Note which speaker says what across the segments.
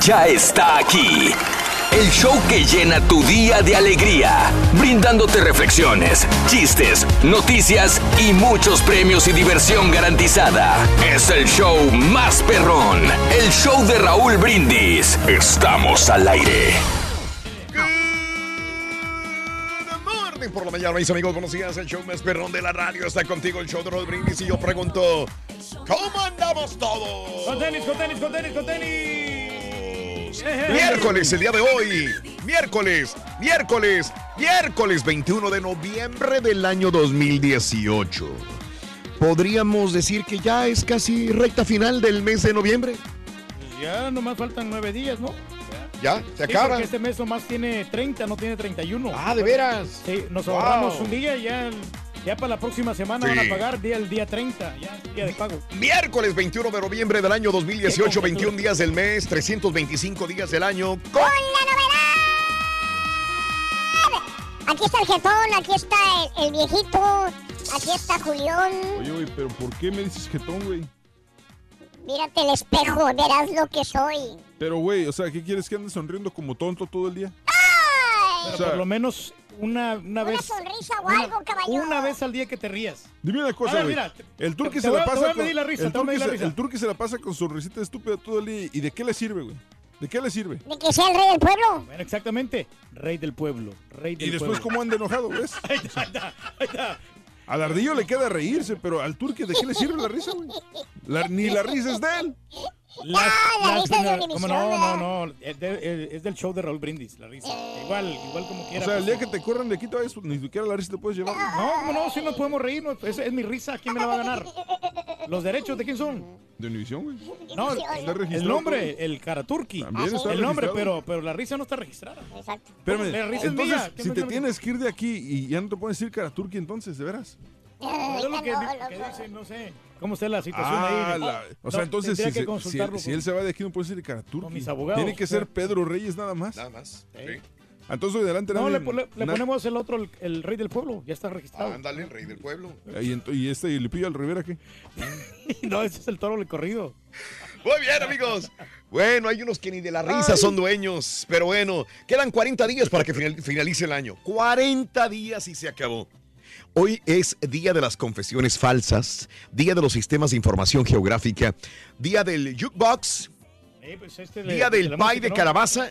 Speaker 1: Ya está aquí. El show que llena tu día de alegría, brindándote reflexiones, chistes, noticias y muchos premios y diversión garantizada. Es el show más perrón, el show de Raúl Brindis. Estamos al aire.
Speaker 2: Por la mañana, mis amigos, buenos días. El show más perrón de la radio está contigo, el show de Raúl Brindis. Y yo pregunto, ¿cómo andamos todos?
Speaker 3: Con tenis, con tenis, con tenis, con tenis.
Speaker 2: Miércoles, el día de hoy. Miércoles, miércoles, miércoles 21 de noviembre del año 2018. Podríamos decir que ya es casi recta final del mes de noviembre.
Speaker 3: Ya nomás faltan nueve días, ¿no?
Speaker 2: Ya, se
Speaker 3: Sí,
Speaker 2: acaba.
Speaker 3: este mes nomás tiene 30, no tiene 31.
Speaker 2: Ah, ¿de veras?
Speaker 3: Sí, nos
Speaker 2: Wow.
Speaker 3: ahorramos un día y ya, ya para la próxima semana
Speaker 2: Sí.
Speaker 3: van a pagar día, el día 30, ya día de pago.
Speaker 2: Miércoles 21 de noviembre del año 2018, 21 días del mes, 325 días del año.
Speaker 4: ¡Con la novedad! Aquí está el jetón, aquí está el, el viejito, aquí está Julián.
Speaker 5: Oye, güey, pero ¿por qué me dices jetón, güey?
Speaker 4: Mírate el espejo, verás lo que soy.
Speaker 5: Pero, güey, o sea, ¿qué quieres que andes sonriendo como tonto todo el día?
Speaker 3: Pero
Speaker 5: O sea-
Speaker 3: por lo menos una, una
Speaker 4: Una
Speaker 3: vez.
Speaker 4: sonrisa o
Speaker 3: una-
Speaker 4: algo, caballero.
Speaker 3: Una vez al día que te rías.
Speaker 5: Dime una cosa, güey.
Speaker 3: mira,
Speaker 5: El turqui se la pasa
Speaker 3: voy a
Speaker 5: con-
Speaker 3: medir la risa,
Speaker 5: el turqui
Speaker 3: la
Speaker 5: se-
Speaker 3: risa.
Speaker 5: el turqui se la pasa con su risita estúpida todo el día. ¿Y de qué le sirve, güey? ¿De qué le sirve?
Speaker 4: De que sea el rey del pueblo.
Speaker 3: Bueno, exactamente. Rey del pueblo. Rey del
Speaker 5: Y después,
Speaker 3: pueblo.
Speaker 5: ¿cómo anda enojado, ves? Al ardillo le queda reírse, pero al turqui, ¿de qué le sirve la risa, güey? La- ni la risa es de él.
Speaker 3: Las-
Speaker 4: Ah, la risa es de Univisión,
Speaker 3: ¿cómo no, no, no. Es, de- es del show de Raúl Brindis, la risa. Igual, igual como
Speaker 5: O
Speaker 3: quiera.
Speaker 5: sea, el
Speaker 3: pues,
Speaker 5: día que te corran de aquí todavía ni siquiera la risa te puedes llevar.
Speaker 3: No, ¿cómo no? Si nos podemos reír. no, es, es mi risa. ¿Quién me la va a ganar? ¿Los derechos de quién son?
Speaker 5: De Univisión, güey.
Speaker 3: No,
Speaker 5: Está registrado
Speaker 3: el nombre, el Karaturki.
Speaker 5: También está
Speaker 3: El nombre, pero, pero la risa no está registrada.
Speaker 4: Exacto.
Speaker 5: Espérame,
Speaker 3: La risa es
Speaker 5: entonces,
Speaker 3: mía, ¿qué
Speaker 5: si te tienes que ir de aquí y ya no te puedes ir cara turqui entonces, de veras.
Speaker 3: Es lo que,
Speaker 4: no,
Speaker 3: que dice, no sé. ¿Cómo está la situación
Speaker 5: Ah,
Speaker 3: ahí?
Speaker 5: la- o sea,
Speaker 3: No,
Speaker 5: entonces si,
Speaker 3: que
Speaker 5: si, él se va de aquí no puede ser cara turqui.
Speaker 3: con mis abogados.
Speaker 5: Tiene que ser Pedro Reyes nada más.
Speaker 2: Nada más.
Speaker 5: Entonces, adelante.
Speaker 3: No, le,
Speaker 5: nadie-
Speaker 3: le- ponemos el otro, el, el rey del pueblo. Ya está registrado.
Speaker 2: Ándale, rey del pueblo.
Speaker 5: Y, ent- y este, y le pillo al Rivera, ¿qué?
Speaker 3: no, ese es el toro del corrido.
Speaker 2: Muy bien, amigos. Bueno, hay unos que ni de la risa son dueños. Pero bueno, quedan 40 días para que final- finalice el año. 40 días y se acabó. Hoy es Día de las Confesiones Falsas, Día de los Sistemas de Información Geográfica, Día del Jukebox,
Speaker 3: Eh, pues este le-
Speaker 2: Día del Pie
Speaker 3: música,
Speaker 2: de
Speaker 3: ¿no?
Speaker 2: Calabaza,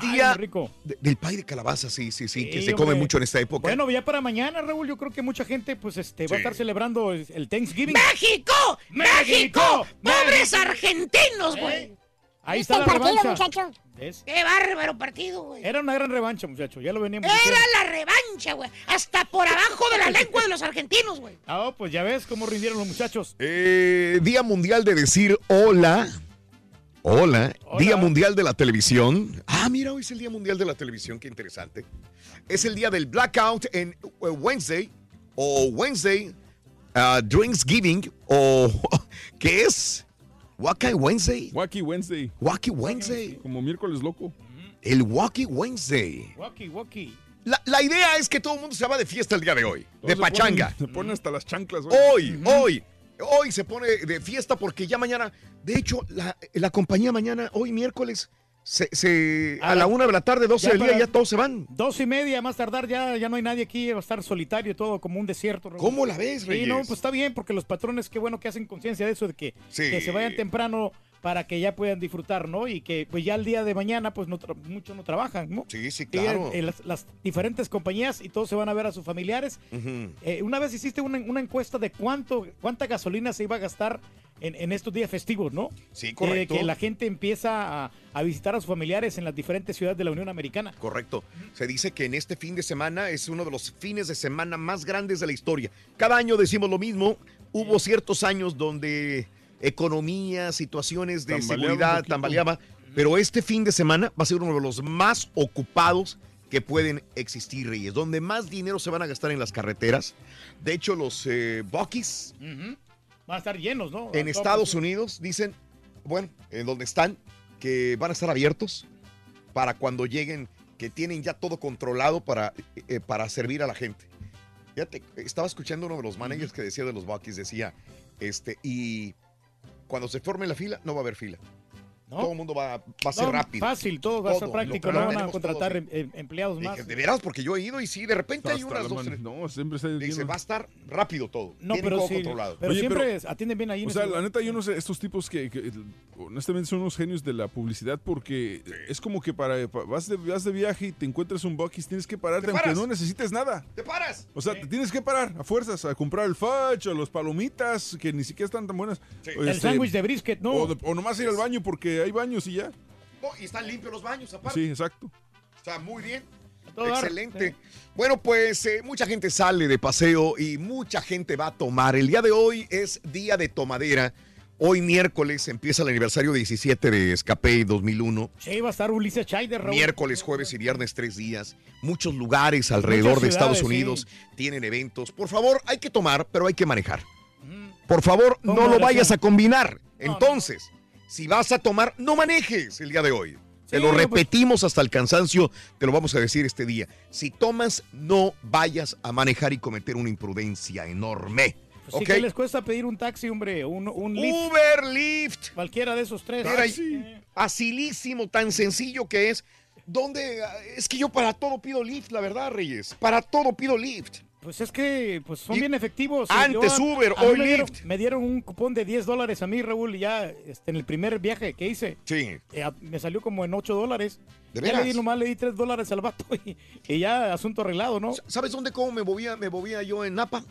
Speaker 2: Día
Speaker 3: rico.
Speaker 2: de- del Pie de Calabaza, sí, sí, sí, que
Speaker 3: Sí,
Speaker 2: se come
Speaker 3: hombre.
Speaker 2: mucho en esta época.
Speaker 3: Bueno, ya para mañana, Raúl, yo creo que mucha gente pues este va a estar celebrando el el Thanksgiving.
Speaker 6: ¡México! ¡México! ¡Pobres argentinos, güey!
Speaker 3: Ahí
Speaker 4: ¿Viste
Speaker 3: está
Speaker 4: el
Speaker 3: la
Speaker 4: partido,
Speaker 3: revancha.
Speaker 4: muchacho?
Speaker 3: ¿Ves?
Speaker 6: ¡Qué bárbaro partido, güey!
Speaker 3: Era una gran revancha, muchacho. Ya lo veníamos
Speaker 6: Era
Speaker 3: diciendo.
Speaker 6: la revancha, güey. Hasta por abajo de la lengua de los argentinos, güey.
Speaker 3: Ah, oh, pues ya ves cómo rindieron los muchachos.
Speaker 2: Eh, Día Mundial de decir hola. Hola. Día Mundial de la Televisión. Ah, mira, hoy es el Día Mundial de la Televisión, qué interesante. Es el día del blackout en eh, Wednesday o Wednesday uh, Drinksgiving o ¿qué es? Wacky Wednesday.
Speaker 5: Wacky Wednesday.
Speaker 2: Wacky Wednesday.
Speaker 5: Como miércoles loco.
Speaker 2: el Wacky Wednesday.
Speaker 3: Walkie, walkie.
Speaker 2: La, la idea es que todo el mundo se va de fiesta el día de hoy, de
Speaker 5: Se
Speaker 2: pachanga.
Speaker 5: ponen- Se ponen hasta las chanclas.
Speaker 2: Hoy, hoy, hoy se pone de fiesta porque ya mañana, de hecho, la, la compañía mañana, hoy miércoles, se, se- a,
Speaker 3: A
Speaker 2: la una de la tarde, 12
Speaker 3: ya
Speaker 2: del día, ya todos se van.
Speaker 3: Dos y media, más tardar, ya, ya no hay nadie aquí, va a estar solitario y todo, como un desierto. Raúl.
Speaker 2: ¿Cómo la ves,
Speaker 3: Sí,
Speaker 2: Reyes?
Speaker 3: no, pues está bien, porque los patrones, qué bueno que hacen conciencia de eso, de que,
Speaker 2: Sí.
Speaker 3: que se vayan temprano para que ya puedan disfrutar, ¿no? Y que pues ya el día de mañana, pues no muchos no trabajan, ¿no?
Speaker 2: Sí, sí,
Speaker 3: Sí,
Speaker 2: claro.
Speaker 3: eh, las, las diferentes compañías y todos se van a ver a sus familiares. Eh, una vez hiciste una, una encuesta de cuánto, cuánta gasolina se iba a gastar en, en estos días festivos, ¿no?
Speaker 2: Sí,
Speaker 3: Eh,
Speaker 2: correcto.
Speaker 3: que la gente empieza a, a visitar a sus familiares en las diferentes ciudades de la Unión Americana.
Speaker 2: Correcto. Se dice que en este fin de semana es uno de los fines de semana más grandes de la historia. Cada año decimos lo mismo. Hubo ciertos años donde economía, situaciones de
Speaker 5: Tambaleaba
Speaker 2: seguridad tambaleaba, pero este fin de semana va a ser uno de los más ocupados que pueden existir, Reyes, donde más dinero se van a gastar en las carreteras. De hecho, los eh.
Speaker 3: Van a estar llenos, ¿no?
Speaker 2: en Estados. Unidos dicen, bueno, en donde están, que van a estar abiertos para cuando lleguen, que tienen ya todo controlado para, eh, para servir a la gente. Fíjate, estaba escuchando uno de los managers que decía de los Bucky's, decía, este, y cuando se forme la fila, no va a haber fila.
Speaker 3: ¿No?
Speaker 2: Todo el mundo va, va a ser
Speaker 3: No,
Speaker 2: rápido.
Speaker 3: Fácil, todo va a ser práctico, no van a contratar
Speaker 2: todo,
Speaker 3: em- em- empleados más.
Speaker 2: de veras, porque yo he ido y sí, de repente hay unas dos, tres.
Speaker 5: No, siempre está
Speaker 2: Dice, va a estar rápido todo.
Speaker 3: No, pero
Speaker 2: todo
Speaker 3: sí,
Speaker 2: controlado.
Speaker 3: pero
Speaker 5: Oye,
Speaker 3: siempre
Speaker 5: pero-
Speaker 3: atienden bien ahí.
Speaker 5: O sea, la
Speaker 3: lugar.
Speaker 5: neta, yo no sé, estos tipos que, que, honestamente son unos genios de la publicidad porque es como que para, pa- vas, de, vas de viaje y te encuentras un Bucky's, tienes que pararte
Speaker 2: Te
Speaker 5: aunque no necesites nada.
Speaker 2: ¡Te paras!
Speaker 5: O sea, te tienes que parar a fuerzas a comprar el fudge o los palomitas que ni siquiera están tan buenas.
Speaker 3: El
Speaker 5: este,
Speaker 3: sándwich de brisket, no.
Speaker 5: O, de- o nomás ir al baño porque hay baños y ya.
Speaker 2: Oh, y están limpios los baños, aparte.
Speaker 5: Sí, exacto.
Speaker 2: Está muy bien. Excelente.
Speaker 3: sí.
Speaker 2: Bueno, pues eh, mucha gente sale de paseo y mucha gente va a tomar. El día de hoy es día de tomadera. Hoy miércoles empieza el aniversario 17 de Escape 2001.
Speaker 3: Sí, va a estar Ulises Scheider, Raúl.
Speaker 2: Miércoles, jueves y viernes, tres días. Muchos lugares alrededor de Estados
Speaker 3: sí.
Speaker 2: Unidos tienen eventos. Por favor, hay que tomar, pero hay que manejar. Por favor, no lo vayas a combinar.
Speaker 3: No,
Speaker 2: Entonces, si vas a tomar, no manejes el día de hoy. Te lo
Speaker 3: pues-
Speaker 2: repetimos hasta el cansancio, te lo vamos a decir este día. Si tomas, no vayas a manejar y cometer una imprudencia enorme.
Speaker 3: Pues sí
Speaker 2: ¿Ok?
Speaker 3: que les cuesta pedir un taxi, hombre, un, un Lyft,
Speaker 2: Uber, Lyft.
Speaker 3: cualquiera de esos tres.
Speaker 2: Facilísimo, tan sencillo que es. ¿Dónde? Es que yo para todo pido Lyft, la verdad, Reyes. Para todo pido Lyft.
Speaker 3: Pues es que pues son
Speaker 2: Y-
Speaker 3: bien efectivos.
Speaker 2: Antes
Speaker 3: Yo-
Speaker 2: Uber, hoy
Speaker 3: me dieron,
Speaker 2: Lyft.
Speaker 3: me dieron un cupón de 10 dólares a mí, Raúl, ya este, en el primer viaje que hice.
Speaker 2: Sí.
Speaker 3: eh, me salió como en 8 dólares.
Speaker 2: ¿De
Speaker 3: Ya le
Speaker 2: veras?
Speaker 3: di nomás, le di 3 dólares al vato y, y ya asunto arreglado, ¿no?
Speaker 2: ¿Sabes dónde cómo me movía, me movía yo en Napa?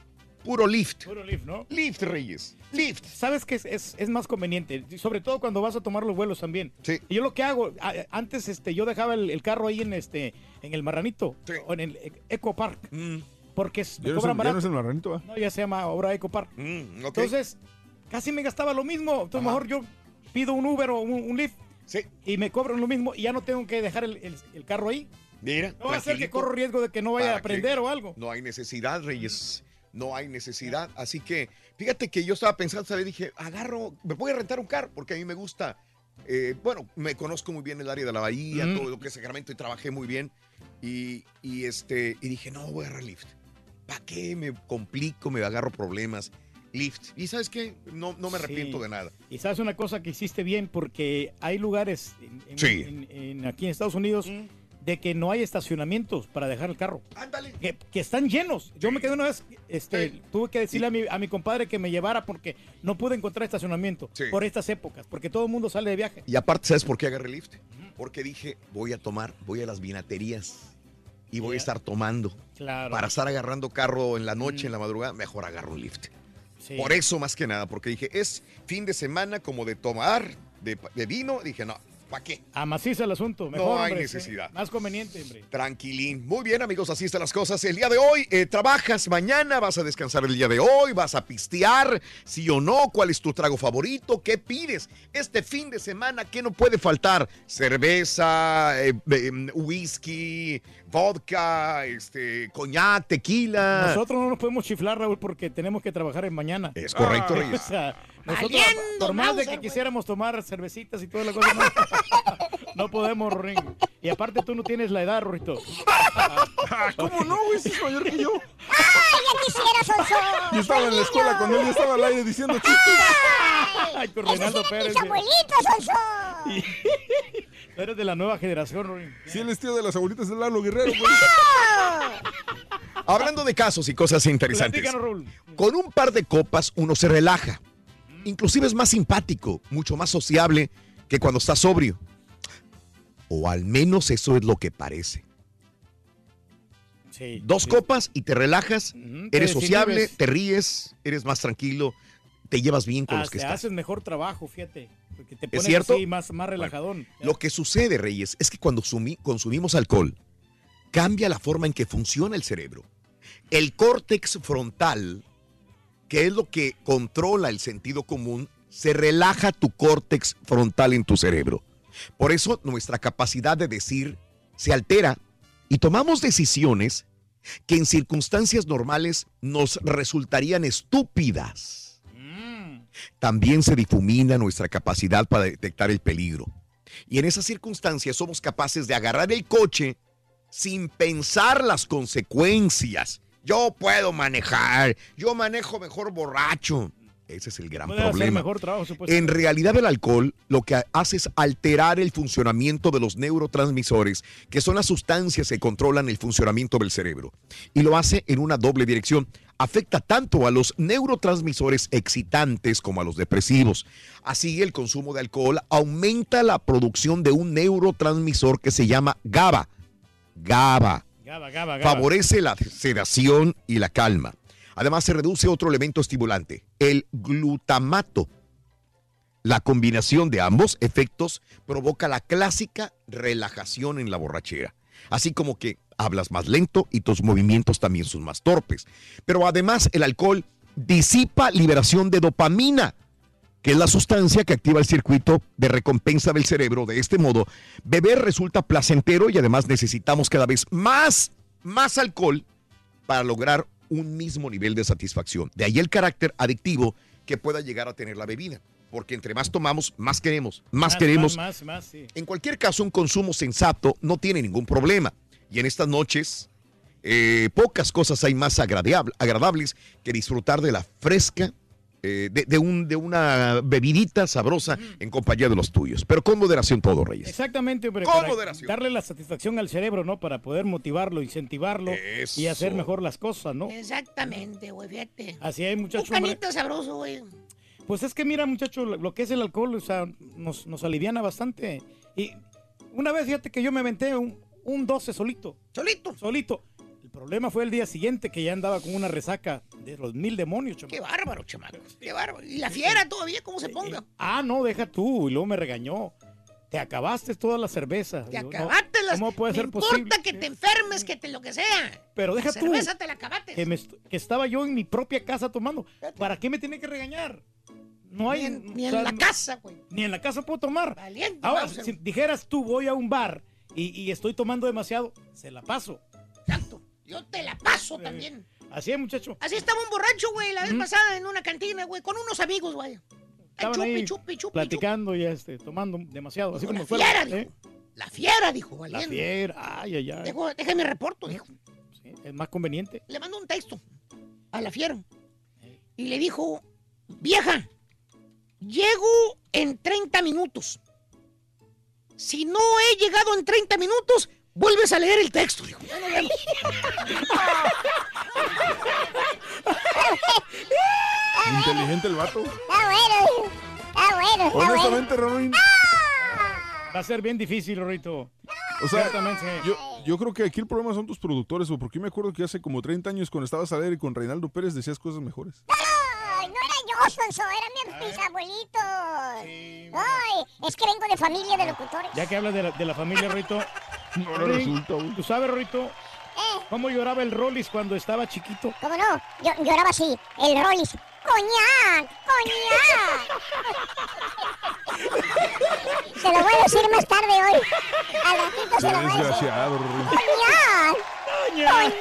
Speaker 2: Puro Lyft.
Speaker 3: Puro Lyft, ¿no?
Speaker 2: Lyft, Reyes. Lyft.
Speaker 3: ¿Sabes que es, es, es más conveniente? Sobre todo cuando vas a tomar los vuelos también.
Speaker 2: Sí.
Speaker 3: Y yo lo que hago, antes este, yo dejaba el, el carro ahí en este en el Marranito,
Speaker 2: Sí.
Speaker 3: o en el E- Eco Park,
Speaker 2: Mm,
Speaker 3: porque es- me cobran
Speaker 5: ya no
Speaker 3: barato.
Speaker 5: es el marranito.
Speaker 3: No, ya se llama ahora Eco Park.
Speaker 2: mm.
Speaker 3: Entonces, casi me gastaba lo mismo. Entonces,
Speaker 2: Ajá.
Speaker 3: mejor yo pido un Uber o un, un Lyft
Speaker 2: sí.
Speaker 3: y me cobran lo mismo y ya no tengo que dejar el, el- el carro ahí.
Speaker 2: Mira.
Speaker 3: No va a ser que corro riesgo de que no vaya a aprender o algo.
Speaker 2: No hay necesidad, Reyes. No hay necesidad. Así que, fíjate que yo estaba pensando, ¿sabes? Dije, agarro, me voy a rentar un carro porque a mí me gusta. eh, bueno, me conozco muy bien el área de la bahía,
Speaker 3: Mm.
Speaker 2: todo lo que es Sacramento y trabajé muy bien. Y, y, este, y dije, no, voy a agarrar Lyft. ¿Para qué me complico, me agarro problemas? Lyft. Y ¿sabes qué? No, no me
Speaker 3: Sí.
Speaker 2: arrepiento de nada.
Speaker 3: Y sabes una cosa que hiciste bien porque hay lugares en- en-
Speaker 2: Sí.
Speaker 3: en- aquí en Estados Unidos de que no hay estacionamientos para dejar el carro.
Speaker 2: Ándale.
Speaker 3: Que, que están llenos. Yo me quedé una vez, este, tuve que decirle a, mi, a mi compadre que me llevara porque no pude encontrar estacionamiento por estas épocas, porque todo el mundo sale de viaje.
Speaker 2: Y aparte, ¿sabes por qué agarré Lyft? Porque dije, voy a tomar, voy a las vinaterías y voy a estar tomando.
Speaker 3: Claro.
Speaker 2: Para estar agarrando carro en la noche, en la madrugada, mejor agarro un Lyft.
Speaker 3: Sí.
Speaker 2: Por eso más que nada, porque dije, es fin de semana como de tomar, de, de vino. Dije, no, ¿para qué?
Speaker 3: Amaciza el asunto. Mejor,
Speaker 2: hay
Speaker 3: hombre,
Speaker 2: necesidad.
Speaker 3: sí. Más conveniente, hombre.
Speaker 2: Tranquilín. Muy bien, amigos, así están las cosas. El día de hoy, eh, ¿trabajas mañana? ¿Vas a descansar el día de hoy? ¿Vas a pistear? ¿Sí o no? ¿Cuál es tu trago favorito? ¿Qué pides? Este fin de semana, ¿qué no puede faltar? Cerveza, eh, eh, whisky, vodka, este, coñac, tequila.
Speaker 3: Nosotros no nos podemos chiflar, Raúl, porque tenemos que trabajar en mañana.
Speaker 2: Es correcto,
Speaker 3: O
Speaker 2: Reyes.
Speaker 3: sea, nosotros, por más de que
Speaker 6: güey.
Speaker 3: quisiéramos tomar cervecitas y toda la cosa, no. No podemos, Rorín. Y aparte tú no tienes la edad, Rorito.
Speaker 5: ¿Cómo no, güey? Si es mayor que yo.
Speaker 4: ¡Ay, ya quisiera, Sonso!
Speaker 5: Yo estaba en la escuela cuando él estaba al aire diciendo chistes.
Speaker 3: Ay, con
Speaker 4: ¡Esos
Speaker 3: Reinaldo Pérez.
Speaker 4: mis abuelitos, Sonso!
Speaker 3: Tú eres de la nueva generación, Rorín.
Speaker 5: Si él es tío de las abuelitas de Lalo Guerrero, pues.
Speaker 2: Hablando de casos y cosas interesantes. Con un par de copas uno se relaja. Inclusive es más simpático, mucho más sociable que cuando está sobrio. O al menos eso es lo que parece.
Speaker 3: Sí.
Speaker 2: Dos copas y te relajas, eres sociable, te ríes, eres más tranquilo, te llevas bien con los que estás.
Speaker 3: haces mejor trabajo, fíjate. Porque te
Speaker 2: ¿Es
Speaker 3: pones
Speaker 2: cierto?
Speaker 3: así más, más relajadón.
Speaker 2: Lo que sucede, Reyes, es que cuando sumi- consumimos alcohol, cambia la forma en que funciona el cerebro. El córtex frontal, que es lo que controla el sentido común, se relaja tu córtex frontal en tu cerebro. Por eso nuestra capacidad de decir se altera y tomamos decisiones que en circunstancias normales nos resultarían estúpidas. También se difumina nuestra capacidad para detectar el peligro. Y en esas circunstancias somos capaces de agarrar el coche sin pensar las consecuencias. Yo puedo manejar, yo manejo mejor borracho. Ese es el gran problema.
Speaker 3: mejor trabajo.
Speaker 2: En realidad el alcohol lo que hace es alterar el funcionamiento de los neurotransmisores, que son las sustancias que controlan el funcionamiento del cerebro. Y lo hace en una doble dirección. Afecta tanto a los neurotransmisores excitantes como a los depresivos. Así el consumo de alcohol aumenta la producción de un neurotransmisor que se llama GABA. GABA Favorece la sedación y la calma. Además, se reduce otro elemento estimulante, el glutamato. La combinación de ambos efectos provoca la clásica relajación en la borrachera. Así como que hablas más lento y tus movimientos también son más torpes. Pero además, el alcohol disipa liberación de dopamina, que es la sustancia que activa el circuito de recompensa del cerebro. De este modo, beber resulta placentero y además necesitamos cada vez más, más alcohol para lograr un mismo nivel de satisfacción. De ahí el carácter adictivo que pueda llegar a tener la bebida. Porque entre más tomamos, más queremos, más, queremos.
Speaker 3: Más, más, sí.
Speaker 2: En cualquier caso, un consumo sensato no tiene ningún problema. Y en estas noches, eh, pocas cosas hay más agradable- agradables que disfrutar de la fresca, eh, de, de un, de una bebidita sabrosa en compañía de los tuyos. Pero con moderación todo, Reyes.
Speaker 3: Exactamente, hombre.
Speaker 2: Con moderación.
Speaker 3: Darle la satisfacción al cerebro, ¿no? Para poder motivarlo, incentivarlo y hacer mejor las cosas, ¿no?
Speaker 6: Exactamente, güey, fíjate.
Speaker 3: Así hay,
Speaker 6: Un
Speaker 3: muchacho, hombre.
Speaker 6: canito sabroso, güey.
Speaker 3: Pues es que mira, muchacho, lo lo que es el alcohol, o sea, nos, nos aliviana bastante. Y una vez, fíjate que yo me aventé un, un 12 solito.
Speaker 6: ¿Solito?
Speaker 3: Solito. Problema fue el día siguiente que ya andaba con una resaca de los mil demonios, chamaco.
Speaker 6: Qué bárbaro, chamaco. Qué bárbaro. Y la fiera todavía, ¿cómo se ponga?
Speaker 3: Ah, no, deja tú. Y luego me regañó. Te acabaste toda la cerveza.
Speaker 6: Te
Speaker 3: Digo, no,
Speaker 6: acabaste las...
Speaker 3: ¿Cómo puede
Speaker 6: no
Speaker 3: ser
Speaker 6: importa
Speaker 3: posible?
Speaker 6: que te enfermes, que te lo que sea.
Speaker 3: Pero deja
Speaker 6: la
Speaker 3: tú.
Speaker 6: cerveza te la acabaste.
Speaker 3: Que, me est- que estaba yo en mi propia casa tomando. ¿Para qué me tiene que regañar? No hay.
Speaker 6: Ni en- ni la casa, güey.
Speaker 3: Ni en la casa puedo tomar.
Speaker 6: Valiente,
Speaker 3: Ahora, si dijeras tú, voy a un bar y, y estoy tomando demasiado, se la paso.
Speaker 6: Yo te la paso también.
Speaker 3: Así es, muchacho.
Speaker 6: Así estaba un borracho, güey, la vez pasada en una cantina, güey, con unos amigos, güey.
Speaker 3: Estaban
Speaker 6: chupi,
Speaker 3: ahí
Speaker 6: chupi, chupi,
Speaker 3: platicando y este, tomando demasiado. Así como
Speaker 6: la fiera,
Speaker 3: ¿eh?
Speaker 6: dijo. La fiera, dijo,
Speaker 3: La
Speaker 6: valiente.
Speaker 3: fiera, ay, ay, ay.
Speaker 6: Dejo, déjame reporto, dijo.
Speaker 3: Sí, es más conveniente.
Speaker 6: Le mandó un texto a la fiera. Y le dijo, vieja, llego en 30 minutos. Si no he llegado en 30 minutos, vuelves a leer el texto. Dijo, "Ya nos vemos".
Speaker 5: Inteligente el vato.
Speaker 4: Está bueno, está bueno, está bueno.
Speaker 5: Honestamente, Raúl,
Speaker 3: Va a ser bien difícil, Rorito.
Speaker 5: O sea, yo, yo creo que aquí el problema son tus productores, o porque yo me acuerdo que hace como 30 años cuando estabas al aire con Reinaldo Pérez decías cosas mejores.
Speaker 4: Ay, no era yo, Sonso, eran mis, mis abuelitos. Ay, es que vengo de familia de locutores.
Speaker 3: Ya que hablas de la, de la familia, Rorito.
Speaker 5: Ahora
Speaker 3: Rin,
Speaker 5: resulta, güey.
Speaker 3: ¿Tú sabes, Rorito?
Speaker 4: Eh.
Speaker 3: ¿Cómo lloraba el Rollis cuando estaba chiquito?
Speaker 4: ¿Cómo no? Yo, lloraba así, el Rollis. ¡Coñac! ¡Coñac! se lo voy a decir más tarde hoy. Al ratito se lo voy a decir.
Speaker 5: desgraciado.
Speaker 4: ¡Coñac! ¡Coñac!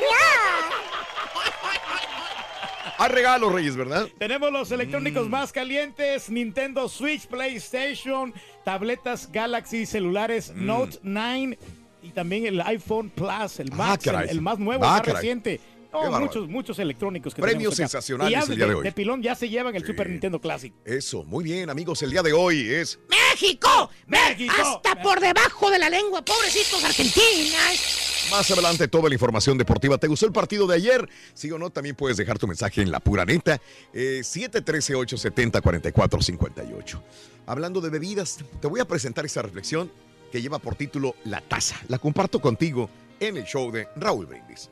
Speaker 7: Hay regalos, Reyes, ¿verdad?
Speaker 3: Tenemos los electrónicos
Speaker 7: Mm.
Speaker 3: más calientes: Nintendo Switch, PlayStation, tabletas Galaxy, celulares Note 9 y también el iPhone Plus, el.
Speaker 7: Ah,
Speaker 3: Max, el, más nuevo,
Speaker 7: Ah,
Speaker 3: el más
Speaker 7: caray.
Speaker 3: reciente. No,
Speaker 7: bárbaro.
Speaker 3: muchos, muchos electrónicos que
Speaker 7: Premios sensacionales
Speaker 3: Y ya
Speaker 7: el día de hoy.
Speaker 3: De pilón ya se llevan el Super Nintendo Classic.
Speaker 7: Eso, muy bien, amigos. El día de hoy es
Speaker 6: ¡México!
Speaker 3: ¡México!
Speaker 6: Hasta por debajo de la lengua, pobrecitos argentinas.
Speaker 7: Más adelante toda la información deportiva. ¿Te gustó el partido de ayer? Sí o no, también puedes dejar tu mensaje en la pura neta. Eh, 713-870-4458. Hablando de bebidas, te voy a presentar esta reflexión que lleva por título La Taza. La comparto contigo en el show de Raúl Brindis.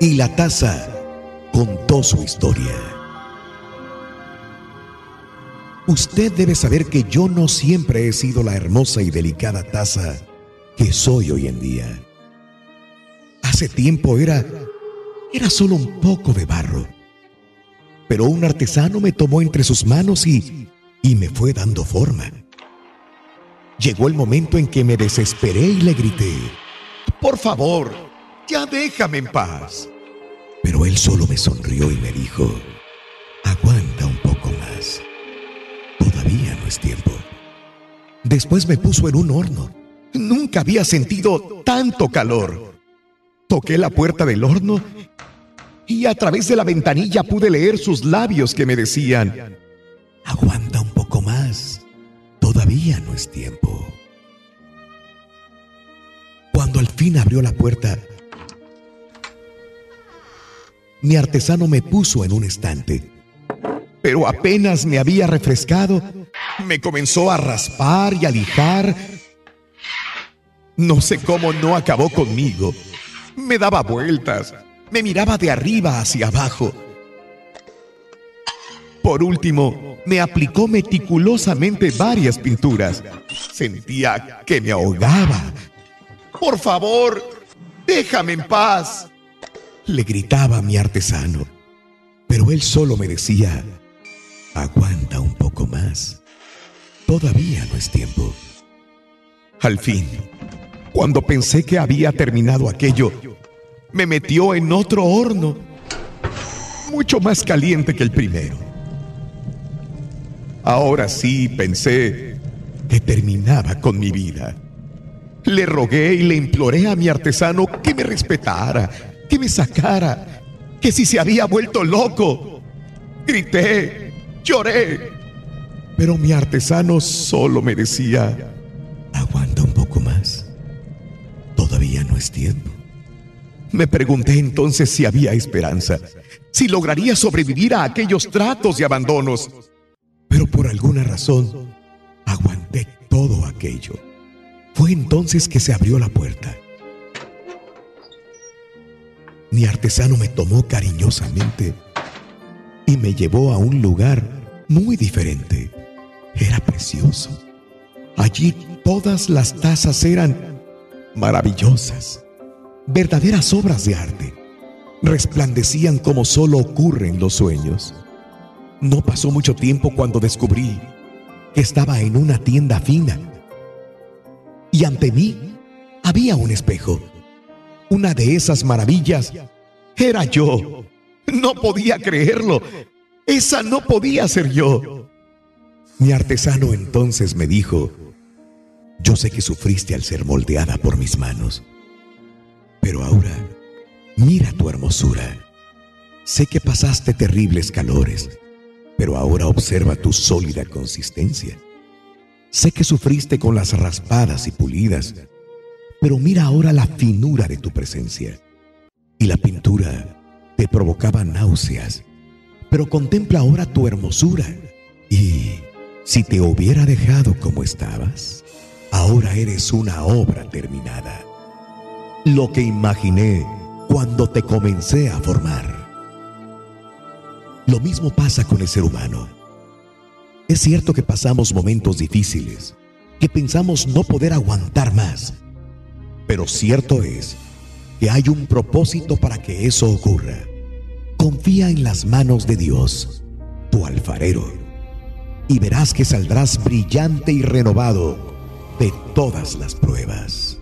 Speaker 2: Y la taza contó su historia. Usted debe saber que yo no siempre he sido la hermosa y delicada taza que soy hoy en día. Hace tiempo era era solo un poco de barro. Pero un artesano me tomó entre sus manos y y me fue dando forma. Llegó el momento en que me desesperé y le grité, "Por favor, ya déjame en paz." Pero él solo me sonrió y me dijo, aguanta un poco más. Todavía no es tiempo. Después me puso en un horno. Nunca había sentido tanto calor. Toqué la puerta del horno y a través de la ventanilla pude leer sus labios que me decían, aguanta un poco más. Todavía no es tiempo. Cuando al fin abrió la puerta, mi artesano me puso en un estante. Pero apenas me había refrescado, me comenzó a raspar y a lijar. No sé cómo no acabó conmigo. Me daba vueltas, me miraba de arriba hacia abajo. Por último, me aplicó meticulosamente varias pinturas. Sentía que me ahogaba. Por favor, déjame en paz le gritaba a mi artesano, pero él solo me decía, aguanta un poco más, todavía no es tiempo. Al fin, cuando pensé que había terminado aquello, me metió en otro horno, mucho más caliente que el primero. Ahora sí pensé que terminaba con mi vida. Le rogué y le imploré a mi artesano que me respetara, que me sacara, que si se había vuelto loco. Grité, lloré, pero mi artesano solo me decía, aguanta tiempo. Me pregunté entonces si había esperanza, si lograría sobrevivir a aquellos tratos y abandonos, pero por alguna razón aguanté todo aquello. Fue entonces que se abrió la puerta. Mi artesano me tomó cariñosamente y me llevó a un lugar muy diferente. Era precioso. Allí todas las tazas eran maravillosas, verdaderas obras de arte. Resplandecían como solo ocurre en los sueños. No pasó mucho tiempo cuando descubrí que estaba en una tienda fina y ante mí había un espejo. Una de esas maravillas era yo. No podía creerlo. Esa no podía ser yo. Mi artesano entonces me dijo, yo sé que sufriste al ser moldeada por mis manos, pero ahora mira tu hermosura. Sé que pasaste terribles calores, pero ahora observa tu sólida consistencia. Sé que sufriste con las raspadas y pulidas, pero mira ahora la finura de tu presencia. Y la pintura te provocaba náuseas, pero contempla ahora tu hermosura. Y si te hubiera dejado como estabas, ahora eres una obra terminada. Lo que imaginé cuando te comencé a formar. Lo mismo pasa con el ser humano. Es cierto que pasamos momentos difíciles, que pensamos no poder aguantar más, pero cierto es que hay un propósito para que eso ocurra. Confía en las manos de Dios, tu alfarero, y verás que saldrás brillante y renovado
Speaker 8: de todas las pruebas.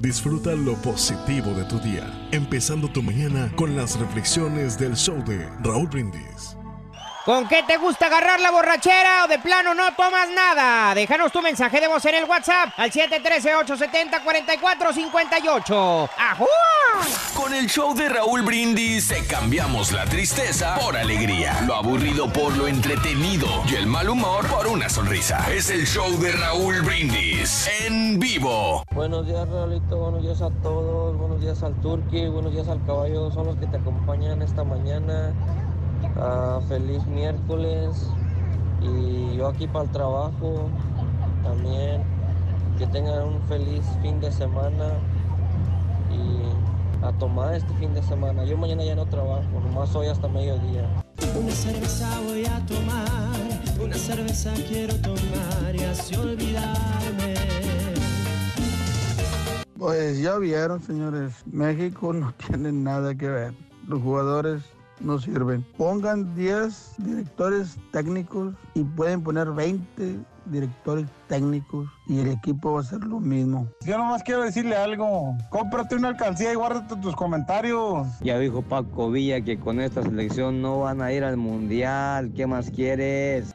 Speaker 9: Disfruta lo positivo de tu día, empezando tu mañana con las reflexiones del show de Raúl Brindis.
Speaker 10: ¿Con qué te gusta agarrar la borrachera o de plano no tomas nada? Déjanos tu mensaje de voz en el WhatsApp al 713-870-4458. ¡Ajúa!
Speaker 1: Con el show de Raúl Brindis te cambiamos la tristeza por alegría, lo aburrido por lo entretenido y el mal humor por una sonrisa. Es el show de Raúl Brindis en vivo.
Speaker 11: Buenos días, Raulito. Buenos días a todos. Buenos días al Turqui. Buenos días al caballo. Son los que te acompañan esta mañana. Ah, feliz miércoles. Y yo aquí para el trabajo también. Que tengan un feliz fin de semana. Y a tomar este fin de semana. Yo mañana ya no trabajo. Nomás hoy hasta mediodía.
Speaker 12: Una cerveza voy a tomar, una cerveza quiero tomar y así olvidarme.
Speaker 13: Pues ya vieron, señores, México no tiene nada que ver. Los jugadores no sirven. Pongan 10 directores técnicos y pueden poner 20 directores técnicos y el equipo va a ser lo mismo.
Speaker 14: Yo nomás quiero decirle algo. Cómprate una alcancía y guárdate tus comentarios.
Speaker 11: Ya dijo Paco Villa que con esta selección no van a ir al mundial. ¿Qué más quieres?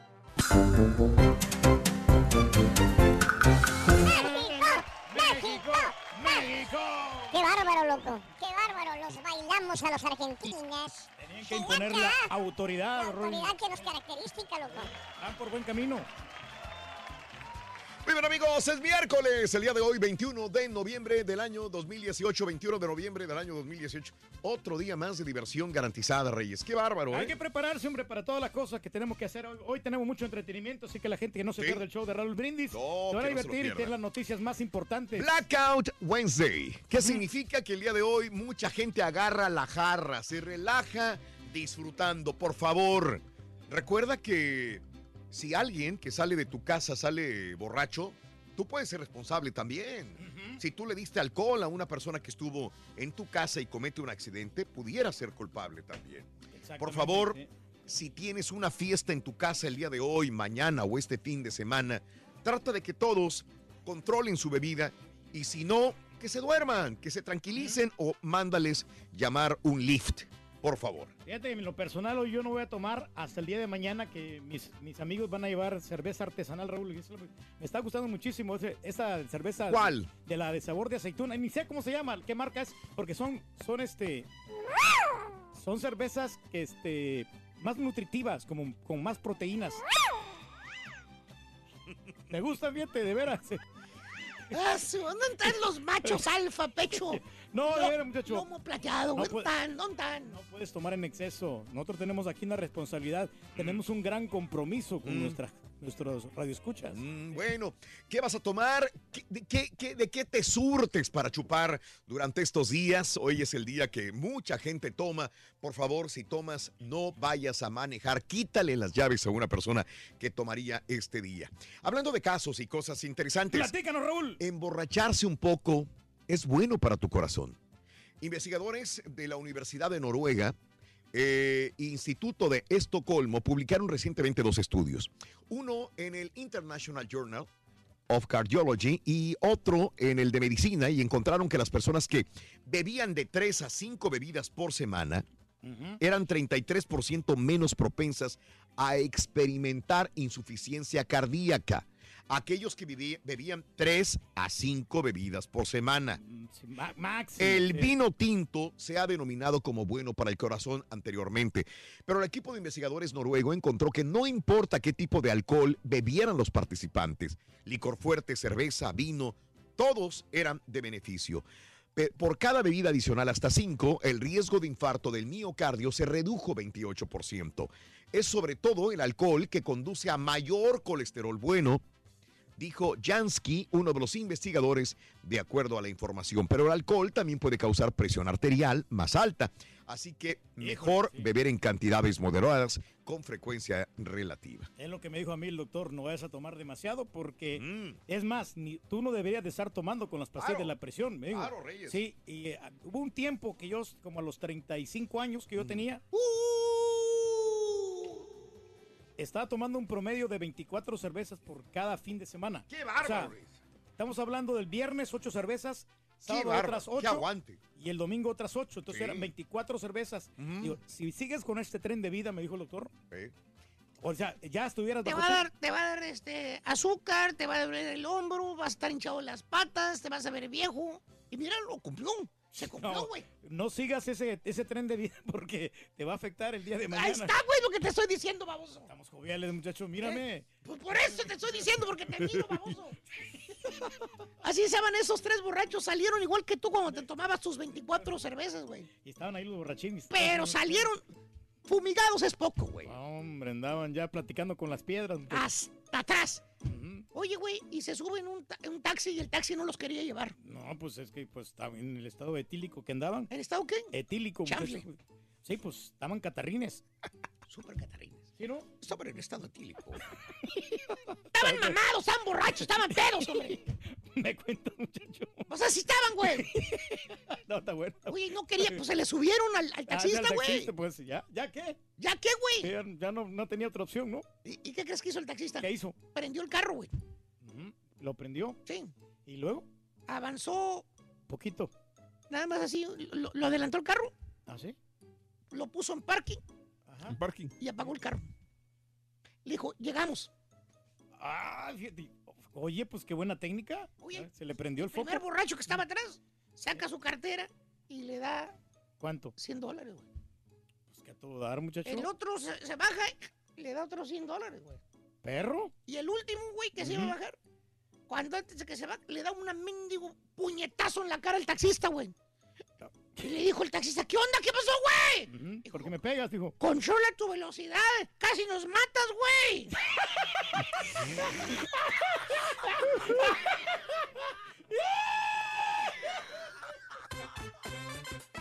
Speaker 4: ¡México! ¡México! ¡Qué bárbaro, loco! ¡Qué bárbaro! Los bailamos a los argentinos.
Speaker 3: Tenían que imponer la autoridad,
Speaker 4: La autoridad que nos característica, loco.
Speaker 3: Van por buen camino.
Speaker 2: Muy bien amigos, es miércoles, el día de hoy, 21 de noviembre del año 2018, 21 de noviembre del año 2018. Otro día más de diversión garantizada, Reyes. Qué bárbaro,
Speaker 3: Hay
Speaker 2: ¿eh?
Speaker 3: que prepararse, hombre, para todas las cosas que tenemos que hacer hoy. Hoy tenemos mucho entretenimiento, así que la gente que no se
Speaker 2: Sí.
Speaker 3: pierda el show de Raúl Brindis
Speaker 2: No,
Speaker 3: se van
Speaker 2: que no
Speaker 3: a divertir y
Speaker 2: pierda.
Speaker 3: tener las noticias más importantes.
Speaker 2: Blackout Wednesday. ¿Qué significa que el día de hoy mucha gente agarra la jarra, se relaja disfrutando? Por favor, recuerda que si alguien que sale de tu casa sale borracho, tú puedes ser responsable también. Si tú le diste alcohol a una persona que estuvo en tu casa y comete un accidente, pudiera ser culpable también. Por favor, si tienes una fiesta en tu casa el día de hoy, mañana o este fin de semana, trata de que todos controlen su bebida y si no, que se duerman, que se tranquilicen o mándales llamar un lift, por favor.
Speaker 3: Fíjate, que en lo personal hoy yo no voy a tomar hasta el día de mañana que mis, mis amigos van a llevar cerveza artesanal, Raúl. Me está gustando muchísimo ese- esa cerveza.
Speaker 2: ¿Cuál?
Speaker 3: De la de sabor de aceituna. Ni sé cómo se llama, qué marca es, porque son, son este... Son cervezas que este más nutritivas, como con más proteínas. Me gustan, fíjate, de veras.
Speaker 6: Ah, ¿Dónde están los machos alfa, pecho?
Speaker 3: No, de muchacho.
Speaker 6: Lomo plateado,
Speaker 3: No
Speaker 6: ¿dónde
Speaker 3: puede-
Speaker 6: están? ¿Dónde están?
Speaker 3: No puedes tomar en exceso. Nosotros tenemos aquí una responsabilidad. Tenemos un gran compromiso con
Speaker 2: Mm.
Speaker 3: nuestra, nuestros radioescuchas.
Speaker 2: Mm, bueno, ¿qué vas a tomar? ¿Qué- de, qué, qué- de qué te surtes para chupar durante estos días? Hoy es el día que mucha gente toma. Por favor, si tomas, no vayas a manejar. Quítale las llaves a una persona que tomaría este día. Hablando de casos y cosas interesantes.
Speaker 3: Platícanos, Raúl.
Speaker 2: Emborracharse un poco es bueno para tu corazón. Investigadores de la Universidad de Noruega eh, Instituto de Estocolmo publicaron recientemente dos estudios. Uno en el International Journal of Cardiology y otro en el de medicina y encontraron que las personas que bebían de 3 a 5 bebidas por semana eran 33% menos propensas a experimentar insuficiencia cardíaca. Aquellos que bebían 3 a 5 bebidas por semana.
Speaker 3: Ma- máximo.
Speaker 2: El vino tinto se ha denominado como bueno para el corazón anteriormente, pero el equipo de investigadores noruego encontró que no importa qué tipo de alcohol bebieran los participantes, licor fuerte, cerveza, vino, todos eran de beneficio. Por cada bebida adicional hasta 5, el riesgo de infarto del miocardio se redujo 28%. Es sobre todo el alcohol que conduce a mayor colesterol bueno, dijo Jansky, uno de los investigadores, de acuerdo a la información. Pero el alcohol también puede causar presión arterial más alta, así que mejor beber en cantidades moderadas con frecuencia relativa.
Speaker 3: Es lo que me dijo a mí el doctor, no vayas a tomar demasiado porque
Speaker 2: Mm.
Speaker 3: es más, ni, tú no deberías de estar tomando con las pastillas
Speaker 2: Claro.
Speaker 3: de la presión, me dijo.
Speaker 2: Claro, Reyes.
Speaker 3: Sí, y eh, hubo un tiempo que yo, como a los 35 años
Speaker 2: Mm.
Speaker 3: que yo tenía, estaba tomando un promedio de 24 cervezas por cada fin de semana.
Speaker 2: ¡Qué
Speaker 3: O
Speaker 2: bárbaro!
Speaker 3: sea, estamos hablando del viernes 8 cervezas,
Speaker 2: ¡Qué
Speaker 3: sábado
Speaker 2: bárbaro!
Speaker 3: otras
Speaker 2: ¡Qué
Speaker 3: 8
Speaker 2: aguante!
Speaker 3: y el domingo otras 8. Entonces
Speaker 2: Sí.
Speaker 3: eran 24 cervezas. Digo, si sigues con este tren de vida, me dijo el doctor,
Speaker 2: Sí.
Speaker 3: o sea, ya estuvieras
Speaker 6: Te va a dar, te va a dar este azúcar, te va a doler el hombro, vas a estar hinchado en las patas, te vas a ver viejo. Y mira, lo cumplió. Se
Speaker 3: No,
Speaker 6: güey.
Speaker 3: no sigas ese, ese tren de vida porque te va a afectar el día de mañana.
Speaker 6: Ahí está, güey, lo que te estoy diciendo, baboso.
Speaker 3: Estamos joviales, muchachos, mírame.
Speaker 6: Pues por eso te estoy diciendo, porque te miro, baboso. Así se llaman esos tres borrachos. Salieron igual que tú cuando te tomabas tus 24 cervezas, güey.
Speaker 3: Y estaban ahí los borrachines.
Speaker 6: Pero salieron fumigados es poco, güey.
Speaker 3: Hombre, andaban ya platicando con las piedras.
Speaker 6: Hasta atrás. Oye, güey, y se suben un, ta- un taxi y el taxi no los quería llevar.
Speaker 3: No, pues es que pues en el estado etílico que andaban.
Speaker 6: ¿En estado qué?
Speaker 3: Etílico, muchachos. Sí, pues estaban catarrines.
Speaker 6: Súper catarines.
Speaker 3: ¿Sí, no?
Speaker 6: Estaban en estado etílico. estaban mamados, estaban borrachos, estaban pedos, hombre.
Speaker 3: Me cuento, muchacho.
Speaker 6: O sea, sí estaban, güey.
Speaker 3: No, está bueno.
Speaker 6: Oye, no quería, pues se le subieron al, al
Speaker 3: Ah,
Speaker 6: taxista,
Speaker 3: el
Speaker 6: güey.
Speaker 3: taxista, pues ya, ¿ya qué?
Speaker 6: ¿Ya qué, güey?
Speaker 3: Ya, ya no, no tenía otra opción, ¿no?
Speaker 6: ¿Y, y qué crees que hizo el taxista?
Speaker 3: ¿Qué hizo?
Speaker 6: Prendió el carro, güey.
Speaker 3: Lo prendió.
Speaker 6: Sí.
Speaker 3: Y luego,
Speaker 6: Avanzó,
Speaker 3: poquito.
Speaker 6: nada más así, lo, lo adelantó el carro,
Speaker 3: ¿Ah, sí?
Speaker 6: lo puso en parking
Speaker 5: En parking.
Speaker 6: y apagó el carro. Le dijo, llegamos.
Speaker 3: Ah. Oye, pues qué buena técnica.
Speaker 6: Oye,
Speaker 3: Se le prendió el
Speaker 6: El
Speaker 3: foco.
Speaker 6: primer borracho que estaba atrás saca su cartera y le da
Speaker 3: ¿Cuánto?
Speaker 6: 100 dólares, güey.
Speaker 3: Pues que a todo dar, muchacho.
Speaker 6: El otro se, se baja y le da otros 100 dólares, güey.
Speaker 3: ¿Perro?
Speaker 6: Y el último, güey, que se iba a bajar, cuando antes de que se va, le da un mendigo puñetazo en la cara al taxista, güey. Y le dijo el taxista, ¿qué onda? ¿Qué pasó, güey?
Speaker 3: Ujú, ¿Por qué me pegas, dijo?
Speaker 6: Controla tu velocidad, casi nos matas, güey.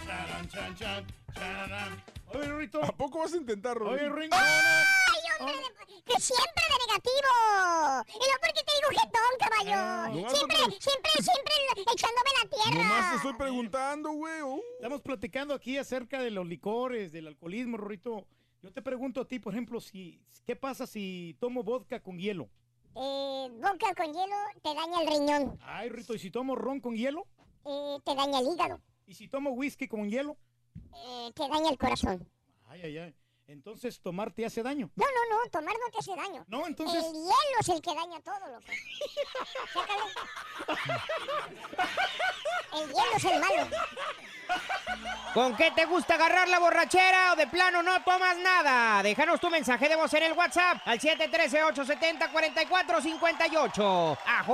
Speaker 3: Charan, chan, chan, chararan. Oye, Rito.
Speaker 5: ¿A poco vas a intentar, Rodríguez?
Speaker 3: Oye, Ringo.
Speaker 4: ¡Ay, hombre! de- Que siempre de negativo. Y no porque te digo jetón, caballo.
Speaker 5: No, no,
Speaker 4: siempre,
Speaker 5: no.
Speaker 4: siempre, siempre echándome la tierra.
Speaker 5: Nomás te estoy preguntando, güey. oh.
Speaker 3: Estamos platicando aquí acerca de los licores, del alcoholismo, Rorrito. Yo te pregunto a ti, por ejemplo, si ¿qué pasa si tomo vodka con hielo?
Speaker 4: Eh, vodka con hielo te daña el riñón.
Speaker 3: Ay, Rito, ¿y si tomo ron con hielo?
Speaker 4: Eh, te daña el hígado.
Speaker 3: ¿Y si tomo whisky con hielo?
Speaker 4: Eh, te daña el corazón.
Speaker 3: Ay, ay, ay. Entonces, ¿tomar te hace daño?
Speaker 4: No, no, no, tomar no te hace daño.
Speaker 3: No, entonces...
Speaker 4: El hielo es el que daña todo, loco. El hielo es el malo.
Speaker 15: ¿Con qué te gusta agarrar la borrachera o de plano no tomas nada? Déjanos tu mensaje de voz en el WhatsApp al 713-870-4458. ¡Ajú!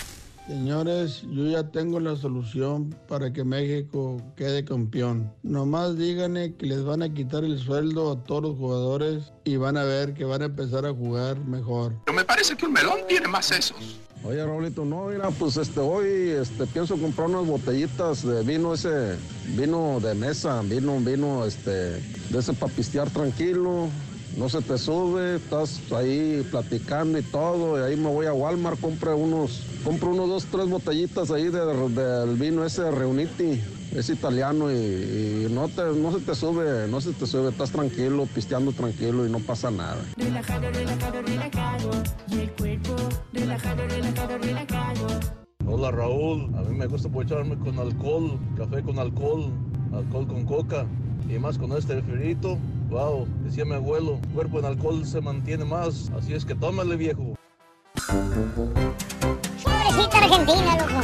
Speaker 13: Señores, yo ya tengo la solución para que México quede campeón. Nomás díganle que les van a quitar el sueldo a todos los jugadores y van a ver que van a empezar a jugar mejor.
Speaker 16: Me parece que un melón tiene más sesos.
Speaker 17: Oye, Raulito, no, mira, pues este, hoy este, pienso comprar unas botellitas de vino ese, vino de mesa, vino, vino, este, de ese para pistear tranquilo, no se te sube, estás ahí platicando y todo, y ahí me voy a Walmart, compro unos, compro unos dos, tres botellitas ahí de- del vino ese Reuniti, es italiano y, y no, te, no se te sube, no se te sube, estás tranquilo, pisteando tranquilo y no pasa nada.
Speaker 12: Relajado, relajado, relajado. Y el cuerpo relajado, relajado, relajado.
Speaker 18: Hola Raúl, a mí me gusta aprovecharme con alcohol, café con alcohol, alcohol con coca y más con este refrito. Wow, decía mi abuelo, cuerpo en alcohol se mantiene más, así es que tómale viejo.
Speaker 4: Pobrecita Argentina, loco.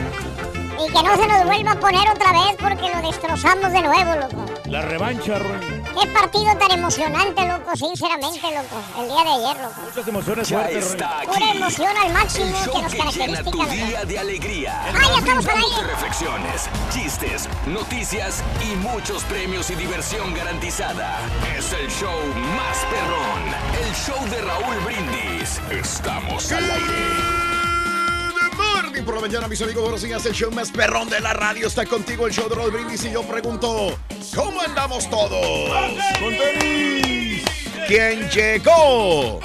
Speaker 4: Y que no se nos vuelva a poner otra vez porque lo destrozamos de nuevo, loco.
Speaker 3: La revancha, Ruin.
Speaker 4: Qué partido tan emocionante, loco, sinceramente, loco. El día de ayer, loco.
Speaker 3: Muchas emociones
Speaker 1: Ya
Speaker 3: fuertes,
Speaker 1: está aquí.
Speaker 4: Pura emoción al máximo
Speaker 1: El
Speaker 4: que nos
Speaker 1: que llena
Speaker 4: caracteriza,
Speaker 1: tu día de alegría.
Speaker 4: Ah, ya estamos al aire.
Speaker 1: reflexiones, chistes, noticias y muchos premios y diversión garantizada. Es el show más perrón. El show de Raúl Brindis. Estamos al aire.
Speaker 2: Por la mañana, mis amigos. Buenos días. El show más perrón de la radio está contigo. El show de Roll Brindis. Y yo pregunto: ¿Cómo andamos todos?
Speaker 5: ¡Con tenis!
Speaker 2: ¿Quién llegó?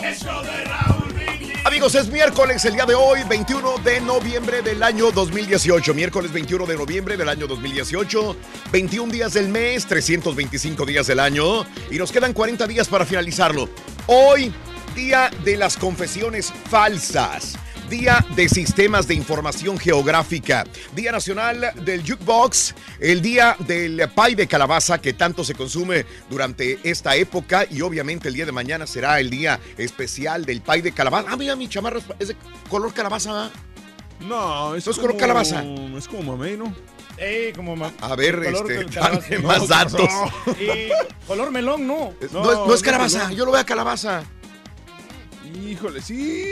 Speaker 2: Amigos, es miércoles, el día de hoy, 21 de noviembre del año 2018. Miércoles 21 de noviembre del año 2018. 21 días del mes, 325 días del año. Y nos quedan 40 días para finalizarlo. Hoy, día de las confesiones falsas. Día de Sistemas de Información Geográfica, Día Nacional del Jukebox, el Día del Pie de Calabaza que tanto se consume durante esta época y obviamente el día de mañana será el Día Especial del Pie de Calabaza. Ah, mira, mi chamarra es- de color calabaza.
Speaker 5: No, es
Speaker 2: ¿No es color calabaza?
Speaker 5: Es como mamey, ¿no?
Speaker 19: Eh, como
Speaker 2: A ver, este, dame más datos.
Speaker 19: Y color melón, no.
Speaker 2: No, es- no es calabaza, yo lo veo a calabaza.
Speaker 5: Híjole, sí,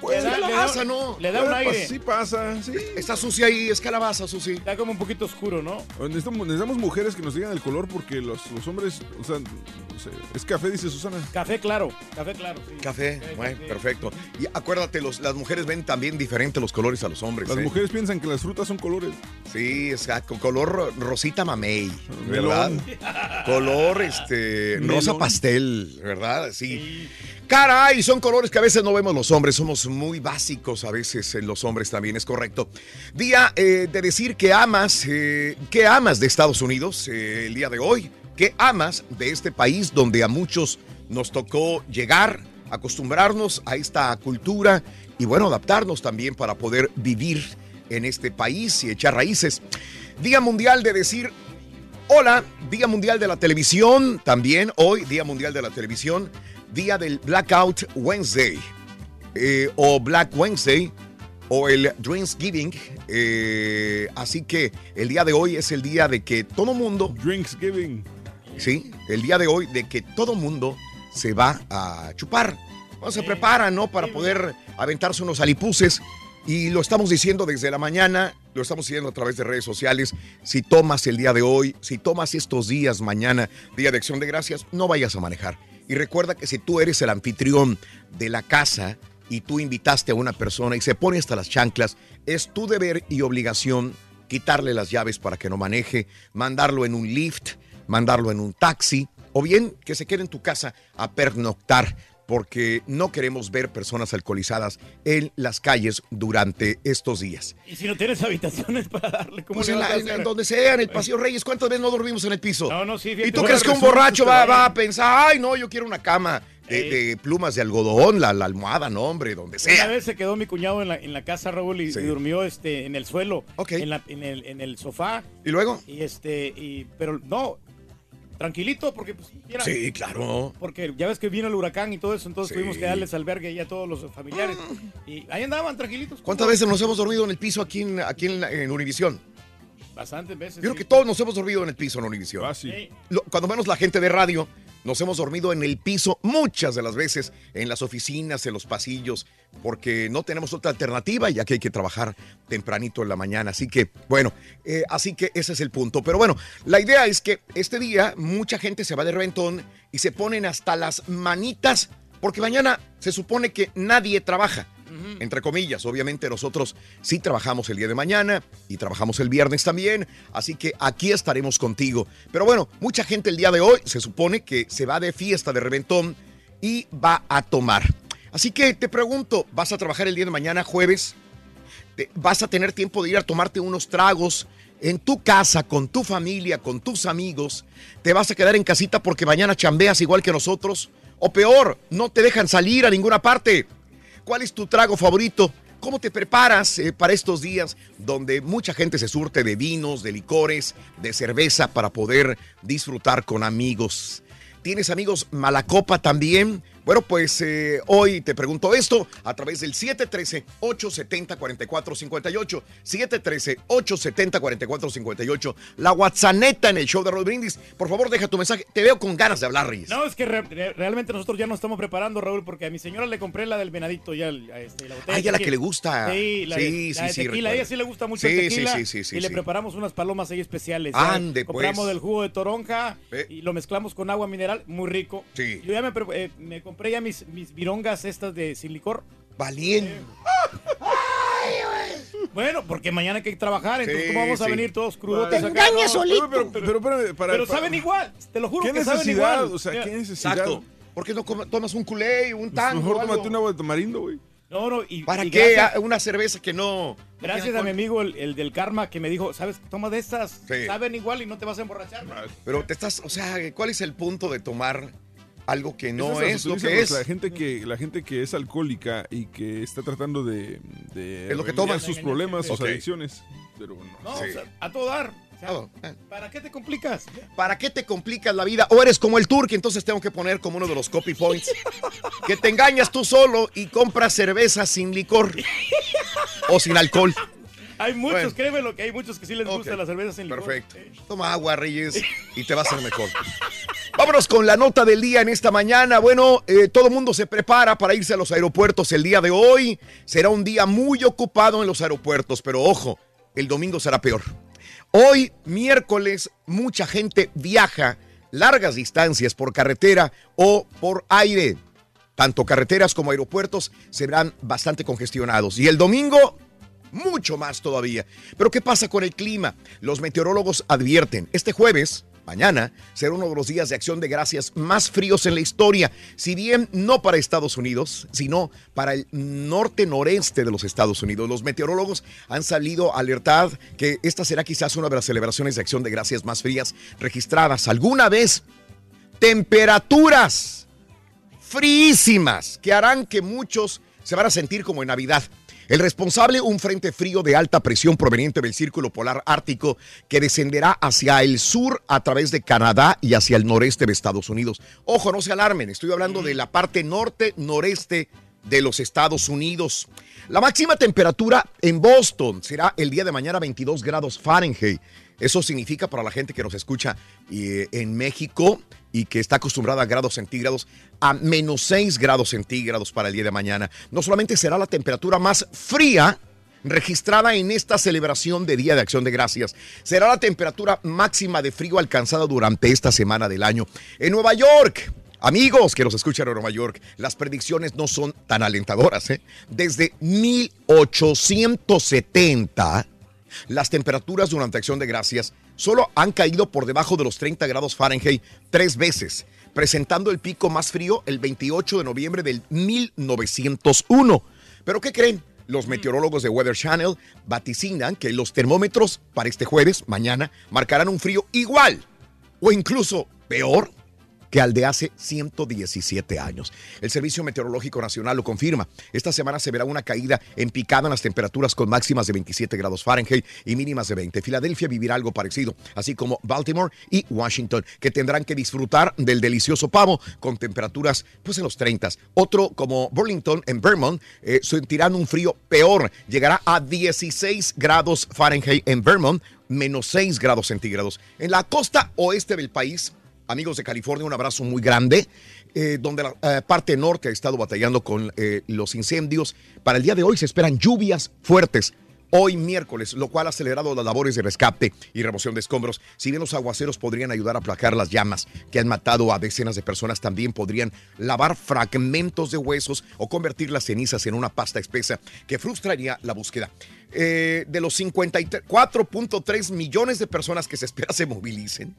Speaker 2: Pues
Speaker 19: Le da-
Speaker 2: calabaza,
Speaker 19: le da-
Speaker 2: ¿no?
Speaker 19: le da un
Speaker 5: Puede
Speaker 19: aire.
Speaker 5: Sí pasa, sí.
Speaker 2: Está sucia ahí, es calabaza, Susi.
Speaker 19: Está como un poquito oscuro, ¿no?
Speaker 5: Necesitamos, necesitamos mujeres que nos digan el color porque los, los hombres, o sea, no sé, es café, dice Susana.
Speaker 19: Café claro, café claro, sí.
Speaker 2: Café, bueno, perfecto. Y acuérdate, los, las mujeres ven también diferente los colores a los hombres.
Speaker 5: Las
Speaker 2: ¿eh?
Speaker 5: mujeres piensan que las frutas son colores.
Speaker 2: Sí, es ah, con color ro- rosita mamey,
Speaker 5: Melón.
Speaker 2: ¿verdad? Color este
Speaker 5: Melón.
Speaker 2: rosa pastel, ¿verdad? Sí. Caray, son colores que a veces no vemos los hombres, somos muy básicos a veces en los hombres también, es correcto. Día eh, de decir que amas, eh, que amas de Estados Unidos eh, el día de hoy, que amas de este país donde a muchos nos tocó llegar, acostumbrarnos a esta cultura y bueno, adaptarnos también para poder vivir en este país y echar raíces. Día Mundial de decir hola, Día Mundial de la Televisión también, hoy Día Mundial de la Televisión, Día del Blackout Wednesday eh, o Black Wednesday o el Drinksgiving. eh, así que el día de hoy es el día de que todo mundo...
Speaker 5: Drinksgiving.
Speaker 2: Sí, el día de hoy de que todo mundo se va a chupar. Se preparan, ¿no? Para poder aventarse unos alipuses. Y lo estamos diciendo desde la mañana, lo estamos diciendo a través de redes sociales. Si tomas el día de hoy, si tomas estos días mañana, Día de Acción de Gracias, no vayas a manejar. Y recuerda que si tú eres el anfitrión de la casa y tú invitaste a una persona y se pone hasta las chanclas, es tu deber y obligación quitarle las llaves para que no maneje, mandarlo en un lift, mandarlo en un taxi o bien que se quede en tu casa a pernoctar porque no queremos ver personas alcoholizadas en las calles durante estos días.
Speaker 19: Y si no tienes habitaciones para darle, ¿cómo
Speaker 2: Pues en, la- en- donde sea, en el Paseo Reyes, ¿cuántas veces no dormimos en el piso?
Speaker 19: No, no, sí,
Speaker 2: ¿Y
Speaker 19: fíjate,
Speaker 2: tú
Speaker 19: voy
Speaker 2: crees que un borracho va, va a pensar, ay, no, yo quiero una cama de, de plumas de algodón, la, la almohada, no, hombre, donde
Speaker 19: Una
Speaker 2: sea?
Speaker 19: vez se quedó mi cuñado en la, en la casa, Raúl, y,
Speaker 2: Sí.
Speaker 19: y durmió este, en el suelo, en, la- en el, en el sofá.
Speaker 2: ¿Y luego?
Speaker 19: Y este, y, pero no, tranquilito, porque pues,
Speaker 2: Sí, claro.
Speaker 19: Porque ya ves que vino el huracán y todo eso, entonces
Speaker 2: Sí.
Speaker 19: tuvimos que darles albergue ahí a todos los familiares. Y ahí andaban tranquilitos.
Speaker 2: ¿Cuántas veces nos hemos dormido en el piso aquí en, aquí en, Univisión?
Speaker 19: Bastantes veces.
Speaker 2: Yo creo
Speaker 19: sí.
Speaker 2: que todos nos hemos dormido en el piso en Univisión.
Speaker 5: Ah, sí.
Speaker 2: Cuando menos la gente de radio, nos hemos dormido en el piso muchas de las veces, en las oficinas, en los pasillos, porque no tenemos otra alternativa, ya que hay que trabajar tempranito en la mañana. Así que, bueno, eh, así que ese es el punto. Pero bueno, la idea es que este día mucha gente se va de reventón y se ponen hasta las manitas, porque mañana se supone que nadie trabaja entre comillas. Obviamente nosotros sí trabajamos el día de mañana y trabajamos el viernes también, así que aquí estaremos contigo. Pero bueno, mucha gente el día de hoy se supone que se va de fiesta de reventón y va a tomar. Así que te pregunto, ¿vas a trabajar el día de mañana jueves? ¿Vas a tener tiempo de ir a tomarte unos tragos en tu casa, con tu familia, con tus amigos? ¿Te vas a quedar en casita porque mañana chambeas igual que nosotros? O peor, no te dejan salir a ninguna parte. ¿Cuál es tu trago favorito? ¿Cómo te preparas eh, para estos días donde mucha gente se surte de vinos, de licores, de cerveza para poder disfrutar con amigos? ¿Tienes amigos malacopa también? Bueno, pues eh, hoy te pregunto esto a través del 713-870-4458. 713-870-4458. La WhatsApp en el show de Roll Brindis. Por favor, deja tu mensaje. Te veo con ganas de hablar, Reyes.
Speaker 19: No, es que re- re- realmente nosotros ya nos estamos preparando, Raúl, porque a mi señora le compré la del venadito ya. este, la botella
Speaker 2: Ah, ya la que le gusta.
Speaker 19: Sí, la
Speaker 2: Sí,
Speaker 19: de,
Speaker 2: sí,
Speaker 19: la de
Speaker 2: sí,
Speaker 19: tequila. A ella sí le gusta mucho
Speaker 2: Sí,
Speaker 19: el
Speaker 2: sí,
Speaker 19: tequila.
Speaker 2: sí, sí, sí,
Speaker 19: y le preparamos unas palomas ahí especiales.
Speaker 2: Ande, pues.
Speaker 19: Compramos del jugo de toronja y lo mezclamos con agua mineral, muy rico.
Speaker 2: Sí.
Speaker 19: Yo ya me, eh, me compré ya mis, mis virongas estas de sin licor.
Speaker 2: Valiente.
Speaker 19: Bueno, porque mañana hay que trabajar, entonces
Speaker 2: Sí,
Speaker 19: ¿cómo vamos a venir todos crudotes
Speaker 6: Te engañas solito.
Speaker 5: Pero, pero, pero,
Speaker 19: Pero
Speaker 5: para-
Speaker 19: saben igual, te lo juro
Speaker 5: ¿Qué
Speaker 19: que saben igual.
Speaker 5: O sea, ¿qué necesidad?
Speaker 2: Exacto. ¿Por qué no tomas un culé y un tango?
Speaker 5: Mejor tómate una agua de tamarindo, güey.
Speaker 19: No, no, y,
Speaker 2: ¿Para
Speaker 19: y
Speaker 2: qué
Speaker 19: gracias-
Speaker 2: Ah, una cerveza que no...
Speaker 19: Gracias a mi amigo el, el del karma que me dijo, sabes, toma de estas,
Speaker 2: Sí.
Speaker 19: saben igual y no te vas a emborrachar.
Speaker 2: Pero te estás, o sea, ¿cuál es el punto de tomar algo que no
Speaker 5: Esas
Speaker 2: es lo que es?
Speaker 5: La gente que, la gente que es alcohólica y que está tratando de, de
Speaker 2: Es lo que toman.
Speaker 5: sus problemas, sus adicciones. Pero no.
Speaker 19: No,
Speaker 2: Sí.
Speaker 19: o sea, a todo dar. O sea,
Speaker 2: ah.
Speaker 19: ¿Para qué te complicas?
Speaker 2: ¿Para qué te complicas la vida? O eres como el turque, entonces tengo que poner como uno de los copy points. que te engañas tú solo y compras cerveza sin licor. o sin alcohol.
Speaker 19: Hay muchos,
Speaker 2: Bueno.
Speaker 19: créeme lo que hay muchos que sí les gusta
Speaker 2: Ok.
Speaker 19: la cerveza sin licor.
Speaker 2: Perfecto. Toma agua, Reyes, y te va a ser mejor. Vámonos con la nota del día en esta mañana. Bueno, eh, todo el mundo se prepara para irse a los aeropuertos el día de hoy. Será un día muy ocupado en los aeropuertos, pero ojo, el domingo será peor. Hoy, miércoles, mucha gente viaja largas distancias por carretera o por aire. Tanto carreteras como aeropuertos se verán bastante congestionados. Y el domingo, mucho más todavía. Pero ¿qué pasa con el clima? Los meteorólogos advierten, este jueves, mañana, será uno de los días de acción de gracias más fríos en la historia, si bien no para Estados Unidos, sino para el norte-noreste de los Estados Unidos. Los meteorólogos han salido a alertar que esta será quizás una de las celebraciones de acción de gracias más frías registradas alguna vez. Temperaturas fríísimas que harán que muchos se van a sentir como en Navidad. El responsable, un frente frío de alta presión proveniente del Círculo Polar Ártico que descenderá hacia el sur a través de Canadá y hacia el noreste de Estados Unidos. Ojo, no se alarmen, estoy hablando de la parte norte-noreste de los Estados Unidos. La máxima temperatura en Boston será el día de mañana 22 grados Fahrenheit. Eso significa para la gente que nos escucha eh, en México y que está acostumbrada a grados centígrados, a menos 6 grados centígrados para el día de mañana. No solamente será la temperatura más fría registrada en esta celebración de Día de Acción de Gracias, será la temperatura máxima de frío alcanzada durante esta semana del año. En Nueva York, Amigos que nos escuchan en Nueva York, las predicciones no son tan alentadoras. ¿eh? Desde 1870, las temperaturas durante Acción de Gracias solo han caído por debajo de los 30 grados Fahrenheit tres veces, presentando el pico más frío el 28 de noviembre del 1901. ¿Pero qué creen? Los meteorólogos de Weather Channel vaticinan que los termómetros para este jueves, mañana, marcarán un frío igual o incluso peor que al de hace 117 años. El Servicio Meteorológico Nacional lo confirma. Esta semana se verá una caída en picada en las temperaturas con máximas de 27 grados Fahrenheit y mínimas de 20. Filadelfia vivirá algo parecido, así como Baltimore y Washington, que tendrán que disfrutar del delicioso pavo con temperaturas pues en los 30. Otro como Burlington en Vermont eh, sentirán un frío peor. Llegará a 16 grados Fahrenheit en Vermont, menos 6 grados centígrados. En la costa oeste del país, amigos de California, un abrazo muy grande, eh, donde la eh, parte norte ha estado batallando con eh, los incendios. Para el día de hoy se esperan lluvias fuertes. Hoy miércoles, lo cual ha acelerado las labores de rescate y remoción de escombros. Si bien los aguaceros podrían ayudar a aplacar las llamas que han matado a decenas de personas, también podrían lavar fragmentos de huesos o convertir las cenizas en una pasta espesa que frustraría la búsqueda. De los 54.3 millones de personas que se espera se movilicen,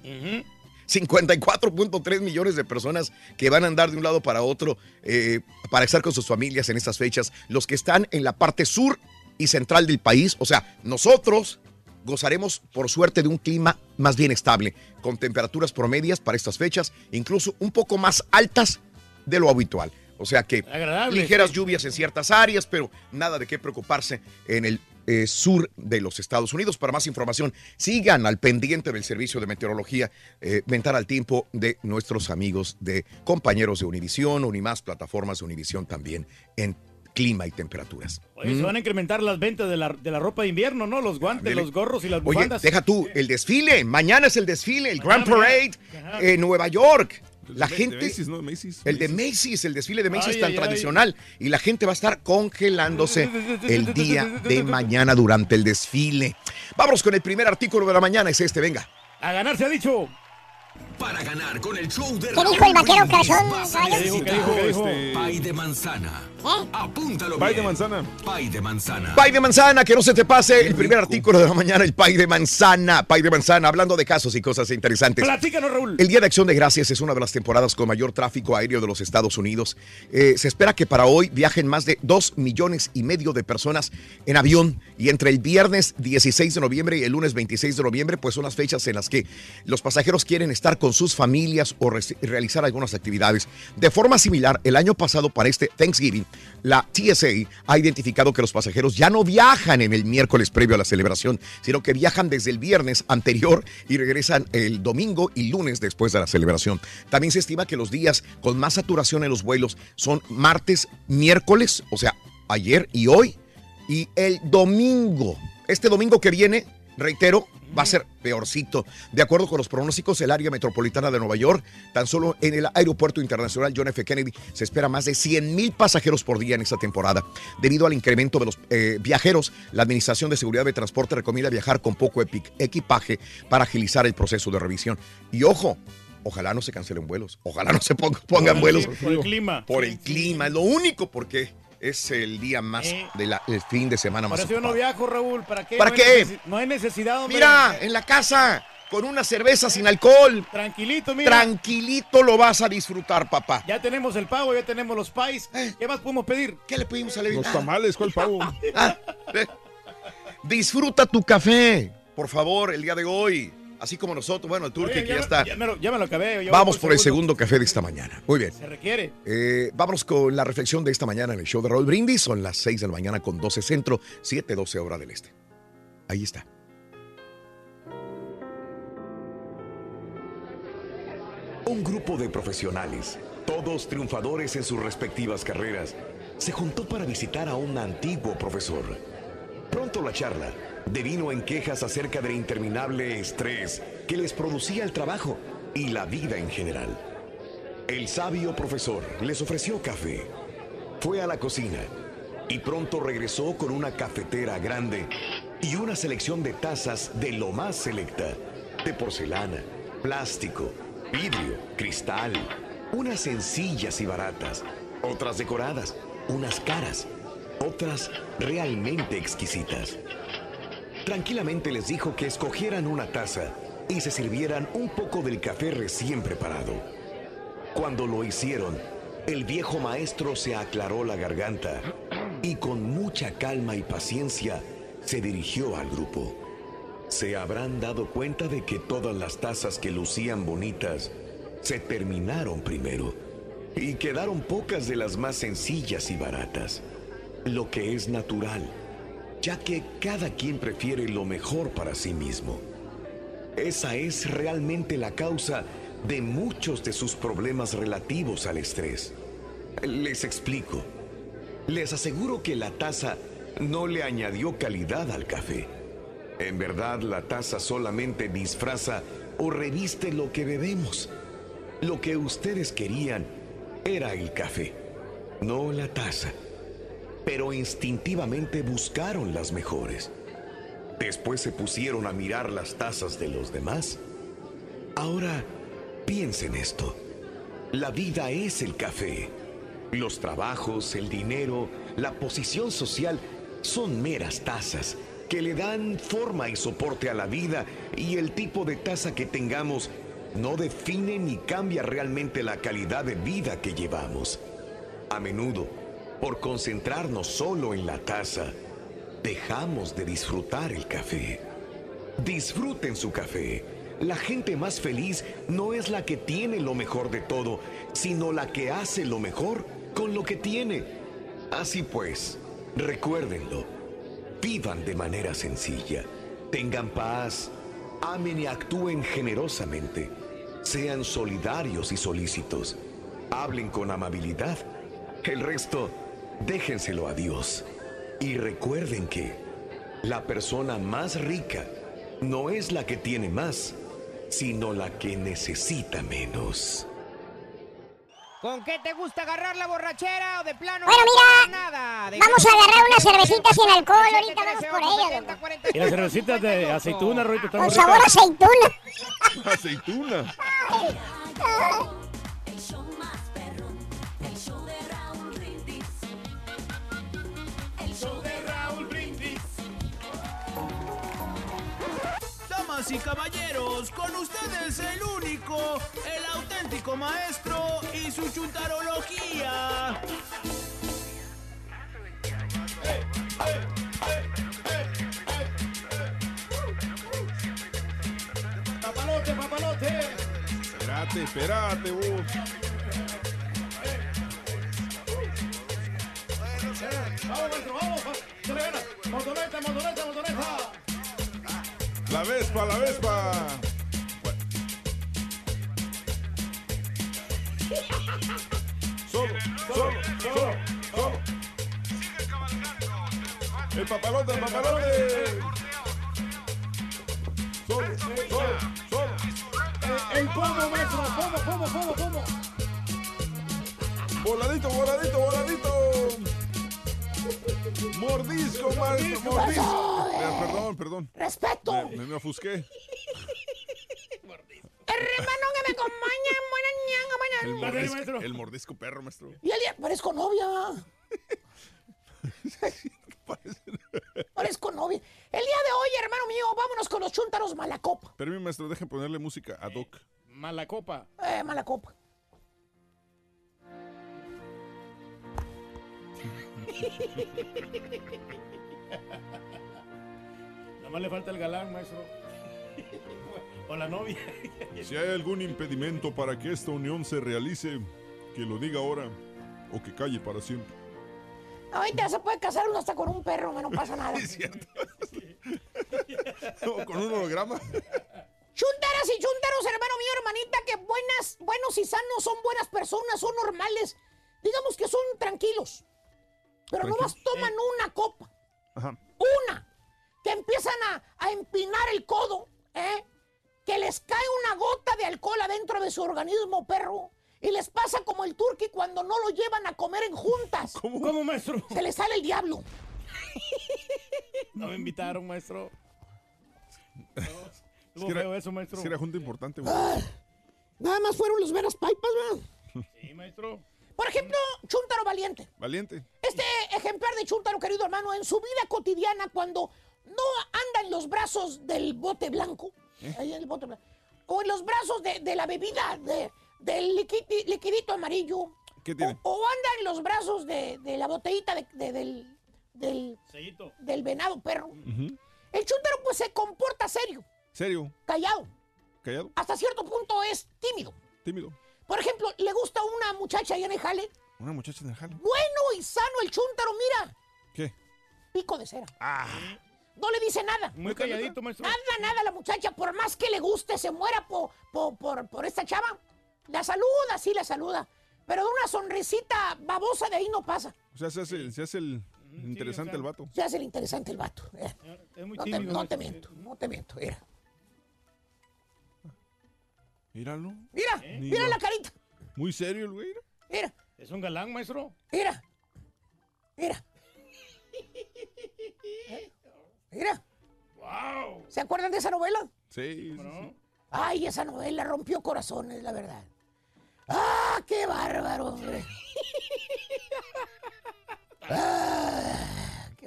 Speaker 2: 54.3 millones de personas que van a andar de un lado para otro eh, para estar con sus familias en estas fechas. Los que están en la parte sur y central del país, o sea, nosotros gozaremos por suerte de un clima más bien estable, con temperaturas promedias para estas fechas, incluso un poco más altas de lo habitual. O sea que
Speaker 19: Agradable,
Speaker 2: ligeras
Speaker 19: sí.
Speaker 2: lluvias en ciertas áreas, pero nada de qué preocuparse en el eh, sur de los Estados Unidos. Para más información, sigan al pendiente del servicio de meteorología eh, Ventar al Tiempo de nuestros amigos de compañeros de Univisión, Unimás, plataformas de Univisión también en clima y temperaturas.
Speaker 19: Oye, se
Speaker 2: Mm.
Speaker 19: van a incrementar las ventas de la, de la ropa de invierno, ¿no? Los guantes, los gorros y las
Speaker 2: Oye,
Speaker 19: bufandas.
Speaker 2: deja tú, el desfile, mañana es el desfile, el Grand Parade en Nueva York. La
Speaker 5: de
Speaker 2: gente,
Speaker 5: Macy's, ¿no? Macy's,
Speaker 2: el de Macy's, el desfile de Macy's
Speaker 19: Ay,
Speaker 2: tan
Speaker 19: ay, ay.
Speaker 2: tradicional y la gente va a estar congelándose el día de mañana durante el desfile. Vámonos con el primer artículo de la mañana, es este, venga.
Speaker 19: A ganar se ha dicho.
Speaker 1: Para ganar con el show de
Speaker 4: ¿Qué
Speaker 1: Raúl
Speaker 4: dijo el vaquero caballo?
Speaker 5: ¿Qué dijo, qué
Speaker 1: necesitar
Speaker 5: dijo, qué dijo?
Speaker 1: Pay de manzana.
Speaker 4: ¿Eh?
Speaker 1: Apúntalo
Speaker 5: Pay de
Speaker 1: bien.
Speaker 5: manzana.
Speaker 1: Pay de manzana.
Speaker 20: Pay de manzana, que no se te pase el primer artículo de la mañana, el pay de manzana, pay de manzana, hablando de casos y cosas interesantes.
Speaker 3: Platícanos, Raúl.
Speaker 20: El Día de Acción de Gracias es una de las temporadas con mayor tráfico aéreo de los Estados Unidos. Eh, se espera que para hoy viajen más de 2 millones y medio de personas en avión y entre el viernes 16 de noviembre y el lunes 26 de noviembre, pues son las fechas en las que los pasajeros quieren estar con sus familias o re- realizar algunas actividades. De forma similar, el año pasado para este Thanksgiving, la TSA ha identificado que los pasajeros ya no viajan en el miércoles previo a la celebración, sino que viajan desde el viernes anterior y regresan el domingo y lunes después de la celebración. También se estima que los días con más saturación en los vuelos son martes, miércoles, o sea, ayer y hoy, y el domingo. Este domingo que viene, reitero, va a ser peorcito. De acuerdo con los pronósticos, el área metropolitana de Nueva York, tan solo en el aeropuerto internacional John F. Kennedy, se espera más de 100 mil pasajeros por día en esta temporada. Debido al incremento de los eh, viajeros, la Administración de Seguridad de Transporte recomienda viajar con poco equipaje para agilizar el proceso de revisión. Y ojo, ojalá no se cancelen vuelos, ojalá no se pon- pongan vuelos.
Speaker 3: Por el clima.
Speaker 20: Por el clima, es lo único porque es el día más
Speaker 3: Eh.
Speaker 20: del fin de semana más
Speaker 3: eso yo no
Speaker 20: ocupado.
Speaker 3: viajo, Raúl. ¿Para qué?
Speaker 20: ¿Para
Speaker 3: No hay
Speaker 20: qué?
Speaker 3: No hay necesidad, hombre.
Speaker 20: Mira, en la casa, con una cerveza sin alcohol.
Speaker 3: Tranquilito, mira.
Speaker 20: Tranquilito lo vas a disfrutar, papá.
Speaker 3: Ya tenemos el pavo, ya tenemos los pies. ¿Qué más podemos pedir?
Speaker 20: Eh. ¿Qué le pedimos a Levi?
Speaker 5: Los tamales, ¿cuál pavo?
Speaker 20: Ah, eh. Disfruta tu café, por favor, el día de hoy. Así como nosotros, bueno, el turque que ya está.
Speaker 3: Ya me lo, ya me lo acabé.
Speaker 20: Vamos por el segundo café de esta mañana. Muy bien.
Speaker 3: Se requiere.
Speaker 20: Eh, vámonos con la reflexión de esta mañana en el show de Raúl Brindis. Son las 6 de la mañana con 12 centro, 7, 12 hora del este. Ahí está.
Speaker 2: Un grupo de profesionales, todos triunfadores en sus respectivas carreras, se juntó para visitar a un antiguo profesor. Pronto la charla devino en quejas acerca del interminable estrés que les producía el trabajo y la vida en general. El sabio profesor les ofreció café. Fue a la cocina y pronto regresó con una cafetera grande y una selección de tazas de lo más selecta, de porcelana, plástico, vidrio, cristal, unas sencillas y baratas, otras decoradas, unas caras, otras realmente exquisitas. Tranquilamente les dijo que escogieran una taza y se sirvieran un poco del café recién preparado. Cuando lo hicieron, el viejo maestro se aclaró la garganta y con mucha calma y paciencia se dirigió al grupo. Se habrán dado cuenta de que todas las tazas que lucían bonitas se terminaron primero y quedaron pocas de las más sencillas y baratas, lo que es natural, ya que cada quien prefiere lo mejor para sí mismo. Esa es realmente la causa de muchos de sus problemas relativos al estrés. Les explico. Les aseguro que la taza no le añadió calidad al café. En verdad, la taza solamente disfraza o reviste lo que bebemos. Lo que ustedes querían era el café, no la taza. Pero instintivamente buscaron las mejores. Después se pusieron a mirar las tazas de los demás. Ahora, piensen esto. La vida es el café. Los trabajos, el dinero, la posición social son meras tazas que le dan forma y soporte a la vida y el tipo de taza que tengamos no define ni cambia realmente la calidad de vida que llevamos. A menudo, por concentrarnos solo en la taza, dejamos de disfrutar el café. Disfruten su café. La gente más feliz no es la que tiene lo mejor de todo, sino la que hace lo mejor con lo que tiene. Así pues, recuérdenlo. Vivan de manera sencilla. Tengan paz. Amen y actúen generosamente. Sean solidarios y solícitos. Hablen con amabilidad. El resto, déjenselo a Dios. Y recuerden que la persona más rica no es la que tiene más, sino la que necesita menos.
Speaker 15: ¿Con qué te gusta agarrar la borrachera o de plano
Speaker 4: Bueno,
Speaker 15: no
Speaker 4: mira,
Speaker 15: nada?
Speaker 4: No vamos a agarrar unas cervecitas sin alcohol, ahorita vamos por ellas.
Speaker 3: Y las cervecitas de aceituna, están
Speaker 4: Con sabor a aceituna.
Speaker 21: Aceituna.
Speaker 22: Damas y caballeros, con ustedes el único, el auténtico maestro y su chuntarología.
Speaker 3: Papalote, papalote.
Speaker 5: Espérate, espérate, vos.
Speaker 3: Vamos, maestro, vamos. Motoneta, motoneta, motoneta.
Speaker 5: La Vespa, la Vespa. Solo, solo, solo, solo. El papalote, el papalote. Solo, solo, solo.
Speaker 3: El pomo, maestro. Pomo, pomo, pomo, pomo.
Speaker 5: Voladito, voladito, voladito. Mordisco, maestro, mordisco. Eh, perdón, perdón.
Speaker 6: Respeto.
Speaker 5: Me, me, ofusqué.
Speaker 6: Hermano que me acompaña, buena ñanga,
Speaker 5: El mordisco, el mordisco perro, maestro.
Speaker 6: Y el día, parezco novia. parezco novia. El día de hoy, hermano mío, vámonos con los chúntaros Malacopa.
Speaker 5: Pero mi maestro, deje ponerle música ad hoc.
Speaker 3: Mala copa.
Speaker 6: Eh, Malacopa.
Speaker 3: Nada más le falta el galán, maestro. O la novia.
Speaker 5: Si hay algún impedimento para que esta unión se realice, que lo diga ahora o que calle para siempre.
Speaker 6: Ahorita se puede casar uno hasta con un perro, no pasa nada.
Speaker 5: Es cierto. O con un holograma.
Speaker 6: Chuntaras y chuntaros, hermano mío, hermanita, que buenas, buenos y sanos, son buenas personas, son normales. Digamos que son tranquilos. Pero nomás toman una copa.
Speaker 5: Ajá.
Speaker 6: Una. Que empiezan a, a empinar el codo, ¿eh? Que les cae una gota de alcohol adentro de su organismo, perro. Y les pasa como el turqui cuando no lo llevan a comer en juntas.
Speaker 3: ¿Cómo, maestro?
Speaker 6: Se les sale el diablo.
Speaker 3: No me invitaron, maestro.
Speaker 5: Es
Speaker 3: Estuvo
Speaker 5: que era-
Speaker 3: eso, maestro.
Speaker 5: es que era junta importante. güey.
Speaker 6: Ah, nada más fueron los veras pipas, ¿verdad?
Speaker 3: Sí, maestro.
Speaker 6: Por ejemplo, Chuntaro Valiente.
Speaker 5: Valiente.
Speaker 6: Este ejemplar de Chuntaro, querido hermano, en su vida cotidiana, cuando no anda en los brazos del bote blanco, ahí en el bote blanco, o en los brazos de, de la bebida, de- del liquidi- liquidito amarillo,
Speaker 5: ¿Qué tiene?
Speaker 6: o anda en los brazos de, de la botellita de- de- del, del,
Speaker 3: Sellito.
Speaker 6: del venado perro. El Chuntaro pues se comporta serio,
Speaker 5: Serio,
Speaker 6: callado,
Speaker 5: callado,
Speaker 6: hasta cierto punto es tímido.
Speaker 5: tímido.
Speaker 6: Por ejemplo, le gusta una muchacha ahí en el jale,
Speaker 5: Una muchacha en el jale.
Speaker 6: bueno y sano el Chuntaro, mira,
Speaker 5: ¿Qué?
Speaker 6: pico de cera.
Speaker 5: Ah.
Speaker 6: No le dice nada.
Speaker 3: Muy calladito, maestro.
Speaker 6: Nada, nada a la muchacha, por más que le guste, se muera po- po- por, por esta chava. La saluda, sí la saluda. Pero de una sonrisita babosa de ahí no pasa.
Speaker 5: O sea, se hace, se hace el interesante
Speaker 3: o sea,
Speaker 5: el vato.
Speaker 6: Se hace el interesante el vato. eh.
Speaker 3: Es muy
Speaker 6: No te, no te miento, no te miento. Mira,
Speaker 5: Míralo.
Speaker 6: mira, mira la carita.
Speaker 5: Muy serio el güey. mira.
Speaker 3: Es un galán, maestro.
Speaker 6: mira, mira. Mira.
Speaker 3: ¡Wow!
Speaker 6: ¿Se acuerdan de esa novela?
Speaker 5: Sí, sí, sí.
Speaker 6: Ay, esa novela rompió corazones, la verdad. ¡Ah, qué bárbaro, hombre! ¡Ah,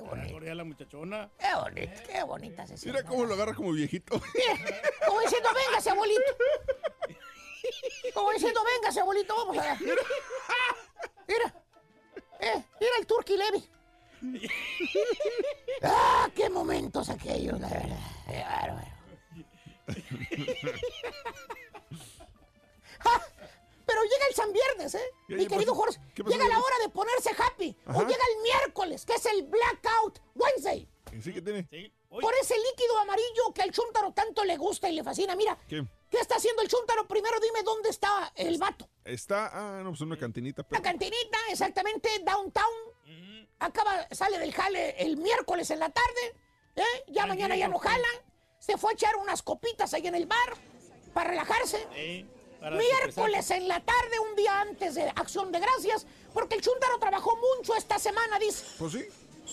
Speaker 6: bonito!
Speaker 3: A la muchachona.
Speaker 6: Qué bonito, qué bonita se siente.
Speaker 5: Mira cómo lo agarra como viejito.
Speaker 6: Como diciendo, véngase, abuelito. Como diciendo, véngase, abuelito, vamos allá. Mira. Eh, mira el Turkey Levy. ¡Ah, qué momentos aquellos, la verdad! ¡Qué bárbaro! Ah, Pero llega el San Viernes, ¿eh?
Speaker 5: ¿Qué-
Speaker 6: Mi querido
Speaker 5: pasó?
Speaker 6: Jorge.
Speaker 5: ¿Qué pasó,
Speaker 6: Llega la hora de ponerse happy. O llega el miércoles, que es el Blackout Wednesday.
Speaker 5: ¿Sí que tiene?
Speaker 3: Sí.
Speaker 6: Por ese líquido amarillo que al chúntaro tanto le gusta y le fascina. Mira,
Speaker 5: ¿Qué?
Speaker 6: ¿qué está haciendo el chúntaro? Primero dime dónde está el vato.
Speaker 5: Está, ah, no, pues una cantinita.
Speaker 6: La
Speaker 5: Pero...
Speaker 6: cantinita, exactamente, downtown. Acaba, sale del jale el miércoles en la tarde. ¿eh? Ya mañana ya no jala. Se fue a echar unas copitas ahí en el bar para relajarse. Miércoles en la tarde, un día antes de Acción de Gracias, Porque el Chuntaro trabajó mucho esta semana, dice.
Speaker 5: Pues sí.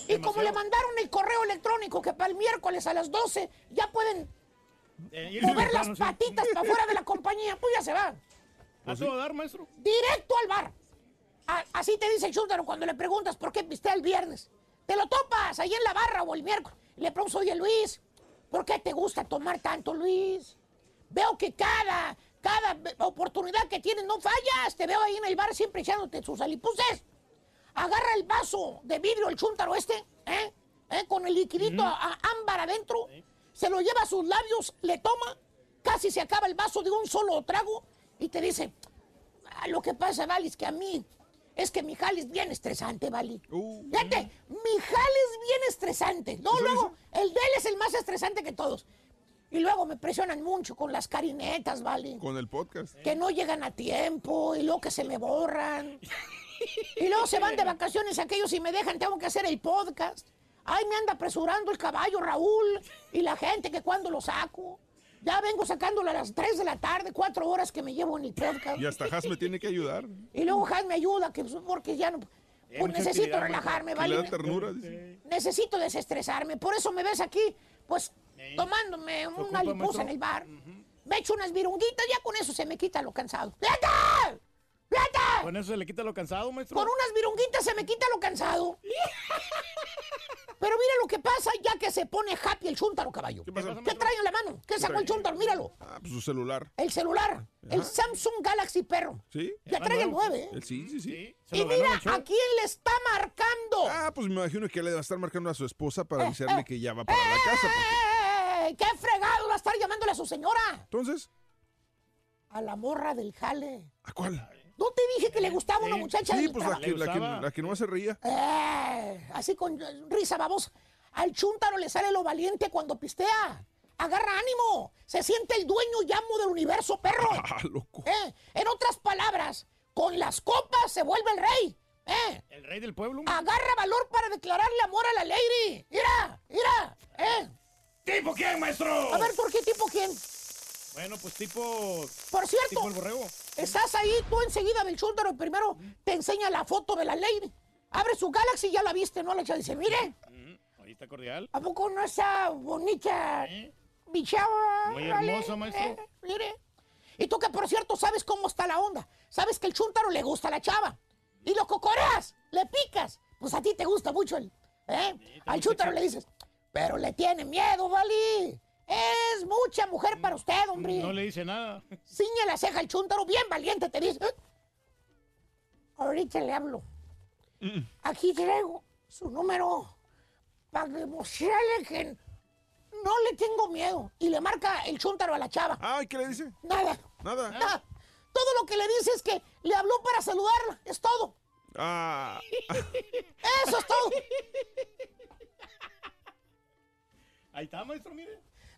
Speaker 6: Y como le mandaron el correo electrónico que para el miércoles a las 12 ya pueden
Speaker 19: Eh,
Speaker 6: mover las patitas para afuera de la compañía, pues ya se va.
Speaker 19: ¿A todo dar, maestro?
Speaker 6: Directo al bar. A- así te dice el chúntaro cuando le preguntas por qué pistea el viernes. Te lo topas ahí en la barra o el miércoles. Le preguntas, oye Luis, ¿por qué te gusta tomar tanto, Luis? Veo que cada, cada oportunidad que tienes no fallas. Te veo ahí en el bar siempre echándote sus alipuses. Agarra el vaso de vidrio, el chúntaro este, ¿eh? ¿Eh? Con el liquidito a- a ámbar adentro. Se lo lleva a sus labios, le toma, casi se acaba el vaso de un solo trago y te dice, "Ah, lo que pasa, Vali, es que a mí, es que mi jale es bien estresante, Vali. Fíjate, mi jale es bien estresante. No, luego, el de él es el más estresante que todos. Y luego me presionan mucho con las carinetas, Vali.
Speaker 5: Con el podcast.
Speaker 6: Que no llegan a tiempo y luego que se me borran. Y luego se van de vacaciones aquellos y me dejan, tengo que hacer el podcast. Ay, me anda apresurando el caballo, Raúl. Y la gente que cuando lo saco. Ya vengo sacándolo a las 3 de la tarde, cuatro horas que me llevo en el podcast.
Speaker 5: Y hasta Has me tiene que ayudar.
Speaker 6: Y luego Has me ayuda, que, porque ya no... Pues necesito relajarme, ¿vale?
Speaker 5: ternura, dice.
Speaker 6: Necesito desestresarme. Por eso me ves aquí, pues, tomándome una liposa en el bar. Me echo unas virunguitas, ya con eso se me quita lo cansado. ¡Fíjate! ¡Fíjate!
Speaker 19: ¿Con eso se le quita lo cansado, maestro?
Speaker 6: Con unas virunguitas se me quita lo cansado. Pero mira lo que pasa ya que se pone happy el chúntaro, caballo. ¿Qué,
Speaker 5: pasa?
Speaker 6: trae en la mano? ¿Qué sacó el chúntaro? Míralo.
Speaker 5: Ah, pues su celular.
Speaker 6: El celular. El Samsung Galaxy Perro.
Speaker 5: ¿Sí?
Speaker 6: Ya trae el 9, ¿eh?
Speaker 5: El sí, sí, sí.
Speaker 6: Y mira, ¿a quién le está marcando?
Speaker 5: Ah, pues me imagino que le va a estar marcando a su esposa para avisarle que ya va para la casa. porque-
Speaker 6: ¡Eh! ¡Qué fregado va a estar llamándole a su señora!
Speaker 5: Entonces,
Speaker 6: A la morra del jale.
Speaker 5: ¿a cuál?
Speaker 6: ¿No te dije que le gustaba una muchacha
Speaker 5: Sí,
Speaker 6: del
Speaker 5: pues la que, la, que, la que no se reía.
Speaker 6: Eh, así con risa babosa. Al chúntaro le sale lo valiente cuando pistea. Agarra ánimo. Se siente el dueño y amo del universo, perro.
Speaker 5: Ah, loco.
Speaker 6: Eh, en otras palabras, con las copas se vuelve el rey. Eh,
Speaker 19: El rey del pueblo.
Speaker 6: agarra valor para declararle amor a la lady. Mira, mira. Eh.
Speaker 19: ¿Tipo quién, maestro?
Speaker 6: A ver, ¿por qué tipo quién?
Speaker 19: Bueno, pues tipo...
Speaker 6: Por cierto,
Speaker 19: Tipo el borrego.
Speaker 6: estás ahí, tú enseguida del chúntaro y primero te enseña la foto de la lady. Abre su Galaxy y ya la viste, ¿no? La chava dice, mire,
Speaker 19: Ahí está cordial.
Speaker 6: ¿A poco no está bonita mi chava?
Speaker 19: Muy
Speaker 6: vale?
Speaker 19: hermosa, maestro.
Speaker 6: Eh, mire. Y tú que, por cierto, sabes cómo está la onda. Sabes que el chúntaro le gusta a la chava. Y lo cocoreas, le picas. Pues a ti te gusta mucho el... ¿eh? Al chúntaro le dices, pero le tiene miedo, ¿vale? Es mucha mujer para usted, hombre.
Speaker 19: No le dice nada.
Speaker 6: Ciñe la ceja el chúntaro, bien valiente, te dice. "Eh, Ahorita le hablo. Aquí traigo su número para demostrarle que no le tengo miedo. Y le marca el chúntaro a la chava.
Speaker 5: Ay, ¿qué le dice?
Speaker 6: Nada.
Speaker 5: Nada.
Speaker 6: Nada. Todo lo que le dice es que le habló para saludarla. Es todo.
Speaker 5: Ah.
Speaker 6: Eso es todo.
Speaker 19: Ahí está, maestro, mire.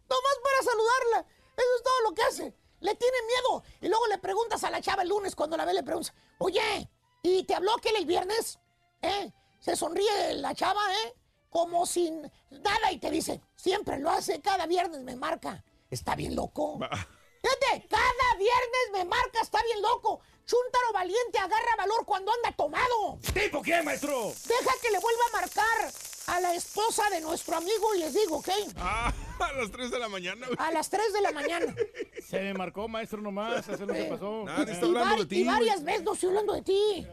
Speaker 6: Nomás para saludarla. Eso es todo lo que hace. Le tiene miedo. Y luego le preguntas a la chava el lunes cuando la ve, le preguntas, oye, ¿y te habló aquel el viernes? ¿Eh? Se sonríe la chava, ¿eh? Como sin nada y te dice, siempre lo hace, cada viernes me marca. Está bien loco. Fíjate, cada viernes me marca, está bien loco. Chúntaro valiente agarra valor cuando anda tomado.
Speaker 19: ¿Tipo quién, maestro?
Speaker 6: Deja que le vuelva a marcar a la esposa de nuestro amigo y les digo, ¿ok?
Speaker 5: Ah, a las 3 de la mañana. güey.
Speaker 6: A las 3 de la mañana.
Speaker 19: Se me marcó, maestro, nomás. Eso es lo que pasó.
Speaker 5: Nadie está
Speaker 6: Y
Speaker 5: de ti.
Speaker 6: Y varias
Speaker 5: güey.
Speaker 6: veces no estoy hablando de ti.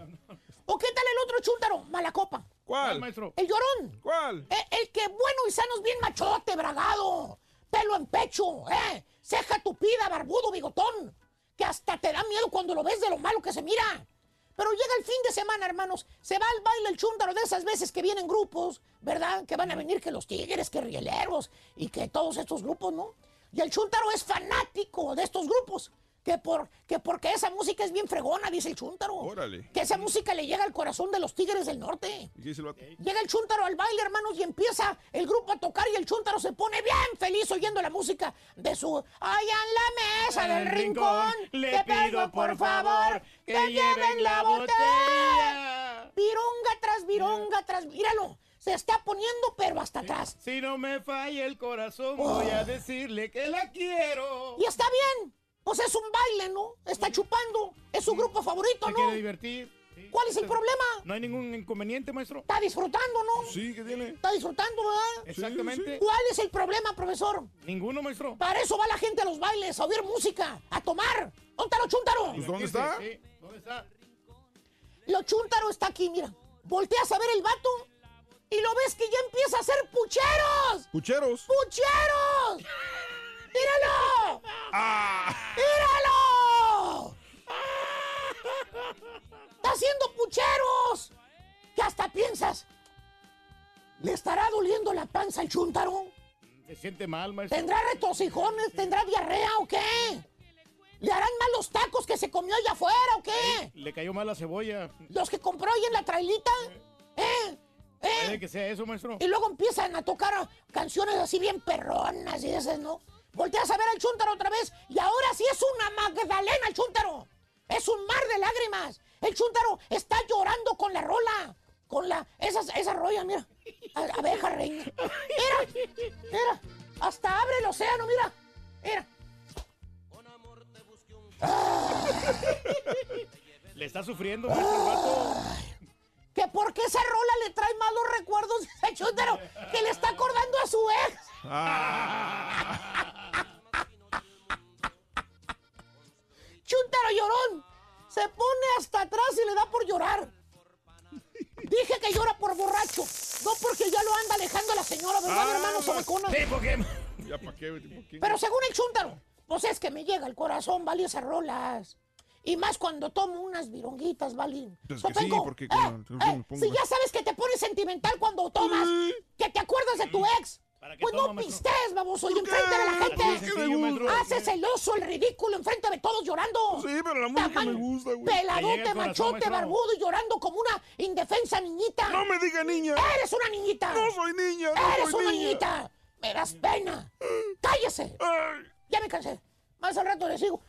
Speaker 6: ¿O qué tal el otro chúntaro? Malacopa.
Speaker 5: ¿Cuál?
Speaker 19: maestro?
Speaker 6: El llorón.
Speaker 5: ¿Cuál?
Speaker 6: Eh, el que bueno y sano es bien machote, bragado. Pelo en pecho, ¿eh? Ceja tupida, barbudo, bigotón. Que hasta te da miedo cuando lo ves de lo malo que se mira. Pero llega el fin de semana, hermanos. Se va al baile el chúntaro de esas veces que vienen grupos, ¿verdad? Que van a venir que los tigres, que rieleros y que todos estos grupos, ¿no? Y el chúntaro es fanático de estos grupos. Que, por, que porque esa música es bien fregona, dice el chúntaro.
Speaker 5: Órale.
Speaker 6: Que esa música le llega al corazón de los tigres del norte.
Speaker 5: ¿Y qué?
Speaker 6: Llega el chúntaro al baile, hermanos, y empieza el grupo a tocar y el chúntaro se pone bien feliz oyendo la música de su allá en la mesa del rincón,
Speaker 19: le
Speaker 6: te
Speaker 19: pido, por favor, que lleven la botella.
Speaker 6: Vironga tras vironga tras... Míralo, se está poniendo pero hasta atrás.
Speaker 19: Si no me falla el corazón,
Speaker 6: Oh.
Speaker 19: voy a decirle que la quiero.
Speaker 6: Y está bien, pues es un baile, ¿no? Está chupando, es su grupo favorito,
Speaker 19: Se
Speaker 6: ¿no?
Speaker 19: quiere divertir.
Speaker 6: ¿Cuál es el problema?
Speaker 19: No hay ningún inconveniente, maestro.
Speaker 6: Está disfrutando, ¿no?
Speaker 5: Sí, ¿qué tiene?
Speaker 6: Está disfrutando, ¿verdad?
Speaker 19: Exactamente.
Speaker 6: ¿Cuál es el problema, profesor?
Speaker 19: Ninguno, maestro.
Speaker 6: Para eso va la gente a los bailes, a oír música, a tomar. ¿Dónde está lo chúntaro?
Speaker 5: Pues, ¿dónde está?
Speaker 19: Sí, ¿dónde está?
Speaker 6: Lo chúntaro está aquí, mira. Volteas a ver el vato y lo ves que ya empieza a hacer pucheros.
Speaker 5: ¿Pucheros?
Speaker 6: ¡Pucheros! ¡Míralo!
Speaker 5: Ah.
Speaker 6: ¡Míralo! ¡Está haciendo pucheros! Que hasta piensas. ¿Le estará doliendo la panza al chúntaro?
Speaker 19: Se siente mal, maestro.
Speaker 6: ¿Tendrá retosijones? ¿Tendrá diarrea o qué? ¿Le harán mal los tacos que se comió allá afuera o qué?
Speaker 19: Le cayó mal la cebolla.
Speaker 6: ¿Los que compró ahí en la trailita? ¿Eh? ¿Eh?
Speaker 19: Puede que sea eso, maestro.
Speaker 6: Y luego empiezan a tocar canciones así bien perronas y esas, ¿no? Volteas a ver al chúntaro otra vez y ahora sí es una Magdalena el chúntaro. Es un mar de lágrimas. El chúntaro está llorando con la rola. Con la... Esa, esa rolla, mira. A- Abeja reina. Mira, mira. Hasta abre el océano, mira. Mira.
Speaker 19: Le está sufriendo, maestro, el.
Speaker 6: Que porque esa rola le trae malos recuerdos a chúntaro que le está acordando a su ex. Chúntaro llorón. Se pone hasta atrás y le da por llorar. Dije que llora por borracho, no porque ya lo anda alejando la señora, ¿verdad,
Speaker 5: Ah,
Speaker 6: hermano Sobacona?
Speaker 19: Sí, porque...
Speaker 5: Ya, ¿para qué? ¿Por qué?
Speaker 6: Pero según el chúntaro, pues es que me llega al corazón, vale, esas rolas. Y más cuando tomo unas vironguitas, vale.
Speaker 5: Pues que sí,
Speaker 6: Sopenco,
Speaker 5: porque
Speaker 6: ¿eh? ¿eh?
Speaker 5: pongo-
Speaker 6: Si ya sabes que te pones sentimental cuando tomas, que te acuerdas de tu ex.
Speaker 19: ¿Para qué
Speaker 6: Pues no
Speaker 19: toma,
Speaker 6: pistes, baboso, y enfrente de la gente. Haces celoso el ridículo enfrente de todos llorando.
Speaker 5: Sí, pero la música me gusta, güey.
Speaker 6: Peladote,
Speaker 19: el
Speaker 6: machote,
Speaker 19: maestro.
Speaker 6: barbudo y llorando como una indefensa niñita.
Speaker 5: No me diga niña.
Speaker 6: Eres una niñita.
Speaker 5: No soy niña, no
Speaker 6: Eres
Speaker 5: soy
Speaker 6: una
Speaker 5: niña.
Speaker 6: niñita. Me das pena. Cállese.
Speaker 5: Ay.
Speaker 6: Ya me cansé. Más al rato le sigo.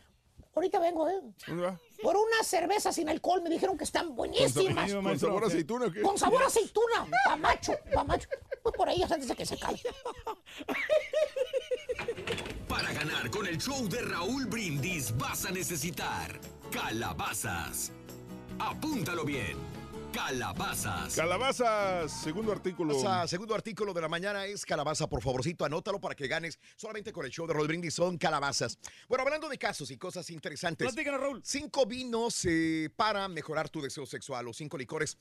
Speaker 6: Ahorita vengo, ¿eh?
Speaker 5: ¿Dónde va?
Speaker 6: Por unas cervezas sin alcohol me dijeron que están buenísimas.
Speaker 5: ¿Con, con sabor a aceituna o qué?
Speaker 6: Con sabor a aceituna. Pa' macho, pa' macho. Voy por ahí antes de que se acabe.
Speaker 1: Para ganar con el show de Raúl Brindis vas a necesitar calabazas. Apúntalo bien. Calabazas.
Speaker 5: Calabazas, segundo artículo.
Speaker 2: Calabaza, segundo artículo de la mañana es calabaza, por favorcito, anótalo para que ganes solamente con el show de Raúl Brindis son calabazas. Bueno, hablando de casos y cosas interesantes.
Speaker 19: Platícanos, Raúl.
Speaker 2: Cinco vinos eh, para mejorar tu deseo sexual o cinco licores.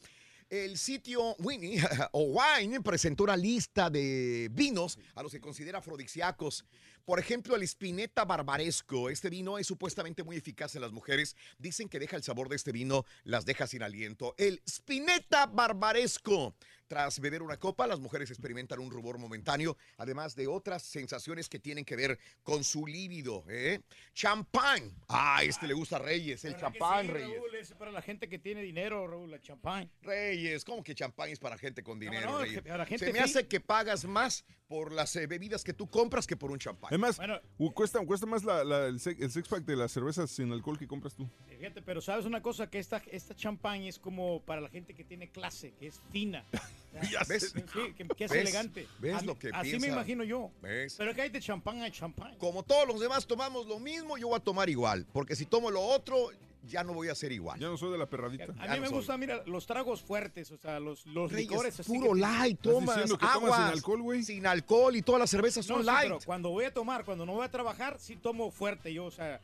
Speaker 2: El sitio Winnie o Wine presentó una lista de vinos a los que considera afrodisíacos. Por ejemplo, el Spinetta Barbaresco. Este vino es supuestamente muy eficaz en las mujeres. Dicen que deja el sabor de este vino, las deja sin aliento. El Spinetta Barbaresco. Tras beber una copa, las mujeres experimentan un rubor momentáneo, además de otras sensaciones que tienen que ver con su líbido. ¿eh? Champán. Ah, este le gusta a Reyes, el
Speaker 19: ¿Verdad que
Speaker 2: champán,
Speaker 19: sí,
Speaker 2: Reyes.
Speaker 19: Raúl? Es para la gente que tiene dinero, Raúl, la champán.
Speaker 2: Reyes, ¿cómo que champán es para gente con dinero,
Speaker 19: no,
Speaker 2: Reyes?
Speaker 19: que para gente
Speaker 2: Se me hace que pagas más por las eh, bebidas que tú compras que por un champán.
Speaker 5: Es más, u- cuesta, cuesta más la- la- el, se- el six pack de las cervezas sin alcohol que compras tú.
Speaker 19: Fíjate, pero sabes una cosa, que esta, esta champán es como para la gente que tiene clase, que es fina.
Speaker 2: Ya ¿Ves?
Speaker 19: Sí, que, que es
Speaker 2: ¿Ves?
Speaker 19: elegante.
Speaker 2: ¿Ves
Speaker 19: A
Speaker 2: lo que
Speaker 19: Así
Speaker 2: piensa?
Speaker 19: me imagino yo.
Speaker 2: ¿Ves?
Speaker 19: Pero que hay de champán a champán.
Speaker 2: Como todos los demás tomamos lo mismo, yo voy a tomar igual. Porque si tomo lo otro, ya no voy a ser igual.
Speaker 5: Ya no soy de la perradita.
Speaker 19: A mí me gusta, mira, los tragos fuertes, o sea, los, los
Speaker 2: Reyes,
Speaker 19: licores así.
Speaker 2: puro
Speaker 19: que-
Speaker 2: light,
Speaker 5: ¿Estás
Speaker 2: tomas
Speaker 5: diciendo que tomas
Speaker 2: aguas,
Speaker 5: sin alcohol, güey?
Speaker 2: Sin alcohol y todas las cervezas
Speaker 19: No,
Speaker 2: son
Speaker 19: sí,
Speaker 2: light.
Speaker 19: pero cuando voy a tomar, cuando no voy a trabajar, sí tomo fuerte yo, o sea,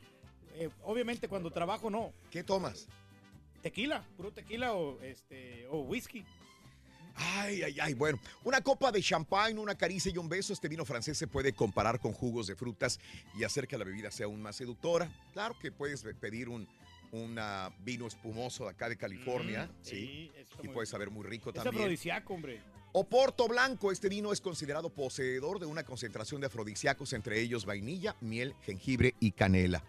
Speaker 19: eh, obviamente cuando trabajo no.
Speaker 2: ¿Qué tomas?
Speaker 19: Tequila, puro tequila o este o whisky.
Speaker 2: Ay, ay, ay. Bueno, una copa de champán, una caricia y un beso. Este vino francés se puede comparar con jugos de frutas y hacer que la bebida sea aún más seductora. Claro que puedes pedir un una vino espumoso de acá de California,
Speaker 19: Mm,
Speaker 2: sí, y puede saber muy rico
Speaker 19: Es
Speaker 2: también.
Speaker 19: afrodisíaco, hombre.
Speaker 2: Oporto Blanco, este vino es considerado poseedor de una concentración de afrodisíacos, entre ellos vainilla, miel, jengibre y canela.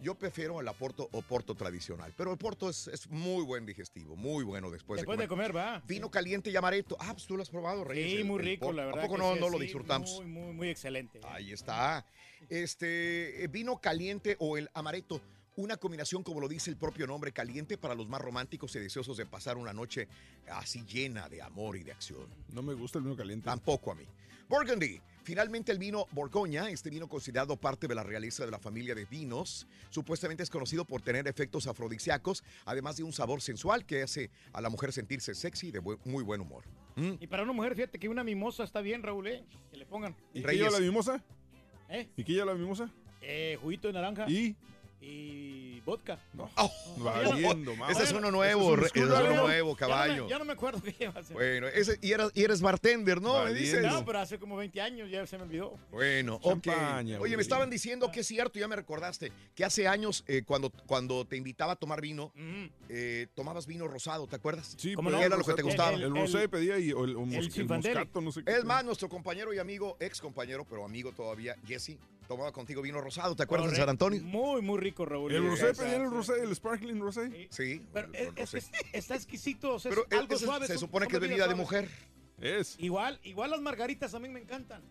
Speaker 2: Yo prefiero el aporto Oporto tradicional, pero el Oporto es, es muy buen digestivo, muy bueno después,
Speaker 19: Después de comer, va.
Speaker 2: Vino caliente y amaretto. Ah, pues tú lo has probado, Reyes.
Speaker 19: Sí,
Speaker 2: el-
Speaker 19: muy rico,
Speaker 2: Porto.
Speaker 19: la verdad.
Speaker 2: ¿A poco no,
Speaker 19: sí,
Speaker 2: no lo
Speaker 19: sí,
Speaker 2: disfrutamos?
Speaker 19: Muy, muy, muy excelente.
Speaker 2: Ahí está. Este, eh, vino caliente o el amaretto. Una combinación, como lo dice el propio nombre, caliente para los más románticos y deseosos de pasar una noche así llena de amor y de acción.
Speaker 5: No me gusta el vino caliente.
Speaker 2: Tampoco a mí. Burgundy. Finalmente el vino Borgoña, este vino considerado parte de la realeza de la familia de vinos, supuestamente es conocido por tener efectos afrodisíacos, además de un sabor sensual que hace a la mujer sentirse sexy y de buen- muy buen humor. Mm.
Speaker 19: Y para una mujer, fíjate que una mimosa está bien, Raúl, ¿eh? Que le pongan.
Speaker 5: ¿Y qué lleva la mimosa?
Speaker 19: ¿Eh?
Speaker 5: ¿Y qué lleva la mimosa?
Speaker 19: Eh, juguito de naranja.
Speaker 5: ¿Y?
Speaker 19: Y vodka.
Speaker 2: Oh,
Speaker 5: Valiendo.
Speaker 2: Ese es uno nuevo,
Speaker 5: es
Speaker 2: es
Speaker 5: un
Speaker 2: uno nuevo, caballo.
Speaker 19: Ya no, me, ya no me acuerdo qué lleva.
Speaker 2: Bueno, ese- y, eres, y eres bartender, ¿no? Me dices.
Speaker 19: No, pero hace como 20 años ya se me olvidó.
Speaker 2: Bueno, ok.
Speaker 5: Champaña,
Speaker 2: Oye,
Speaker 5: güey.
Speaker 2: me estaban diciendo que es cierto, ya me recordaste, que hace años eh, cuando, cuando te invitaba a tomar vino, eh, tomabas vino rosado, ¿te acuerdas?
Speaker 5: Sí,
Speaker 2: ¿Cómo
Speaker 5: pero
Speaker 2: no? Era
Speaker 5: el
Speaker 2: lo que te gustaba.
Speaker 5: El, rosé pedía y el, el moscato, no sé qué.
Speaker 2: Es más, nuestro compañero y amigo, ex compañero, pero amigo todavía, Jesse, tomaba contigo vino rosado, ¿te acuerdas de San
Speaker 19: Correcto.
Speaker 2: Antonio?
Speaker 19: Muy, muy rico, Raúl.
Speaker 5: ¿El rosé pedían el rosé, el sparkling rosé?
Speaker 2: Sí.
Speaker 19: Pero es, es que está exquisito, o sea,
Speaker 2: Pero
Speaker 19: es algo suave.
Speaker 2: se supone que es bebida de mujer.
Speaker 5: Es.
Speaker 19: Igual, igual las margaritas también me encantan.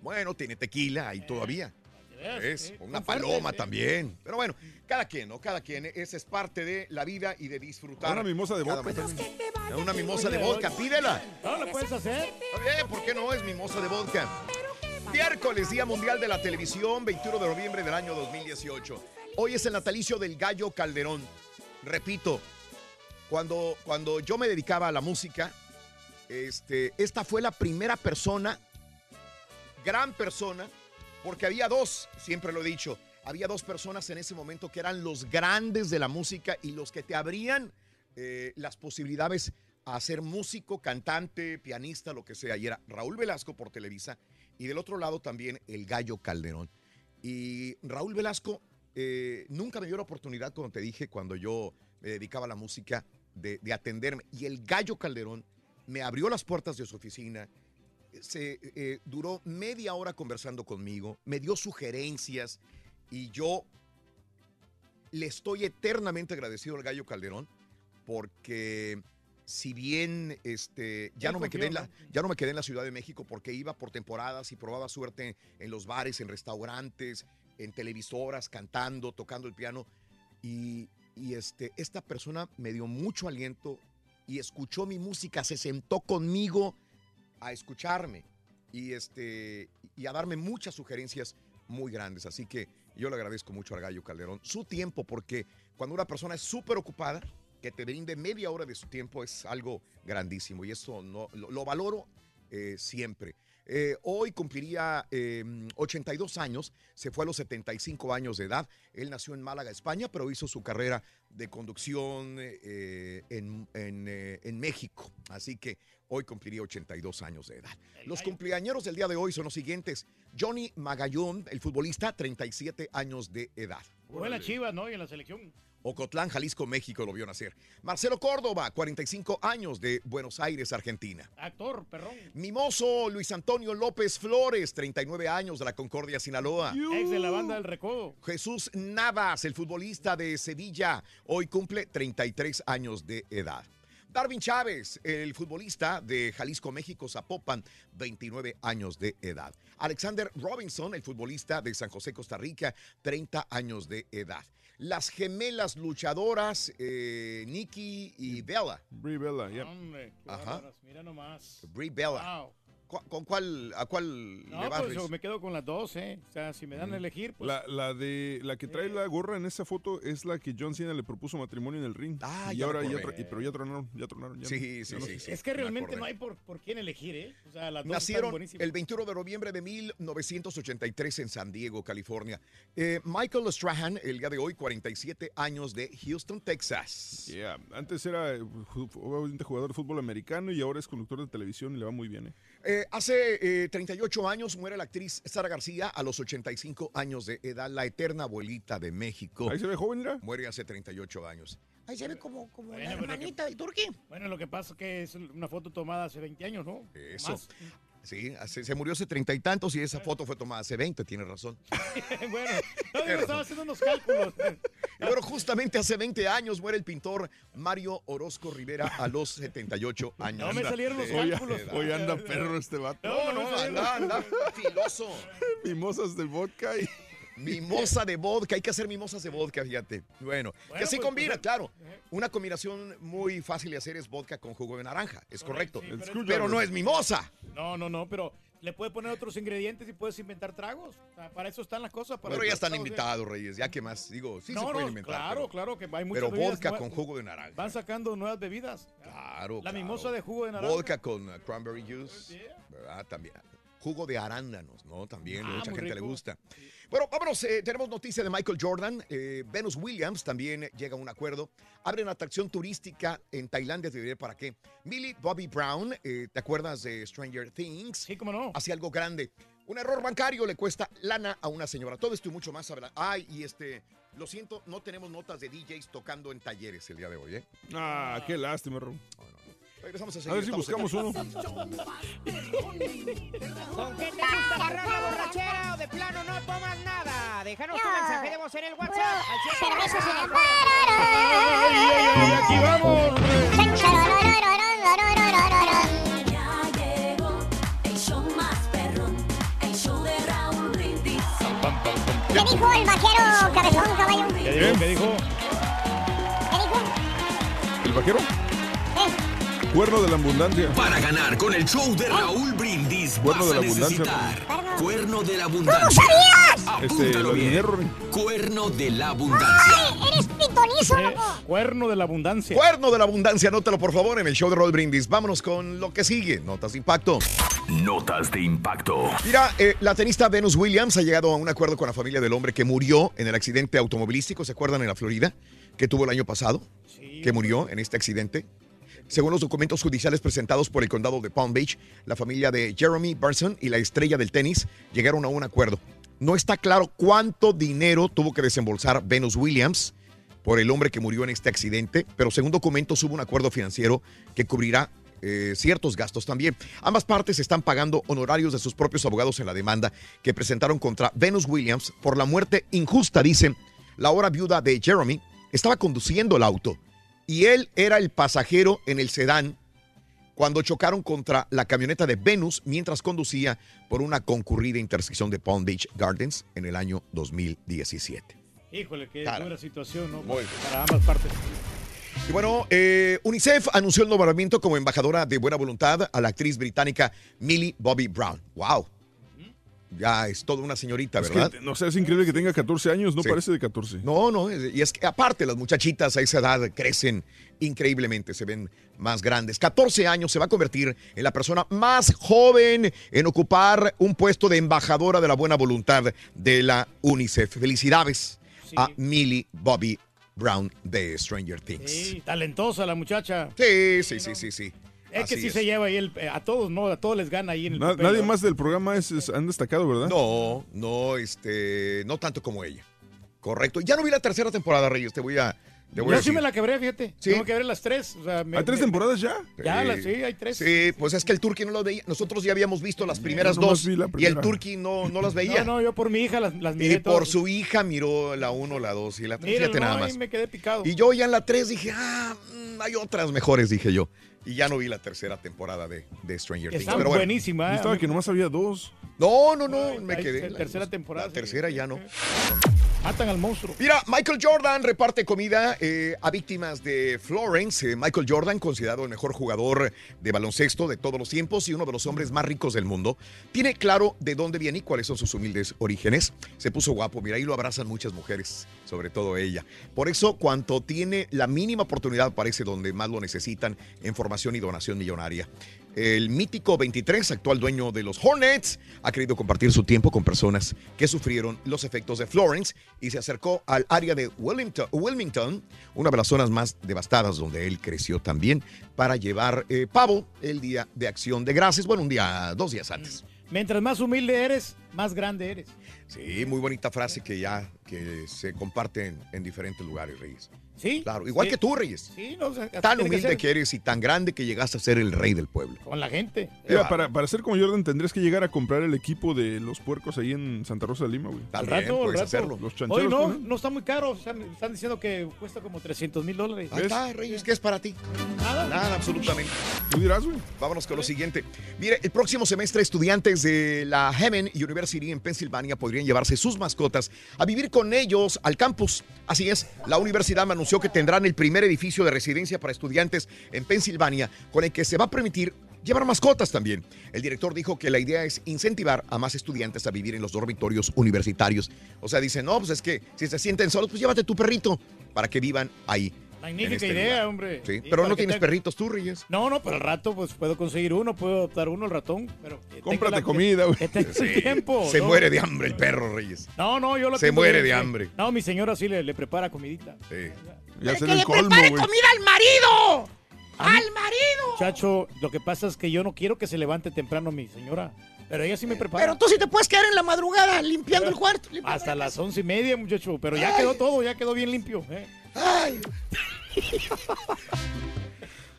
Speaker 2: Bueno, tiene tequila ahí todavía.
Speaker 19: veas,
Speaker 2: Es
Speaker 19: eh,
Speaker 2: una paloma
Speaker 19: eh.
Speaker 2: también. Pero bueno, cada quien, ¿no? Cada quien. Esa es parte de la vida y de disfrutar.
Speaker 5: Una mimosa de vodka.
Speaker 2: Una mimosa de vodka, pídela.
Speaker 19: No, lo puedes hacer.
Speaker 2: Bien, ¿por qué no? Es mimosa de vodka. Miércoles, Día Mundial de la Televisión, 21 de noviembre del año 2018. Hoy es el natalicio del Gallo Calderón. Repito, cuando, cuando yo me dedicaba a la música, este, esta fue la primera persona, gran persona, porque había dos, siempre lo he dicho, había dos personas en ese momento que eran los grandes de la música y los que te abrían eh, las posibilidades a ser músico, cantante, pianista, lo que sea. Y era Raúl Velasco por Televisa y del otro lado también el Gallo Calderón. Y Raúl Velasco eh, nunca me dio la oportunidad, como te dije, cuando yo me dedicaba a la música, de, de atenderme. Y el Gallo Calderón me abrió las puertas de su oficina, se eh, duró media hora conversando conmigo, me dio sugerencias y yo le estoy eternamente agradecido al Gallo Calderón porque si bien este ya no me quedé en la ya no me quedé en la Ciudad de México porque iba por temporadas y probaba suerte en los bares, en restaurantes, en televisoras, cantando, tocando el piano y, y, este esta persona me dio mucho aliento y escuchó mi música, se sentó conmigo a escucharme y este y a darme muchas sugerencias muy grandes, así que yo le agradezco mucho al Gallo Calderón su tiempo porque cuando una persona es súper ocupada que te brinde media hora de su tiempo es algo grandísimo y eso no, lo, lo valoro eh, siempre. Eh, hoy cumpliría eh, 82 años, se fue a los 75 años de edad. Él nació en Málaga, España, pero hizo su carrera de conducción eh, en, en, en México. Así que hoy cumpliría 82 años de edad. Los cumpleañeros del día de hoy son los siguientes. Johnny Magallón, el futbolista, 37 años de edad.
Speaker 19: En la Chivas, ¿no? Y en la selección.
Speaker 2: Ocotlán, Jalisco, México lo vio nacer. Marcelo Córdoba, 45 años de Buenos Aires, Argentina.
Speaker 19: Actor, perrón.
Speaker 2: Mimoso Luis Antonio López Flores, 39 años de la Concordia, Sinaloa.
Speaker 19: Ex de la banda del Recodo.
Speaker 2: Jesús Navas, el futbolista de Sevilla, hoy cumple 33 años de edad. Darwin Chávez, el futbolista de Jalisco, México, Zapopan, 29 años de edad. Alexander Robinson, el futbolista de San José, Costa Rica, 30 años de edad. Las gemelas luchadoras, eh, Nikki y Bella.
Speaker 5: Brie Bella, yeah.
Speaker 19: Hombre, qué
Speaker 2: Ajá.
Speaker 19: Mira nomás.
Speaker 2: Brie Bella.
Speaker 19: Wow.
Speaker 2: ¿Cu- ¿Con cuál, a cuál
Speaker 19: No,
Speaker 2: le vas,
Speaker 19: pues
Speaker 2: Luis?
Speaker 19: yo me quedo con las dos, ¿eh? O sea, si me dan a elegir, pues.
Speaker 5: La, la de la que trae la gorra en esa foto es la que John Cena le propuso matrimonio en el ring.
Speaker 2: Ah,
Speaker 5: y
Speaker 2: ya
Speaker 5: ahora ya, y- pero ya tronaron, ya tronaron. ya
Speaker 2: Sí, sí,
Speaker 5: ya no-
Speaker 2: sí, sí.
Speaker 19: es que
Speaker 2: me
Speaker 19: realmente no hay por, por quién elegir, ¿eh? O sea, las dos
Speaker 2: Nacieron el 21 de noviembre de 1983 en San Diego, California. Eh, Michael Strahan, el día de hoy, 47 años de Houston, Texas.
Speaker 5: Yeah, Antes era eh, jugador de fútbol americano y ahora es conductor de televisión y le va muy bien. ¿eh?
Speaker 2: Eh, hace eh, 38 años muere la actriz Sara García a los 85 años de edad, la eterna abuelita de México.
Speaker 5: Ahí se ve joven, mira.
Speaker 2: Muere hace 38 años.
Speaker 6: Ahí se ve como, como
Speaker 19: Bueno,
Speaker 6: la hermanita del turqui.
Speaker 19: Bueno, lo que pasa es que es una foto tomada hace 20 años, ¿no?
Speaker 2: Eso.
Speaker 19: Más.
Speaker 2: Sí, hace- se murió hace treinta y tantos y esa foto fue tomada hace 20, tiene razón.
Speaker 19: bueno, no, yo estaba haciendo unos cálculos.
Speaker 2: Y bueno, justamente hace 20 años muere el pintor Mario Orozco Rivera a los 78 años.
Speaker 19: No me salieron los cálculos.
Speaker 5: hoy anda perro este vato.
Speaker 2: No, no, anda, anda filoso.
Speaker 5: Mimosas de vodka y
Speaker 2: Mimosa de vodka, hay que hacer mimosas de vodka, fíjate. Bueno, que
Speaker 19: Bueno,
Speaker 2: sí
Speaker 19: pues,
Speaker 2: combina,
Speaker 19: pues,
Speaker 2: claro. Una combinación muy fácil de hacer es vodka con jugo de naranja, es correcto.
Speaker 19: sí, pero
Speaker 2: no es mimosa.
Speaker 19: No, no, no, pero le puedes poner otros ingredientes y puedes inventar tragos. O sea, para eso están las cosas. Para
Speaker 2: Pero ya están
Speaker 19: tragos, ¿eh?
Speaker 2: invitados, Reyes, ya que más, digo, sí
Speaker 19: no,
Speaker 2: se pueden
Speaker 19: no,
Speaker 2: inventar.
Speaker 19: Claro,
Speaker 2: pero-
Speaker 19: claro, que hay muchas
Speaker 2: Pero vodka
Speaker 19: nuevas.
Speaker 2: con jugo de naranja.
Speaker 19: Van sacando nuevas bebidas.
Speaker 2: Claro,
Speaker 19: La
Speaker 2: claro.
Speaker 19: mimosa de jugo de naranja.
Speaker 2: Vodka con uh, cranberry juice, ¿verdad? También. Jugo de arándanos, ¿no? También,
Speaker 19: Ah,
Speaker 2: mucha gente le gusta. Bueno, vámonos, eh, tenemos noticia de Michael Jordan. Eh, Venus Williams también llega a un acuerdo. Abren atracción turística en Tailandia, te diré para qué. Millie Bobby Brown, eh, ¿te acuerdas de Stranger Things?
Speaker 19: Sí, cómo no.
Speaker 2: Hace algo grande. Un error bancario le cuesta lana a una señora. Todo esto y mucho más. habla- Ay, y este, lo siento, no tenemos notas de DJs tocando en talleres el día de hoy, ¿eh?
Speaker 5: Ah, qué lástima, Ro.
Speaker 2: Regresamos a
Speaker 5: A
Speaker 2: seguir.
Speaker 5: ver si buscamos uno.
Speaker 15: ¿Con qué te gusta agarrar la borrachera o de plano no tomas nada? Déjanos tu mensaje de voz en el WhatsApp al
Speaker 23: Cervezas en el
Speaker 19: Aquí vamos.
Speaker 23: ¿Qué dijo el vaquero cabezón, caballo?
Speaker 19: ¿Qué dijo? ¿Qué dijo?
Speaker 23: ¿Qué dijo?
Speaker 5: ¿El vaquero? Cuerno de la abundancia.
Speaker 1: Para ganar con el show de Raúl Brindis
Speaker 5: Cuerno
Speaker 1: vas
Speaker 5: de
Speaker 1: a
Speaker 5: la abundancia.
Speaker 1: necesitar Cuerno de la abundancia.
Speaker 5: Este,
Speaker 1: Apúntalo
Speaker 5: lo de
Speaker 1: bien.
Speaker 5: dinero, Ro.
Speaker 1: Cuerno de la abundancia.
Speaker 23: Eres pitonizo, loco.
Speaker 19: Cuerno de la abundancia.
Speaker 2: Cuerno de la abundancia, anótalo por favor en el show de Roll Brindis. Vámonos con lo que sigue. Notas de impacto.
Speaker 1: Notas de impacto.
Speaker 2: Mira, eh, la tenista Venus Williams ha llegado a un acuerdo con la familia del hombre que murió en el accidente automovilístico, ¿se acuerdan? En la Florida, que tuvo el año pasado, que murió en este accidente. Según los documentos judiciales presentados por el condado de Palm Beach, la familia de Jeremy Barson y la estrella del tenis llegaron a un acuerdo. No está claro cuánto dinero tuvo que desembolsar Venus Williams por el hombre que murió en este accidente, pero según documentos hubo un acuerdo financiero que cubrirá eh, ciertos gastos también. Ambas partes están pagando honorarios de sus propios abogados en la demanda que presentaron contra Venus Williams por la muerte injusta, dicen. La ahora viuda de Jeremy estaba conduciendo el auto y él era el pasajero en el sedán cuando chocaron contra la camioneta de Venus mientras conducía por una concurrida intersección de Palm Beach Gardens en el año 2017.
Speaker 19: Híjole, qué
Speaker 2: Cara.
Speaker 19: dura situación, ¿no?
Speaker 2: Muy
Speaker 19: Para ambas partes.
Speaker 2: Y bueno, eh, UNICEF anunció el nombramiento como embajadora de buena voluntad a la actriz británica Millie Bobby Brown. ¡Wow! Ya es toda una señorita,
Speaker 5: Es
Speaker 2: ¿verdad?
Speaker 5: que, no sé, es increíble que tenga 14 años, no
Speaker 2: Sí.
Speaker 5: parece de 14.
Speaker 2: No, no, y es que aparte las muchachitas a esa edad crecen increíblemente, se ven más grandes. 14 años se va a convertir en la persona más joven en ocupar un puesto de embajadora de la buena voluntad de la UNICEF. Felicidades a Millie Bobby Brown de Stranger Things.
Speaker 19: Sí, talentosa la muchacha.
Speaker 2: Sí, sí, sí, sí, sí.
Speaker 19: Es que sí
Speaker 2: es.
Speaker 19: se lleva ahí el, eh, a todos, ¿no? A todos les gana ahí en el
Speaker 5: Na-
Speaker 19: papel,
Speaker 5: nadie
Speaker 19: ¿no?
Speaker 5: más del programa es, es- han destacado, ¿verdad?
Speaker 2: No, no, este, no tanto como ella. Correcto. Ya no vi la tercera temporada, Reyes, te voy a, te voy a
Speaker 19: Yo sí
Speaker 2: decir.
Speaker 19: me la quebré, fíjate.
Speaker 2: Sí.
Speaker 19: Tengo que ver las tres. o sea, me-
Speaker 5: ¿Hay tres
Speaker 19: me-
Speaker 5: temporadas ya?
Speaker 19: Ya, las- sí, hay tres.
Speaker 2: Sí, pues es que el Turqui no las veía. Nosotros ya habíamos visto las primeras dos y el. Turqui no, no las veía.
Speaker 19: No, no, yo por mi hija las, las miré
Speaker 2: y por su hija miró la uno, la dos y la tres. Fíjate
Speaker 19: no,
Speaker 2: nada más.
Speaker 19: me quedé picado.
Speaker 2: Y yo ya en la tres dije, ah, mm, hay otras mejores, dije yo. Y ya no vi la tercera temporada de, de Stranger Things.
Speaker 19: Está
Speaker 2: Pero bueno.
Speaker 19: buenísima.
Speaker 5: Yo
Speaker 19: ¿eh?
Speaker 5: estaba que nomás había dos.
Speaker 2: No, no, no, me
Speaker 19: Ahí
Speaker 2: quedé. la-
Speaker 19: tercera temporada,
Speaker 2: La tercera ya no.
Speaker 19: Matan al monstruo.
Speaker 2: Mira, Michael Jordan reparte comida eh, a víctimas de Florence. Eh, Michael Jordan, considerado el mejor jugador de baloncesto de todos los tiempos y uno de los hombres más ricos del mundo, tiene claro de dónde viene y cuáles son sus humildes orígenes. Se puso guapo, mira, ahí lo abrazan muchas mujeres, sobre todo ella. Por eso, cuanto tiene la mínima oportunidad, aparece donde más lo necesitan en formación y donación millonaria. El mítico 23, actual dueño de los Hornets, ha querido compartir su tiempo con personas que sufrieron los efectos de Florence y se acercó al área de Wilmington, una de las zonas más devastadas donde él creció también, para llevar eh, pavo el día de acción de gracias. Bueno, un día, dos días antes.
Speaker 19: Mientras más humilde eres, más grande eres.
Speaker 2: Sí, muy bonita frase que ya que se comparte en, en diferentes lugares, Reyes.
Speaker 19: Sí.
Speaker 2: Claro, igual
Speaker 19: Sí.
Speaker 2: que tú, Reyes.
Speaker 19: Sí, no, o sea,
Speaker 2: Tan humilde que eres y tan grande que llegaste a ser el rey del pueblo.
Speaker 19: Con la gente.
Speaker 5: Mira, para, para ser como Jordan tendrías que llegar a comprar el equipo de los puercos ahí en Santa Rosa de Lima, güey.
Speaker 19: Al rato, al rato.
Speaker 5: Los
Speaker 19: Hoy no,
Speaker 5: ponen.
Speaker 19: no está muy caro. o sea, me están diciendo que cuesta como 300 mil dólares.
Speaker 2: Ahí está, Reyes, ¿qué es para ti?
Speaker 19: Nada.
Speaker 2: Nada, absolutamente.
Speaker 5: Tú dirás, güey.
Speaker 2: Vámonos con lo siguiente. Mire, el próximo semestre estudiantes de la Hemen University University en Pensilvania podrían llevarse sus mascotas a vivir con ellos al campus. Así es, la universidad anunció que tendrán el primer edificio de residencia para estudiantes en Pensilvania con el que se va a permitir llevar mascotas también. El director dijo que la idea es incentivar a más estudiantes a vivir en los dormitorios universitarios. O sea, dicen, no, pues es que si se sienten solos, pues llévate tu perrito para que vivan ahí.
Speaker 19: Magnífica
Speaker 2: este
Speaker 19: idea,
Speaker 2: lugar.
Speaker 19: hombre.
Speaker 2: Sí, pero no tienes
Speaker 19: te-
Speaker 2: perritos tú, Reyes.
Speaker 19: No, no, pero al rato pues puedo conseguir uno, puedo adoptar uno, el ratón, pero...
Speaker 5: Cómprate
Speaker 19: la-
Speaker 5: comida, güey.
Speaker 19: que tenga el
Speaker 2: Sí,
Speaker 19: tiempo.
Speaker 2: Se
Speaker 19: ¿no?
Speaker 2: muere de hambre el perro, Reyes.
Speaker 19: No, no, yo lo
Speaker 2: Se muere de hambre.
Speaker 19: No, mi señora sí le, le prepara comidita.
Speaker 2: Sí.
Speaker 5: Ya
Speaker 6: ¡Que
Speaker 5: se
Speaker 6: le
Speaker 5: colmo,
Speaker 6: prepare comida al marido! ¡Al marido!
Speaker 19: Chacho, lo que pasa es que yo no quiero que se levante temprano mi señora. Pero ella sí me prepara.
Speaker 6: Pero tú sí te puedes quedar en la madrugada limpiando el cuarto. limpiando
Speaker 19: Hasta
Speaker 6: la
Speaker 19: las once y media, muchacho. Pero ya
Speaker 6: Ay.
Speaker 19: quedó todo, ya quedó bien limpio. ¿eh?
Speaker 6: Ay.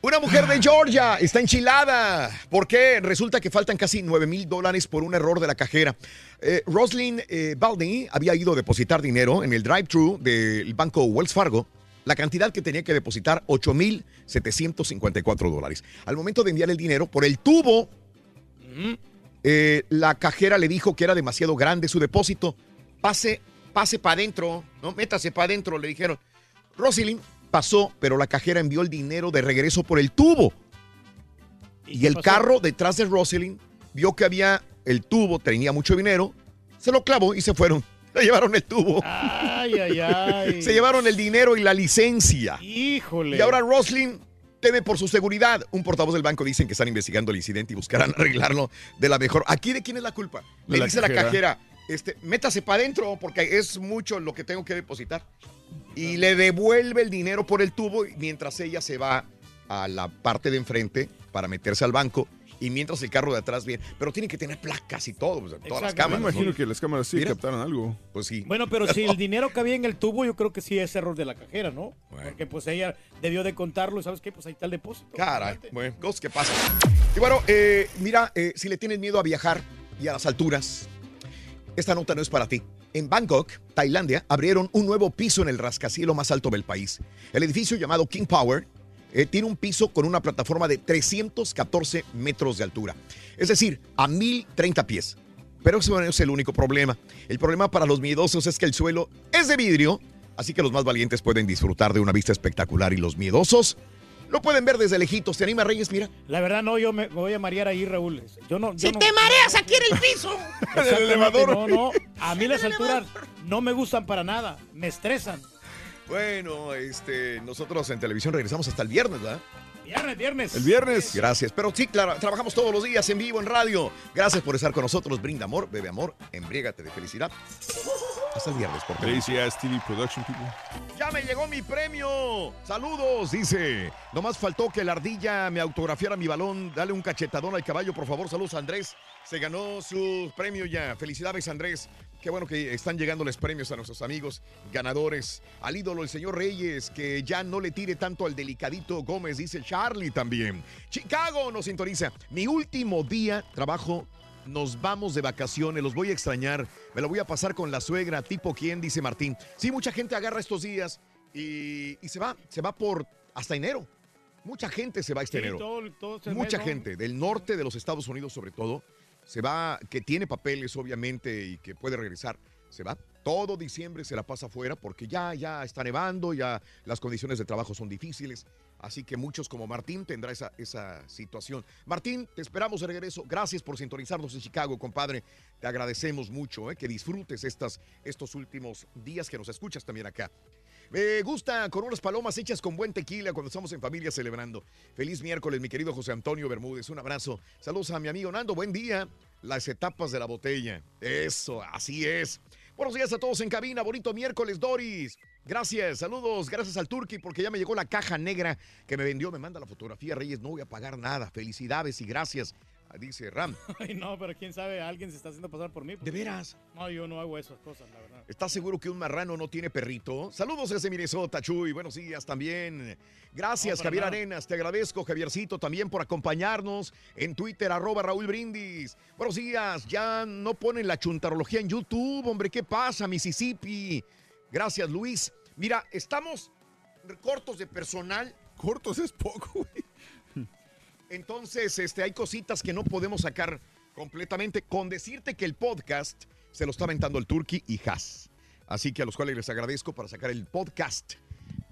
Speaker 2: Una mujer de Georgia está enchilada. ¿Por qué? Resulta que faltan casi 9 mil dólares por un error de la cajera. Eh, Roslyn eh, Baldwin había ido a depositar dinero en el drive-thru del banco Wells Fargo. La cantidad que tenía que depositar, 8 mil 754 dólares. Al momento de enviar el dinero por el tubo, eh, la cajera le dijo que era demasiado grande su depósito. Pase, pase para adentro, ¿no? Métase para adentro, le dijeron. Roslyn pasó, pero la cajera envió el dinero de regreso por el tubo. Y, el
Speaker 19: pasó?
Speaker 2: carro detrás de Roslyn vio que había el tubo, tenía mucho dinero, se lo clavó y se fueron. Se llevaron el tubo.
Speaker 19: Ay, ay, ay.
Speaker 2: Se llevaron el dinero y la licencia.
Speaker 19: Híjole.
Speaker 2: Y ahora Roslyn teme por su seguridad. Un portavoz del banco dicen que están investigando el incidente y buscarán arreglarlo de la mejor. ¿Aquí de quién es la culpa? Le
Speaker 5: la
Speaker 2: dice la
Speaker 5: cajera.
Speaker 2: Este, métase para adentro porque es mucho lo que tengo que depositar. Y le devuelve el dinero por el tubo mientras ella se va a la parte de enfrente para meterse al banco. Y mientras el carro de atrás viene. Pero tiene que tener placas y todo. pues, todas las cámaras.
Speaker 5: Me imagino
Speaker 2: ¿no?
Speaker 5: que las cámaras sí
Speaker 2: Mira.
Speaker 5: captaron algo.
Speaker 2: Pues sí.
Speaker 19: Bueno, pero si el dinero cabía en el tubo, yo creo que sí es error de la cajera, ¿no? Porque pues ella debió de contarlo, ¿sabes qué? Pues ahí está el depósito.
Speaker 2: Caray, bueno, cosas que pasan. Y bueno, eh, mira, eh, si le tienes miedo a viajar y a las alturas, esta nota no es para ti. En Bangkok, Tailandia, abrieron un nuevo piso en el rascacielos más alto del país. El edificio llamado King Power eh, tiene un piso con una plataforma de 314 metros de altura. Es decir, a 1030 pies. Pero eso no es el único problema. El problema para los miedosos es que el suelo es de vidrio, así que los más valientes pueden disfrutar de una vista espectacular y los miedosos lo pueden ver desde lejitos. ¿Te anima, Reyes? Mira.
Speaker 19: La verdad, no, yo me, voy a marear ahí, Raúl. Yo no. yo
Speaker 6: Si
Speaker 19: no-
Speaker 6: te mareas aquí en el piso.
Speaker 19: Exactamente, No, no. A mí las alturas no me gustan para nada. Me estresan.
Speaker 2: Bueno, este, nosotros en televisión regresamos hasta el viernes, ¿verdad?
Speaker 19: Viernes, viernes.
Speaker 5: El viernes.
Speaker 2: Gracias. Pero sí, claro, trabajamos todos los días en vivo, en radio. Gracias por estar con nosotros. Brinda amor, bebe amor, embriégate de felicidad. Hasta el viernes, por favor.
Speaker 5: TV Production, people.
Speaker 2: Ya me llegó mi premio. Saludos, dice. Nomás faltó que la ardilla me autografiara mi balón. Dale un cachetadón al caballo, por favor. Saludos, Andrés. Se ganó su premio ya. Felicidades, Andrés. Qué bueno que están llegándoles premios a nuestros amigos ganadores. Al ídolo, el señor Reyes, que ya no le tire tanto al delicadito Gómez, dice Charlie también. Chicago nos sintoniza. Mi último día trabajo nos vamos de vacaciones, los voy a extrañar. Me lo voy a pasar con la suegra, tipo quién, dice Martín. Sí, mucha gente agarra estos días y, y se va, se va por hasta enero. Mucha gente se va este
Speaker 19: Sí,
Speaker 2: enero.
Speaker 19: todo- todo este
Speaker 2: Mucha gente, del norte de los Estados Unidos sobre todo, se va, que tiene papeles obviamente y que puede regresar, se va. Todo diciembre se la pasa afuera porque ya, ya está nevando, ya las condiciones de trabajo son difíciles. Así que muchos como Martín tendrá esa, esa situación. Martín, te esperamos de regreso. Gracias por sintonizarnos en Chicago, compadre. Te agradecemos mucho eh, que disfrutes estas, estos últimos días que nos escuchas también acá. Me gusta con unas palomas hechas con buen tequila cuando estamos en familia celebrando. Feliz miércoles, mi querido José Antonio Bermúdez. Un abrazo. Saludos a mi amigo Nando. Buen día. Las etapas de la botella. Eso, así es. Buenos días a todos en cabina. Bonito miércoles, Doris. Gracias, saludos. Gracias al Turqui porque ya me llegó la caja negra que me vendió. Me manda la fotografía, Reyes. No voy a pagar nada. Felicidades y gracias. Dice Ram.
Speaker 19: Ay, no, pero quién sabe, alguien se está haciendo pasar por mí.
Speaker 2: ¿De veras?
Speaker 19: No, yo no hago esas cosas, la verdad.
Speaker 2: ¿Estás seguro que un marrano no tiene perrito? Saludos desde Minnesota, Chuy. Buenos días también. Gracias,
Speaker 19: No,
Speaker 2: Javier
Speaker 19: nada.
Speaker 2: Arenas. Te agradezco, Javiercito, también por acompañarnos en Twitter, arroba Raúl Brindis. Buenos días. Ya no ponen la chuntarología en YouTube, hombre. ¿Qué pasa, Mississippi? Gracias, Luis. Mira, estamos cortos de personal.
Speaker 5: Cortos es poco, güey.
Speaker 2: Entonces, este, hay cositas que no podemos sacar completamente con decirte que el podcast se lo está aventando el Turkey y Haas. Así que a los cuales les agradezco para sacar el podcast.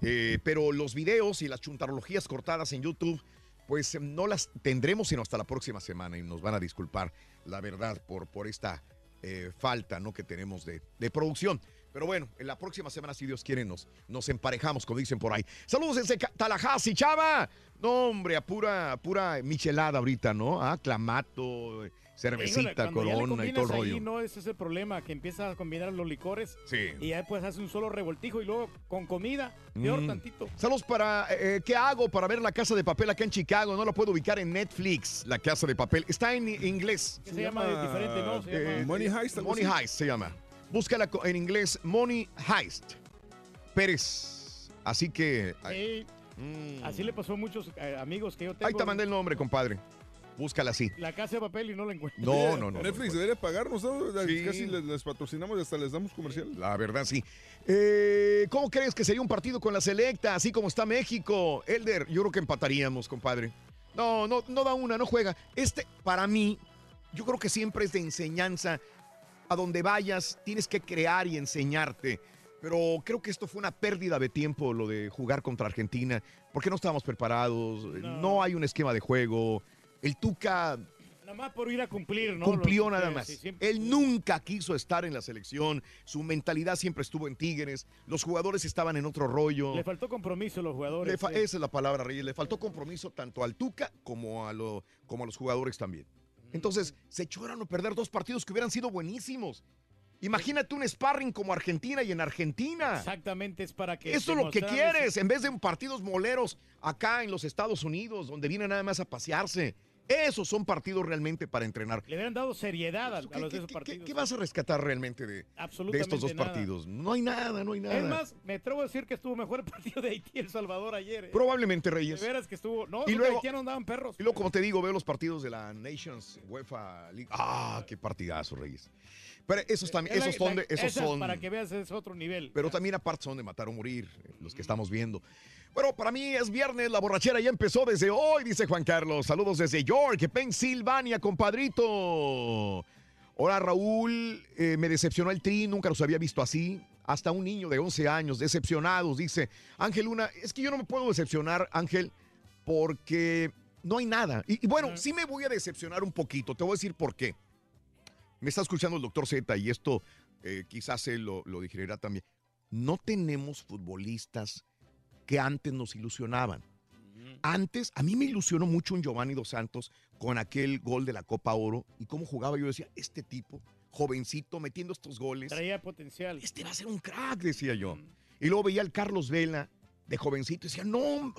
Speaker 2: Eh, pero los videos y las chuntarologías cortadas en YouTube, pues no las tendremos sino hasta la próxima semana y nos van a disculpar, la verdad, por, por esta eh, falta ¿no? que tenemos de, de producción. Pero bueno, en la próxima semana, si Dios quiere, nos, nos emparejamos, como dicen por ahí. Saludos desde Tallahassee, chava. No, hombre, a pura, pura michelada ahorita, ¿no? Ah, clamato, cervecita,
Speaker 19: Híjole, cuando ya le
Speaker 2: corona y todo el
Speaker 19: ahí,
Speaker 2: rollo.
Speaker 19: no, ese es el problema, que empieza a combinar los licores
Speaker 2: Sí.
Speaker 19: y ya pues hace un solo revoltijo y luego con comida, peor
Speaker 2: Mm.
Speaker 19: tantito.
Speaker 2: Saludos para. eh, ¿Qué hago para ver la casa de papel acá en Chicago? No la puedo ubicar en Netflix, la casa de papel. Está en inglés.
Speaker 19: Que se, llama, diferente, ¿no? Se llama-
Speaker 2: Eh,
Speaker 5: Money Heist,
Speaker 2: Money. Heist se llama. Búscala en inglés, Money Heist. Pérez. Así que.
Speaker 19: Sí.
Speaker 2: Mm.
Speaker 19: Así le pasó a muchos eh, amigos que yo tengo.
Speaker 2: Ahí te mandé el nombre, compadre. Búscala así.
Speaker 19: La casa de papel y no la encuentro.
Speaker 2: No, no, no.
Speaker 5: Netflix debería pagarnos, ¿no?
Speaker 2: Sí.
Speaker 5: Casi les, les patrocinamos y hasta les damos comercial.
Speaker 2: La verdad, sí. Eh, ¿Cómo crees que sería un partido con la selecta, así como está México? Elder, yo creo que empataríamos, compadre. No, no, no da una, no juega. Este, para mí, yo creo que siempre es de enseñanza. A donde vayas, tienes que crear y enseñarte. Pero creo que esto fue una pérdida de tiempo, lo de jugar contra Argentina, porque no estábamos preparados, no, hay un esquema de juego. El Tuca
Speaker 19: Nada más por ir a cumplir, ¿no?
Speaker 2: cumplió nada más.
Speaker 19: sí, siempre-
Speaker 2: Él nunca quiso estar en la selección. Su mentalidad siempre estuvo en Tigres. Los jugadores estaban en otro rollo.
Speaker 19: Le faltó compromiso a los jugadores. Sí.
Speaker 2: Esa es la palabra, Reyes. Le faltó compromiso tanto al Tuca como a, lo- como a los jugadores también. Entonces, se echaron a perder dos partidos que hubieran sido buenísimos. Imagínate un sparring como Argentina y en Argentina.
Speaker 19: Exactamente, es para que.
Speaker 2: Eso es lo que quieres, en vez de un partidos moleros acá en los Estados Unidos, donde vienen nada más a pasearse. Esos son partidos realmente para entrenar.
Speaker 19: Le hubieran dado seriedad a, a los de esos partidos.
Speaker 2: ¿Qué vas a rescatar realmente de, de estos dos
Speaker 19: nada.
Speaker 2: partidos? No hay nada, no hay nada.
Speaker 19: Es más, me atrevo a decir que estuvo mejor el partido de Haití y El Salvador ayer. ¿eh?
Speaker 2: Probablemente,
Speaker 19: De
Speaker 2: Reyes.
Speaker 19: veras que estuvo. No,
Speaker 2: Y
Speaker 19: los
Speaker 2: luego-
Speaker 19: haitianos andaban perros.
Speaker 2: Y luego, como te digo, veo los partidos de la Nations UEFA League. ¡Ah, qué partidazo, Reyes! Pero esos también, esos son, de- esos son.
Speaker 19: Para que veas, es otro nivel.
Speaker 2: Pero también aparte son de matar o morir, los que estamos viendo. Bueno, para mí es viernes, la borrachera ya empezó desde hoy, dice Juan Carlos. Saludos desde York, Pensilvania, compadrito. Hola Raúl, eh, me decepcionó el tri, nunca los había visto así. Hasta un niño de 11 años, decepcionados, dice Ángel Luna. Es que yo no me puedo decepcionar, Ángel, porque no hay nada. Y, y bueno, sí me voy a decepcionar un poquito, te voy a decir por qué. Me está escuchando el doctor Z y esto eh, quizás él lo, lo digerirá también. No tenemos futbolistas que antes nos ilusionaban. Antes, a mí me ilusionó mucho un Giovanni Dos Santos con aquel gol de la Copa Oro y cómo jugaba. Yo decía, este tipo, jovencito, metiendo estos goles.
Speaker 19: Traía potencial.
Speaker 2: Este va a ser un crack, decía yo. Y luego veía al Carlos Vela de jovencito y decía, no,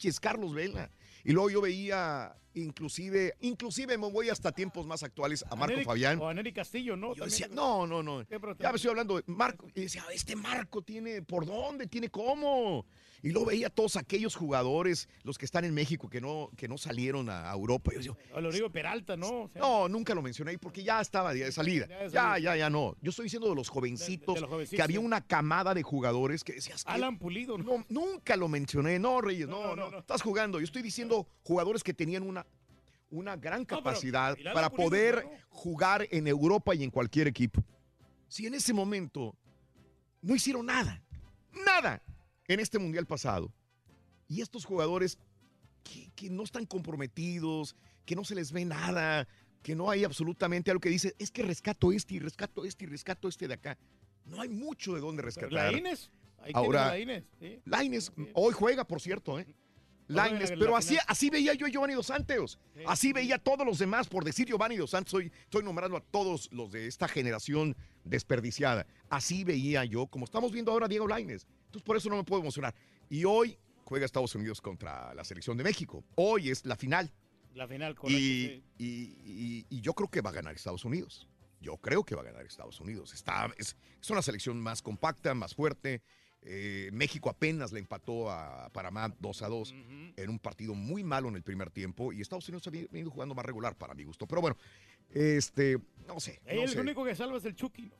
Speaker 2: es Carlos Vela. Y luego yo veía, inclusive, inclusive me voy hasta tiempos más actuales a Marco Fabián.
Speaker 19: O a Nery Castillo, ¿no?
Speaker 2: Yo decía, no, no, no.
Speaker 19: ¿Qué, pero
Speaker 2: Ya me estoy hablando de Marco. Y decía, este Marco tiene por dónde, tiene cómo. Y luego veía a todos aquellos jugadores, los que están en México, que no, que no salieron a Europa. Yo decía,
Speaker 19: O lo digo Peralta, ¿no? O sea,
Speaker 2: no, nunca lo mencioné ahí porque ya estaba de salida.
Speaker 19: Ya de
Speaker 2: Ya,
Speaker 19: salida.
Speaker 2: ya, ya no. Yo estoy diciendo de los jovencitos,
Speaker 19: De- de los jovencitos,
Speaker 2: que había
Speaker 19: sí.
Speaker 2: una camada de jugadores que decías
Speaker 19: Alan Pulido, ¿no?
Speaker 2: no, nunca lo mencioné. No, Reyes, no, no,
Speaker 19: no, no.
Speaker 2: Estás jugando. Yo estoy diciendo jugadores que tenían una, una gran
Speaker 19: pero
Speaker 2: capacidad para poder jugar en Europa y en cualquier equipo. Si en ese momento no hicieron nada, nada en este mundial pasado, y estos jugadores que, que no están comprometidos, que no se les ve nada, que no hay absolutamente algo que dice, es que rescato este y rescato este y rescato este de acá. No hay mucho de dónde rescatar.
Speaker 19: La. Ahí
Speaker 2: Ahora,
Speaker 19: la. Sí.
Speaker 2: Laines, hoy juega, por cierto, ¿eh? Laines,
Speaker 19: la
Speaker 2: pero así, así veía yo a Giovanni Dos Santos. Así veía a todos los demás, por decir Giovanni Dos Santos, estoy, estoy nombrando a todos los de esta generación desperdiciada. Así veía yo, como estamos viendo ahora a Diego Laines. Entonces, por eso no me puedo emocionar. Y hoy juega Estados Unidos contra la selección de México. Hoy es la final.
Speaker 19: La final, correcto.
Speaker 2: Y,
Speaker 19: sí.
Speaker 2: y- y- y yo creo que va a ganar Estados Unidos. Yo creo que va a ganar Estados Unidos. Está, es, es una selección más compacta, más fuerte. Eh, México apenas le empató a Panamá 2 a 2 en un partido muy malo en el primer tiempo y Estados Unidos ha venido jugando más regular para mi gusto. Pero bueno, este, no sé. No
Speaker 19: el
Speaker 2: sé.
Speaker 19: único que salva es el Chucky. ¿no?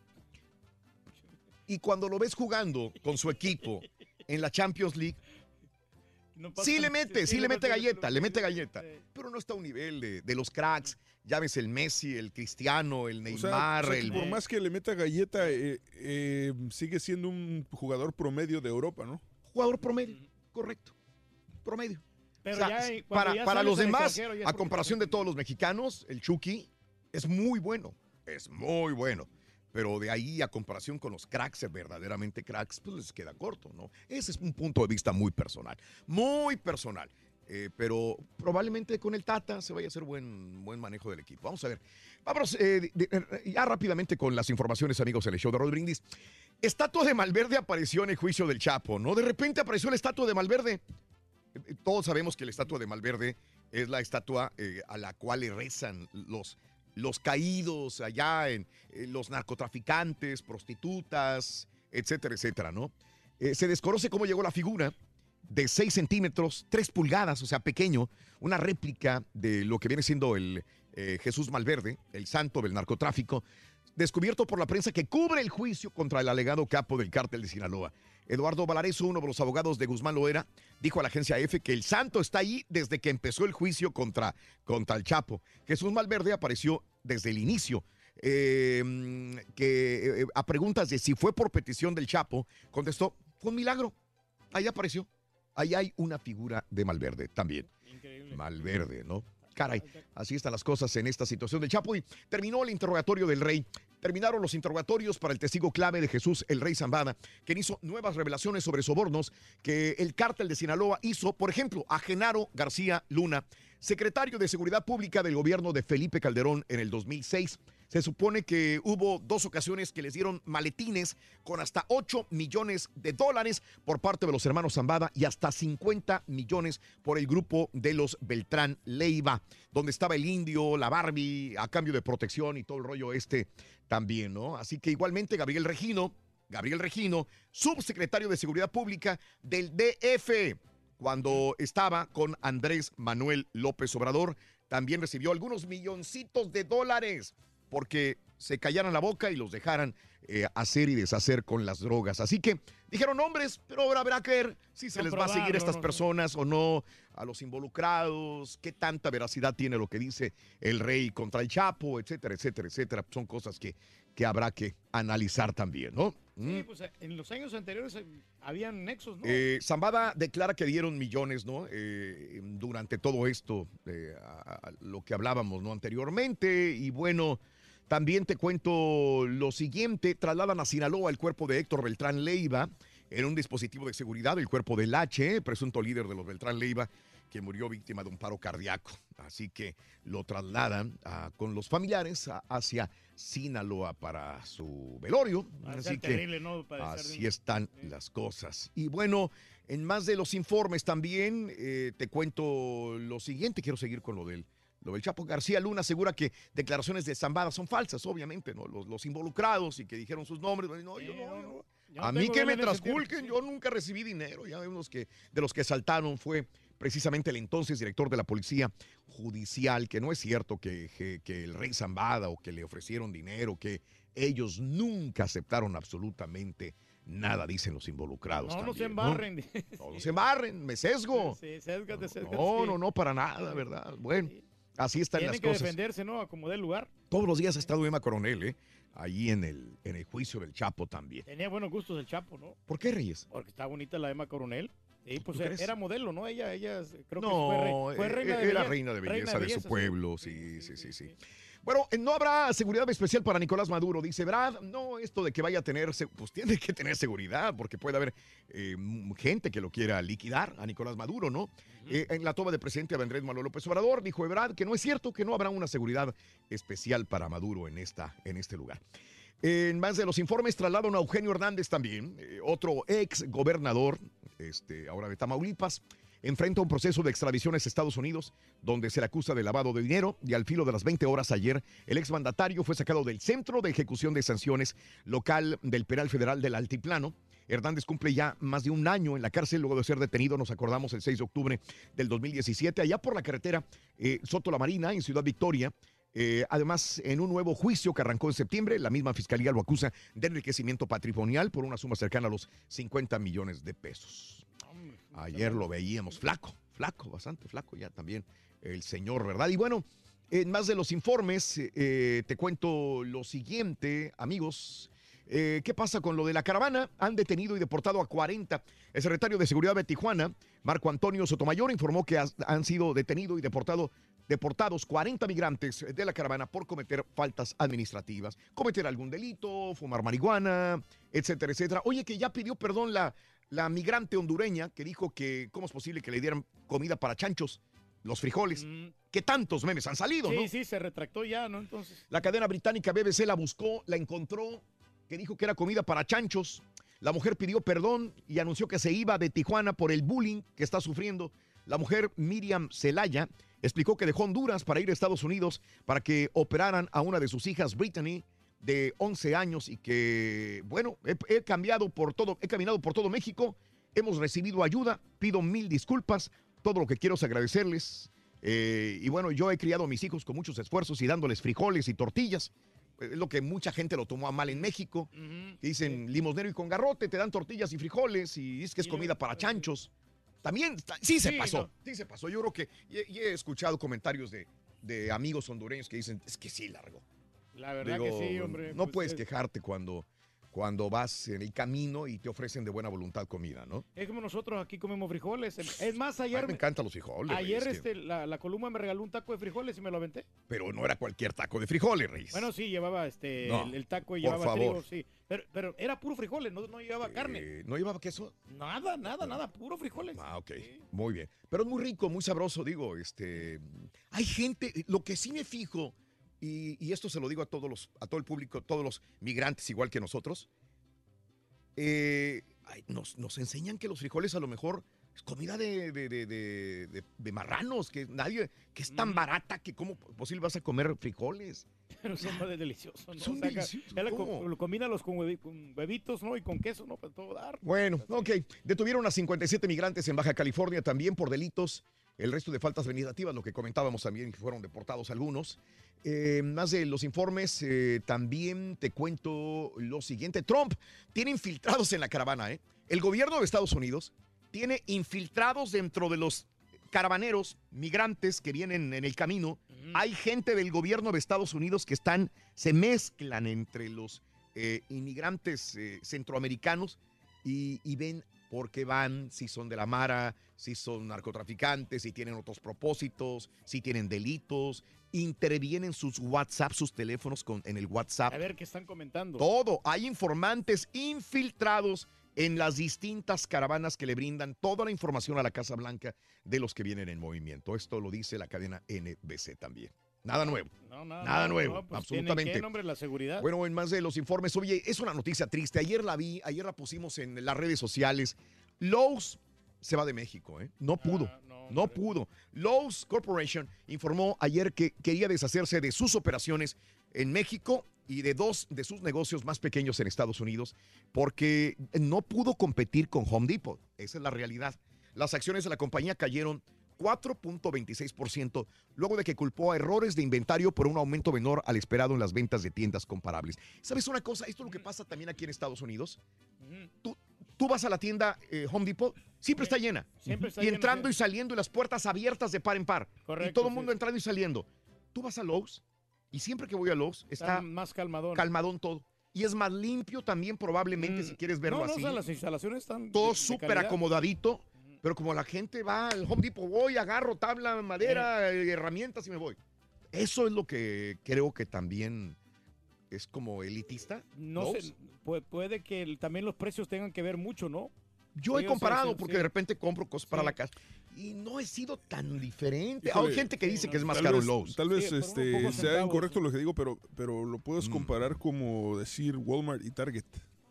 Speaker 2: Y cuando lo ves jugando con su equipo en la Champions League, Sí le mete, sí le mete galleta, le mete galleta. Pero no está a un nivel de, de los cracks. Ya ves el Messi, el Cristiano, el
Speaker 5: O
Speaker 2: Neymar,
Speaker 5: sea, o sea, que
Speaker 2: el...
Speaker 5: por más que le meta galleta, eh, eh, sigue siendo un jugador promedio de Europa, ¿no?
Speaker 2: Jugador promedio, correcto. Promedio.
Speaker 19: Pero
Speaker 2: O sea,
Speaker 19: ya, cuando
Speaker 2: para,
Speaker 19: ya
Speaker 2: para los demás, a comparación de todos los mexicanos, el Chucky es muy bueno. Es muy bueno. Pero de ahí a comparación con los cracks, verdaderamente cracks, pues les queda corto, ¿no? Ese es un punto de vista muy personal. Muy personal. Eh, pero probablemente con el Tata se vaya a hacer buen, buen manejo del equipo. Vamos a ver. Vámonos eh, ya rápidamente con las informaciones, amigos, en el show de Rod Brindis. Estatua de Malverde apareció en el juicio del Chapo, ¿no? De repente apareció la estatua de Malverde. Eh, Todos sabemos que la estatua de Malverde es la estatua eh, a la cual le rezan los, los caídos allá en eh, los narcotraficantes, prostitutas, etcétera, etcétera, ¿no? Eh, se desconoce cómo llegó la figura de 6 centímetros, 3 pulgadas, o sea, pequeño, una réplica de lo que viene siendo el eh, Jesús Malverde, el santo del narcotráfico, descubierto por la prensa que cubre el juicio contra el alegado capo del cártel de Sinaloa. Eduardo Valareso, uno de los abogados de Guzmán Loera, dijo a la agencia EFE que el santo está ahí desde que empezó el juicio contra, contra el Chapo. Jesús Malverde apareció desde el inicio. eh, que eh, a preguntas de si fue por petición del Chapo, contestó, fue un milagro. Ahí apareció. Ahí hay una figura de Malverde también. Malverde, ¿no? Caray, así están las cosas en esta situación del Chapo. Y terminó el interrogatorio del rey. Terminaron los interrogatorios para el testigo clave de Jesús, el rey Zambada, quien hizo nuevas revelaciones sobre sobornos que el cártel de Sinaloa hizo, por ejemplo, a Genaro García Luna, secretario de Seguridad Pública del gobierno de Felipe Calderón en el 2006. Se supone que hubo dos ocasiones que les dieron maletines con hasta 8 millones de dólares por parte de los hermanos Zambada y hasta 50 millones por el grupo de los Beltrán Leiva, donde estaba el indio, la Barbie, a cambio de protección y todo el rollo este también, ¿no? Así que igualmente Gabriel Regino, Gabriel Regino, subsecretario de Seguridad Pública del DF, cuando estaba con Andrés Manuel López Obrador, también recibió algunos milloncitos de dólares porque se callaran la boca y los dejaran eh, hacer y deshacer con las drogas. Así que dijeron nombres, pero ahora habrá que ver si se les va a seguir a estas
Speaker 19: no
Speaker 2: personas o no, a los involucrados, qué tanta veracidad tiene lo que dice el rey contra el Chapo, etcétera, etcétera, etcétera. Son cosas que, que habrá que analizar también, ¿no? Mm.
Speaker 19: Sí, pues eh, en los años anteriores eh, habían nexos, ¿no?
Speaker 2: Eh, Zambada declara que dieron millones, ¿no? Eh, durante todo esto, a- a lo que hablábamos, ¿no? Anteriormente. Y bueno, también te cuento lo siguiente: trasladan a Sinaloa el cuerpo de Héctor Beltrán Leiva en un dispositivo de seguridad, el cuerpo del H, presunto líder de los Beltrán Leiva, que murió víctima de un paro cardíaco. Así que lo trasladan ah, con los familiares a- hacia Sinaloa para su velorio.
Speaker 19: Va
Speaker 2: Así que
Speaker 19: terrible, ¿no? Padecer
Speaker 2: así
Speaker 19: de-
Speaker 2: están las cosas. Y bueno, en más de los informes también eh, te cuento lo siguiente. Quiero seguir con lo del, lo del Chapo García Luna. Asegura que declaraciones de Zambada son falsas, obviamente, ¿no? Los, los involucrados y que dijeron sus nombres. No, yo no, yo A mí que me
Speaker 19: vela en ese
Speaker 2: transculquen, yo nunca recibí dinero. Ya vemos que de los que saltaron fue precisamente el entonces director de la Policía Judicial, que no es cierto que, que- que el rey Zambada o que le ofrecieron dinero, que ellos nunca aceptaron absolutamente nada, dicen los involucrados.
Speaker 19: No, no se
Speaker 2: también,
Speaker 19: embarren.
Speaker 2: No, no se embarren, me sesgo.
Speaker 19: Sí, sésgate, sésgate.
Speaker 2: No, no, no, para nada, ¿verdad? Bueno, así están las
Speaker 19: que
Speaker 2: cosas.
Speaker 19: defenderse, ¿no? A como dé lugar.
Speaker 2: Todos los días ha estado Emma Coronel, ¿eh? Ahí en el, en el juicio del Chapo también.
Speaker 19: Tenía buenos gustos el Chapo, ¿no?
Speaker 2: ¿Por qué, Reyes?
Speaker 19: Porque está bonita la Emma Coronel. Sí, pues
Speaker 2: ¿Tú crees?
Speaker 19: era modelo, ¿no? Ella, ella creo que
Speaker 2: no,
Speaker 19: fue, re- fue
Speaker 2: eh,
Speaker 19: reina de
Speaker 2: era
Speaker 19: belleza.
Speaker 2: reina de belleza de su
Speaker 19: sí.
Speaker 2: pueblo, sí, sí, sí, sí. Bueno, eh, no habrá seguridad especial para Nicolás Maduro, dice Brad. No, esto de que vaya a tener, pues tiene que tener seguridad, porque puede haber eh, gente que lo quiera liquidar a Nicolás Maduro, ¿no? Eh, en la toma de presidente de Andrés Manuel López Obrador, dijo Ebrard que no es cierto que no habrá una seguridad especial para Maduro en, esta, en este lugar. En más de los informes trasladan a Eugenio Hernández también, eh, otro ex gobernador, este, ahora de Tamaulipas, enfrenta un proceso de extradición a Estados Unidos, donde se le acusa de lavado de dinero y al filo de las 20 horas ayer, el exmandatario fue sacado del Centro de Ejecución de Sanciones local del Penal Federal del Altiplano. Hernández cumple ya más de un año en la cárcel luego de ser detenido, nos acordamos, el 6 de octubre del 2017, allá por la carretera eh, Soto La Marina, en Ciudad Victoria. Eh, además, en un nuevo juicio que arrancó en septiembre, la misma fiscalía lo acusa de enriquecimiento patrimonial por una suma cercana a los 50 millones de pesos. Ayer lo veíamos flaco, flaco, bastante flaco ya también el señor, ¿verdad? Y bueno, en más de los informes, eh, te cuento lo siguiente, amigos. Eh, ¿Qué pasa con lo de la caravana? Han detenido y deportado a 40. El secretario de Seguridad de Tijuana, Marco Antonio Sotomayor, informó que han sido detenidos y deportado, deportados 40 migrantes de la caravana por cometer faltas administrativas, cometer algún delito, fumar marihuana, etcétera, etcétera. Oye, que ya pidió perdón la, la migrante hondureña que dijo que cómo es posible que le dieran comida para chanchos, los frijoles. Que tantos memes han salido,
Speaker 19: Sí,
Speaker 2: ¿no?
Speaker 19: sí, se retractó ya, ¿no? Entonces.
Speaker 2: La cadena británica BBC la buscó, la encontró, que dijo que era comida para chanchos. La mujer pidió perdón y anunció que se iba de Tijuana por el bullying que está sufriendo. La mujer Miriam Celaya explicó que dejó Honduras para ir a Estados Unidos para que operaran a una de sus hijas, Brittany, de 11 años y que, bueno, he, he cambiado por todo, he caminado por todo México, hemos recibido ayuda, pido mil disculpas, todo lo que quiero es agradecerles. Eh, y bueno, yo he criado a mis hijos con muchos esfuerzos y dándoles frijoles y tortillas. Eh, Es lo que mucha gente lo tomó a mal en México. Que dicen limosnero y con garrote, te dan tortillas y frijoles y es que es comida para chanchos. También, ta- sí se
Speaker 19: Sí,
Speaker 2: pasó,
Speaker 19: no.
Speaker 2: sí se pasó. Yo creo que, y, y he escuchado comentarios de, de amigos hondureños que dicen, es que sí, largo.
Speaker 19: La verdad
Speaker 2: Digo,
Speaker 19: que sí, hombre.
Speaker 2: No
Speaker 19: pues,
Speaker 2: puedes
Speaker 19: es-
Speaker 2: quejarte cuando, cuando vas en el camino y te ofrecen de buena voluntad comida, ¿no?
Speaker 19: Es como nosotros aquí comemos frijoles. Es más,
Speaker 2: A mí
Speaker 19: ayer.
Speaker 2: me encantan los frijoles.
Speaker 19: Ayer
Speaker 2: Reyes, que-
Speaker 19: este, la, la Columba me regaló un taco de frijoles y me lo aventé.
Speaker 2: Pero no era cualquier taco de frijoles, Reyes.
Speaker 19: Bueno, sí, llevaba este
Speaker 2: No,
Speaker 19: el, el taco y llevaba
Speaker 2: favor.
Speaker 19: trigo, sí. Pero, pero era puro frijoles, no, no llevaba carne.
Speaker 2: Eh, ¿No llevaba queso?
Speaker 19: Nada, nada, nada, puro frijoles.
Speaker 2: Ah, ok. Muy bien. Pero es muy rico, muy sabroso, digo. Este, hay gente, lo que sí me fijo, y, y esto se lo digo a todos los, a todo el público, todos los migrantes igual que nosotros, eh, nos, nos enseñan que los frijoles a lo mejor es comida de, de, de- de- marranos, que nadie, que es tan barata que cómo posible vas a comer frijoles.
Speaker 19: Pero son más deliciosos, ¿no?
Speaker 2: Son
Speaker 19: O sea,
Speaker 2: deliciosos,
Speaker 19: lo combínalos con, huevi- con huevitos, ¿no? Y con queso, ¿no? Para todo dar.
Speaker 2: Bueno, ok. Detuvieron a 57 migrantes en Baja California también por delitos. El resto de faltas administrativas, lo que comentábamos también, que fueron deportados algunos. Eh, más de los informes, eh, también te cuento lo siguiente. Trump tiene infiltrados en la caravana, ¿eh? El gobierno de Estados Unidos tiene infiltrados dentro de los caravaneros, migrantes que vienen en el camino. Hay gente del gobierno de Estados Unidos que están, se mezclan entre los eh, inmigrantes centroamericanos y, y ven por qué van, si son de la Mara, si son narcotraficantes, si tienen otros propósitos, si tienen delitos, intervienen sus WhatsApp, sus teléfonos con, en el WhatsApp.
Speaker 19: A ver qué están comentando.
Speaker 2: Todo. Hay informantes infiltrados en las distintas caravanas que le brindan toda la información a la Casa Blanca de los que vienen en movimiento. Esto lo dice la cadena NBC también. Nada nuevo.
Speaker 19: No, nada,
Speaker 2: nuevo,
Speaker 19: no, pues,
Speaker 2: absolutamente.
Speaker 19: ¿tienen qué, hombre, la seguridad.
Speaker 2: Bueno, en más de los informes, oye, es una noticia triste. Ayer la vi, ayer la pusimos en las redes sociales. Lowe's se va de México, ¿eh? No pudo. no, pudo. Lowe's Corporation informó ayer que quería deshacerse de sus operaciones en México y de dos de sus negocios más pequeños en Estados Unidos porque no pudo competir con Home Depot. Esa es la realidad. Las acciones de la compañía cayeron 4.26% luego de que culpó a errores de inventario por un aumento menor al esperado en las ventas de tiendas comparables. ¿Sabes una cosa? Esto es lo que pasa también aquí en Estados Unidos. Tú, tú vas a la tienda eh, Home Depot, siempre está llena.
Speaker 19: Siempre está
Speaker 2: y entrando
Speaker 19: sí.
Speaker 2: y saliendo y las puertas abiertas de par en par.
Speaker 19: Correcto,
Speaker 2: y todo el
Speaker 19: sí.
Speaker 2: mundo entrando y saliendo. Tú vas a Lowe's y siempre que voy a Lowe's está,
Speaker 19: Está más calmadón.
Speaker 2: calmadón todo. Y es más limpio también probablemente si quieres verlo
Speaker 19: Mm. no, no,
Speaker 2: así.
Speaker 19: o sea, las instalaciones están.
Speaker 2: todo súper acomodadito. Pero como la gente va al Home Depot, voy, agarro tabla, madera, eh, herramientas y me voy. Eso es lo que creo que también es como elitista.
Speaker 19: No
Speaker 2: Lowe's.
Speaker 19: sé, puede, puede que el- también los precios tengan que ver mucho, ¿no?
Speaker 2: Yo
Speaker 19: Sí,
Speaker 2: he comparado
Speaker 19: sí,
Speaker 2: porque
Speaker 19: sí.
Speaker 2: de repente compro cosas para
Speaker 19: Sí.
Speaker 2: la casa y no he sido tan diferente.
Speaker 5: Híjole,
Speaker 2: Hay gente que dice que es más
Speaker 5: tal
Speaker 2: caro
Speaker 5: vez-
Speaker 2: Lowe's.
Speaker 5: Tal vez
Speaker 19: Sí,
Speaker 5: este, sea
Speaker 19: centavos,
Speaker 5: incorrecto lo que digo, pero, pero lo
Speaker 2: Mm.
Speaker 5: puedes comparar como decir Walmart y Target.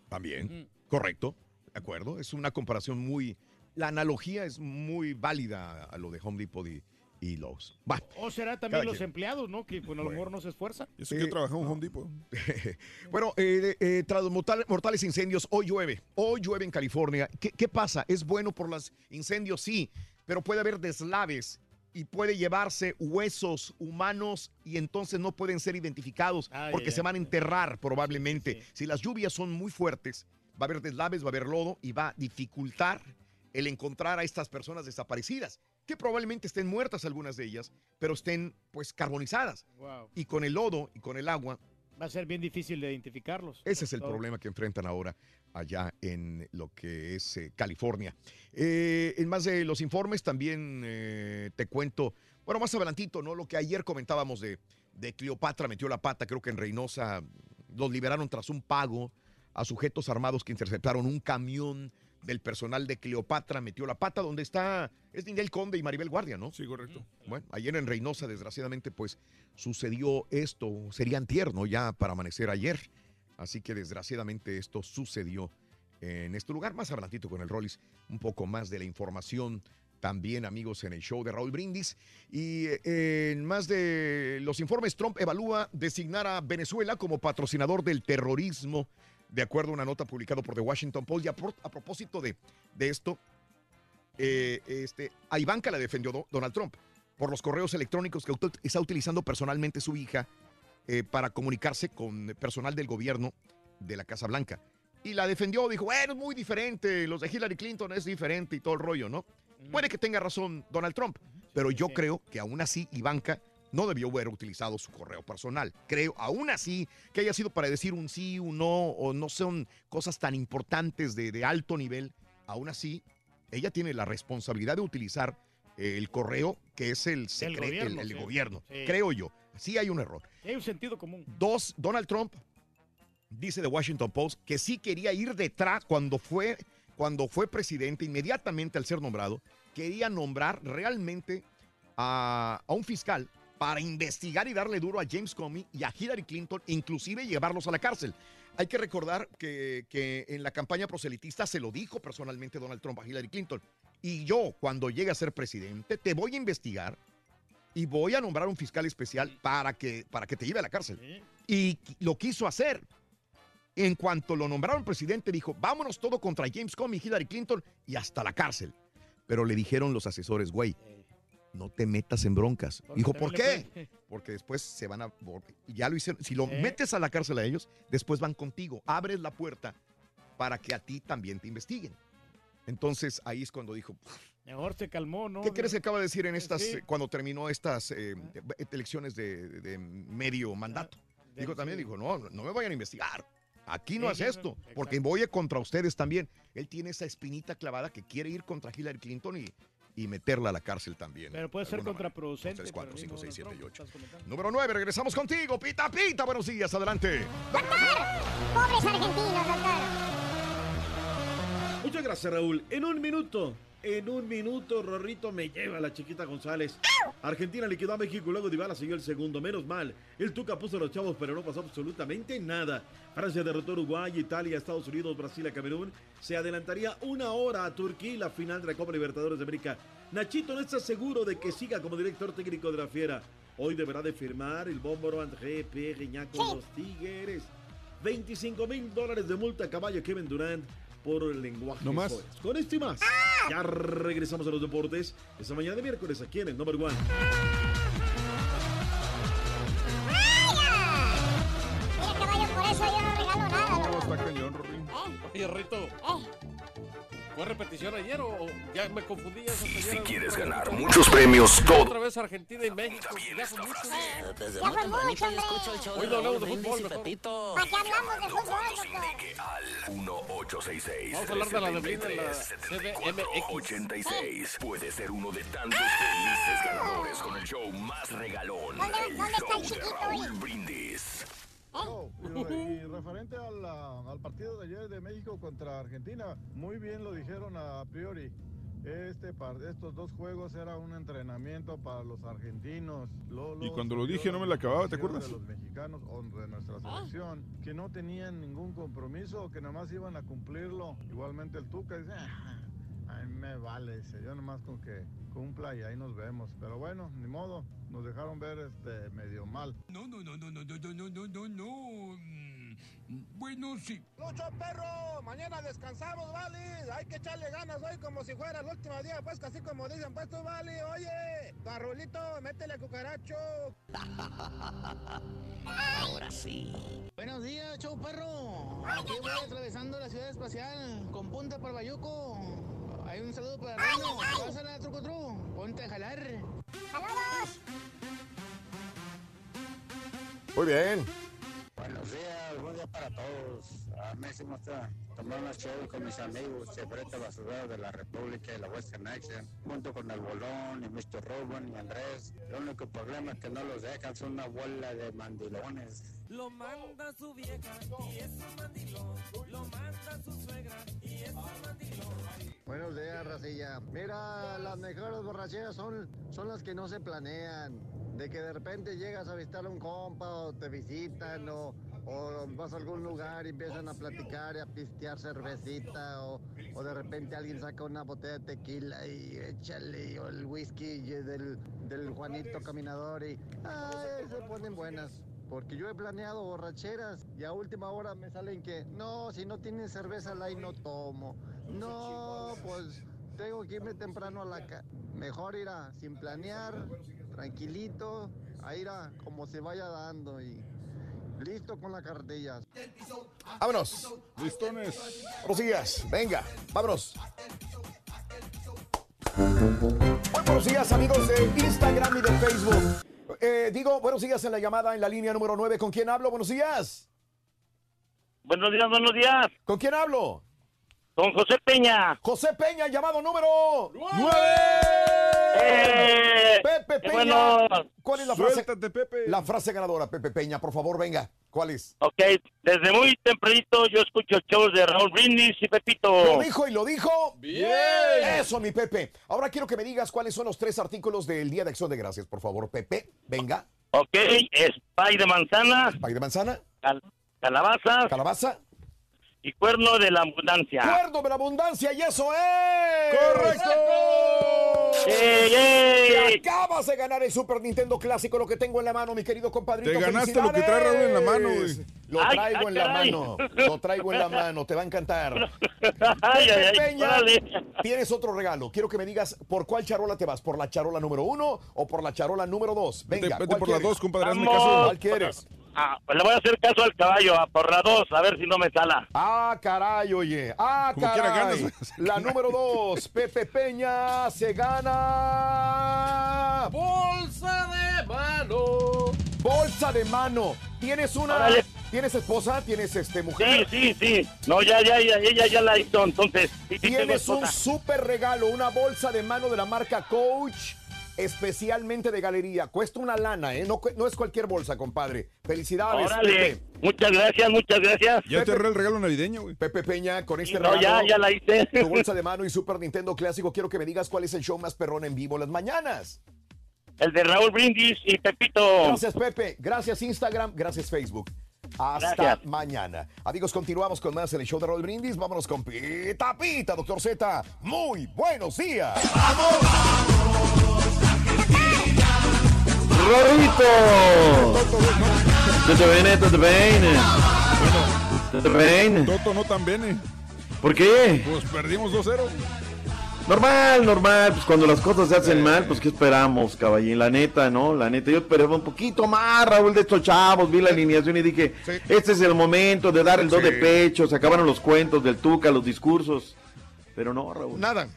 Speaker 2: También, correcto, de acuerdo. Es una comparación muy... La analogía es muy válida a lo de Home Depot y, y Lowe's. Va.
Speaker 19: O será también
Speaker 2: Cada
Speaker 19: los
Speaker 2: quien.
Speaker 19: empleados, ¿no? Que pues, a lo mejor no se esfuerzan.
Speaker 5: Yo sé que
Speaker 2: Eh,
Speaker 5: he trabajado en Home Depot.
Speaker 2: Bueno, eh, eh, tras los mortal- mortales incendios, hoy llueve. Hoy llueve en California. ¿Qué, qué pasa? ¿Es bueno por los incendios? Sí, pero puede haber deslaves y puede llevarse huesos humanos y entonces no pueden ser identificados porque se van a enterrar probablemente. Si las lluvias son muy fuertes, va a haber deslaves, va a haber lodo y va a dificultar el encontrar a estas personas desaparecidas, que probablemente estén muertas algunas de ellas, pero estén pues carbonizadas.
Speaker 3: Wow.
Speaker 2: Y con el lodo y con el agua,
Speaker 3: Va a ser bien difícil de identificarlos.
Speaker 2: ese es el
Speaker 3: Todo.
Speaker 2: problema que enfrentan ahora allá en lo que es eh, California. Eh, en más de los informes también eh, te cuento, bueno, más adelantito, ¿no? Lo que ayer comentábamos de, de Cleopatra metió la pata, creo que en Reynosa los liberaron tras un pago a sujetos armados que interceptaron un camión del personal de Cleopatra, metió la pata donde está, es Ninel Conde y Maribel Guardia, ¿no?
Speaker 5: Sí, correcto.
Speaker 2: Bueno, ayer en Reynosa, desgraciadamente, pues sucedió esto. Sería antier, ¿no? Ya para amanecer ayer. Así que desgraciadamente esto sucedió en este lugar. Más adelantito con el Rollis, un poco más de la información también, amigos, en el show de Raúl Brindis. Y eh, en más de los informes, Trump evalúa designar a Venezuela como patrocinador del terrorismo, de acuerdo a una nota publicada por The Washington Post. Y a, pro- a propósito de, de esto, eh, este, a Ivanka la defendió Do- Donald Trump por los correos electrónicos que está utilizando personalmente su hija eh, para comunicarse con personal del gobierno de la Casa Blanca. Y la defendió, dijo, bueno, es muy diferente, los de Hillary Clinton es diferente y todo el rollo, ¿no? Puede que tenga razón Donald Trump, pero yo creo que aún así Ivanka no debió haber utilizado su correo personal. Creo, aún así, que haya sido para decir un sí, un no, o no son cosas tan importantes de, de alto nivel. Aún así, ella tiene la responsabilidad de utilizar el correo que es el secreto, el,
Speaker 3: gobierno,
Speaker 2: el
Speaker 3: sí.
Speaker 2: gobierno.
Speaker 3: Sí.
Speaker 2: Creo yo. Sí hay un error.
Speaker 3: Hay un sentido común.
Speaker 2: Dos, Donald Trump dice The Washington Post que sí quería ir detrás cuando fue, cuando fue presidente, inmediatamente al ser nombrado, quería nombrar realmente a, a un fiscal para investigar y darle duro a James Comey y a Hillary Clinton, inclusive llevarlos a la cárcel. Hay que recordar que, que en la campaña proselitista se lo dijo personalmente Donald Trump a Hillary Clinton. Y yo, cuando llegue a ser presidente, te voy a investigar y voy a nombrar un fiscal especial para que, para que te lleve a la cárcel. Y lo quiso hacer. En cuanto lo nombraron presidente, dijo, vámonos todo contra James Comey, Hillary Clinton y hasta la cárcel. Pero le dijeron los asesores, güey, no te metas en broncas.
Speaker 3: Porque
Speaker 2: Dijo, ¿por qué?
Speaker 3: puede-
Speaker 2: Porque después se van a... Ya lo hicieron. Si lo
Speaker 3: Eh.
Speaker 2: metes a la cárcel a ellos, después van contigo. Abres la puerta para que a ti también te investiguen. Entonces ahí es cuando dijo,
Speaker 3: Mejor se calmó, ¿no?
Speaker 2: ¿Qué crees que acaba de decir en estas,
Speaker 3: Sí.
Speaker 2: eh, cuando terminó estas eh, elecciones de, de medio mandato? Dijo también, dijo, no, no me vayan a investigar. Aquí no es
Speaker 3: sí,
Speaker 2: esto, porque voy contra ustedes también. Él tiene esa espinita clavada que quiere ir contra Hillary Clinton y, y meterla a la cárcel también.
Speaker 3: Pero puede
Speaker 2: de
Speaker 3: ser contraproducente.
Speaker 2: Dos, tres, cuatro,
Speaker 3: para el
Speaker 2: cinco,
Speaker 3: mismo
Speaker 2: seis,
Speaker 3: Donald
Speaker 2: siete y
Speaker 3: Trump,
Speaker 2: ocho.
Speaker 3: estás comentando.
Speaker 2: Número 9, regresamos contigo. Pita, pita, buenos días, adelante.
Speaker 4: Pobres argentinos, doctor.
Speaker 24: Muchas gracias, Raúl. En un minuto, en un minuto, Rorrito me lleva a la chiquita González. Argentina liquidó a México y luego Dybala siguió el segundo. Menos mal. El Tuca puso a los chavos, pero no pasó absolutamente nada. Francia derrotó a Uruguay, Italia, Estados Unidos, Brasil a Camerún. Se adelantaría una hora a Turquía y la final de la Copa Libertadores de América. Nachito no está seguro de que siga como director técnico de la Fiera. Hoy deberá de firmar el bómboro André Perriñá con los Tigres. 25 mil dólares de multa a caballo Kevin Durant por el lenguaje.
Speaker 5: No más.
Speaker 24: Con esto y más. Ya regresamos a los deportes. Esta mañana de miércoles aquí en el Number One.
Speaker 4: Mira, caballo, por eso yo no regalo nada,
Speaker 5: No,
Speaker 4: loco.
Speaker 5: está cañón, Rory.
Speaker 25: Oye, Rito,
Speaker 4: Eh,
Speaker 25: ¿fue repetición ayer o o ya me confundí? Esa
Speaker 1: Si quieres ganar muchos premios, todo.
Speaker 25: Otra vez Argentina y México. Ya fue mucho.
Speaker 26: Desde
Speaker 4: Ya fue mucho,
Speaker 25: Hoy
Speaker 26: de
Speaker 25: no hablamos de fútbol.
Speaker 26: Pepito.
Speaker 4: ¿Para qué hablamos de fútbol, doctor?
Speaker 1: al 1866
Speaker 25: Vamos a hablar de la la CDMX.
Speaker 1: 86 Puede ser uno de tantos felices ganadores con el show más regalón.
Speaker 4: ¿Dónde-
Speaker 1: el
Speaker 4: dónde está el
Speaker 1: show de
Speaker 4: chiquito?
Speaker 1: Brindis.
Speaker 27: Oh, y, y referente al, ah, al partido de ayer de México contra Argentina, muy bien lo dijeron a priori. Este par- estos dos juegos era un entrenamiento para los argentinos. Lolo
Speaker 5: Y cuando lo dije no me la acababa, ¿te acuerdas?
Speaker 27: De los mexicanos o de nuestra selección, que no tenían ningún compromiso, que nada más iban a cumplirlo. Igualmente el Tuca dice, "Ah, a mí me vale, dice, yo nomás con que cumpla y ahí nos vemos. Pero bueno, ni modo, nos dejaron ver este medio mal.
Speaker 28: No, no, no, no, no, no, no, no, no, no, no. Mm, Bueno, sí.
Speaker 29: Lucho perro, mañana descansamos, vale. Hay que echarle ganas hoy como si fuera el último día, pues casi como dicen, pues tú, vale. Oye, Garrulito, métele cucaracho.
Speaker 26: Ahora sí.
Speaker 29: Buenos días, show perro. Aquí voy atravesando la ciudad espacial con punta para Bayuco. Hay un saludo para Reno. Pásala, truco tru. Ponte a jalar.
Speaker 23: ¡Saludos!
Speaker 2: Muy bien.
Speaker 30: Buenos días, buen día para todos. A mí sí me gusta tomar una chévere con mis amigos, Chevreta Basurero de la República y la Western Action, junto con el Bolón y Mr. Rubén y Andrés. El único problema es que no los dejan, son una bola de mandilones.
Speaker 31: Lo manda su vieja y es un mandilón. Lo manda su suegra
Speaker 32: Buenos días, Racilla. Mira, las mejores borracheras son, son las que no se planean. De que de repente llegas a visitar a un compa o te visitan o, o vas a algún lugar y empiezan a platicar y a pistear cervecita o, o de repente alguien saca una botella de tequila y échale o el whisky del, del Juanito Caminador y ay, se ponen buenas. Porque yo he planeado borracheras y a última hora me salen que no, si no tienen cerveza la no tomo. No, pues tengo que irme temprano a la ca Mejor ir a sin planear, tranquilito, a ir a como se vaya dando y listo con la cartilla.
Speaker 2: Vámonos.
Speaker 5: Listones.
Speaker 2: Buenos días. Venga, vámonos. Muy buenos días, amigos de Instagram y de Facebook. Eh, digo, buenos días en la llamada en la línea número 9. ¿Con quién hablo? Buenos días.
Speaker 33: Buenos días, buenos días.
Speaker 2: ¿Con quién hablo?
Speaker 33: Con José Peña.
Speaker 2: José Peña, llamado número 9.
Speaker 33: Eh,
Speaker 2: Pepe Peña.
Speaker 33: bueno.
Speaker 2: ¿Cuál es la frase?
Speaker 5: Suéltate, Pepe.
Speaker 2: La frase ganadora, Pepe Peña, por favor, venga. ¿Cuál es?
Speaker 33: Ok, desde muy tempranito yo escucho shows de Raúl Brindis y Pepito.
Speaker 2: Lo dijo y lo dijo.
Speaker 33: Bien.
Speaker 2: Eso, mi Pepe. Ahora quiero que me digas cuáles son los tres artículos del Día de Acción de Gracias, por favor, Pepe. Venga.
Speaker 33: Ok, es pay de manzana,
Speaker 2: Pay de manzana,
Speaker 33: cal- calabaza
Speaker 2: calabaza,
Speaker 33: y cuerno de la abundancia.
Speaker 2: cuerno de la abundancia y eso es.
Speaker 5: ¡Correcto!
Speaker 33: ¡Ey!
Speaker 2: Te acabas de ganar el Super Nintendo Clásico, lo que tengo en la mano, mi querido compadrito.
Speaker 5: Te ganaste lo que trae Raúl en la mano, güey.
Speaker 2: Lo
Speaker 33: Ay,
Speaker 2: traigo
Speaker 33: ay,
Speaker 2: en la
Speaker 33: caray.
Speaker 2: mano. Lo traigo en la mano. Te va a encantar.
Speaker 33: Ay,
Speaker 2: Peña, tienes otro regalo. Quiero que me digas por cuál charola te vas. ¿Por la charola número uno o por la charola número dos? Venga,
Speaker 5: vete
Speaker 2: ¿cuál
Speaker 5: por la
Speaker 2: quieres?
Speaker 5: dos, compadre. Hazme
Speaker 33: Vamos.
Speaker 5: caso.
Speaker 2: ¿Cuál quieres?
Speaker 33: Ah, pues le voy a hacer caso al caballo, a por la dos, a ver si no me sala.
Speaker 2: Ah, caray, oye. Ah,
Speaker 5: Como quiera
Speaker 2: caray.
Speaker 5: ganas.
Speaker 2: La número dos, Pepe Peña, se gana.
Speaker 34: Bolsa de mano.
Speaker 2: Bolsa de mano. ¿Tienes una.
Speaker 33: Órale.
Speaker 2: ¿Tienes esposa? ¿Tienes este
Speaker 33: Sí,
Speaker 2: mujer?
Speaker 33: sí, sí. No, ya, ya, ya, ella ya la hizo, entonces. Sí, sí,
Speaker 2: Tienes un súper regalo, una bolsa de mano de la marca Coach, especialmente de galería. Cuesta una lana, ¿eh? No, no es cualquier bolsa, compadre. Felicidades,
Speaker 33: Órale.
Speaker 2: Pepe.
Speaker 33: Muchas gracias, muchas gracias.
Speaker 5: Ya te agarré el regalo navideño, güey.
Speaker 2: Pepe Peña, con este
Speaker 33: No,
Speaker 2: regalo.
Speaker 33: ya, ya la hice.
Speaker 2: Tu bolsa de mano y Super Nintendo Clásico. Quiero que me digas cuál es el show más perrón en vivo las mañanas.
Speaker 33: El de Raúl Brindis y Pepito.
Speaker 2: Gracias, Pepe. Gracias, Instagram. Gracias, Facebook. Hasta
Speaker 33: Gracias.
Speaker 2: mañana. Amigos, continuamos con más en el show de Raúl Brindis. Vámonos con Pita Pita, doctor Z. Muy buenos días.
Speaker 24: Rorito! Tutto bene, tutto bene. Tutto bene.
Speaker 5: Toto no tan bene.
Speaker 24: ¿Por qué?
Speaker 5: Pues perdimos 2-0.
Speaker 24: Normal, normal, pues cuando las cosas se hacen mal, pues ¿qué esperamos, caballín? La neta, ¿no? La neta, yo esperaba un poquito más, Raúl, de estos chavos, vi la alineación y dije, este es el momento de dar el do
Speaker 2: Sí.
Speaker 24: de pecho, se acabaron los cuentos del Tuca, los discursos. Pero no, Raúl.
Speaker 2: Nada.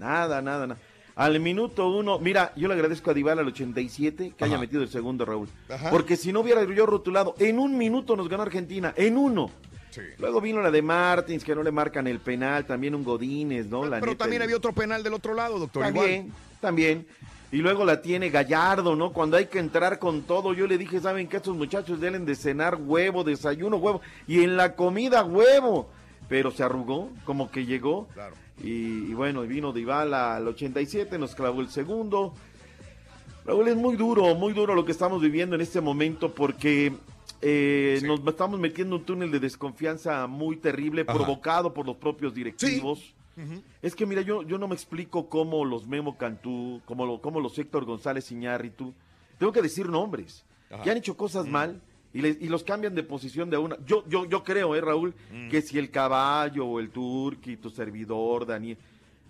Speaker 24: Nada, nada, nada. Al minuto uno, mira, yo le agradezco a Dival al 87 que haya metido el segundo, Raúl.
Speaker 2: Ajá.
Speaker 24: Porque si no hubiera yo rotulado, en un minuto nos ganó Argentina, en uno.
Speaker 2: Sí.
Speaker 24: Luego vino la de Martins, que no le marcan el penal, también un Godínez, ¿no? La
Speaker 2: Pero
Speaker 24: neta,
Speaker 2: también había otro penal del otro lado, doctor.
Speaker 24: También,
Speaker 2: Igual.
Speaker 24: también. Y luego la tiene Gallardo, ¿no? Cuando hay que entrar con todo, yo le dije, ¿saben qué? Estos muchachos deben de cenar huevo, desayuno huevo, y en la comida huevo. Pero se arrugó, como que llegó.
Speaker 2: Claro.
Speaker 24: Y, y bueno, vino Dybala al 87, nos clavó el segundo. Raúl, es muy duro, muy duro lo que estamos viviendo en este momento porque eh, nos estamos metiendo en un túnel de desconfianza muy terrible
Speaker 2: Ajá.
Speaker 24: provocado por los propios directivos. Es que mira, yo, yo no me explico cómo los Memo Cantú, cómo, lo, cómo los Héctor González Iñárritu, tengo que decir nombres,
Speaker 2: Ajá.
Speaker 24: que han hecho cosas mal y, les- y los cambian de posición de una. Yo, yo, yo creo, eh, Raúl,
Speaker 2: Mm.
Speaker 24: que si el caballo o el turqui, tu servidor, Daniel,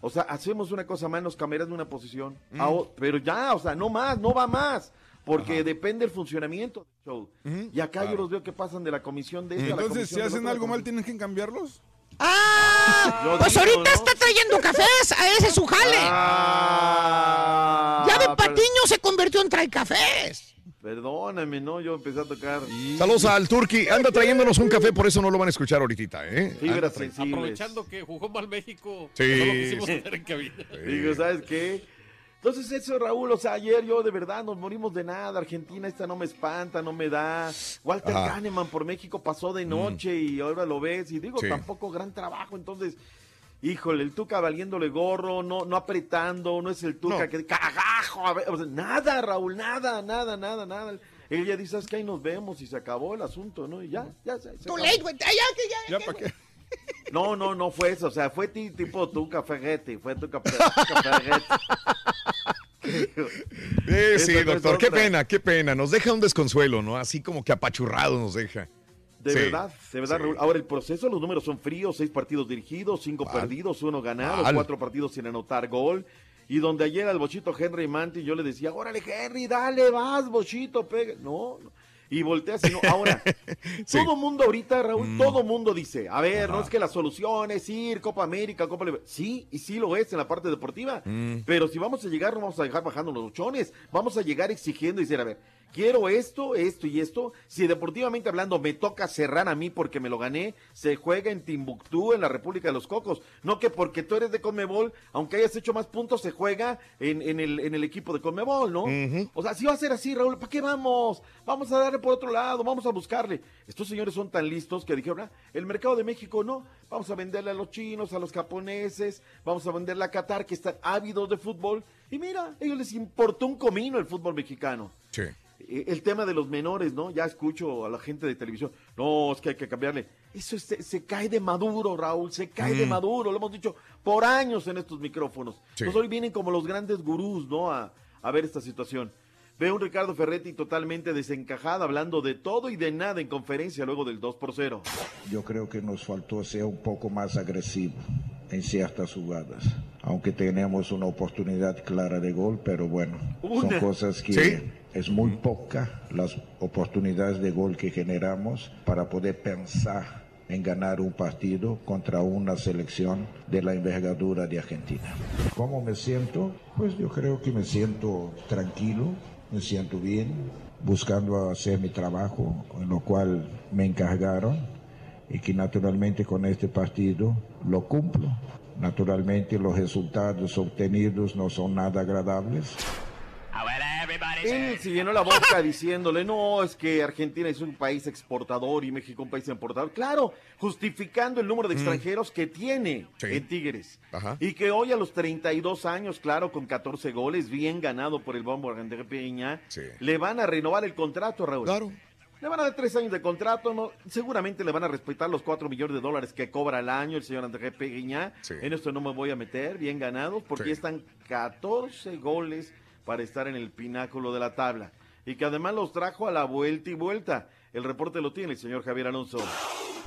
Speaker 24: o sea, hacemos una cosa mal, nos cambiarán de una posición,
Speaker 2: Mm.
Speaker 24: a pero ya, o sea, no más, no va más. Porque depende el funcionamiento del show.
Speaker 2: Ujú.
Speaker 24: Y acá
Speaker 2: Claro.
Speaker 24: yo los veo que pasan de la comisión de esta a la
Speaker 5: Entonces,
Speaker 24: comisión
Speaker 5: si hacen algo mal, ¿tienen que cambiarlos?
Speaker 6: Ah, pues
Speaker 24: digo,
Speaker 6: ahorita
Speaker 24: ¿no?
Speaker 6: está trayendo cafés, a ese es su jale.
Speaker 24: Ah,
Speaker 6: ya de
Speaker 24: pero-
Speaker 6: Patiño se convirtió en trae cafés.
Speaker 24: Perdóname, ¿no? Yo empecé a tocar.
Speaker 2: Saludos al Turqui. Anda trayéndonos un café, por eso no lo van a escuchar ahorita, ¿eh?
Speaker 24: Fibras sensibles.
Speaker 34: Aprovechando que jugó mal México.
Speaker 2: Sí.
Speaker 34: No lo quisimos hacer en cabina.
Speaker 24: Digo, ¿sabes qué? Entonces eso, Raúl, o sea, ayer yo de verdad nos morimos de nada. Argentina esta no me espanta, no me da. Walter. Kahneman por México pasó de noche y ahora lo ves. Y digo,
Speaker 2: Sí.
Speaker 24: tampoco gran trabajo. Entonces, híjole, el Tuca valiéndole gorro, no, no apretando, no es el Tuca
Speaker 2: No.
Speaker 24: que cagajo. a ver, o sea, nada, Raúl, nada, nada, nada, nada. Él ya dice, ¿sabes qué? Ahí nos vemos y se acabó el asunto, ¿no? Y ya, ya se, se
Speaker 6: late, güey. Ya, que ya.
Speaker 5: ¿Ya para qué?
Speaker 24: No, no, no fue eso. O sea, fue ti- tipo Tuca Ferretti. Fue Tuca, Ferretti.
Speaker 2: Sí,
Speaker 24: Esa
Speaker 2: sí,
Speaker 24: es
Speaker 2: doctor, qué pena, qué pena. Nos deja un desconsuelo, ¿no? Así como que apachurrado nos deja.
Speaker 24: De
Speaker 2: Sí,
Speaker 24: verdad, de verdad,
Speaker 2: sí.
Speaker 24: Raúl. Ahora el proceso, los números son fríos, seis partidos dirigidos, cinco
Speaker 2: Mal.
Speaker 24: perdidos, uno ganado,
Speaker 2: Mal.
Speaker 24: cuatro partidos sin anotar gol. Y donde ayer al bochito Henry Manti yo le decía, órale Henry, dale, vas, bochito, pega. No, no. Y voltea así, no. Ahora,
Speaker 2: Sí.
Speaker 24: todo mundo ahorita, Raúl,
Speaker 2: Mm.
Speaker 24: todo mundo dice, a ver, no es que la solución es ir, Copa América, Copa Liber-". Sí, y sí lo es en la parte deportiva.
Speaker 2: Mm.
Speaker 24: Pero si vamos a llegar, no vamos a dejar bajando los luchones. Vamos a llegar exigiendo y decir, a ver, quiero esto, esto y esto. Si deportivamente hablando me toca cerrar a mí porque me lo gané, se juega en Timbuktu, en la República de los Cocos. No que porque tú eres de Conmebol, aunque hayas hecho más puntos, se juega en, en el, en el equipo de Conmebol, ¿no? O sea, si va a ser así, Raúl, ¿para qué vamos? Vamos a darle por otro lado, vamos a buscarle. Estos señores son tan listos que dijeron, ah, el mercado de México no, vamos a venderle a los chinos, a los japoneses, vamos a venderle a Qatar, que están ávidos de fútbol. Y mira, a ellos les importó un comino el fútbol mexicano.
Speaker 2: Sí.
Speaker 24: Eh, El tema de los menores, ¿no? Ya escucho a la gente de televisión, no, es que hay que cambiarle. Eso es- se, se cae de maduro, Raúl, se cae de
Speaker 2: Mm.
Speaker 24: maduro, lo hemos dicho por años en estos micrófonos.
Speaker 2: Sí.
Speaker 24: Pues hoy vienen como los grandes gurús, ¿no? A, a ver esta situación. Veo un Ricardo Ferretti totalmente desencajado, hablando de todo y de nada en conferencia luego del 2 por 0.
Speaker 35: Yo creo que nos faltó ser un poco más agresivo en ciertas jugadas. Aunque tenemos una oportunidad clara de gol, pero bueno,
Speaker 24: Una.
Speaker 35: son cosas que
Speaker 2: Sí.
Speaker 35: Es muy poca las oportunidades de gol que generamos para poder pensar en ganar un partido contra una selección de la envergadura de Argentina. ¿Cómo me siento? Pues yo creo que me siento tranquilo, me siento bien, buscando hacer mi trabajo, en lo cual me encargaron y que naturalmente con este partido lo cumplo. Naturalmente los resultados obtenidos no son nada agradables.
Speaker 24: Él se llenó la boca diciéndole, no, es que Argentina es un país exportador y México un país importador. Claro, justificando el número de
Speaker 2: Mm.
Speaker 24: extranjeros que tiene
Speaker 2: Sí.
Speaker 24: en Tigres.
Speaker 2: Ajá.
Speaker 24: Y que hoy a los 32 años, claro, con 14 goles, bien ganado por el Bombo André Peña,
Speaker 2: Sí.
Speaker 24: le van a renovar el contrato, Raúl.
Speaker 2: Claro.
Speaker 24: Le van a dar tres años de contrato, no, seguramente le van a respetar los cuatro millones de dólares que cobra al año el señor André Peguiñá.
Speaker 2: Sí.
Speaker 24: En esto no me voy a meter, bien ganados, porque están 14 goles para estar en el pináculo de la tabla. Y que además los trajo a la vuelta y vuelta. El reporte lo tiene el señor Javier Alonso.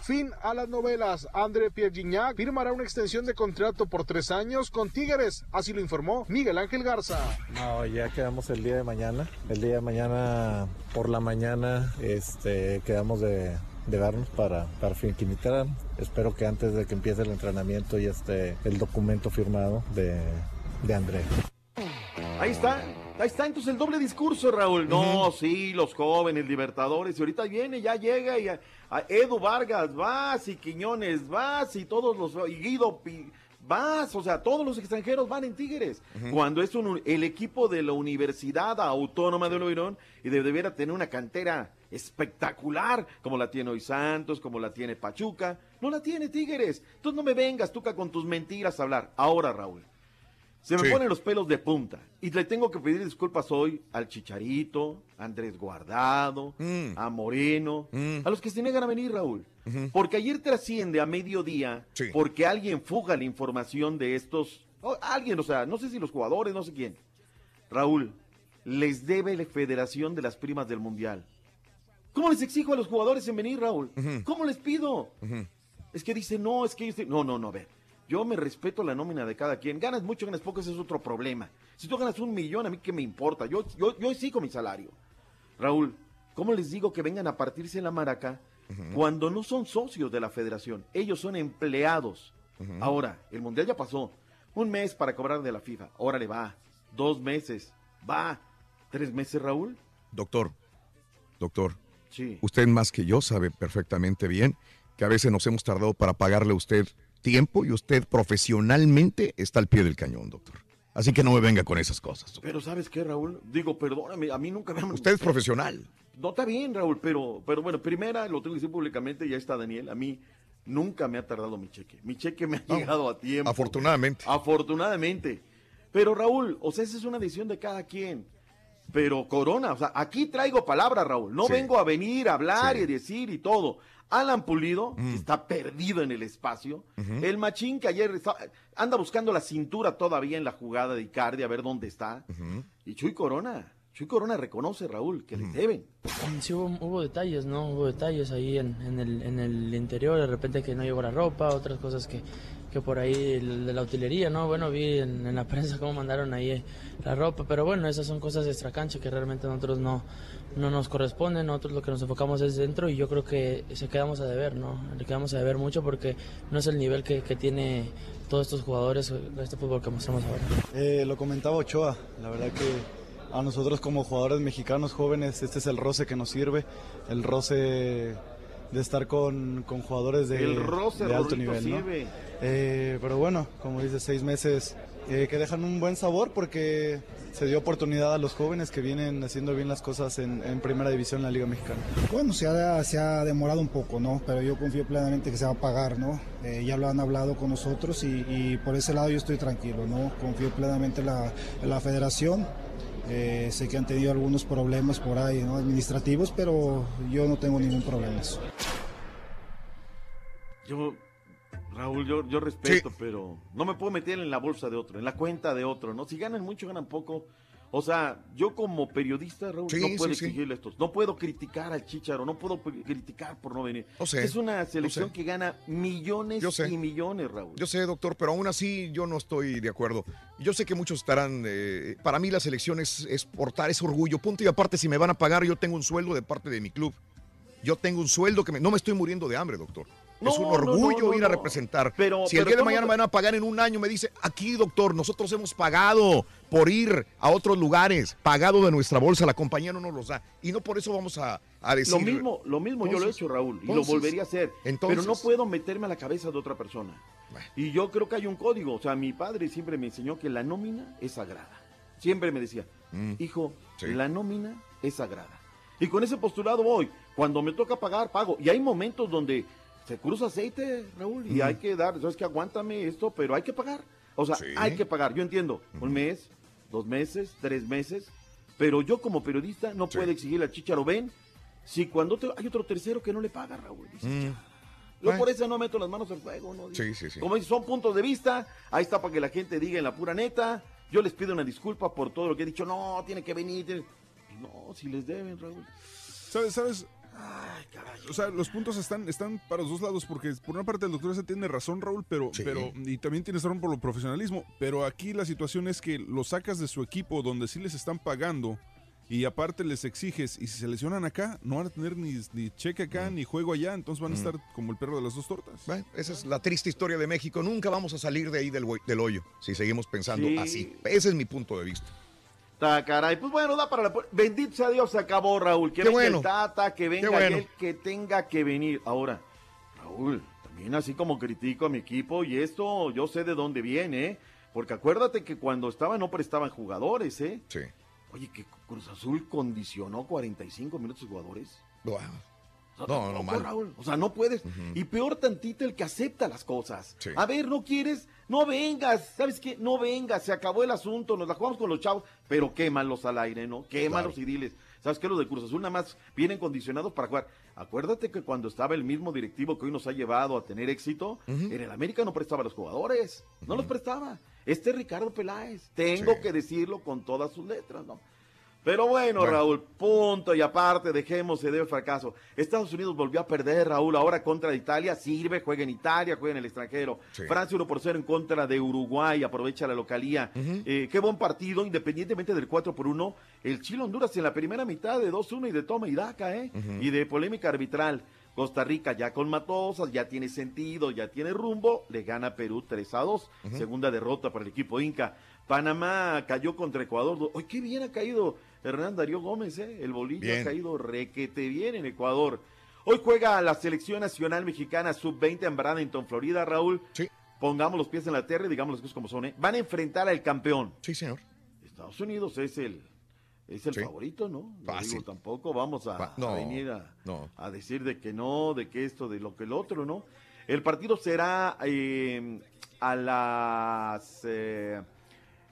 Speaker 36: Fin a las novelas. André Pierre Gignac firmará una extensión de contrato por tres años con Tigres. Así lo informó Miguel Ángel Garza.
Speaker 37: No, ya quedamos el día de mañana. El día de mañana por la mañana este, quedamos de, de vernos para, para finiquitar. Espero que antes de que empiece el entrenamiento ya esté el documento firmado de, de André.
Speaker 24: Ahí está, ahí está entonces el doble discurso, Raúl. No, sí, los jóvenes, libertadores, y ahorita viene, ya llega, y a, a Edu Vargas, vas, y Quiñones, vas, y todos los, y Guido, vas, o sea, todos los extranjeros van en Tigres. Cuando es un- el equipo de la Universidad Autónoma de Loirón, y de- debiera tener una cantera espectacular, como la tiene hoy Santos, como la tiene Pachuca, no la tiene Tigres. Entonces no me vengas, Tuca, con tus mentiras a hablar. Ahora, Raúl. Se me
Speaker 2: Sí.
Speaker 24: ponen los pelos de punta. Y le tengo que pedir disculpas hoy al Chicharito, a Andrés Guardado,
Speaker 2: Mm.
Speaker 24: a Moreno,
Speaker 2: Mm.
Speaker 24: a los que se niegan a venir, Raúl. Porque ayer trasciende a mediodía,
Speaker 2: Sí.
Speaker 24: porque alguien fuga la información de estos, o alguien, o sea, no sé si los jugadores, no sé quién. Raúl, les debe la Federación de las Primas del Mundial. ¿Cómo les exijo a los jugadores en venir, Raúl? ¿Cómo les pido? Es que dice, no, es que ellos... te-". No, no, no, a ver. Yo me respeto la nómina de cada quien. Ganas mucho, ganas poco, ese es otro problema. Si tú ganas un millón, a mí qué me importa. Yo, yo, yo mi salario. Raúl, ¿cómo les digo que vengan a partirse la maraca cuando no son socios de la federación, ellos son empleados. Ahora, el mundial ya pasó. Un mes para cobrar de la FIFA. Ahora le va. Dos meses. Va. ¿Tres meses, Raúl?
Speaker 2: Doctor, doctor,
Speaker 24: Sí.
Speaker 2: usted más que yo sabe perfectamente bien que a veces nos hemos tardado para pagarle a usted tiempo y usted profesionalmente está al pie del cañón, doctor. Así que no me venga con esas cosas.
Speaker 24: Pero ¿sabes qué, Raúl? Digo, perdóname, a mí nunca me.
Speaker 2: Usted es profesional.
Speaker 24: No, está bien, Raúl, pero, pero bueno, primera, lo tengo que decir públicamente, ya está Daniel, a mí nunca me ha tardado mi cheque. Mi cheque me ha
Speaker 2: No,
Speaker 24: llegado a tiempo.
Speaker 2: Afortunadamente.
Speaker 24: Afortunadamente. Pero Raúl, o sea, esa es una decisión de cada quien. Pero Corona, o sea, aquí traigo palabras, Raúl. No
Speaker 2: Sí.
Speaker 24: vengo a venir a hablar
Speaker 2: Sí.
Speaker 24: y decir y todo. Alan Pulido
Speaker 2: Mm.
Speaker 24: está perdido en el espacio. El machín que ayer está- anda buscando la cintura todavía en la jugada de Icardi a ver dónde está. Y Chuy Corona, Chuy Corona reconoce, Raúl, que les deben.
Speaker 38: Sí hubo, hubo detalles, ¿no? Hubo detalles ahí en, en el, en el interior, de repente que no llegó la ropa, otras cosas que, que por ahí de la utilería, ¿no? Bueno, vi en, en la prensa cómo mandaron ahí la ropa, pero bueno, esas son cosas extracancha que realmente nosotros no, no nos corresponden, nosotros lo que nos enfocamos es dentro y yo creo que se quedamos a deber, ¿no? Le quedamos a deber mucho porque no es el nivel que, que tiene todos estos jugadores de este fútbol que mostramos ahora.
Speaker 39: Eh, lo comentaba Ochoa, la verdad que a nosotros como jugadores mexicanos jóvenes este es el roce que nos sirve, el roce de estar con, con jugadores de,
Speaker 24: El roce,
Speaker 39: de alto nivel. ¿no? Eh, pero bueno, como dice, seis meses eh, que dejan un buen sabor porque se dio oportunidad a los jóvenes que vienen haciendo bien las cosas en, en primera división en la Liga Mexicana.
Speaker 40: Bueno, se ha, se ha demorado un poco, ¿no? Pero yo confío plenamente que se va a pagar, ¿no? Eh, ya lo han hablado con nosotros y, y por ese lado yo estoy tranquilo, ¿no? Confío plenamente en la, en la federación. Eh, sé que han tenido algunos problemas por ahí, ¿no? Administrativos, pero yo no tengo ningún problema.
Speaker 24: Yo, Raúl, yo, yo respeto, pero no me puedo meter en la bolsa de otro, en la cuenta de otro, ¿no? Si ganan mucho, ganan poco. O sea, yo como periodista, Raúl,
Speaker 2: Sí,
Speaker 24: no
Speaker 2: sí,
Speaker 24: puedo
Speaker 2: sí.
Speaker 24: exigirle esto. No puedo criticar al Chicharo, no puedo criticar por no venir.
Speaker 2: Sé,
Speaker 24: es una selección que gana millones y millones, Raúl.
Speaker 2: Yo sé, doctor, pero aún así yo no estoy de acuerdo. Yo sé que muchos estarán. eh, para mí, la selección es, es portar ese orgullo. Punto y aparte, si me van a pagar, yo tengo un sueldo de parte de mi club. Yo tengo un sueldo que me- no me estoy muriendo de hambre, doctor.
Speaker 24: No,
Speaker 2: es un orgullo
Speaker 24: no, no,
Speaker 2: ir a representar.
Speaker 24: Pero-
Speaker 2: si el día de
Speaker 24: ¿cómo
Speaker 2: mañana me van a pagar en un año, me dice, aquí, doctor, nosotros hemos pagado por ir a otros lugares, pagado de nuestra bolsa, la compañía no nos los da. Y no por eso vamos a, a decir.
Speaker 24: Lo mismo, lo mismo yo lo he hecho, Raúl, y lo volvería a hacer.
Speaker 2: entonces.
Speaker 24: pero no puedo meterme a la cabeza de otra persona. Y yo creo que hay un código. O sea, mi padre siempre me enseñó que la nómina es sagrada. Siempre me decía,
Speaker 2: Mm.
Speaker 24: hijo, la nómina es sagrada. Y con ese postulado voy. Cuando me toca pagar, pago. Y hay momentos donde se cruza aceite, Raúl, y
Speaker 2: Mm.
Speaker 24: hay que dar, sabes que aguántame esto, pero hay que pagar. O sea, hay que pagar. Yo entiendo, un mes, dos meses, tres meses, pero yo como periodista no puedo exigirle al Chicharo, ven, si cuando te- hay otro tercero que no le paga, Raúl. Dice,
Speaker 2: Mm.
Speaker 24: Yo por eso no meto las manos al fuego, ¿no?
Speaker 2: Sí, sí, sí.
Speaker 24: Como dice, son puntos de vista, ahí está para que la gente diga en la pura neta. Yo les pido una disculpa por todo lo que he dicho. No, tiene que venir. tiene- No, si les deben, Raúl.
Speaker 5: ¿Sabes? ¿Sabes? O sea, los puntos están, están para los dos lados, porque por una parte el doctor ese tiene razón, Raúl, pero, pero, y también tienes razón por lo profesionalismo, pero aquí la situación es que lo sacas de su equipo donde sí les están pagando y aparte les exiges, y si se lesionan acá, no van a tener ni, ni cheque acá, ni juego allá, entonces van a
Speaker 2: Mm.
Speaker 5: estar como el perro de las dos tortas.
Speaker 2: Bueno, esa es la triste historia de México. Nunca vamos a salir de ahí del, del hoyo si seguimos pensando
Speaker 24: Sí.
Speaker 2: así. Ese es mi punto de vista.
Speaker 24: Caray. Pues bueno, da para la. Bendito sea Dios, se acabó, Raúl. Que
Speaker 2: Qué
Speaker 24: venga
Speaker 2: bueno.
Speaker 24: el Tata, que venga
Speaker 2: Qué bueno.
Speaker 24: aquel que tenga que venir. Ahora, Raúl, también así como critico a mi equipo, y esto yo sé de dónde viene, ¿eh? Porque acuérdate que cuando estaba no prestaban jugadores, ¿eh?
Speaker 2: Sí.
Speaker 24: Oye, que Cruz Azul condicionó 45 minutos jugadores.
Speaker 2: No,
Speaker 24: O sea,
Speaker 2: no,
Speaker 24: tampoco,
Speaker 2: mal.
Speaker 24: Raúl. O sea, no puedes. Y peor tantito el que acepta las cosas.
Speaker 2: Sí.
Speaker 24: A ver, no quieres, no vengas. ¿Sabes qué? No vengas. Se acabó el asunto. Nos la jugamos con los chavos. Pero quémalos al aire, ¿no? Quémalos y diles. ¿Sabes qué? Los de Cruz Azul nada más vienen condicionados para jugar. Acuérdate que cuando estaba el mismo directivo que hoy nos ha llevado a tener éxito, en el América no prestaba a los jugadores. No los prestaba. Este es Ricardo Peláez. Tengo que decirlo con todas sus letras, ¿no? Pero bueno,
Speaker 2: Bueno.
Speaker 24: Raúl, punto y aparte, dejemos de el fracaso. Estados Unidos volvió a perder, Raúl, ahora contra Italia, sirve, juega en Italia, juega en el extranjero.
Speaker 2: Sí.
Speaker 24: Francia 1 por 0 en contra de Uruguay, aprovecha la localía. Eh, qué buen partido, independientemente del 4 por 1. El Chile Honduras en la primera mitad de 2-1 y de toma y daca, ¿eh?
Speaker 2: Ujú.
Speaker 24: Y de polémica arbitral. Costa Rica ya con Matosas, ya tiene sentido, ya tiene rumbo, le gana Perú 3 a 2,
Speaker 2: Ujú.
Speaker 24: segunda derrota para el equipo Inca. Panamá cayó contra Ecuador. ¡Ay, qué bien ha caído Hernán Darío Gómez, eh! El bolillo
Speaker 2: Bien.
Speaker 24: ha caído requete bien en Ecuador. Hoy juega la selección nacional mexicana sub-20 en Bradenton, Florida, Raúl. Pongamos los pies en la tierra y digamos las cosas como son, ¿eh? Van a enfrentar al campeón.
Speaker 2: Sí, señor.
Speaker 24: Estados Unidos es el, es el
Speaker 2: Sí.
Speaker 24: favorito, ¿no?
Speaker 2: Fácil.
Speaker 24: digo, tampoco vamos a,
Speaker 2: Fa-
Speaker 24: a
Speaker 2: no,
Speaker 24: venir a,
Speaker 2: no.
Speaker 24: a decir de que no, de que esto, de lo que el otro, ¿no? El partido será eh, a las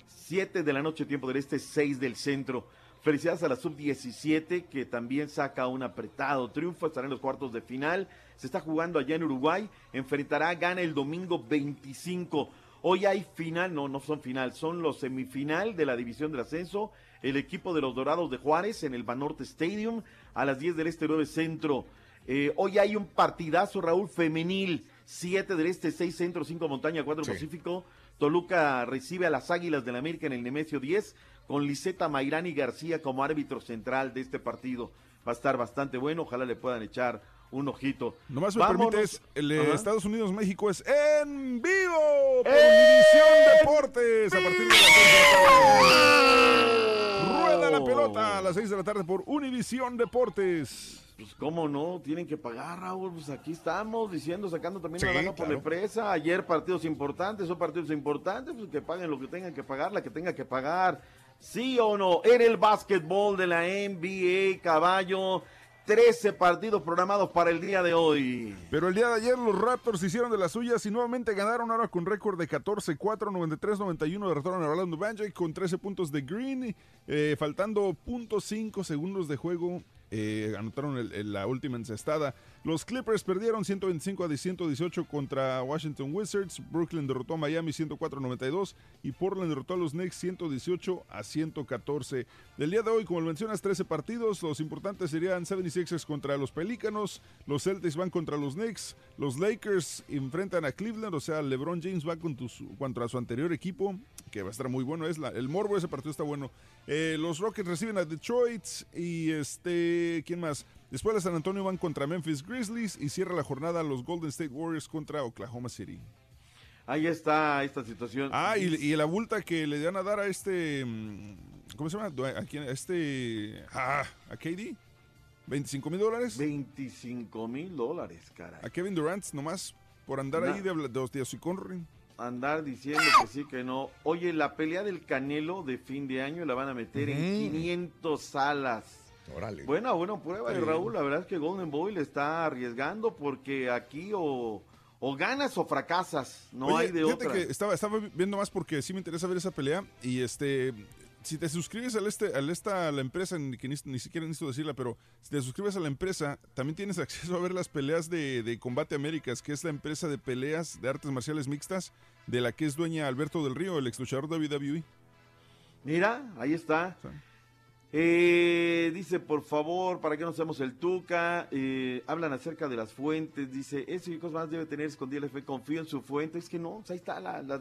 Speaker 24: 7 de la noche, tiempo del este, 6 del centro. Felicidades a la sub-17 que también saca un apretado triunfo, estará en los cuartos de final. Se está jugando allá en Uruguay, enfrentará, gana el domingo 25. Hoy hay final, no, no son final, son los semifinal de la división del ascenso. El equipo de los Dorados de Juárez en el Banorte Stadium a las 10 del Este 9 Centro. Eh, hoy hay un partidazo, Raúl, femenil. 7 del Este, 6 Centro, 5 Montaña, 4
Speaker 2: Sí.
Speaker 24: Pacífico. Toluca recibe a las Águilas del América en el Nemesio 10 con Liseta Mairani García como árbitro central de este partido. Va a estar bastante bueno, ojalá le puedan echar un ojito.
Speaker 5: Nomás me
Speaker 24: Vámonos.
Speaker 5: permites, el
Speaker 24: Ajá.
Speaker 5: Estados Unidos-México es en vivo por
Speaker 24: ¡En
Speaker 5: Univisión Deportes a partir de las 6 de la tarde. Rueda la pelota a las 6 de la tarde por Univisión Deportes.
Speaker 24: Pues cómo no, tienen que pagar, Raúl. Pues aquí estamos diciendo, sacando también
Speaker 5: Sí,
Speaker 24: la lana por la empresa. Ayer partidos importantes, son partidos importantes, pues que paguen lo que tengan que pagar, la que tenga que pagar. ¿Sí o no? En el básquetbol de la NBA, caballo. 13 partidos programados para el día de hoy.
Speaker 5: Pero el día de ayer los Raptors hicieron de las suyas y nuevamente ganaron ahora con récord de 14-4, 93-91 derrotaron a Orlando Magic con 13 puntos de Green, eh, faltando .5 segundos de juego. Eh, anotaron el- la última encestada. Los Clippers perdieron 125 a 118 contra Washington Wizards. Brooklyn derrotó a Miami 104-92 y Portland derrotó a los Knicks 118 a 114. Del día de hoy, como lo mencionas, 13 partidos. Los importantes serían 76ers contra los Pelícanos. Los Celtics van contra los Knicks. Los Lakers enfrentan a Cleveland. O sea, LeBron James va contra su, contra su anterior equipo, que va a estar muy bueno. Es la- el morbo de ese partido está bueno. Eh, los Rockets reciben a Detroit. Y este, ¿quién más? Después de San Antonio van contra Memphis Grizzlies. Y cierra la jornada los Golden State Warriors contra Oklahoma City.
Speaker 24: Ahí está esta situación.
Speaker 5: Ah, y, y la multa que le dan a dar a este. mm, ¿Cómo se llama? ¿A quién? A este. Ah, a KD. 25 mil dólares.
Speaker 24: 25 mil dólares, caray.
Speaker 5: A Kevin Durant nomás por andar ahí de, de, de hociconri.
Speaker 24: Andar diciendo que sí, que no. Oye, la pelea del Canelo de fin de año la van a meter en
Speaker 2: Ujú.
Speaker 24: 500 salas.
Speaker 2: Órale.
Speaker 24: Buena, buena prueba.
Speaker 5: Sí.
Speaker 24: Raúl, la verdad es que Golden Boy le está arriesgando porque aquí o, o ganas o fracasas. No
Speaker 5: Oye,
Speaker 24: hay de
Speaker 5: fíjate
Speaker 24: otra.
Speaker 5: que estaba, estaba viendo más porque sí me interesa ver esa pelea. Y este. Si te suscribes al este, al esta, a la empresa, ni, que ni, ni siquiera necesito decirla, pero si te suscribes a la empresa, también tienes acceso a ver las peleas de, de Combate Américas, que es la empresa de peleas de artes marciales mixtas, de la que es dueña Alberto del Río, el ex luchador de WWE.
Speaker 24: Mira, ahí está. Eh, dice, por favor, para que no seamos el Tuca, eh, hablan acerca de las fuentes, dice, eso y más debe tener escondida la fe, confío en su fuente, es que no, pues ahí está, la, la-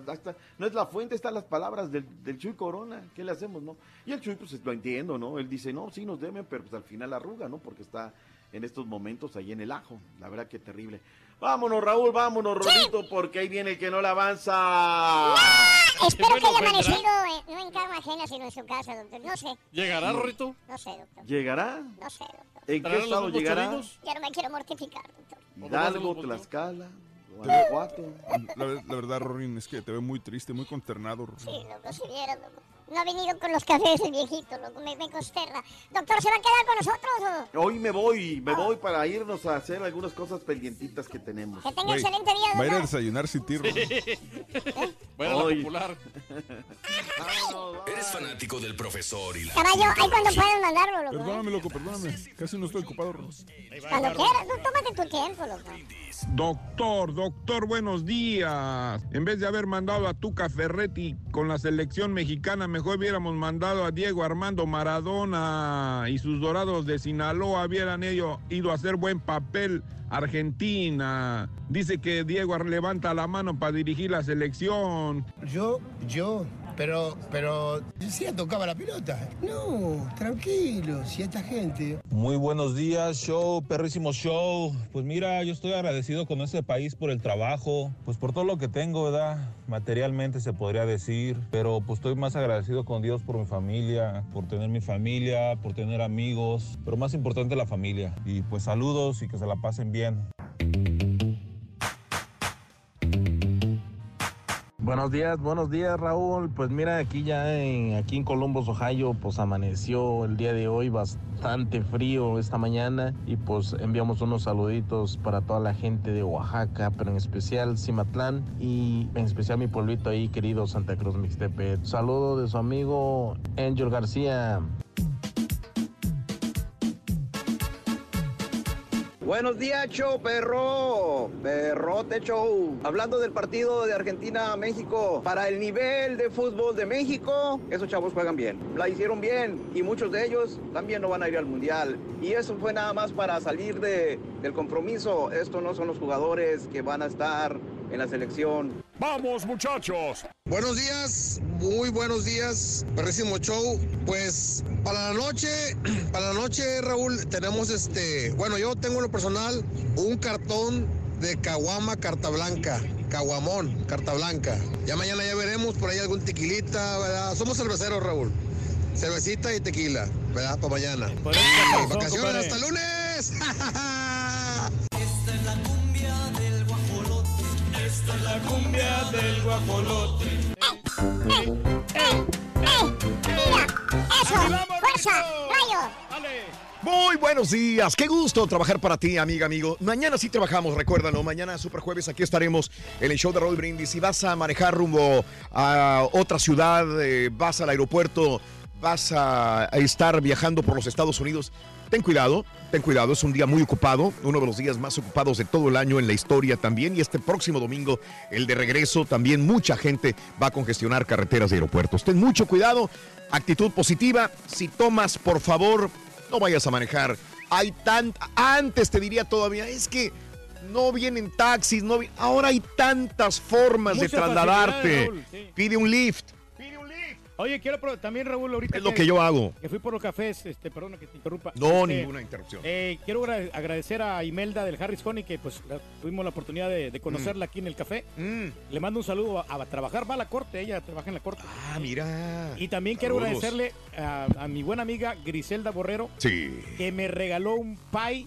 Speaker 24: no es la fuente, están las palabras del, del Chuy Corona, ¿qué le hacemos, no? Y el Chuy, pues lo entiendo, ¿no? Él dice, no, sí nos deben, pero pues al final arruga, ¿no? Porque está en estos momentos ahí en el ajo, la verdad que terrible. Vámonos, Raúl, vámonos, Rodito, porque ahí viene el que no le avanza.
Speaker 23: Espero que haya amanecido eh, no en cama ajena, sino en su casa, doctor. No sé.
Speaker 34: ¿Llegará, Rorrito?
Speaker 23: No sé, doctor.
Speaker 24: ¿Llegará?
Speaker 23: No sé, doctor.
Speaker 24: ¿En qué
Speaker 34: ¿Traerá los
Speaker 24: estado llegará?
Speaker 34: chorinos?
Speaker 23: Yo no me quiero mortificar, doctor.
Speaker 24: Hidalgo, Tlaxcala, Guanajuato.
Speaker 5: La, la verdad, Rorin, es que te veo muy triste, muy consternado. Rorin.
Speaker 23: Sí, loco, si viera, loco. No ha venido con los cafés el viejito, loco. Me, me consterna. Doctor, ¿se va a quedar con nosotros o...?
Speaker 24: Hoy me voy, me voy para irnos a hacer algunas cosas pendientitas que tenemos.
Speaker 23: Que tenga excelente día,
Speaker 5: Va a ir a
Speaker 23: doctor.
Speaker 5: desayunar sin ti, Rorin.
Speaker 34: Bueno, la
Speaker 24: Hoy.
Speaker 34: popular.
Speaker 41: Eres fanático del profesor y la.
Speaker 23: Caballo, ahí cuando puedan mandarlo, loco. ¿eh?
Speaker 5: Perdóname, loco, perdóname. Casi no estoy ocupado.
Speaker 23: Cuando quieras, no, tómate tu tiempo, loco.
Speaker 42: Doctor, doctor, buenos días. En vez de haber mandado a Tuca Ferretti con la selección mexicana, mejor hubiéramos mandado a Diego Armando Maradona y sus dorados de Sinaloa hubieran ello- ido a hacer buen papel. Argentina. Dice que Diego levanta la mano para dirigir la selección.
Speaker 43: Yo, yo
Speaker 44: pero, pero, sí tocaba la pelota. No, tranquilo, si esta gente...
Speaker 43: Muy buenos días, show, perrísimo show. Pues mira, yo estoy agradecido con este país por el trabajo, pues por todo lo que tengo, ¿verdad? Materialmente se podría decir, pero pues estoy más agradecido con Dios por mi familia, por tener mi familia, por tener amigos, pero más importante la familia. Y pues saludos y que se la pasen bien.
Speaker 37: Buenos días, buenos días Raúl. Pues mira, aquí ya en, aquí en Columbus, Ohio, pues amaneció el día de hoy bastante frío esta mañana y pues enviamos unos saluditos para toda la gente de Oaxaca, pero en especial Cimatlán y en especial mi pueblito ahí querido Santa Cruz Mixtepet. Saludo de su amigo Angel García.
Speaker 45: Buenos días, show, perro. Perrote show. Hablando del partido de Argentina-México, para el nivel de fútbol de México, esos chavos juegan bien. La hicieron bien y muchos de ellos también no van a ir al mundial. Y eso fue nada más para salir de, del compromiso. Estos no son los jugadores que van a estar en la selección.
Speaker 46: ¡Vamos, muchachos!
Speaker 47: Buenos días, muy buenos días, perrísimo show. Pues para la noche, para la noche, Raúl, tenemos este, bueno, yo tengo en lo personal un cartón de caguama carta blanca, caguamón carta blanca. Ya mañana ya veremos por ahí algún tequilita, ¿verdad? Somos cerveceros, Raúl. Cervecita y tequila, ¿verdad? Para mañana. Y vacaciones hasta lunes.
Speaker 31: La cumbia del guajolote.
Speaker 2: Muy buenos días, qué gusto trabajar para ti, amiga, amigo. Mañana sí trabajamos, recuérdalo. Mañana, Super Jueves, aquí estaremos en el show de Raúl Brindis. Si vas a manejar rumbo a otra ciudad, eh, vas al aeropuerto, vas a estar viajando por los Estados Unidos, ten cuidado, ten cuidado. Es un día muy ocupado, uno de los días más ocupados de todo el año en la historia también. Y este próximo domingo, el de regreso, también mucha gente va a congestionar carreteras y aeropuertos. Ten mucho cuidado, actitud positiva. Si tomas, por favor, no vayas a manejar. Hay tan antes te diría todavía, es que no vienen taxis, no vi- ahora hay tantas formas de trasladarte.
Speaker 3: sí.
Speaker 2: Pide un lift.
Speaker 3: Oye, quiero también, Raúl, ahorita.
Speaker 2: Es lo que yo hago.
Speaker 3: Que fui por los cafés, este, perdona que te interrumpa.
Speaker 2: No,
Speaker 3: Este,
Speaker 2: ninguna interrupción.
Speaker 3: eh, quiero agra- agradecer a Imelda del Harris Honey, que pues la- tuvimos la oportunidad de, de conocerla aquí en el café. Le mando un saludo a, a trabajar, va a la corte, ella trabaja en la corte.
Speaker 2: Ah, mira.
Speaker 3: Y también quiero agradecerle a, a mi buena amiga Griselda Borrero,
Speaker 2: Sí.
Speaker 3: que me regaló un pie.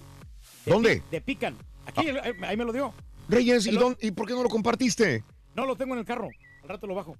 Speaker 3: de
Speaker 2: ¿Dónde?
Speaker 3: pi- De pican. Aquí, eh, ahí me lo dio.
Speaker 2: Reyes, ¿y, dónde- ¿y por qué no lo compartiste?
Speaker 3: No, lo tengo en el carro. Al rato lo bajo.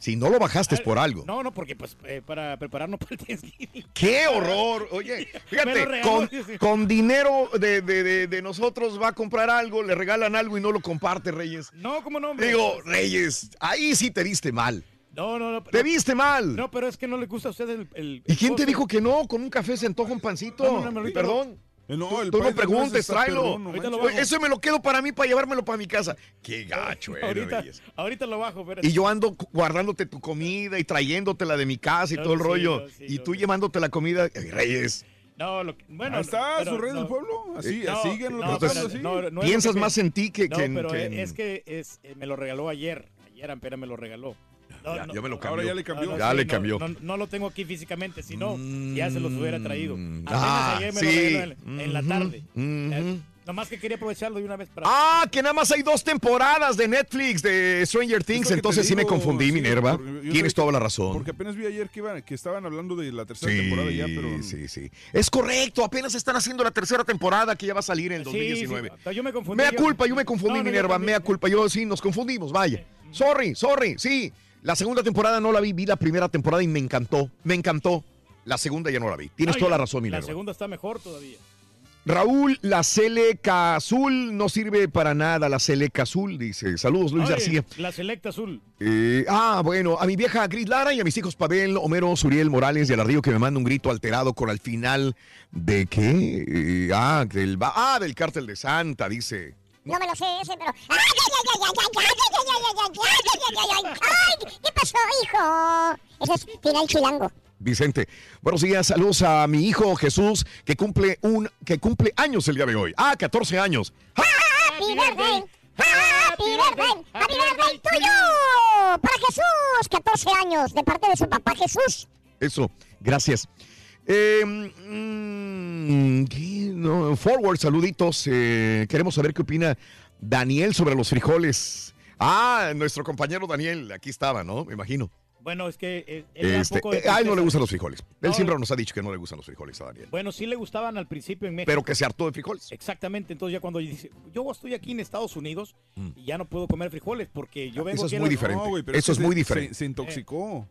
Speaker 2: Si no lo bajaste es por algo.
Speaker 3: No, no, porque pues eh, para prepararnos para el Thanksgiving.
Speaker 2: ¡Qué horror! Oye, fíjate, con,
Speaker 3: sí, sí.
Speaker 2: con dinero de, de- de- de nosotros va a comprar algo, le regalan algo y no lo comparte, Reyes.
Speaker 3: No, ¿cómo no? hombre?
Speaker 2: Digo, Reyes, ahí sí te viste mal.
Speaker 3: No, no, no.
Speaker 2: Te viste mal.
Speaker 3: No, pero es que no le gusta a usted el. el-
Speaker 2: ¿Y quién te dijo que no? Con un café se antoja un pancito.
Speaker 3: No, no, no,
Speaker 2: Perdón.
Speaker 5: Eh, no,
Speaker 2: Tú-
Speaker 5: el
Speaker 2: Tú
Speaker 5: pie
Speaker 2: no preguntes, tráelo.
Speaker 3: lo.
Speaker 2: Eso me lo quedo para mí, para llevármelo para mi casa. Qué gacho, eh,
Speaker 3: ahorita, lo bajo, pero.
Speaker 2: Y yo ando guardándote tu comida y trayéndotela de mi casa y
Speaker 3: No,
Speaker 2: todo el
Speaker 3: sí,
Speaker 2: rollo.
Speaker 3: no, sí,
Speaker 2: y
Speaker 3: no,
Speaker 2: tú llevándote la comida. Ay, Reyes,
Speaker 3: No, lo que- bueno.
Speaker 5: Ahí está,
Speaker 3: pero
Speaker 5: su rey
Speaker 3: no-
Speaker 5: del pueblo. Así,
Speaker 3: No,
Speaker 5: síguenlo
Speaker 3: no,
Speaker 5: tratando
Speaker 3: pero
Speaker 5: así.
Speaker 3: no, no
Speaker 2: piensas
Speaker 3: que-
Speaker 2: más en ti que,
Speaker 3: No,
Speaker 2: que en-
Speaker 3: pero
Speaker 2: que en-
Speaker 3: es que es, eh, me lo regaló ayer. Ayer apenas me lo regaló. No,
Speaker 2: Ya-
Speaker 3: no,
Speaker 2: ya me lo cambió.
Speaker 5: Ahora ya le cambió.
Speaker 3: no,
Speaker 2: Ya
Speaker 3: sí,
Speaker 2: le cambió.
Speaker 3: No, no lo tengo aquí físicamente, si no, ya se los hubiera traído. Apenas
Speaker 2: Ah,
Speaker 3: ayer me
Speaker 2: sí.
Speaker 3: lo en, en la tarde.
Speaker 2: ujú.
Speaker 3: Eh, nomás que quería aprovecharlo de una vez para.
Speaker 2: Ah, que nada más hay dos temporadas de Netflix de Stranger Things. Entonces
Speaker 5: te
Speaker 2: sí me
Speaker 5: digo,
Speaker 2: confundí,
Speaker 5: sí,
Speaker 2: Minerva. Tienes toda la razón.
Speaker 5: Porque apenas vi ayer que, iban, que estaban hablando de la tercera
Speaker 2: Sí,
Speaker 5: temporada ya, pero...
Speaker 2: sí, sí. Es correcto, apenas están haciendo la tercera temporada que ya va a salir en el
Speaker 3: Sí, sí,
Speaker 2: 2019.
Speaker 3: hasta yo me confundí.
Speaker 2: Mea
Speaker 3: yo-
Speaker 2: culpa, yo me confundí,
Speaker 3: No, no, yo
Speaker 2: Minerva, mea culpa. Yo sí, nos confundimos, vaya. Sorry, sorry, sí. La segunda temporada no la vi, vi la primera temporada y me encantó, me encantó. La segunda ya no la vi. Tienes toda la razón,
Speaker 3: La
Speaker 2: Minerva.
Speaker 3: segunda está mejor todavía.
Speaker 2: Raúl, la Seleca Azul no sirve para nada, la Seleca Azul, dice. Saludos, Luis
Speaker 3: Oye,
Speaker 2: García.
Speaker 3: La selecta azul.
Speaker 2: Eh, ah, bueno, a mi vieja Gris Lara y a mis hijos Pavel, Homero, Suriel Morales y al ardillo que me manda un grito alterado con al final de qué? Eh, ah, del, ah, del cártel de Santa, dice.
Speaker 6: No me lo sé ese, pero. ¡Ay, qué pasó, hijo! Ese es final chilango.
Speaker 2: Vicente. Buenos días, saludos a mi hijo Jesús, que cumple un que cumple años el día de hoy. Ah, 14 años.
Speaker 6: Happy birthday. Happy birthday. Happy birthday tuyo.
Speaker 23: Para Jesús, 14 años de parte de su papá Jesús.
Speaker 2: Eso, gracias. Eh, mm, forward, saluditos. Eh, queremos saber qué opina Daniel sobre los frijoles. Ah, nuestro compañero Daniel, aquí estaba, ¿no? Me imagino.
Speaker 3: Bueno, es que eh, él
Speaker 2: Este,
Speaker 3: de
Speaker 2: eh, a él no le gustan los frijoles. Él siempre nos ha dicho que no le gustan los frijoles a Daniel.
Speaker 3: Bueno, sí le gustaban al principio en México.
Speaker 2: Pero que se hartó de frijoles.
Speaker 3: Exactamente, entonces ya cuando dice, yo estoy aquí en Estados Unidos y ya no puedo comer frijoles porque yo vengo
Speaker 2: Eso es muy diferente.
Speaker 5: No, güey, pero
Speaker 2: Eso es
Speaker 5: que
Speaker 2: muy
Speaker 5: se-
Speaker 2: diferente.
Speaker 5: Se, se intoxicó.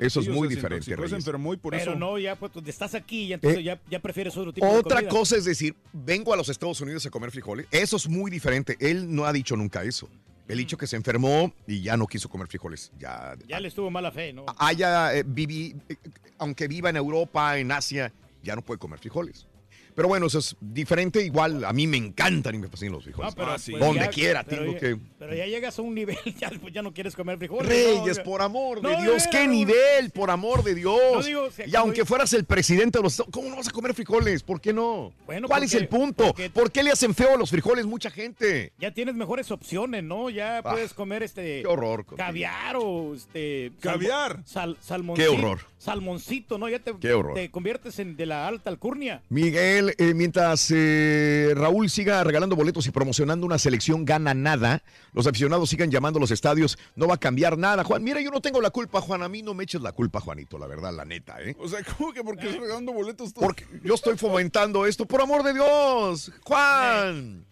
Speaker 2: Eso es muy diferente, Reyes.
Speaker 5: enfermó y por
Speaker 3: Pero
Speaker 5: eso.
Speaker 3: no, ya pues donde estás aquí, ya, entonces
Speaker 2: Eh,
Speaker 3: ya, ya prefieres otro tipo de
Speaker 2: Otra
Speaker 3: comida.
Speaker 2: cosa es decir, vengo a los Estados Unidos a comer frijoles. Eso es muy diferente. Él no ha dicho nunca eso. Él ha dicho que se enfermó y ya no quiso comer frijoles. Ya,
Speaker 3: Ya le estuvo mala fe, ¿no?
Speaker 2: haya eh, viví, eh, aunque viva en Europa, en Asia, ya no puede comer frijoles. Pero bueno, eso es diferente. Igual a mí me encantan y me fascinan los frijoles.
Speaker 3: No, pero, pues,
Speaker 2: Donde
Speaker 3: ya-
Speaker 2: quiera
Speaker 3: pero
Speaker 2: tengo
Speaker 3: ya-
Speaker 2: que...
Speaker 3: Pero ya llegas a un nivel, ya, ya no quieres comer frijoles.
Speaker 2: Reyes,
Speaker 3: ¿no?
Speaker 2: por amor de
Speaker 3: No,
Speaker 2: Dios, qué nivel, por amor de Dios.
Speaker 3: No digo, o sea,
Speaker 2: y aunque
Speaker 3: dices-
Speaker 2: fueras el presidente de los Estados ¿cómo no vas a comer frijoles? ¿Por qué no?
Speaker 3: Bueno,
Speaker 2: ¿Cuál es el punto?
Speaker 3: porque-
Speaker 2: ¿Por qué le hacen feo a los frijoles mucha gente?
Speaker 3: Ya tienes mejores opciones, ¿no? Ya puedes comer este.
Speaker 2: Ah, qué horror, contigo.
Speaker 3: Caviar o este.
Speaker 5: Caviar.
Speaker 3: Sal, salmoncito.
Speaker 2: Qué horror.
Speaker 3: Salmoncito, ¿no? Ya te,
Speaker 2: Qué horror.
Speaker 3: te conviertes en de la alta alcurnia.
Speaker 2: Miguel, eh, mientras eh, Raúl siga regalando boletos y promocionando una selección gana nada, los aficionados sigan llamando a los estadios, no va a cambiar nada. Juan, mira, yo no tengo la culpa, Juan, a mí no me eches la culpa, Juanito, la verdad, la neta, ¿eh?
Speaker 5: O sea, ¿cómo que porque estás regalando boletos tú?
Speaker 2: Porque yo estoy fomentando esto, por amor de Dios, Juan.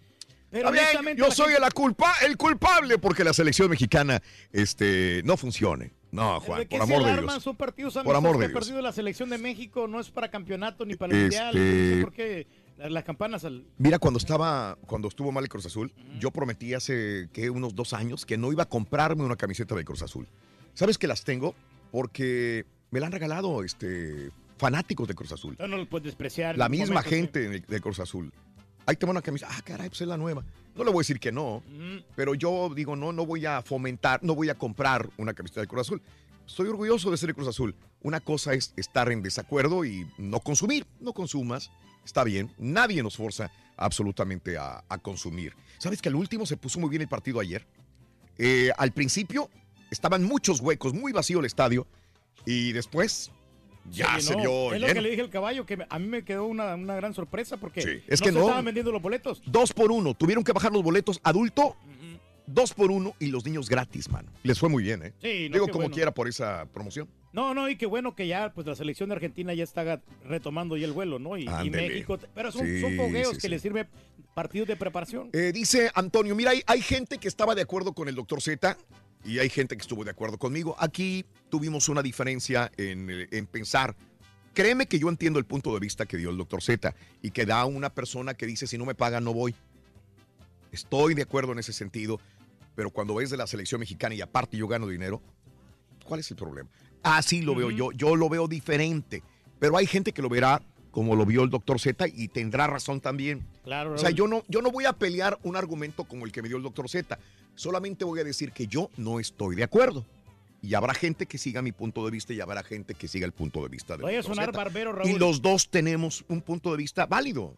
Speaker 3: Pero
Speaker 2: bien, yo soy
Speaker 3: gente-
Speaker 2: la culpa, el culpable porque la selección mexicana este, no funcione. No, Juan,
Speaker 3: ¿De qué
Speaker 2: por amor de? Dios.
Speaker 3: Son partidos
Speaker 2: Por amor de Dios.
Speaker 3: perdido la selección de México, no es para campeonato ni para el
Speaker 2: Este-
Speaker 3: mundial. No sé por qué las, las campanas al.
Speaker 2: Mira, cuando estaba, cuando estuvo mal el Cruz Azul, yo prometí hace que unos dos años que no iba a comprarme una camiseta de Cruz Azul. ¿Sabes que las tengo? Porque me la han regalado este, fanáticos de Cruz Azul.
Speaker 3: No, no lo puedes despreciar.
Speaker 2: La misma
Speaker 3: momento, sí.
Speaker 2: gente de, de Cruz Azul. Ahí tengo una camisa. Ah, caray, pues es la nueva. No le voy a decir que no,
Speaker 3: Ujú.
Speaker 2: pero yo digo, no, no voy a fomentar, no voy a comprar una camiseta de Cruz Azul. Estoy orgulloso de ser de Cruz Azul. Una cosa es estar en desacuerdo y no consumir. No consumas. Está bien. Nadie nos forza absolutamente a, a consumir. ¿Sabes que al último se puso muy bien el partido ayer? Eh, al principio estaban muchos huecos, muy vacío el estadio. Y después ya se
Speaker 3: llenó.
Speaker 2: vio
Speaker 3: Es lo que le dije al caballo, que a mí me quedó una, una gran sorpresa porque
Speaker 2: Sí. Es
Speaker 3: no
Speaker 2: que
Speaker 3: se
Speaker 2: no.
Speaker 3: estaban vendiendo los boletos.
Speaker 2: Dos por uno. Tuvieron que bajar los boletos adulto. Dos por uno y los niños gratis, mano. Les fue muy bien, ¿eh?
Speaker 3: Sí, no,
Speaker 2: Digo como
Speaker 3: bueno.
Speaker 2: quiera por esa promoción.
Speaker 3: No, no, y qué bueno que ya pues la selección de Argentina ya está retomando ya el vuelo, ¿no? Y. México, pero son,
Speaker 2: Sí,
Speaker 3: son fogueos
Speaker 2: sí,
Speaker 3: que les sirve partidos de preparación.
Speaker 2: Eh, dice Antonio, mira, hay, hay gente que estaba de acuerdo con el doctor Z y hay gente que estuvo de acuerdo conmigo. Aquí tuvimos una diferencia en, eh, en pensar. Créeme que yo entiendo el punto de vista que dio el doctor Z y que da una persona que dice, si no me pagan, no voy. Estoy de acuerdo en ese sentido, pero cuando ves de la selección mexicana y aparte yo gano dinero, ¿cuál es el problema? Así lo veo yo, yo lo veo diferente, pero hay gente que lo verá como lo vio el doctor Z y tendrá razón también.
Speaker 3: Claro,
Speaker 2: O sea, yo no, yo no voy a pelear un argumento como el que me dio el doctor Z, solamente voy a decir que yo no estoy de acuerdo. Y habrá gente que siga mi punto de vista y habrá gente que siga el punto de vista del
Speaker 3: Vaya a sonar
Speaker 2: Z.
Speaker 3: barbero, Raúl.
Speaker 2: Y los dos tenemos un punto de vista válido.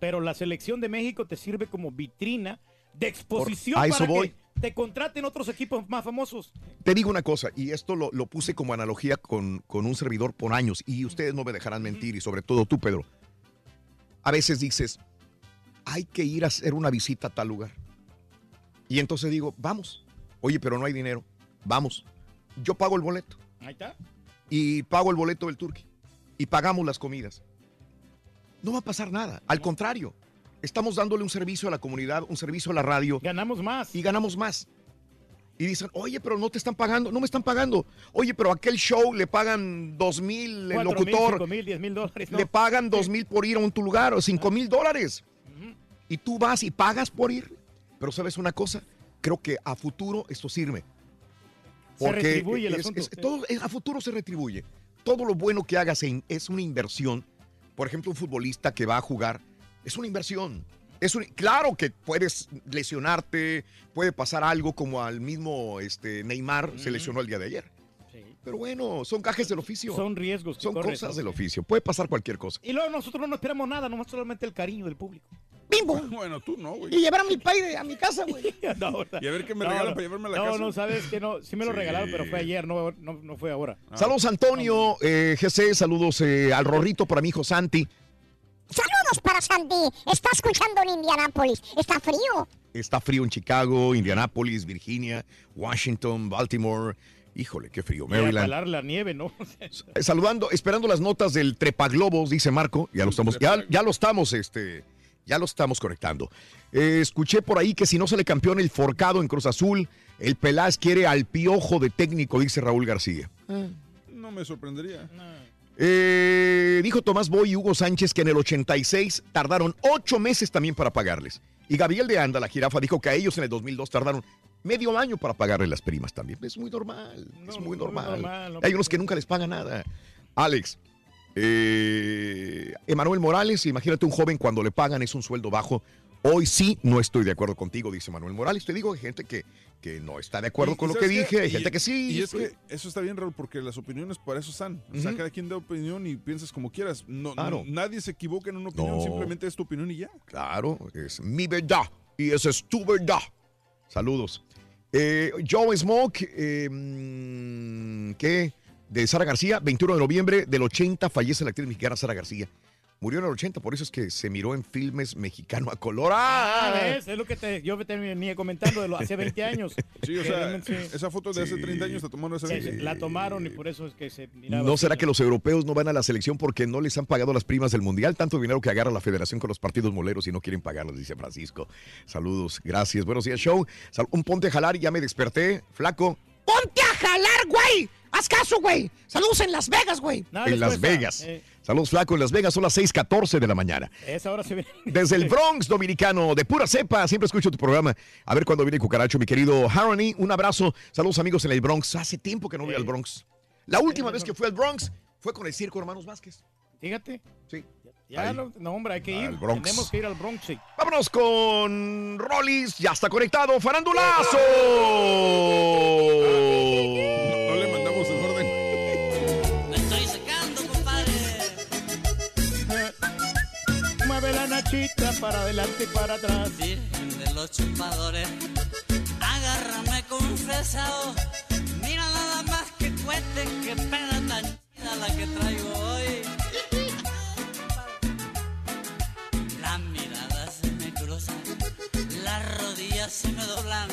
Speaker 3: Pero la selección de México te sirve como vitrina de exposición
Speaker 2: Por- a eso
Speaker 3: para
Speaker 2: voy.
Speaker 3: que te contraten otros equipos más famosos.
Speaker 2: Te digo una cosa, y esto lo, lo puse como analogía con, con un servidor por años, y ustedes no me dejarán mentir, y sobre todo tú, Pedro. A veces dices, hay que ir a hacer una visita a tal lugar. Y entonces digo, vamos. Oye, pero no hay dinero. Vamos. Yo pago el boleto.
Speaker 3: Ahí está.
Speaker 2: Y pago el boleto del turqui. Y pagamos las comidas. No va a pasar nada. Al contrario, estamos dándole un servicio a la comunidad, un servicio a la radio.
Speaker 3: Ganamos más.
Speaker 2: Y ganamos más. Y dicen, oye, pero no te están pagando. No me están pagando. Oye, pero aquel show le pagan dos mil, el locutor.
Speaker 3: cinco mil, diez mil dólares. ¿no?
Speaker 2: Le pagan dos mil por ir a un tu lugar o cinco mil dólares. Y tú vas y pagas por ir. Pero sabes una cosa, creo que a futuro esto sirve.
Speaker 3: Se retribuye el
Speaker 2: es-
Speaker 3: asunto,
Speaker 2: es-
Speaker 3: sí.
Speaker 2: todo- es- a futuro se retribuye. Todo lo bueno que hagas en- es una inversión. Por ejemplo, un futbolista que va a jugar es una inversión. Es un- claro que puedes lesionarte, puede pasar algo como al mismo este, Neymar se lesionó el día de ayer. Pero bueno, son cajes del oficio.
Speaker 3: Son riesgos que
Speaker 2: Son
Speaker 3: corres,
Speaker 2: cosas
Speaker 3: ¿no?
Speaker 2: del oficio. Puede pasar cualquier cosa.
Speaker 3: Y luego nosotros no esperamos nada, nomás solamente el cariño del público.
Speaker 6: Bimbo.
Speaker 5: Bueno, tú no, güey.
Speaker 6: Y llevar a mi padre a mi casa, güey.
Speaker 3: No,
Speaker 5: Y a ver qué me
Speaker 3: no,
Speaker 5: regalan
Speaker 3: no.
Speaker 5: para llevarme a la
Speaker 3: no,
Speaker 5: casa.
Speaker 3: No, sabes que no. Sí me lo regalaron, pero fue ayer, no, no, no fue ahora.
Speaker 2: Saludos Antonio, eh, GC, saludos eh, al Rorrito para mi hijo Santi.
Speaker 23: Saludos para Santi. Está escuchando en Indianápolis. Está frío.
Speaker 2: Está frío en Chicago, Indianápolis, Virginia, Washington, Baltimore. Híjole, qué frío.
Speaker 3: A
Speaker 2: Maryland.
Speaker 3: calar la nieve, ¿no?
Speaker 2: Saludando, esperando las notas del Trepaglobos, dice Marco. Ya lo estamos, ya, ya lo estamos, este, ya lo estamos conectando. Eh, escuché por ahí que si no sale campeón el Forcado en Cruz Azul, el Pelás quiere al piojo de técnico, dice Raúl García.
Speaker 5: No me sorprendería.
Speaker 2: Eh, dijo Tomás Boy y Hugo Sánchez que en el 86 tardaron ocho meses también para pagarles. Y Gabriel de Anda, la jirafa, dijo que a ellos en el 2002 tardaron medio año para pagarle las primas también. Es muy normal, es muy normal.
Speaker 3: normal, no
Speaker 2: Hay unos que nunca les pagan nada. Alex, eh, Emanuel Morales, imagínate un joven cuando le pagan es un sueldo bajo. Hoy sí no estoy de acuerdo contigo, dice Manuel Morales. Te digo, hay gente que, que no está de acuerdo
Speaker 5: Y-
Speaker 2: con
Speaker 5: y
Speaker 2: lo que dije, hay
Speaker 5: Y-
Speaker 2: gente que sí.
Speaker 5: Y es que eso está bien, Raúl, porque las opiniones para eso están. O sea, cada quien da opinión y piensas como quieras. No,
Speaker 2: Claro.
Speaker 5: no- nadie se equivoca en una opinión,
Speaker 2: No.
Speaker 5: simplemente es tu opinión y ya.
Speaker 2: Claro, es mi verdad y esa es tu verdad. Saludos. Eh, Joe Smoke, eh, mm, ¿qué? De Sara García, 21 de noviembre del 80 fallece la actriz mexicana Sara García. Murió en el 80, por eso es que se miró en filmes mexicano a color.
Speaker 3: Ah,
Speaker 2: ¡Ah!
Speaker 3: ¿ves? Es lo que te, yo te venía comentando de lo, hace 20 años.
Speaker 5: Sí, o sea,
Speaker 3: sí.
Speaker 5: esa foto de hace 30 años la tomaron hace
Speaker 3: Sí,
Speaker 5: 20.
Speaker 3: sí, la tomaron y por eso es que se miraba.
Speaker 2: ¿No
Speaker 3: así.
Speaker 2: será que los europeos no van a la selección porque no les han pagado las primas del mundial? Tanto dinero que agarra la federación con los partidos moleros y no quieren pagarlas, dice Francisco. Saludos, gracias. Buenos días, show. Sal- un ponte a jalar y ya me desperté. Flaco,
Speaker 6: ¡Ponte a jalar, güey! ¡Haz caso, güey! Saludos en Las Vegas, güey.
Speaker 2: en Las Vegas. Saludos, Flaco, en Las Vegas son las 6:14 de la mañana.
Speaker 3: Esa hora se ve.
Speaker 2: Desde el Bronx dominicano, de pura cepa, siempre escucho tu programa. A ver cuándo viene Cucaracho, mi querido Harony. Un abrazo. Saludos, amigos en el Bronx. Hace tiempo que no voy al Bronx. La última vez que fui al Bronx fue con el Circo Hermanos Vázquez.
Speaker 3: Fíjate.
Speaker 2: Sí.
Speaker 3: Ya,
Speaker 2: Ahí.
Speaker 3: no, hombre, hay que ir. Tenemos que ir al Bronx. sí.
Speaker 2: Vámonos con Rollis. Ya está conectado. ¡Farandulazo!
Speaker 3: Para adelante y para atrás.
Speaker 31: Virgen de los chupadores, agárrame confesado. Mira nada más que cueste, que pena tan chida la que traigo hoy. Las miradas se me cruzan, las rodillas se me doblan.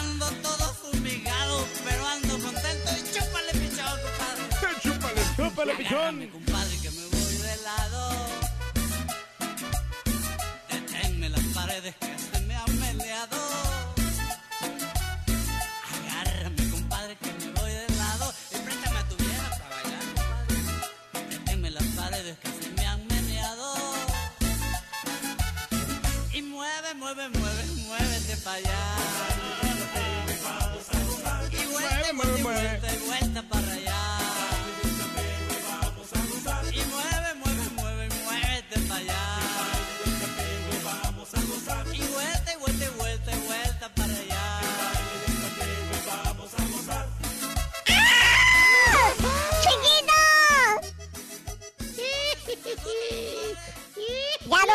Speaker 31: Ando todo fumigado, pero ando contento y chúpale pichón, compadre.
Speaker 3: Chúpale, chúpale,
Speaker 31: Agárrame, paredes que se me han meleado. Agárrame, compadre, que me voy de lado. Y préstame a tu vieja para bailar, compadre. Las paredes que se me han meneado. Y mueve, mueve, mueve, muévete para allá. Y vuelta, vuelta, y vuelta, y vuelta para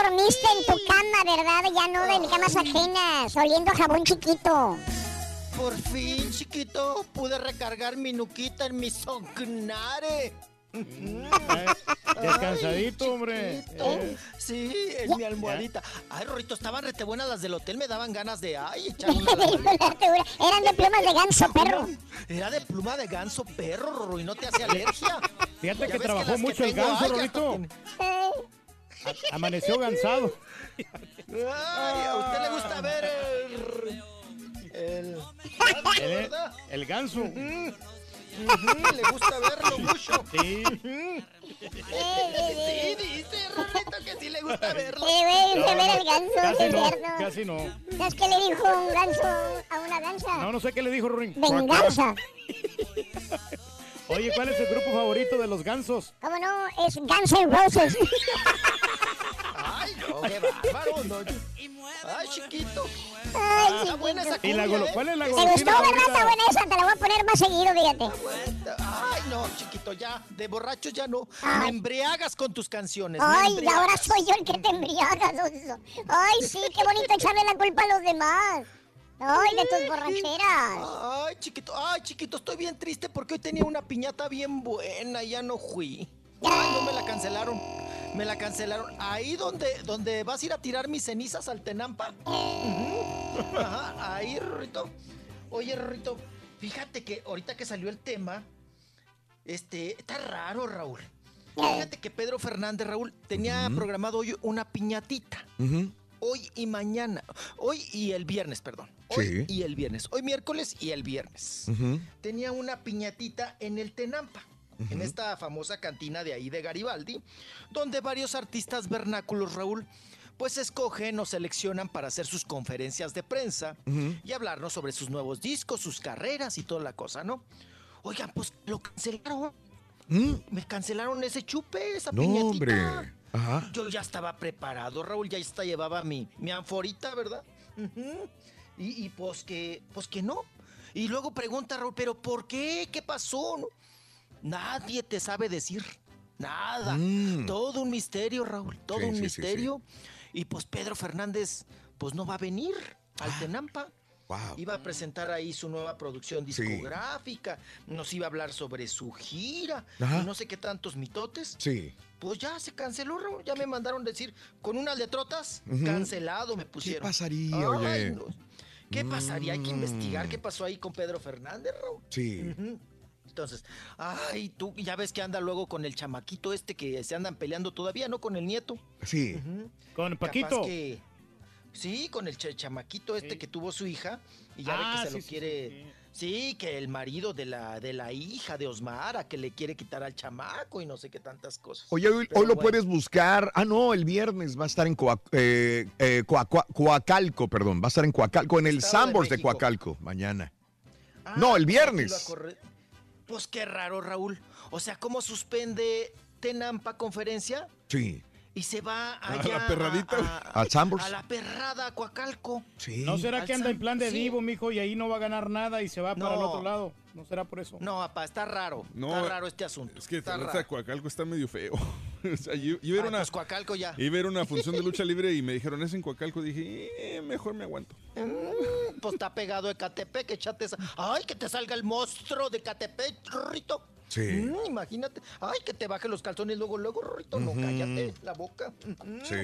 Speaker 23: dormiste en tu cama, ¿verdad? Ya no en camas ajenas, oliendo a jabón chiquito.
Speaker 48: Por fin, chiquito, pude recargar mi nuquita en mi sognare.
Speaker 3: Descansadito, hombre.
Speaker 48: chiquito.
Speaker 3: Eh.
Speaker 48: Sí, en mi almohadita. Ay, Rorrito, estaban rete buenas las del hotel, me daban ganas de, ay, echar una
Speaker 23: Eran de plumas de ganso, perro.
Speaker 48: Era de pluma de ganso, perro, Rorro, y no te hace alergia.
Speaker 3: Fíjate que trabajó
Speaker 48: que
Speaker 3: mucho el
Speaker 48: tengo,
Speaker 3: ganso,
Speaker 48: ay,
Speaker 3: Amaneció gansado.
Speaker 48: Ay, a usted le gusta ver el... El...
Speaker 3: El,
Speaker 48: ¿verdad?
Speaker 3: el ganso.
Speaker 48: Ujú, le gusta verlo mucho.
Speaker 3: Sí.
Speaker 48: Sí, dice Rorrito que sí le gusta verlo.
Speaker 23: Sí, güey, se ve el ganso,
Speaker 3: Casi
Speaker 23: qué
Speaker 3: no,
Speaker 23: tierno.
Speaker 3: casi no.
Speaker 23: ¿Sabes qué le dijo un ganso a una gansa?
Speaker 3: No, no sé qué le dijo Ruin.
Speaker 23: Venganza.
Speaker 3: Oye, ¿cuál es el grupo favorito de los gansos?
Speaker 23: ¿Cómo no? Es Guns N' Roses.
Speaker 48: Ay, no, qué bárbaro. No. Ay, chiquito.
Speaker 23: Ay,
Speaker 48: Está buena esa
Speaker 3: ¿Y la
Speaker 48: cumbia,
Speaker 3: golo-
Speaker 48: ¿eh?
Speaker 3: cuál es la
Speaker 23: ¿Te
Speaker 3: golosina
Speaker 23: gustó, verdad? Está buena esa, te la voy a poner más seguido, fíjate.
Speaker 48: Ay, no, chiquito, ya. De borrachos ya no. Me embriagas con tus canciones.
Speaker 23: Ay, y ahora soy yo el que te embriagas, oso. Ay, sí, qué bonito echarle la culpa a los demás. Ay, de tus borracheras.
Speaker 48: Chiquito, ay, chiquito, estoy bien triste porque hoy tenía una piñata bien buena y ya no fui. Ay, no me la cancelaron. Me la cancelaron. Ahí donde, donde vas a ir a tirar mis cenizas al Tenampa. Ajá, ahí, Rito. Oye, Rito, fíjate que ahorita que salió el tema, este, está raro, Raúl. Fíjate que Pedro Fernández, Raúl, tenía programado hoy una piñatita. Hoy y mañana. Hoy y el viernes, perdón. Hoy
Speaker 2: Sí.
Speaker 48: y el viernes. Hoy miércoles y el viernes. Tenía una piñatita en el Tenampa. En esta famosa cantina de ahí de Garibaldi, donde varios artistas vernáculos, Raúl, pues escogen o seleccionan para hacer sus conferencias de prensa y hablarnos sobre sus nuevos discos, sus carreras y toda la cosa, ¿no? Oigan, pues lo cancelaron. Me cancelaron ese chupe, esa
Speaker 2: No,
Speaker 48: piñatita.
Speaker 2: hombre. Ajá.
Speaker 48: Yo ya estaba preparado, Raúl, ya hasta llevaba mi, mi anforita, ¿verdad? Y, y pues que, pues que no. Y luego pregunta Raúl, ¿pero por qué? ¿Qué pasó? No, Nadie te sabe decir. Nada.
Speaker 2: Mm.
Speaker 48: Todo un misterio, Raúl. Todo
Speaker 2: Sí,
Speaker 48: un
Speaker 2: sí, sí,
Speaker 48: misterio. Y pues Pedro Fernández, pues no va a venir al
Speaker 2: Ah.
Speaker 48: Tenampa. Iba a presentar ahí su nueva producción
Speaker 2: Sí.
Speaker 48: discográfica, nos iba a hablar sobre su gira, y no sé qué tantos mitotes.
Speaker 2: Sí.
Speaker 48: Pues ya se canceló, Raúl. Ya me mandaron decir, con unas letrotas,
Speaker 2: Ujú.
Speaker 48: cancelado me pusieron.
Speaker 2: ¿Qué pasaría,
Speaker 48: Ay,
Speaker 2: oye?
Speaker 48: no. ¿Qué pasaría? Hay que investigar
Speaker 2: Mm.
Speaker 48: qué pasó ahí con Pedro Fernández, Raúl.
Speaker 2: Sí.
Speaker 48: Entonces, ay, tú ya ves que anda luego con el chamaquito este que se andan peleando todavía, ¿no? Con el nieto.
Speaker 2: Sí.
Speaker 3: Con
Speaker 48: Capaz
Speaker 3: Paquito.
Speaker 48: que- sí, con el ch- chamaquito este que tuvo su hija y ya
Speaker 3: Ah,
Speaker 48: ve que se
Speaker 3: sí,
Speaker 48: lo
Speaker 3: sí,
Speaker 48: quiere. Sí, que el marido de la, de la hija de Osmara, que le quiere quitar al chamaco y no sé qué tantas cosas.
Speaker 2: Oye, hoy, hoy lo
Speaker 48: bueno.
Speaker 2: puedes buscar. Ah, no, el viernes va a estar en Coa- eh, eh, Coa- Coa- Coacalco, perdón. Va a estar en Coacalco, en el
Speaker 48: de
Speaker 2: Sambors de. Coacalco, mañana.
Speaker 48: Ah,
Speaker 2: no, el viernes.
Speaker 48: Pues qué raro, Raúl. O sea, ¿cómo suspende Tenampa conferencia
Speaker 2: Sí.
Speaker 48: Y se va
Speaker 5: A la perradita.
Speaker 48: a- a- a la perrada, a Coacalco.
Speaker 2: Sí.
Speaker 3: ¿No será que anda en plan de
Speaker 48: sí.
Speaker 3: divo, mijo, y ahí no va a ganar nada y se va para el otro lado? ¿No será por eso?
Speaker 48: No, papá, está raro.
Speaker 5: No,
Speaker 48: está raro este asunto.
Speaker 5: Es que
Speaker 48: está raro.
Speaker 5: Coacalco está medio feo. o sea, yo, yo iba a ir a
Speaker 48: Ay,
Speaker 5: una,
Speaker 48: pues Coacalco ya.
Speaker 5: iba a ir a una función de lucha libre y me dijeron, es en Coacalco. Dije, "Eh, mejor me aguanto.
Speaker 48: Mm, pues está pegado de Catepec, échate esa. Ay, que te salga el monstruo de Catepec, Rito.
Speaker 2: Sí.
Speaker 48: Mm, imagínate. Ay, que te baje los calzones luego, luego, Rito. No,
Speaker 2: Ujú.
Speaker 48: cállate la boca.
Speaker 2: Sí.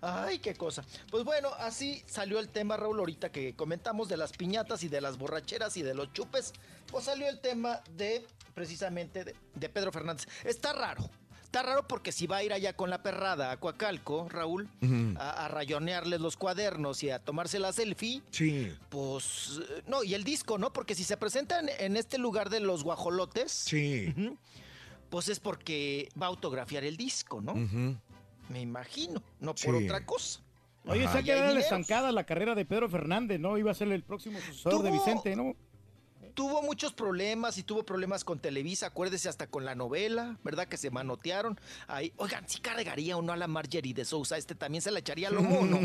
Speaker 48: Ay, qué cosa. Pues bueno, así salió el tema, Raúl, ahorita que comentamos de las piñatas y de las borracheras y de los chupes. Pues salió el tema de, precisamente, de, de Pedro Fernández. Está raro. Está raro porque si va a ir allá con la perrada a Coacalco, Raúl, a, a rayonearles los cuadernos y a tomarse la selfie,
Speaker 2: Sí.
Speaker 48: pues, eh, no, y el disco, ¿no? Porque si se presentan en este lugar de los guajolotes,
Speaker 2: Sí.
Speaker 48: pues es porque va a autografiar el disco, ¿no? Me imagino, no por
Speaker 2: Sí.
Speaker 48: otra cosa.
Speaker 3: Oye, quedado
Speaker 48: videos.
Speaker 3: estancada la carrera de Pedro Fernández, ¿no? Iba a ser el próximo sucesor de Vicente, ¿no?
Speaker 48: Tuvo muchos problemas y tuvo problemas con Televisa, acuérdese hasta con la novela, ¿verdad? Que se manotearon. Ahí, oigan, sí cargaría uno a la Marjorie de Sousa, este también se la echaría a lo mono.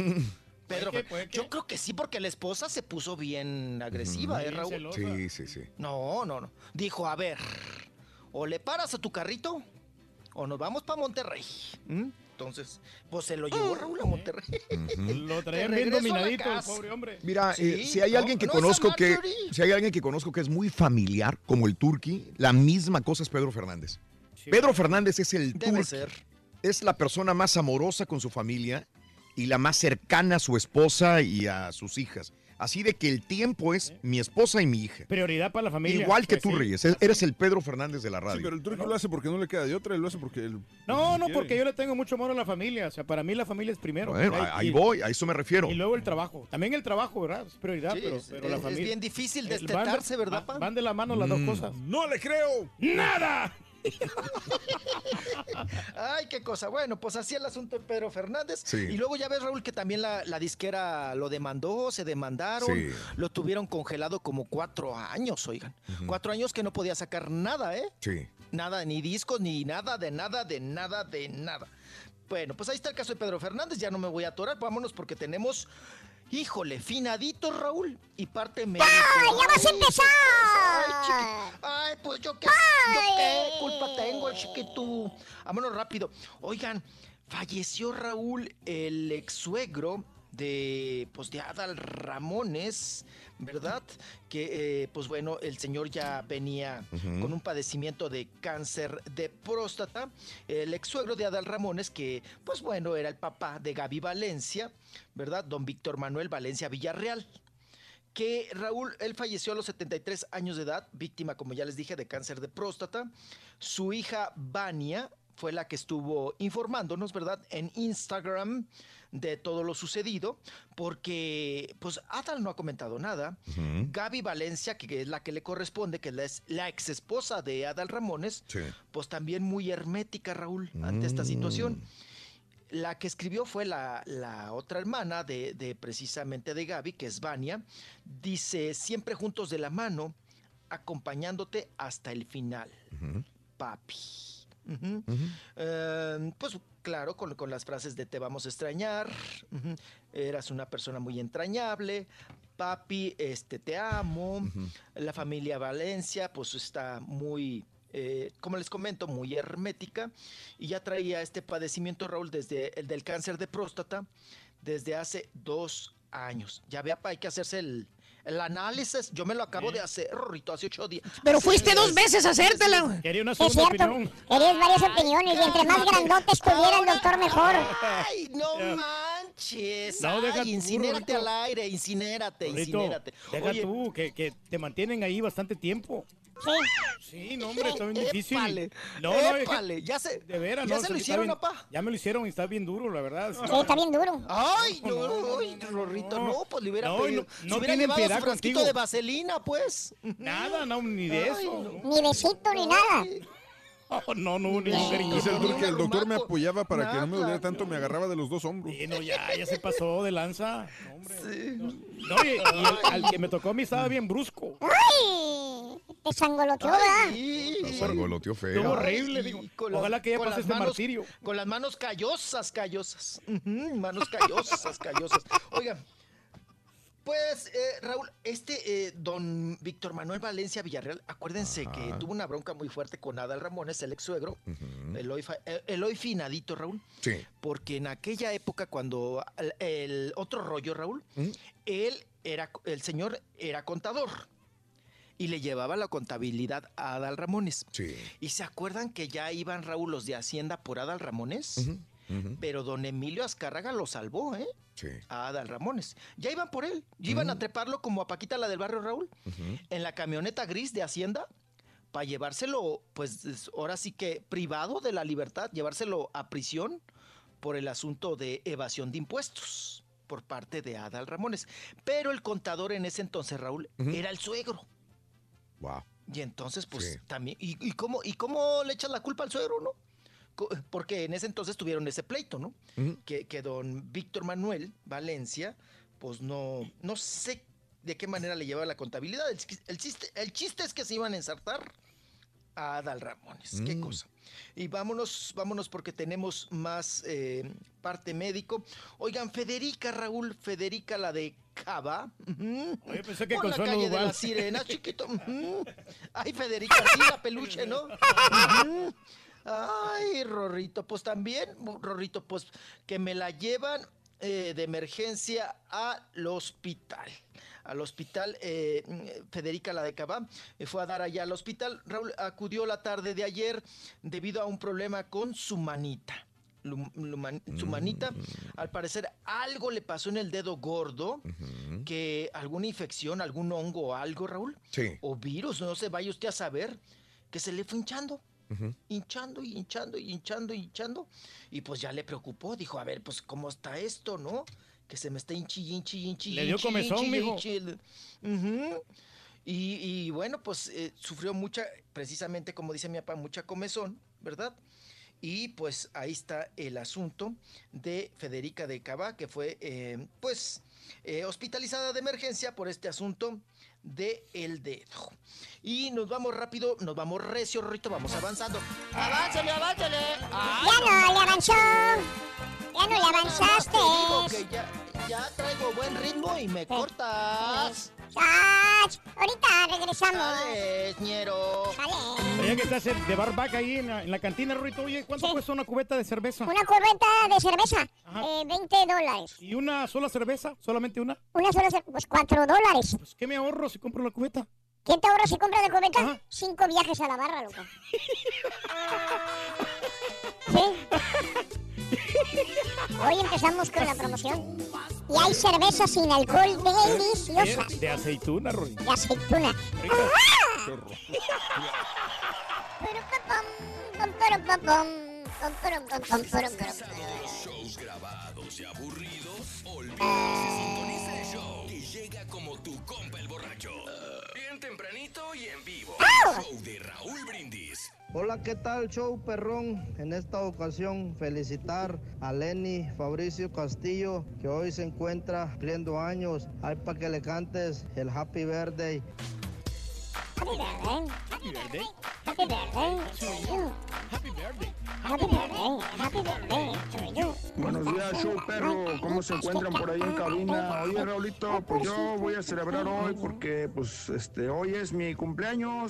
Speaker 48: Pedro,
Speaker 3: ¿Puede que, puede que?
Speaker 48: yo creo que sí, porque la esposa se puso bien agresiva, ¿eh, Raúl?
Speaker 3: celosa.
Speaker 2: Sí, sí, sí.
Speaker 48: No, no, no. Dijo, a ver, o le paras a tu carrito o nos vamos para Monterrey. ¿Mm? Entonces, pues se lo llevó Raúl a Monterrey.
Speaker 3: Lo traían
Speaker 48: De
Speaker 3: bien dominadito, pobre hombre.
Speaker 2: Mira,
Speaker 48: Sí,
Speaker 2: eh, si hay
Speaker 48: no,
Speaker 2: alguien que
Speaker 48: no,
Speaker 2: conozco que si hay alguien que conozco que es muy familiar como el Turqui, la misma cosa es Pedro Fernández. Pedro Fernández es el
Speaker 48: Debe ser.
Speaker 2: Es la persona más amorosa con su familia y la más cercana a su esposa y a sus hijas. Así de que el tiempo es mi esposa y mi hija.
Speaker 3: Prioridad para la familia.
Speaker 2: Igual que
Speaker 3: Pues
Speaker 2: tú,
Speaker 3: sí.
Speaker 2: Reyes. e- Eres el Pedro Fernández de la
Speaker 5: Sí,
Speaker 2: radio.
Speaker 5: pero el truco lo hace porque no le queda de otra, él lo hace porque él.
Speaker 3: No, no,
Speaker 5: quiere.
Speaker 3: porque yo le tengo mucho amor a la familia. O sea, para mí la familia es primero.
Speaker 2: Bueno, ahí
Speaker 3: y-
Speaker 2: voy, a eso me refiero.
Speaker 3: Y luego el trabajo. También el trabajo, ¿verdad? Es prioridad,
Speaker 48: Sí,
Speaker 3: pero,
Speaker 48: es-
Speaker 3: pero la
Speaker 48: es- es
Speaker 3: familia.
Speaker 48: bien difícil
Speaker 3: de-
Speaker 48: destetarse, ¿verdad,
Speaker 3: van-
Speaker 48: pa?
Speaker 3: Van de la mano las dos
Speaker 2: Mm.
Speaker 3: cosas.
Speaker 5: ¡No le creo!
Speaker 3: ¡Nada!
Speaker 48: Ay, qué cosa. Bueno, pues así el asunto de Pedro Fernández.
Speaker 2: Sí.
Speaker 48: Y luego ya ves, Raúl, que también la, la disquera lo demandó, se demandaron.
Speaker 2: Sí.
Speaker 48: Lo tuvieron congelado como cuatro años, oigan. Cuatro años que no podía sacar nada, ¿eh?
Speaker 2: Sí.
Speaker 48: Nada, ni discos, ni nada, de nada, de nada, de nada. Bueno, pues ahí está el caso de Pedro Fernández. Ya no me voy a atorar. Vámonos porque tenemos Híjole, finadito, Raúl. Y parte médico.
Speaker 6: ¡Ay, ya vas a empezar!
Speaker 48: Ay, chiqui- Ay, pues yo qué, yo qué culpa tengo, chiquitú. Vámonos rápido. Oigan, falleció Raúl, el ex suegro de, pues, de Adal Ramones, ¿verdad? Que, eh, pues bueno, el señor ya venía con un padecimiento de cáncer de próstata. El ex suegro de Adal Ramones, que, pues bueno, era el papá de Gaby Valencia, ¿verdad? Don Víctor Manuel Valencia Villarreal que Raúl, él falleció a los 73 años de edad, víctima, como ya les dije, de cáncer de próstata. Su hija Vania fue la que estuvo informándonos, ¿verdad? En Instagram de todo lo sucedido, porque pues Adal no ha comentado nada. Gaby Valencia, que es la que le corresponde, que es la, ex esposa de Adal Ramones,
Speaker 2: Sí.
Speaker 48: pues también muy hermética, Raúl, ante esta situación.
Speaker 2: Mm.
Speaker 48: La que escribió fue la, la otra hermana de, de precisamente de Gaby, que es Vania. Dice, siempre juntos de la mano, acompañándote hasta el final, papi. Eh, pues claro, con, con las frases de te vamos a extrañar, eras una persona muy entrañable, papi, este, te amo, la familia Valencia pues está muy, eh, como les comento, muy hermética y ya traía este padecimiento, Raúl, desde el del cáncer de próstata, desde hace dos años. Ya vea, hay que hacerse el, el análisis, yo me lo acabo de hacer, Rorrito, hace ocho días.
Speaker 6: Pero
Speaker 48: Hace
Speaker 6: fuiste dos veces a hacértela.
Speaker 3: Quería una
Speaker 6: Es
Speaker 3: segunda
Speaker 6: cierto.
Speaker 3: opinión.
Speaker 6: Querías varias opiniones y entre más grandote estuviera el doctor mejor.
Speaker 48: Ay, no manches.
Speaker 3: No, deja
Speaker 48: Ay,
Speaker 3: tú,
Speaker 48: incinérate al aire, incinérate,
Speaker 3: Rorrito,
Speaker 48: incinérate.
Speaker 3: deja
Speaker 48: Oye,
Speaker 3: tú, que, que te mantienen ahí bastante tiempo.
Speaker 6: Sí.
Speaker 3: Sí, no, hombre, está bien difícil.
Speaker 48: Épale,
Speaker 3: no, no,
Speaker 48: épale, ya se,
Speaker 3: de veras,
Speaker 48: ya
Speaker 3: no,
Speaker 48: se lo hicieron,
Speaker 3: bien-
Speaker 48: papá.
Speaker 3: Ya me lo hicieron y está bien duro, la verdad.
Speaker 6: Sí, está bien duro.
Speaker 48: Ay, no,
Speaker 3: No, no,
Speaker 48: ay, Rorrito,
Speaker 3: no.
Speaker 48: no, pues le hubiera
Speaker 3: No,
Speaker 48: pedido.
Speaker 3: no-
Speaker 48: hubiera
Speaker 3: tienen
Speaker 48: llevado
Speaker 3: piedad
Speaker 48: su frasquito
Speaker 3: contigo.
Speaker 48: de vaselina, pues.
Speaker 3: Nada, no, ni de
Speaker 48: Ay,
Speaker 3: eso.
Speaker 6: Ni besito ni nada.
Speaker 3: No, no, cariño.
Speaker 5: Dice el que el doctor me apoyaba para que no me doliera tanto, me agarraba de los dos hombros.
Speaker 3: Sí, no, ya, ya se pasó de lanza. No, hombre. No, y, y el- al que me tocó a mí estaba bien brusco.
Speaker 6: ¡Ay! Te sangoloteó, ¿verdad?
Speaker 2: La sangoloteó feo.
Speaker 3: Estuvo horrible,
Speaker 48: Ay,
Speaker 3: digo.
Speaker 48: con
Speaker 3: Ojalá que ya pase
Speaker 48: las
Speaker 3: este
Speaker 48: manos-
Speaker 3: martirio.
Speaker 48: Con las manos callosas, callosas. Manos callosas, callosas. Oigan, pues, eh, Raúl, este eh, don Víctor Manuel Valencia Villarreal, acuérdense que tuvo una bronca muy fuerte con Adal Ramones, el ex suegro, Eloy, Fa- eh, Eloy Finadito, Raúl,
Speaker 2: Sí.
Speaker 48: porque en aquella época cuando el, el otro rollo, Raúl, él era, el señor era contador y le llevaba la contabilidad a Adal Ramones.
Speaker 2: Sí.
Speaker 48: ¿Y se acuerdan que ya iban, Raúl, los de Hacienda por Adal Ramones? Pero don Emilio Azcárraga lo salvó, ¿eh?
Speaker 2: Sí.
Speaker 48: A Adal Ramones. Ya iban por él. Ya iban a treparlo como a Paquita, la del barrio Raúl, en la camioneta gris de Hacienda para llevárselo, pues es- ahora sí que privado de la libertad, llevárselo a prisión por el asunto de evasión de impuestos por parte de Adal Ramones. Pero el contador en ese entonces, Raúl, era el suegro.
Speaker 2: Wow.
Speaker 48: Y entonces, pues
Speaker 2: Sí.
Speaker 48: también. ¿y, y cómo, ¿Y cómo le echas la culpa al suegro, no? Porque en ese entonces tuvieron ese pleito, ¿no? que, que don Víctor Manuel Valencia, pues no, no sé de qué manera le llevaba la contabilidad. El, chis- el chiste, el chiste es que se iban a ensartar a Adal Ramones. Qué
Speaker 2: Mm.
Speaker 48: cosa. Y vámonos, vámonos porque tenemos más eh, parte médico. Oigan, Federica, Raúl, Federica, la de Cava.
Speaker 3: Oye, pensé que
Speaker 48: por la
Speaker 3: Consuelo
Speaker 48: calle de las sirenas, chiquito. Ay, Federica, sí, la peluche, ¿no? Ay, Rorrito, pues también, Rorrito, pues que me la llevan eh, de emergencia al hospital. Al hospital, eh, mm, Federica la de Cabá eh, fue a dar allá al hospital. Raúl acudió la tarde de ayer debido a un problema con su manita. Su manita, al parecer algo le pasó en el dedo gordo, que alguna infección, algún hongo o algo, Raúl,
Speaker 2: Sí.
Speaker 48: o virus, no se vaya usted a saber, que se le fue hinchando hinchando y hinchando y hinchando y hinchando. Y pues ya le preocupó, dijo, a ver, pues cómo está esto, ¿no? Que se me está hinchi, hinchi, hinchi.
Speaker 3: Le dio
Speaker 48: hinchi,
Speaker 3: comezón,
Speaker 48: hinchi,
Speaker 3: mijo.
Speaker 48: y, y bueno, pues eh, sufrió mucha, precisamente como dice mi papá, mucha comezón, ¿verdad? Y pues ahí está el asunto de Federica de Cabá, que fue eh, pues eh, hospitalizada de emergencia por este asunto de el dedo. Y nos vamos rápido, nos vamos recio, Rito, vamos avanzando. ¡Aváncele, aváncele! ¡Ay,
Speaker 6: Ya no le avanzó. Ya no le avanzaste.
Speaker 48: Te digo que ya, ya traigo buen ritmo. y me cortas.
Speaker 4: ¡Sach! Ahorita regresamos.
Speaker 48: Dale, ñero.
Speaker 3: Ya que estás en- de barback ahí en la, en la cantina, Rorito, oye, ¿cuánto cuesta una cubeta de cerveza?
Speaker 4: Una cubeta de cerveza, eh, 20 dólares.
Speaker 3: ¿Y una sola cerveza? ¿Solamente una?
Speaker 4: Una sola cerveza, pues 4 dólares.
Speaker 3: Pues, ¿Qué me ahorro si compro la cubeta?
Speaker 4: ¿Quién te ahorra si compras la cubeta? Cinco viajes a la barra, loco. ¿Sí? Hoy empezamos con la promoción. Y hay cerveza sin alcohol deliciosas.
Speaker 3: De, de aceituna, Rorito.
Speaker 4: De aceituna.
Speaker 41: Shows grabados y aburridos, olvídate el show que llega como tu compa el borracho. Bien tempranito y en vivo. Show de Raúl Brindis.
Speaker 49: Hola, ¿qué tal, show perrón? En esta ocasión, felicitar a Lenny Fabricio Castillo, que hoy se encuentra cumpliendo años. Hay para que le cantes el Happy Birthday.
Speaker 4: Happy birthday.
Speaker 3: Happy birthday.
Speaker 4: Happy birthday to you.
Speaker 3: Happy birthday.
Speaker 4: Happy birthday. Happy birthday to you.
Speaker 50: Buenos días, show perro. ¿Cómo se encuentran por ahí en cabina? Oye, Raulito, pues yo voy a celebrar hoy porque, pues, este, hoy es mi cumpleaños.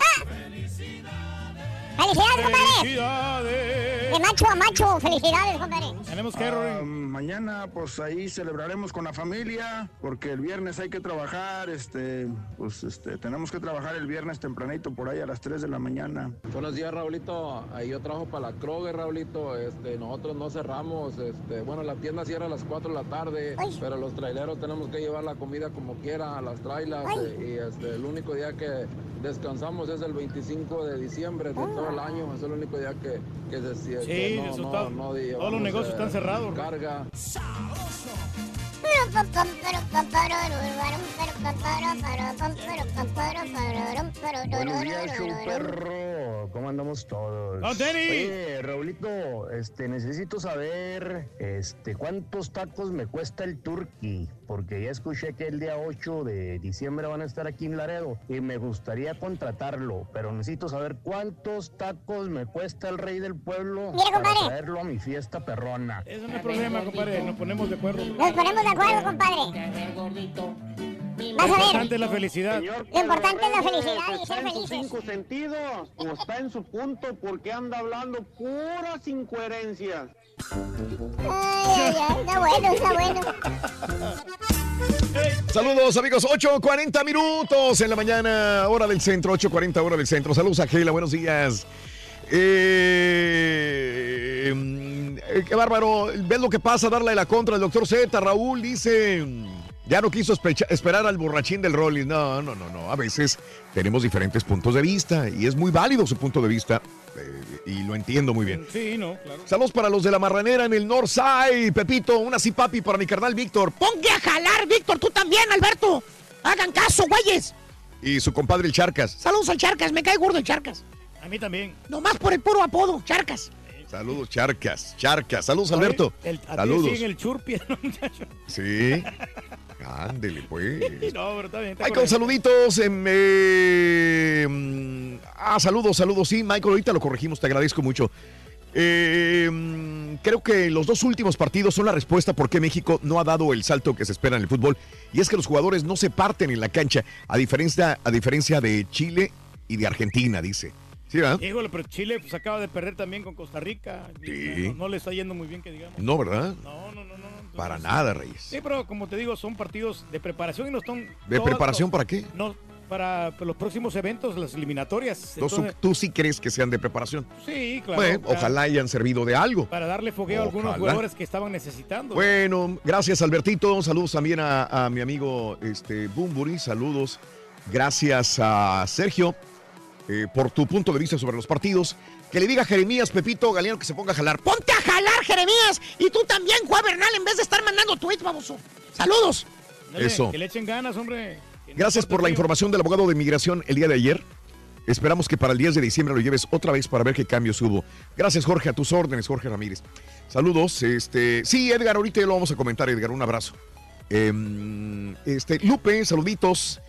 Speaker 4: ¡Felicidades, compadre! De macho a macho, felicidades, compadre.
Speaker 3: Tenemos
Speaker 50: Ah, mañana, pues ahí celebraremos con la familia, porque el viernes hay que trabajar, este, pues, este, tenemos que trabajar el viernes tempranito por ahí a las 3 de la mañana.
Speaker 51: Buenos días, Raulito. Ahí yo trabajo para la Kroger, Raulito. Este, nosotros no cerramos. Este, bueno, la tienda cierra a las 4 de la tarde, pero los traileros tenemos que llevar la comida como quiera a las trailas. eh, y este, el único día que descansamos es el 25 de diciembre de todo el año. Es el único día que, que, se, que
Speaker 3: Sí,
Speaker 51: no,
Speaker 3: eso
Speaker 51: no-
Speaker 3: está-
Speaker 51: no
Speaker 3: todos los negocios
Speaker 51: eh,
Speaker 3: están cerrados.
Speaker 51: Carga.
Speaker 52: Buenos días, show perro. ¿Cómo andamos todos?
Speaker 3: ¡Oh, Denny!
Speaker 52: Oye, Raulito, este, necesito saber este, cuántos tacos me cuesta el turkey, porque ya escuché que el día 8 de diciembre van a estar aquí en Laredo y me gustaría contratarlo, pero necesito saber cuántos tacos me cuesta el rey del pueblo
Speaker 4: Mira,
Speaker 52: para
Speaker 4: compadre.
Speaker 52: traerlo a mi fiesta perrona.
Speaker 3: Eso no hay problema, compadre. Nos ponemos de acuerdo.
Speaker 4: Nos ponemos de acuerdo, compadre.
Speaker 3: Lo
Speaker 4: Vas a ver.
Speaker 3: importante es la felicidad.
Speaker 4: Lo importante es la felicidad y
Speaker 50: Está
Speaker 4: ser felices.
Speaker 50: cinco sentidos o está en su punto porque anda hablando puras incoherencias.
Speaker 4: Ay, ay, ay, está bueno, está bueno.
Speaker 2: Saludos amigos, 8.40 minutos en la mañana, hora del centro, 8.40 hora del centro. Saludos a Gela, buenos días. Eh, eh, qué bárbaro, ves lo que pasa, darle la contra al doctor Z, Raúl dice, ya no quiso esperar al borrachín del Rolling. No, no, no, no, a veces tenemos diferentes puntos de vista y es muy válido su punto de vista eh, y lo entiendo muy bien.
Speaker 3: Sí, no, claro.
Speaker 2: Saludos para los de la marranera en el Northside. Pepito, una papi para mi carnal Víctor.
Speaker 6: Ponte a jalar, Víctor, tú también, Alberto. Hagan caso, güeyes.
Speaker 2: Y su compadre el Charcas.
Speaker 6: Saludos al Charcas, me cae gordo el Charcas.
Speaker 3: A mí también.
Speaker 6: Nomás por el puro apodo, Charcas.
Speaker 2: Saludos, Charcas. Charcas. Saludos, Alberto.
Speaker 3: El,
Speaker 2: Saludos.
Speaker 3: siguen el churpi, ¿no, muchacho?
Speaker 2: Sí. Ándele, pues.
Speaker 3: No, pero está bien. está
Speaker 2: Michael,
Speaker 3: correcto.
Speaker 2: saluditos. eh, ah, saludos, saludos. Sí, Michael, ahorita lo corregimos, te agradezco mucho. Eh, creo que los dos últimos partidos son la respuesta por qué México no ha dado el salto que se espera en el fútbol. Y es que los jugadores no se parten en la cancha, a diferencia, a diferencia de Chile y de Argentina, dice. ¿Sí, verdad?
Speaker 3: Híjole, pero Chile pues, acaba de perder también con Costa Rica.
Speaker 2: Sí.
Speaker 3: No, no le está yendo muy bien, que digamos.
Speaker 2: No, ¿verdad?
Speaker 3: No, no, no, no.
Speaker 2: Para nada, Reyes.
Speaker 3: Sí, pero como te digo, son partidos de preparación y no están...
Speaker 2: ¿De
Speaker 3: todas-
Speaker 2: preparación para qué?
Speaker 3: No, para los próximos eventos, las eliminatorias.
Speaker 2: Entonces,
Speaker 3: Entonces,
Speaker 2: tú sí crees que sean de preparación.
Speaker 3: sí, claro.
Speaker 2: Bueno, ojalá hayan servido de algo.
Speaker 3: Para darle fogueo a algunos jugadores que estaban necesitando.
Speaker 2: Bueno, gracias Albertito. Saludos también a, a mi amigo este, Bumburi. Saludos. Gracias a Sergio eh, por tu punto de vista sobre los partidos. Que le diga a Jeremías Pepito Galeano que se ponga a jalar.
Speaker 6: Ponte a jalar, Jeremías. Y tú también, Juan Bernal, en vez de estar mandando tweets, baboso. Saludos.
Speaker 3: Dale,
Speaker 2: Eso.
Speaker 3: Que le echen ganas, hombre.
Speaker 2: Gracias por la información del abogado de inmigración el día de ayer. Esperamos que para el 10 de diciembre lo lleves otra vez para ver qué cambios hubo. Gracias, Jorge, a tus órdenes, Jorge Ramírez. Saludos. Este, sí, Edgar, ahorita ya lo vamos a comentar, Edgar. Un abrazo. Em, este, Lupe, saluditos.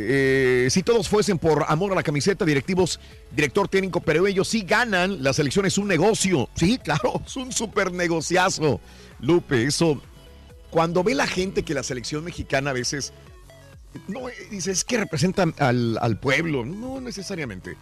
Speaker 2: Eh, si todos fuesen por amor a la camiseta, directivos, director técnico, pero ellos sí ganan, la selección es un negocio. Sí, claro, es un súper negociazo. Lupe, eso cuando ve la gente que la selección mexicana a veces no eh, dice es que representan al, al pueblo, no necesariamente.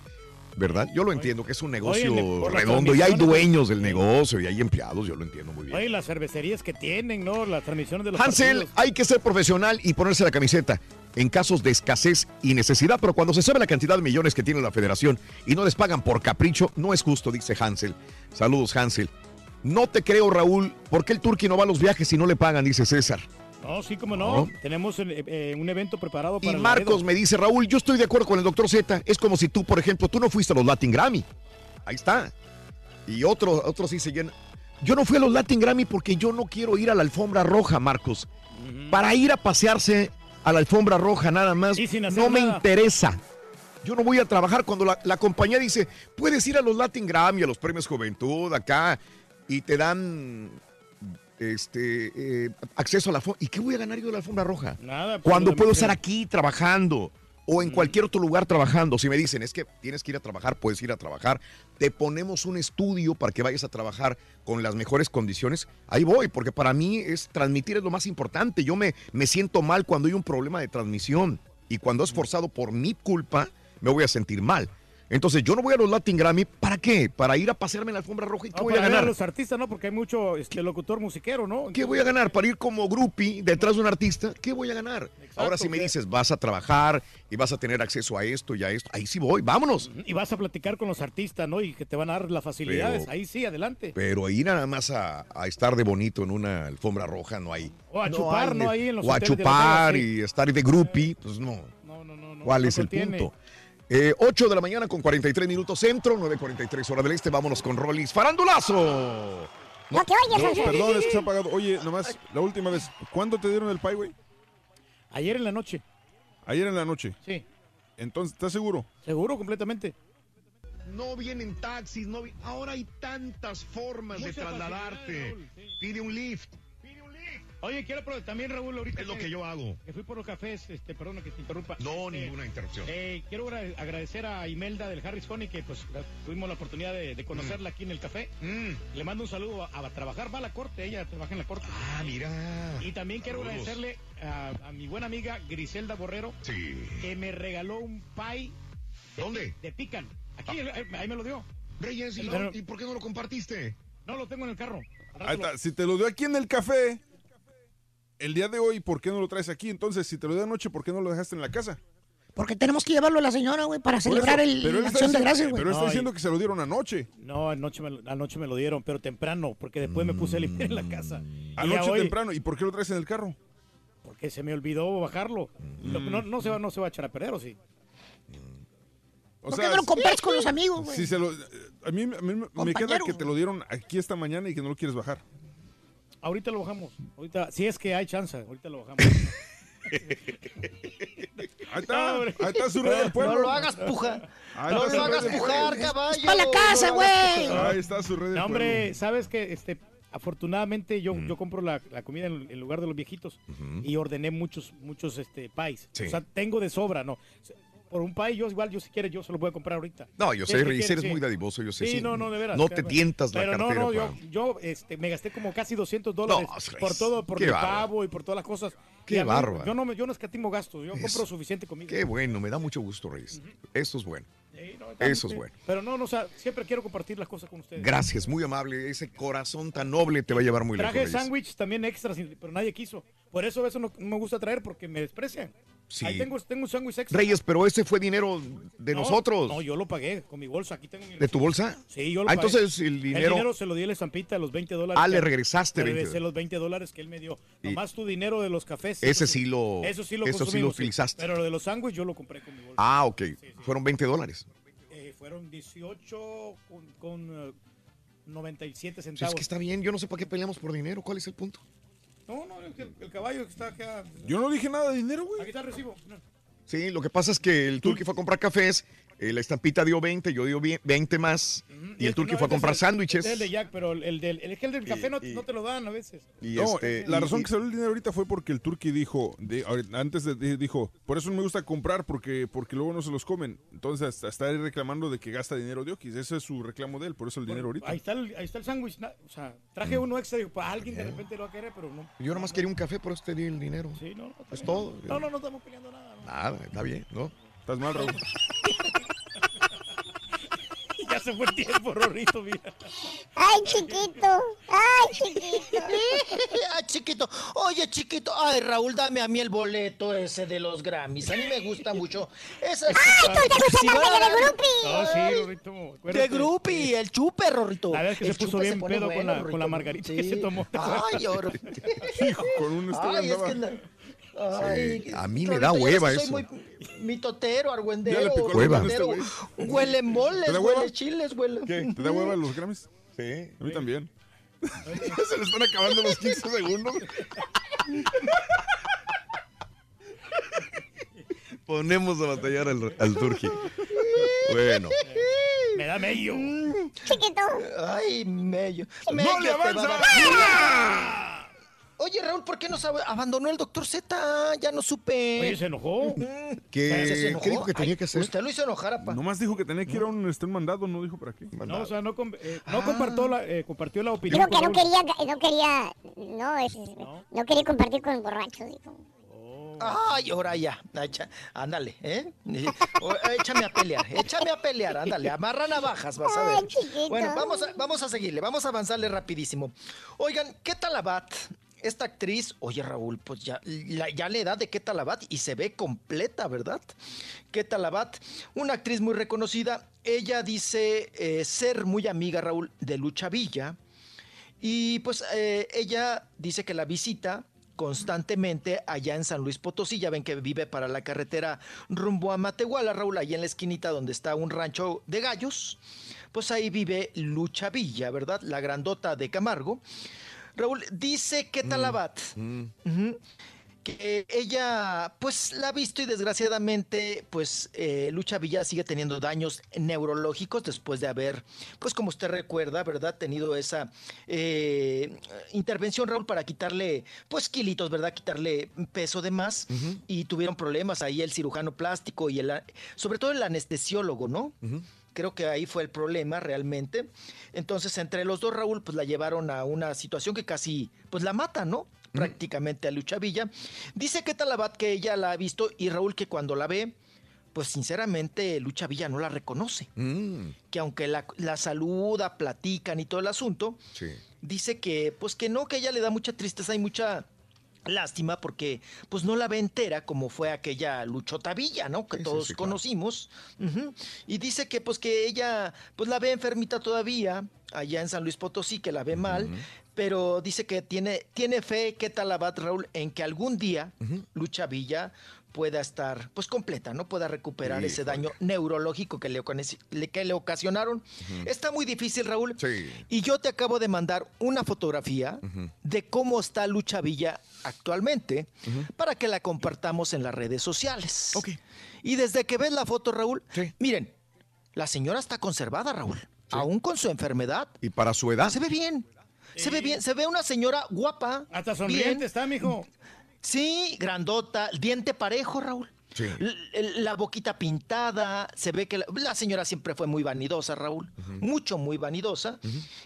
Speaker 2: ¿Verdad? Yo lo entiendo que es un negocio
Speaker 3: Oye,
Speaker 2: redondo y hay dueños del negocio y hay empleados, yo lo entiendo muy bien.
Speaker 3: Oye, las cervecerías que tienen, ¿no? Las transmisiones de los
Speaker 2: Hansel,
Speaker 3: partidos.
Speaker 2: hay que ser profesional y ponerse la camiseta en casos de escasez y necesidad, pero cuando se sabe la cantidad de millones que tiene la federación y no les pagan por capricho, no es justo, dice Hansel. Saludos, Hansel. No te creo, Raúl, ¿por qué el Turqui no va a los viajes si no le pagan? Dice César.
Speaker 3: No, sí, como no.
Speaker 2: No.
Speaker 3: Tenemos eh, eh, un evento preparado para
Speaker 2: Y Marcos me dice, Raúl, yo estoy de acuerdo con el doctor Z. Es como si tú, por ejemplo, tú no fuiste a los Latin Grammy. Ahí está. Y otro, otros sí se llenan. Yo no fui a los Latin Grammy porque yo no quiero ir a la alfombra roja, Marcos. Para ir a pasearse a la alfombra roja nada más,
Speaker 3: sin hacer
Speaker 2: no me
Speaker 3: nada.
Speaker 2: interesa. Yo no voy a trabajar cuando la, la compañía dice, puedes ir a los Latin Grammy, a los premios Juventud, acá, y te dan este eh, acceso a la alfombra. ¿Y qué voy a ganar yo de la alfombra roja?
Speaker 3: Nada. pues,
Speaker 2: Cuando puedo estar aquí trabajando o en cualquier otro lugar trabajando. Si me dicen, es que tienes que ir a trabajar, puedes ir a trabajar. Te ponemos un estudio para que vayas a trabajar con las mejores condiciones. Ahí voy, porque para mí es transmitir es lo más importante. Yo me, me siento mal cuando hay un problema de transmisión y cuando es forzado por mi culpa, me voy a sentir mal. Entonces yo no voy a los Latin Grammy, ¿para qué? Para ir a pasearme en la alfombra roja y qué
Speaker 3: No,
Speaker 2: voy a
Speaker 3: para ver
Speaker 2: ganar.
Speaker 3: los artistas, ¿no? Porque hay mucho este, locutor musiquero, ¿no?
Speaker 2: ¿Qué voy a ganar? Para ir como groupie detrás de un artista, ¿qué voy a ganar? Ahora si me dices, vas a trabajar y vas a tener acceso a esto y a esto, ahí sí voy, vámonos.
Speaker 3: Y vas a platicar con los artistas, ¿no? Y que te van a dar las facilidades.
Speaker 2: Pero-
Speaker 3: Ahí sí, adelante.
Speaker 2: Pero ir nada más a, a estar de bonito en una alfombra roja no hay.
Speaker 3: O a chupar,
Speaker 2: hay
Speaker 3: ¿no? Ahí en los
Speaker 2: O a chupar y estar de groupie, pues no. ¿Cuál
Speaker 3: no
Speaker 2: es el punto? Eh, 8 de la mañana con 43 minutos centro, 9.43 hora del este, vámonos con Rollis. ¡Farandulazo!
Speaker 4: No te oyes,
Speaker 5: No, perdón, es que se ha apagado. Oye, nomás, la última vez, ¿cuándo te dieron el güey?
Speaker 3: Ayer en la noche.
Speaker 5: Ayer en la noche.
Speaker 3: Sí.
Speaker 5: Entonces, ¿estás seguro?
Speaker 3: Seguro, completamente.
Speaker 2: No vienen taxis, no vi- ahora hay tantas formas de trasladarte. Pide un lift.
Speaker 3: Oye, quiero pero también, Raúl, ahorita.
Speaker 2: Es lo que yo hago.
Speaker 3: Que fui por los cafés, este, perdona que te interrumpa.
Speaker 2: No,
Speaker 3: Eh,
Speaker 2: ninguna interrupción.
Speaker 3: eh, quiero agra- agradecer a Imelda del Harris Honey, que pues la- tuvimos la oportunidad de, de conocerla aquí en el café. Le mando un saludo a, a trabajar, va a la corte, ella trabaja en la corte.
Speaker 2: Ah, mira.
Speaker 3: Y también quiero
Speaker 2: Saludos.
Speaker 3: agradecerle a, a mi buena amiga Griselda Borrero,
Speaker 2: Sí.
Speaker 3: que me regaló un pie. de-
Speaker 2: ¿Dónde?
Speaker 3: De pican. Aquí, eh, ahí me lo dio.
Speaker 2: Reyes, ¿y,
Speaker 3: Pero-
Speaker 2: ¿y por qué no lo compartiste?
Speaker 3: No lo tengo en el carro.
Speaker 5: Ahí está, Si te lo dio aquí en el café, el día de hoy, ¿por qué no lo traes aquí? Entonces, si te lo dio anoche, ¿por qué no lo dejaste en la casa?
Speaker 6: Porque tenemos que llevarlo a la señora, güey, para celebrar
Speaker 5: eso,
Speaker 6: el,
Speaker 5: pero
Speaker 6: la acción de gracias, güey.
Speaker 5: Pero está
Speaker 3: No,
Speaker 5: diciendo que se lo dieron anoche.
Speaker 3: No, anoche me, lo- anoche me lo dieron, pero temprano, porque después me puse a limpiar en la casa.
Speaker 5: Anoche
Speaker 3: hoy,
Speaker 5: temprano. ¿Y por qué lo traes en el carro?
Speaker 3: Porque se me olvidó bajarlo. Lo- No, no se va, no se va a echar a perder, ¿o sí?
Speaker 5: O
Speaker 6: ¿Por qué no lo compartes con los amigos, güey?
Speaker 5: Si se lo, a mí, a mí me queda que te lo dieron aquí esta mañana y que no lo quieres bajar.
Speaker 3: Ahorita lo bajamos. Ahorita, si es que hay chance, ahorita lo bajamos.
Speaker 5: Ahí está, ahí está su red del pueblo.
Speaker 48: No lo hagas puja.
Speaker 5: Ahí
Speaker 48: No lo hagas pujar, caballo.
Speaker 6: para la casa, güey.
Speaker 48: pujar.
Speaker 5: Ahí está su red del
Speaker 3: No, hombre,
Speaker 5: pueblo.
Speaker 3: sabes que este, afortunadamente yo, yo compro la, la comida en, en lugar de los viejitos y ordené muchos, muchos este, pies.
Speaker 2: Sí.
Speaker 3: O sea, tengo de sobra, ¿no? Por un pie, yo igual, yo si quiere, yo se lo voy a comprar ahorita.
Speaker 2: No, yo
Speaker 3: Si
Speaker 2: sé,
Speaker 3: quiere,
Speaker 2: eres
Speaker 3: sí.
Speaker 2: muy dadivoso, yo sé.
Speaker 3: Sí, no, no, de veras.
Speaker 2: No te tientas la
Speaker 3: Pero
Speaker 2: cartera.
Speaker 3: no, no, yo, yo este, me gasté como casi 200 dólares
Speaker 2: No,
Speaker 3: por todo, por
Speaker 2: bárbaro.
Speaker 3: pavo y por todas las cosas.
Speaker 2: Qué bárbaro.
Speaker 3: Yo no, me- yo no escatimo gastos, yo compro suficiente comida.
Speaker 2: Qué bueno, me da mucho gusto, Reyes. Eso es bueno.
Speaker 3: Sí, no,
Speaker 2: Eso es
Speaker 3: sí.
Speaker 2: bueno.
Speaker 3: Pero no, no, o sea, siempre quiero compartir las cosas con ustedes.
Speaker 2: Gracias, muy amable. Ese corazón tan noble te va a llevar muy lejos.
Speaker 3: Traje sándwich también extra, sin- pero nadie quiso. Por eso eso no, no me gusta traer porque me desprecian.
Speaker 2: Sí.
Speaker 3: Ahí tengo, tengo un sándwich extra.
Speaker 2: Reyes, pero ese fue dinero de
Speaker 3: No,
Speaker 2: nosotros.
Speaker 3: No, yo lo pagué con mi bolsa. Aquí tengo mi
Speaker 2: ¿De tu bolsa?
Speaker 3: Sí, yo lo
Speaker 2: Ah,
Speaker 3: pagué.
Speaker 2: entonces el dinero.
Speaker 3: El dinero se lo di a la estampita, los 20 dólares.
Speaker 2: Ah, le regresaste
Speaker 3: Le
Speaker 2: 20
Speaker 3: regresé los 20 dólares que él me dio.
Speaker 2: Y-
Speaker 3: Nomás tu dinero de los cafés.
Speaker 2: Ese sí lo-
Speaker 3: Eso sí lo
Speaker 2: eso sí lo utilizaste.
Speaker 3: Pero lo de los sándwiches yo lo compré con mi bolsa.
Speaker 2: Ah, ok. Fueron 20 dólares.
Speaker 3: Eh, fueron 18 con, con, eh, 97
Speaker 2: Pues
Speaker 3: centavos.
Speaker 2: es que está bien, yo no sé para qué peleamos por dinero. ¿Cuál es el punto?
Speaker 3: No, no, el, el caballo que está acá.
Speaker 5: Yo no dije nada de dinero, güey.
Speaker 3: Aquí está el recibo. No.
Speaker 2: Sí, lo que pasa es que el Turqui fue a comprar cafés, eh, la estampita dio 20, yo dio vie- 20 más, y el Turqui
Speaker 3: No,
Speaker 2: fue a comprar sándwiches.
Speaker 3: este es el de Jack, pero el del, el, el del café no,
Speaker 2: Y-
Speaker 3: no te lo dan a veces.
Speaker 2: Y
Speaker 5: No,
Speaker 2: este,
Speaker 5: la
Speaker 2: y-
Speaker 5: razón
Speaker 2: y-
Speaker 5: que salió el dinero ahorita fue porque el turqui dijo, de- antes de, de- dijo, por eso no me gusta comprar porque, porque luego no se los comen. Entonces hasta está ahí reclamando de que gasta dinero de Oquis. Ese es su reclamo de él, por eso el dinero ahorita.
Speaker 3: Ahí está el, ahí está el sándwich. O sea, traje uno extra. Digo, para alguien de repente lo va a querer, pero no.
Speaker 2: Yo nomás quería un café, por eso te di el dinero.
Speaker 3: Sí, no, no,
Speaker 2: Es todo.
Speaker 3: No, no, no estamos peleando nada.
Speaker 2: Nada, está bien, ¿no?
Speaker 5: Estás mal, Raúl.
Speaker 3: se fue el tiempo, Rorrito, mira.
Speaker 4: Ay, chiquito. Ay, chiquito.
Speaker 48: Ay, chiquito. Oye, chiquito. Ay, Raúl, dame a mí el boleto ese de los Grammys. A mí me gusta mucho. Esa
Speaker 4: Ay, tú te gusta
Speaker 48: Si
Speaker 4: más
Speaker 48: van a
Speaker 4: que de grupi.
Speaker 3: No, sí, Rorrito.
Speaker 48: De grupi, el chupe, Rorrito.
Speaker 3: La verdad es que
Speaker 48: El
Speaker 3: se puso bien pedo con la, con la
Speaker 48: Rorrito.
Speaker 3: margarita
Speaker 48: Sí.
Speaker 3: que se tomó.
Speaker 48: Ay, oro.
Speaker 5: Hijo, con un estrella
Speaker 48: Ay, es que la- Ay,
Speaker 2: a mí me da hueva
Speaker 48: que soy
Speaker 2: eso.
Speaker 48: muy mitotero, argüendero.
Speaker 2: Hueva.
Speaker 5: este güey.
Speaker 48: Huele moles,
Speaker 5: ¿Te da hueva?
Speaker 48: huele chiles, huele.
Speaker 5: ¿Qué? ¿Te da hueva los Grammys?
Speaker 2: Sí.
Speaker 5: A mí también. Se le están acabando los 15 segundos.
Speaker 2: Ponemos a batallar al, al Turqui. Bueno.
Speaker 3: Me da medio.
Speaker 4: Chiquito.
Speaker 48: Ay, mello.
Speaker 5: ¡No
Speaker 48: Mello
Speaker 5: le
Speaker 48: te va a
Speaker 5: avanza!
Speaker 48: Oye, Raúl, ¿por qué nos ab- abandonó el doctor Z? Ya no supe.
Speaker 3: Oye, se enojó.
Speaker 2: ¿Qué,
Speaker 48: ¿Se enojó?
Speaker 2: qué dijo que tenía
Speaker 48: Ay,
Speaker 2: que hacer?
Speaker 48: Usted lo hizo enojar, apa.
Speaker 5: Nomás dijo que tenía que ir a un, este, un mandado, no dijo para qué.
Speaker 3: No, o sea, no, com- eh, no compartió, la, eh, compartió la opinión.
Speaker 4: Dijo que no quería, no quería, no, es, no quería compartir con borrachos, dijo.
Speaker 48: Ay, ahora ya. Ándale, ¿eh? O- échame a pelear, échame a pelear, ándale. Amarra navajas, vas a ver.
Speaker 4: Ay.
Speaker 48: Bueno, vamos a, vamos a seguirle, vamos a avanzarle rapidísimo. Oigan, ¿qué tal Abad? Esta actriz, oye Raúl, pues ya, la, ya la edad de Qué Abad y se ve completa, ¿verdad? Qué Abad, una actriz muy reconocida. Ella dice eh, ser muy amiga, Raúl, de Lucha Villa. Y pues eh, ella dice que la visita constantemente allá en San Luis Potosí. Ya ven que vive para la carretera rumbo a Matehuala, Raúl, ahí en la esquinita donde está un rancho de gallos. Pues ahí vive Lucha Villa, ¿verdad? La grandota de Camargo. Raúl, dice que Talabat. Ujú. Que ella, pues, la ha visto y desgraciadamente, pues, eh, Lucha Villa sigue teniendo daños neurológicos después de haber, pues, como usted recuerda, ¿verdad? Tenido esa eh, intervención, Raúl, para quitarle, pues, kilitos, ¿verdad? Quitarle peso de más y tuvieron problemas ahí el cirujano plástico y el, sobre todo el anestesiólogo, ¿no? Creo que ahí fue el problema realmente. Entonces, entre los dos, Raúl, pues la llevaron a una situación que casi, pues la mata, ¿no? Prácticamente a Lucha Villa. Dice que Talabat que ella la ha visto y Raúl que cuando la ve, pues sinceramente Lucha Villa no la reconoce.
Speaker 2: Mm,
Speaker 48: Que aunque la, la saluda, platican y todo el asunto,
Speaker 2: sí.
Speaker 48: dice que, pues que no, que ella le da mucha tristeza y mucha lástima porque pues no la ve entera como fue aquella Luchota Villa, ¿no? Que
Speaker 2: Sí,
Speaker 48: todos
Speaker 2: sí, claro.
Speaker 48: conocimos. Y dice que pues que ella pues la ve enfermita todavía allá en San Luis Potosí, que la ve mal, pero dice que tiene, tiene fe, ¿qué tal Abad Raúl? En que algún día Lucha Villa pueda estar pues completa, ¿no? Pueda recuperar ese daño neurológico que le, que le ocasionaron. Está muy difícil, Raúl.
Speaker 2: Sí.
Speaker 48: Y yo te acabo de mandar una fotografía de cómo está Lucha Villa actualmente para que la compartamos en las redes sociales. Y desde que ves la foto, Raúl,
Speaker 2: Sí.
Speaker 48: miren, la señora está conservada, Raúl. Aún con su enfermedad.
Speaker 2: Y para su edad.
Speaker 48: Se ve bien. Se ve bien. Se ve una señora guapa.
Speaker 3: Hasta sonriente
Speaker 48: bien.
Speaker 3: está, mijo.
Speaker 48: Sí, grandota, diente parejo, Raúl.
Speaker 2: Sí.
Speaker 48: La boquita pintada, se ve que la, la señora siempre fue muy vanidosa, Raúl, mucho, muy vanidosa.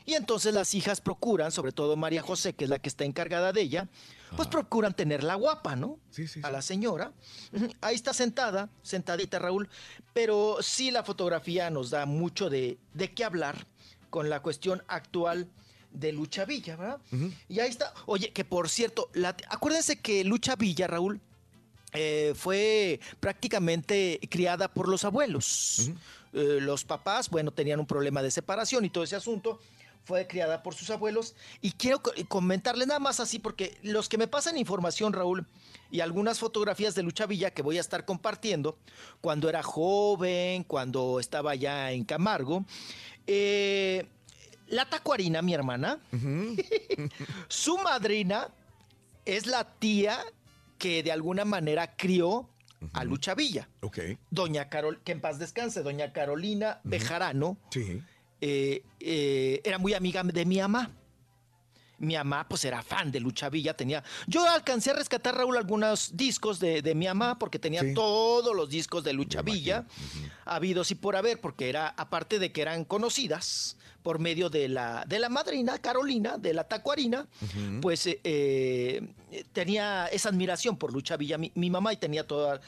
Speaker 48: Y entonces las hijas procuran, sobre todo María José, que es la que está encargada de ella, pues procuran tenerla guapa, ¿no?
Speaker 2: Sí, sí,
Speaker 48: A la señora. Ahí está sentada, sentadita, Raúl. Pero sí la fotografía nos da mucho de, de qué hablar con la cuestión actual de Lucha Villa, ¿verdad? Y ahí está. Oye, que por cierto, la- acuérdense que Lucha Villa, Raúl, eh, fue prácticamente criada por los abuelos. Eh, los papás, bueno, tenían un problema de separación y todo ese asunto. Fue criada por sus abuelos. Y quiero co- comentarles nada más así, porque los que me pasan información, Raúl, y algunas fotografías de Lucha Villa que voy a estar compartiendo, cuando era joven, cuando estaba ya en Camargo, eh, la Tacuarina, mi hermana, su madrina es la tía que de alguna manera crió a Lucha Villa.
Speaker 2: Ok.
Speaker 48: Doña Carol, que en paz descanse, doña Carolina Bejarano,
Speaker 2: Sí.
Speaker 48: eh, eh, era muy amiga de mi mamá. Mi mamá, pues, era fan de Lucha Villa, tenía... Yo alcancé a rescatar, Raúl, algunos discos de, de mi mamá, porque tenía
Speaker 2: Sí.
Speaker 48: todos los discos de Lucha Villa, habidos y por haber, porque era, aparte de que eran conocidas por medio de la, de la madrina Carolina, de la tacuarina, pues eh, eh, tenía esa admiración por Lucha Villa, mi, mi mamá, y tenía todos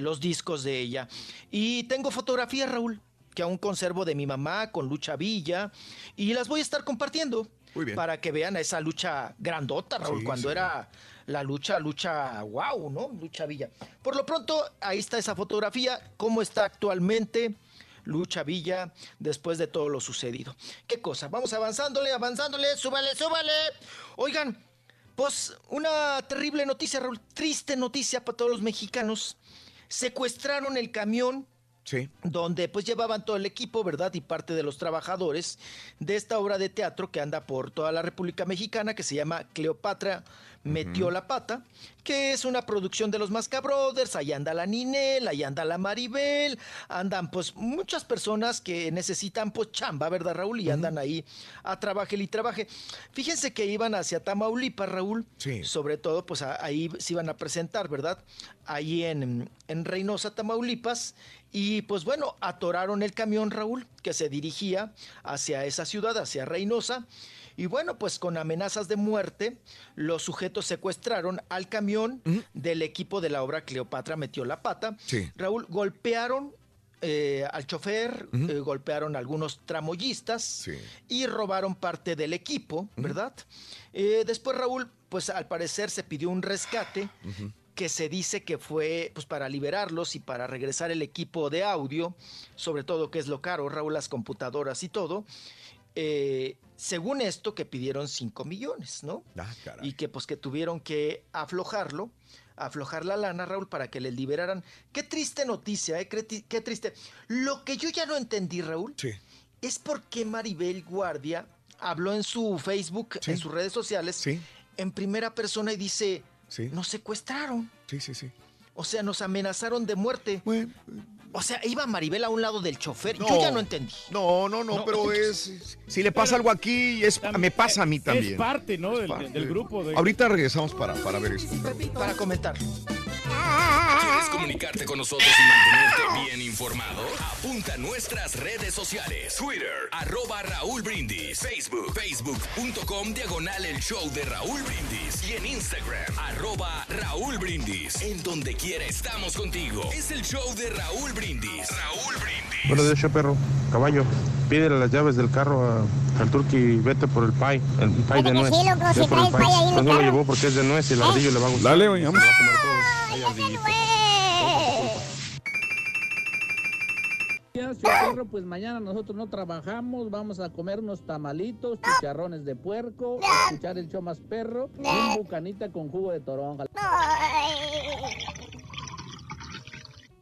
Speaker 48: los discos de ella. Y tengo fotografías, Raúl, que aún conservo de mi mamá con Lucha Villa, y las voy a estar compartiendo.
Speaker 2: Muy bien.
Speaker 48: Para que vean esa lucha grandota, Raúl,
Speaker 2: Sí,
Speaker 48: cuando
Speaker 2: sí.
Speaker 48: era la lucha, lucha, wow, ¿no? Lucha Villa. Por lo pronto, ahí está esa fotografía, cómo está actualmente Lucha Villa después de todo lo sucedido. ¿Qué cosa? Vamos avanzándole, avanzándole, súbale, súbale. Oigan, pues una terrible noticia, Raúl, triste noticia para todos los mexicanos. Secuestraron el camión
Speaker 2: Sí.
Speaker 48: donde pues llevaban todo el equipo, ¿verdad? Y parte de los trabajadores de esta obra de teatro que anda por toda la República Mexicana, que se llama Cleopatra Metió la Pata, que es una producción de los Masca Brothers, ahí anda la Ninel, ahí anda la Maribel, andan pues muchas personas que necesitan pues chamba, ¿verdad, Raúl? Y andan ahí a trabajar y trabaje. Fíjense que iban hacia Tamaulipas, Raúl,
Speaker 2: Sí.
Speaker 48: sobre todo pues a- ahí se iban a presentar, ¿verdad? Ahí en, en Reynosa, Tamaulipas, y pues bueno, atoraron el camión, Raúl, que se dirigía hacia esa ciudad, hacia Reynosa. Y bueno, pues con amenazas de muerte, los sujetos secuestraron al camión del equipo de la obra Cleopatra Metió la Pata.
Speaker 2: Sí.
Speaker 48: Raúl, golpearon eh, al chofer, eh, golpearon a algunos tramoyistas y robaron parte del equipo, ¿verdad? Eh, después, Raúl, pues al parecer se pidió un rescate que se dice que fue pues para liberarlos y para regresar el equipo de audio, sobre todo que es lo caro, Raúl, las computadoras y todo. Según esto, que pidieron 5 millones, ¿no?
Speaker 2: Ah, caray.
Speaker 48: y que pues que tuvieron que aflojarlo, aflojar la lana, Raúl, para que les liberaran. Qué triste noticia, ¿eh? Qué, tri- qué triste. Lo que yo ya no entendí, Raúl, es por qué Maribel Guardia habló en su Facebook, en sus redes sociales, en primera persona y dice, nos secuestraron.
Speaker 2: Sí, sí, sí.
Speaker 48: O sea, nos amenazaron de muerte. O sea, iba Maribel a un lado del chofer.
Speaker 2: No.
Speaker 48: Yo ya no entendí.
Speaker 2: No, no, no, pero es. Si le pasa algo aquí, es, me pasa a mí también.
Speaker 3: Es parte, ¿no? Del,
Speaker 2: parte.
Speaker 3: del grupo. De...
Speaker 2: Ahorita regresamos para, para ver esto.
Speaker 48: Para comentar.
Speaker 41: ¿Quieres comunicarte con nosotros y mantenerte bien informado? Apunta a nuestras redes sociales. Twitter, arroba Raúl Brindis. Facebook, facebook.com, diagonal el show de Raúl Brindis. Y en Instagram, arroba Raúl Brindis. En donde quiera estamos contigo. Es el show de Raúl Brindis. Raúl Brindis.
Speaker 43: Buenos días, perro. Caballo, pídele las llaves del carro a- al turqui y vete por el pie. El pie
Speaker 4: Claro
Speaker 43: de nuez.
Speaker 4: sí, loco, si trae el pie ahí en el
Speaker 43: Pues no lo llevó porque es de nuez y el
Speaker 4: ¿Eh?
Speaker 43: ardillo le va a gustar.
Speaker 5: Dale,
Speaker 43: Se
Speaker 5: vamos.
Speaker 43: a comer todo. Ay, ardillito.
Speaker 53: Perro, pues mañana nosotros no trabajamos, vamos a comer unos tamalitos, chicharrones de puerco, escuchar el show más perro y un bucanita con jugo de toronja.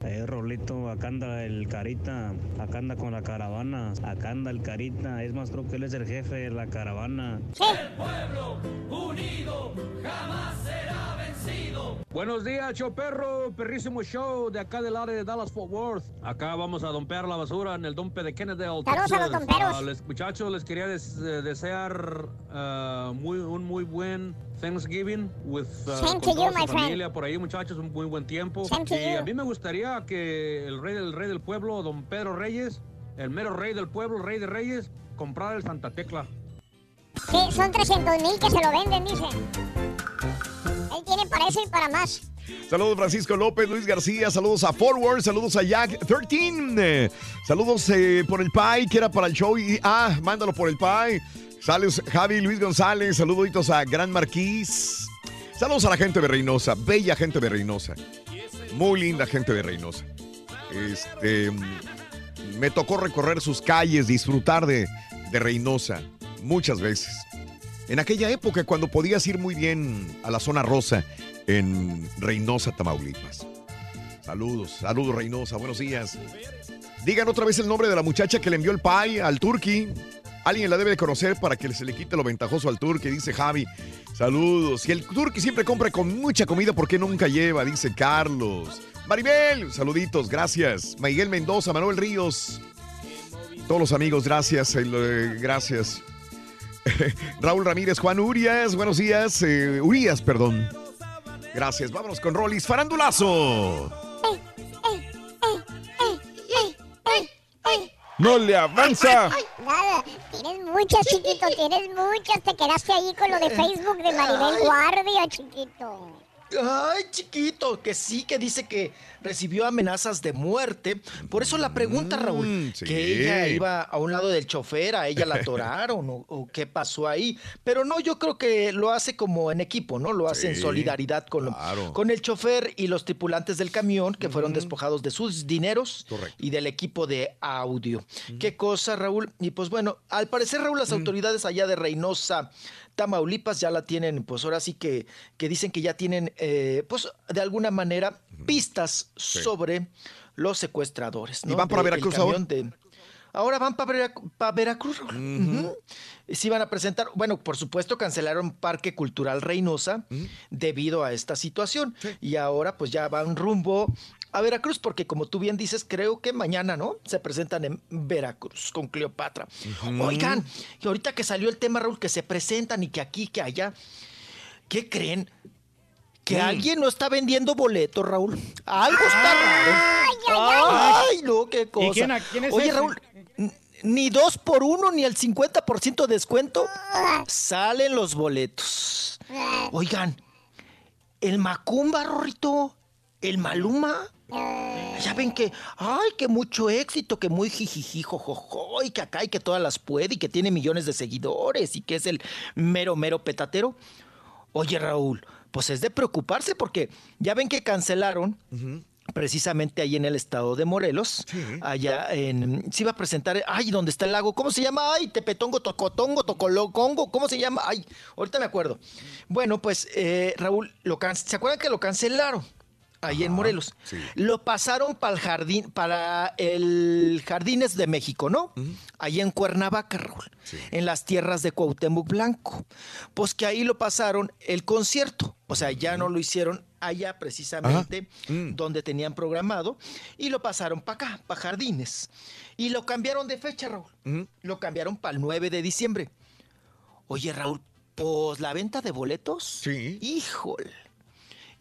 Speaker 54: Eh, Rolito, acá anda el Carita, acá anda con la caravana, acá anda el Carita, es más, creo que él es el jefe de la caravana.
Speaker 23: Pueblo unido jamás será vencido.
Speaker 55: Buenos días, show perro, perrísimo show de acá del área de Dallas Fort Worth. Acá vamos a dompear la basura en el dompe de Kennedale.
Speaker 4: Saludos a los domperos.
Speaker 55: Ah, les- muchachos, les quería des- eh, desear ah, muy, un muy buen Thanksgiving with,
Speaker 4: Same
Speaker 55: con
Speaker 4: to you,
Speaker 55: toda su
Speaker 4: my friend.
Speaker 55: familia por ahí, muchachos, un muy buen tiempo. Y
Speaker 4: you.
Speaker 55: a mí me gustaría que el rey del rey del pueblo, don Pedro Reyes, el mero rey del pueblo, el rey de reyes, comprara el Santa Tecla.
Speaker 4: Sí, son 300 mil que se lo venden, dice. Él tiene para eso y para más.
Speaker 2: Saludos Francisco López, Luis García, saludos a Forward, saludos a Jack 13, eh, saludos eh, por el Pai, que era para el show, y ah, mándalo por el Pai. Saludos Javi, Luis González, saluditos a Gran Marquís. Saludos a la gente de Reynosa, bella gente de Reynosa. Muy linda gente de Reynosa. Este, me tocó recorrer sus calles, disfrutar de, de Reynosa muchas veces. En aquella época cuando podías ir muy bien a la zona rosa en Reynosa, Tamaulipas. Saludos, saludos Reynosa, buenos días. Digan otra vez el nombre de la muchacha que le envió el pay al Turqui. Alguien la debe de conocer para que se le quite lo ventajoso al Turqui, dice Javi. Saludos. Y el Turqui siempre compra con mucha comida porque nunca lleva, dice Carlos. Maribel, saluditos, gracias. Miguel Mendoza, Manuel Ríos. Todos los amigos, gracias, eh, gracias. Raúl Ramírez, Juan Urias, buenos días. eh, Urias, perdón. Gracias, vámonos con Rolis Farandulazo.
Speaker 5: ¡No le avanza!
Speaker 4: Nada, tienes muchas, chiquito, tienes muchas. Te quedaste ahí con lo de Facebook de Maribel Guardia, chiquito.
Speaker 48: Ay, chiquito, que sí, que dice que recibió amenazas de muerte. Por eso la pregunta, Raúl,
Speaker 2: Mm, sí.
Speaker 48: que ella iba a un lado del chofer, a ella la atoraron o, o qué pasó ahí. Pero no, yo creo que lo hace como en equipo, ¿no? Lo hace en solidaridad con,
Speaker 2: claro.
Speaker 48: con el chofer y los tripulantes del camión que fueron despojados de sus dineros
Speaker 2: Correcto.
Speaker 48: y del equipo de audio. Qué cosa, Raúl. Y pues bueno, al parecer, Raúl, las autoridades allá de Reynosa, Tamaulipas, ya la tienen, pues ahora sí que, que dicen que ya tienen, eh, pues de alguna manera, pistas sobre los secuestradores. ¿no?
Speaker 2: ¿Y van para
Speaker 48: De-
Speaker 2: Veracruz ahora?
Speaker 48: de- Ahora van para Veracruz. Ujú. Sí van a presentar, bueno, por supuesto cancelaron Parque Cultural Reynosa debido a esta situación. Y ahora pues ya van rumbo a Veracruz porque como tú bien dices, creo que mañana, ¿no? Se presentan en Veracruz con Cleopatra. Oigan, y ahorita que salió el tema, Raúl, que se presentan y que aquí, que allá, ¿qué creen? Que alguien no está vendiendo boletos, Raúl. Algo está raro. Ay, no, qué cosa.
Speaker 3: quién- a- quién es
Speaker 48: Oye,
Speaker 3: ese?
Speaker 48: Raúl, ni dos por uno ni el 50% de descuento salen los boletos. Oigan, el Macumba, Rorrito, el Maluma. Ya ven que, ay, que mucho éxito, que muy jijiji, jojojo, y que acá y que todas las puede y que tiene millones de seguidores y que es el mero, mero petatero. Oye, Raúl, pues es de preocuparse porque ya ven que cancelaron precisamente ahí en el estado de Morelos, allá en, se iba a presentar, ay, ¿dónde está el lago? ¿Cómo se llama? Ay, Tepetongo, Tocotongo, Tocolocongo, ¿cómo se llama? Ay, ahorita me acuerdo. Bueno, pues, eh, Raúl, lo can- ¿se acuerdan que lo cancelaron? Ahí en Morelos. Lo pasaron para el jardín, para el Jardines de México, ¿no? Ahí en Cuernavaca, Raúl. En las tierras de Cuauhtémoc Blanco. Pues que ahí lo pasaron el concierto. O sea, ya no lo hicieron allá precisamente donde tenían programado y lo pasaron para acá, para Jardines. Y lo cambiaron de fecha, Raúl. Lo cambiaron para el 9 de diciembre. Oye, Raúl, pues la venta de boletos. Sí. Híjole.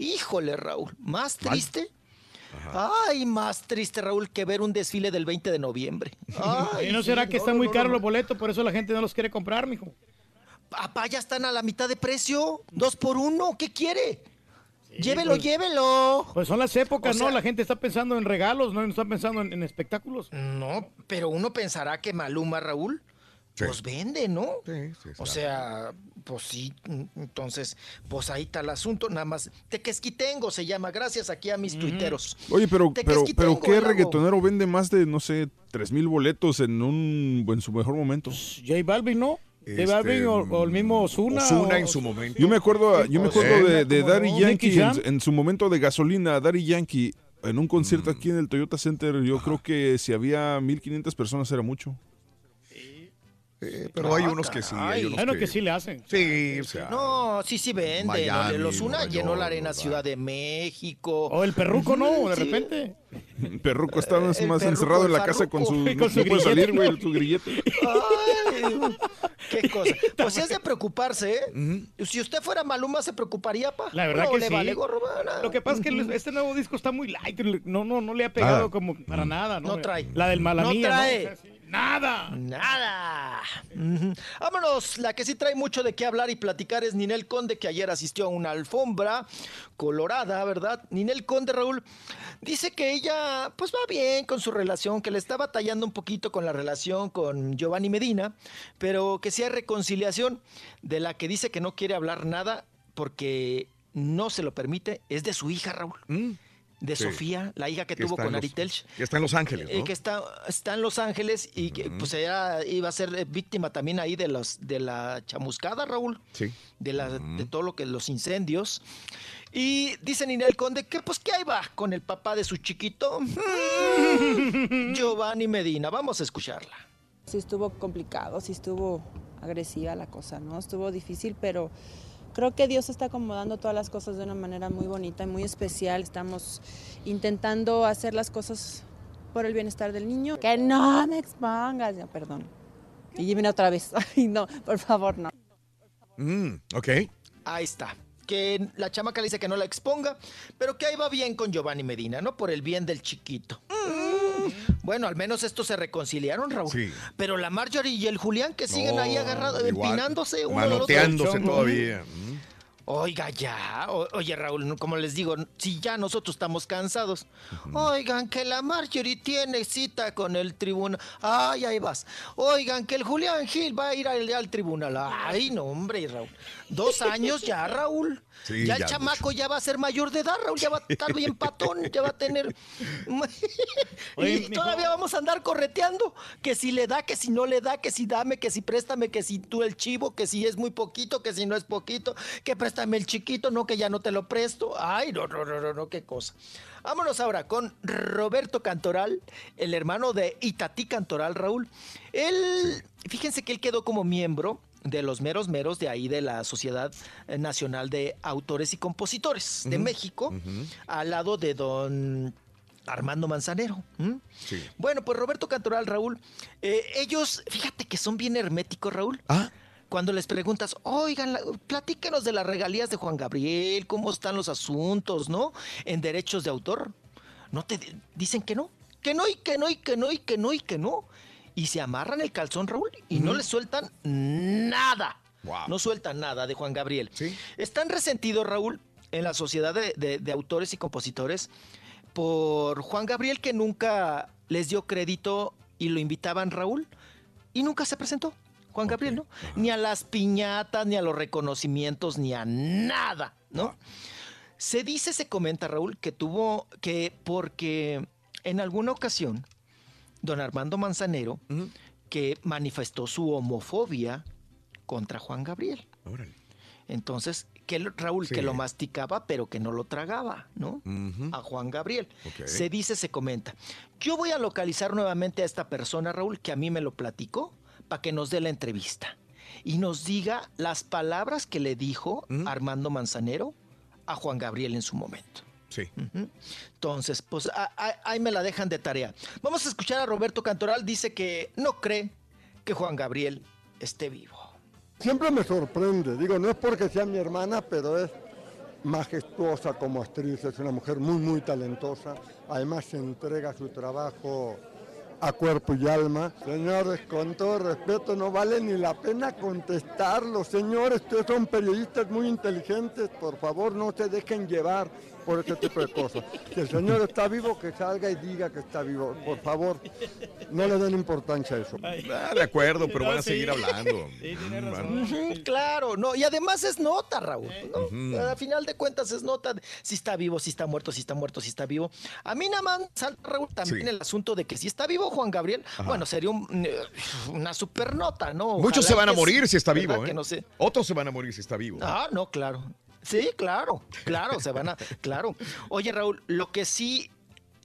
Speaker 48: Híjole, Raúl. Más triste. Ay, más triste, Raúl, que ver un desfile del 20 de noviembre. Ay,
Speaker 3: ¿Y no será
Speaker 48: sí,
Speaker 3: que
Speaker 48: no,
Speaker 3: están muy
Speaker 48: no,
Speaker 3: caros
Speaker 48: no.
Speaker 3: los boletos, por eso la gente no los quiere comprar, mijo?
Speaker 48: Papá, ya están a la mitad de precio. Dos por uno. ¿Qué quiere? llévelo,
Speaker 3: pues-
Speaker 48: llévelo.
Speaker 3: Pues son las épocas,
Speaker 48: O
Speaker 3: ¿no? La gente está pensando en regalos, no está pensando en, en espectáculos.
Speaker 48: No, pero uno pensará que Maluma, Raúl, pues vende, ¿no? o sea, pues sí, mm, entonces, pues ahí está el asunto, nada más. Tequesquitengo se llama, gracias aquí a mis tuiteros.
Speaker 5: Oye, pero, pero, pero ¿qué reggaetonero vende más de, no sé, tres mil boletos en un en su mejor momento?
Speaker 3: J Balvin, ¿no? J Balvin o, o el mismo Ozuna.
Speaker 2: Ozuna
Speaker 3: o-
Speaker 2: en su momento.
Speaker 5: Yo me acuerdo, yo me acuerdo
Speaker 3: Ozuna,
Speaker 5: de, de
Speaker 3: ¿cómo
Speaker 5: Daddy? Yankee en su momento de gasolina, Daddy Yankee en un concierto
Speaker 2: Mm.
Speaker 5: aquí en el Toyota Center. Yo creo que si había 1500 personas era mucho.
Speaker 2: Pero hay unos que sí, hay unos
Speaker 3: Hay unos
Speaker 2: que-
Speaker 3: que sí le hacen.
Speaker 2: Sí, o sea.
Speaker 48: No, sí, sí vende.
Speaker 2: Miami,
Speaker 48: el Ozuna
Speaker 2: Nueva
Speaker 48: llenó la
Speaker 2: York,
Speaker 48: arena Ciudad de México.
Speaker 3: O el perruco, ¿no? De
Speaker 48: Sí.
Speaker 3: repente.
Speaker 5: El perruco más
Speaker 48: El
Speaker 5: más
Speaker 48: perruco,
Speaker 5: encerrado en la casa con su... No,
Speaker 3: Con su
Speaker 5: no puede salir,
Speaker 3: grillete,
Speaker 5: güey,
Speaker 3: ¿no?
Speaker 5: su grillete.
Speaker 48: Ay, qué cosa. Pues es de preocuparse, ¿eh? Si usted fuera Maluma, ¿se preocuparía, pa?
Speaker 3: La verdad
Speaker 48: no
Speaker 3: que
Speaker 48: le
Speaker 3: sí.
Speaker 48: vale gorro.
Speaker 3: Lo que pasa es que este nuevo disco está muy light. No, no, no le ha pegado como para nada, ¿no?
Speaker 48: No trae.
Speaker 3: La del Malamía,
Speaker 48: No
Speaker 3: ¿no?
Speaker 48: trae.
Speaker 3: O sea, sí, Nada.
Speaker 48: Nada. Vámonos, la que sí trae mucho de qué hablar y platicar es Ninel Conde, que ayer asistió a una alfombra colorada, ¿verdad? Ninel Conde, Raúl, dice que ella, pues va bien con su relación, que le está batallando un poquito con la relación con Giovanni Medina, pero que sí hay reconciliación, de la que dice que no quiere hablar nada porque no se lo permite, es de su hija, Raúl. De
Speaker 2: Sí.
Speaker 48: Sofía, la hija que,
Speaker 2: Que
Speaker 48: tuvo con Ari Telch.
Speaker 2: que está en Los Ángeles,
Speaker 48: Eh,
Speaker 2: ¿no?
Speaker 48: que está, está en Los Ángeles y que pues ella iba a ser eh, víctima también ahí de los de la chamuscada, Raúl,
Speaker 2: Sí.
Speaker 48: de la de todo lo que los incendios. Y dice Ninel Conde que pues que ahí va con el papá de su chiquito, Giovanni Medina. Vamos a escucharla.
Speaker 56: Sí estuvo complicado, sí estuvo agresiva la cosa, ¿no? Estuvo difícil, pero Creo que Dios está acomodando todas las cosas de una manera muy bonita y muy especial. Estamos intentando hacer las cosas por el bienestar del niño. Que no me expongas, Ya, perdón. Y viene otra vez. Ay, no, por favor, no.
Speaker 2: Mm, ok.
Speaker 48: Ahí está. Que la chamaca le dice que no la exponga, pero que ahí va bien con Giovanni Medina, ¿no? Por el bien del chiquito. Mm. Bueno, al menos estos se reconciliaron, Raúl.
Speaker 2: Sí.
Speaker 48: Pero la Marjorie y el Julián que siguen
Speaker 2: No,
Speaker 48: ahí agarrados, empinándose uno otro.
Speaker 2: Manoteándose
Speaker 48: Mm.
Speaker 2: todavía.
Speaker 48: Oiga, ya. O- oye, Raúl, como les digo, si ya nosotros estamos cansados. Oigan, que la Marjorie tiene cita con el tribunal. Ay, ahí vas. Oigan, que el Julián Gil va a ir al, al tribunal. Ay, no, hombre, Raúl. Dos años ya, Raúl.
Speaker 2: Sí,
Speaker 48: ya el chamaco ya va a ser mayor de edad, Raúl. Ya va a estar bien patón, ya va a tener.
Speaker 3: Oye,
Speaker 48: y todavía vamos a andar correteando. Que si le da, que si no le da, que si dame, que si préstame, que si tú el chivo, que si es muy poquito, que si no es poquito, que préstame el chiquito, no, que ya no te lo presto. Ay, no, no, no, no, no, qué cosa. Vámonos ahora con Roberto Cantoral, el hermano de Itatí Cantoral, Raúl. Él, fíjense que él quedó como miembro de los meros meros de ahí de la Sociedad eh, Nacional de Autores y Compositores de México, al lado de don Armando Manzanero. Bueno, pues Roberto Cantoral, Raúl, eh, ellos, fíjate que son bien herméticos, Raúl.
Speaker 2: Ah.
Speaker 48: Cuando les preguntas, oigan, la- platíquenos de las regalías de Juan Gabriel, cómo están los asuntos, ¿no? En derechos de autor. No te di- dicen que no, que no y que no y que no y que no y que no. Y se amarran el calzón, Raúl, y no les sueltan nada. No sueltan nada de Juan Gabriel. Están resentidos, Raúl, en la sociedad de, de- de autores y compositores por Juan Gabriel que nunca les dio crédito y lo invitaban, Raúl, y nunca se presentó. Juan Gabriel, ¿no? Ni a las piñatas, ni a los reconocimientos, ni a nada, ¿no? Se dice, se comenta, Raúl, que tuvo que, porque en alguna ocasión, don Armando Manzanero, que manifestó su homofobia contra Juan Gabriel. Entonces, que Raúl,
Speaker 2: Sí.
Speaker 48: que lo masticaba, pero que no lo tragaba, ¿no? A Juan Gabriel. Se dice, se comenta. Yo voy a localizar nuevamente a esta persona, Raúl, que a mí me lo platicó, para que nos dé la entrevista y nos diga las palabras que le dijo Armando Manzanero a Juan Gabriel en su momento.
Speaker 2: Sí.
Speaker 48: Entonces, pues a- a- ahí me la dejan de tarea. Vamos a escuchar a Roberto Cantoral, dice que no cree que Juan Gabriel esté vivo.
Speaker 57: Siempre me sorprende, digo, no es porque sea mi hermana, pero es majestuosa como actriz, es una mujer muy, muy talentosa, además se entrega a su trabajo a cuerpo y alma. Señores, con todo respeto, no vale ni la pena contestarlo. Señores, ustedes son periodistas muy inteligentes, por favor no se dejen llevar por ese tipo de cosas. Si el señor está vivo, que salga y diga que está vivo, por favor, no le den importancia a eso.
Speaker 2: Ah, de acuerdo, pero van a seguir hablando.
Speaker 48: Ujú, claro, no, y además es nota, Raúl, ¿no? Final de cuentas es nota si está vivo, si está muerto, si está muerto, si está vivo. A mí nada más salta, Raúl, también
Speaker 2: Sí.
Speaker 48: el asunto de que si está vivo Juan Gabriel,
Speaker 2: Ajá.
Speaker 48: bueno, sería un, eh, una super nota, ¿no?
Speaker 2: Muchos se van a morir si está vivo,
Speaker 48: Que
Speaker 2: ¿eh?
Speaker 48: no sé.
Speaker 2: Otros se van a morir si está vivo.
Speaker 48: Ah, no, claro. Sí, claro, claro, se van a, claro. Oye, Raúl, lo que sí,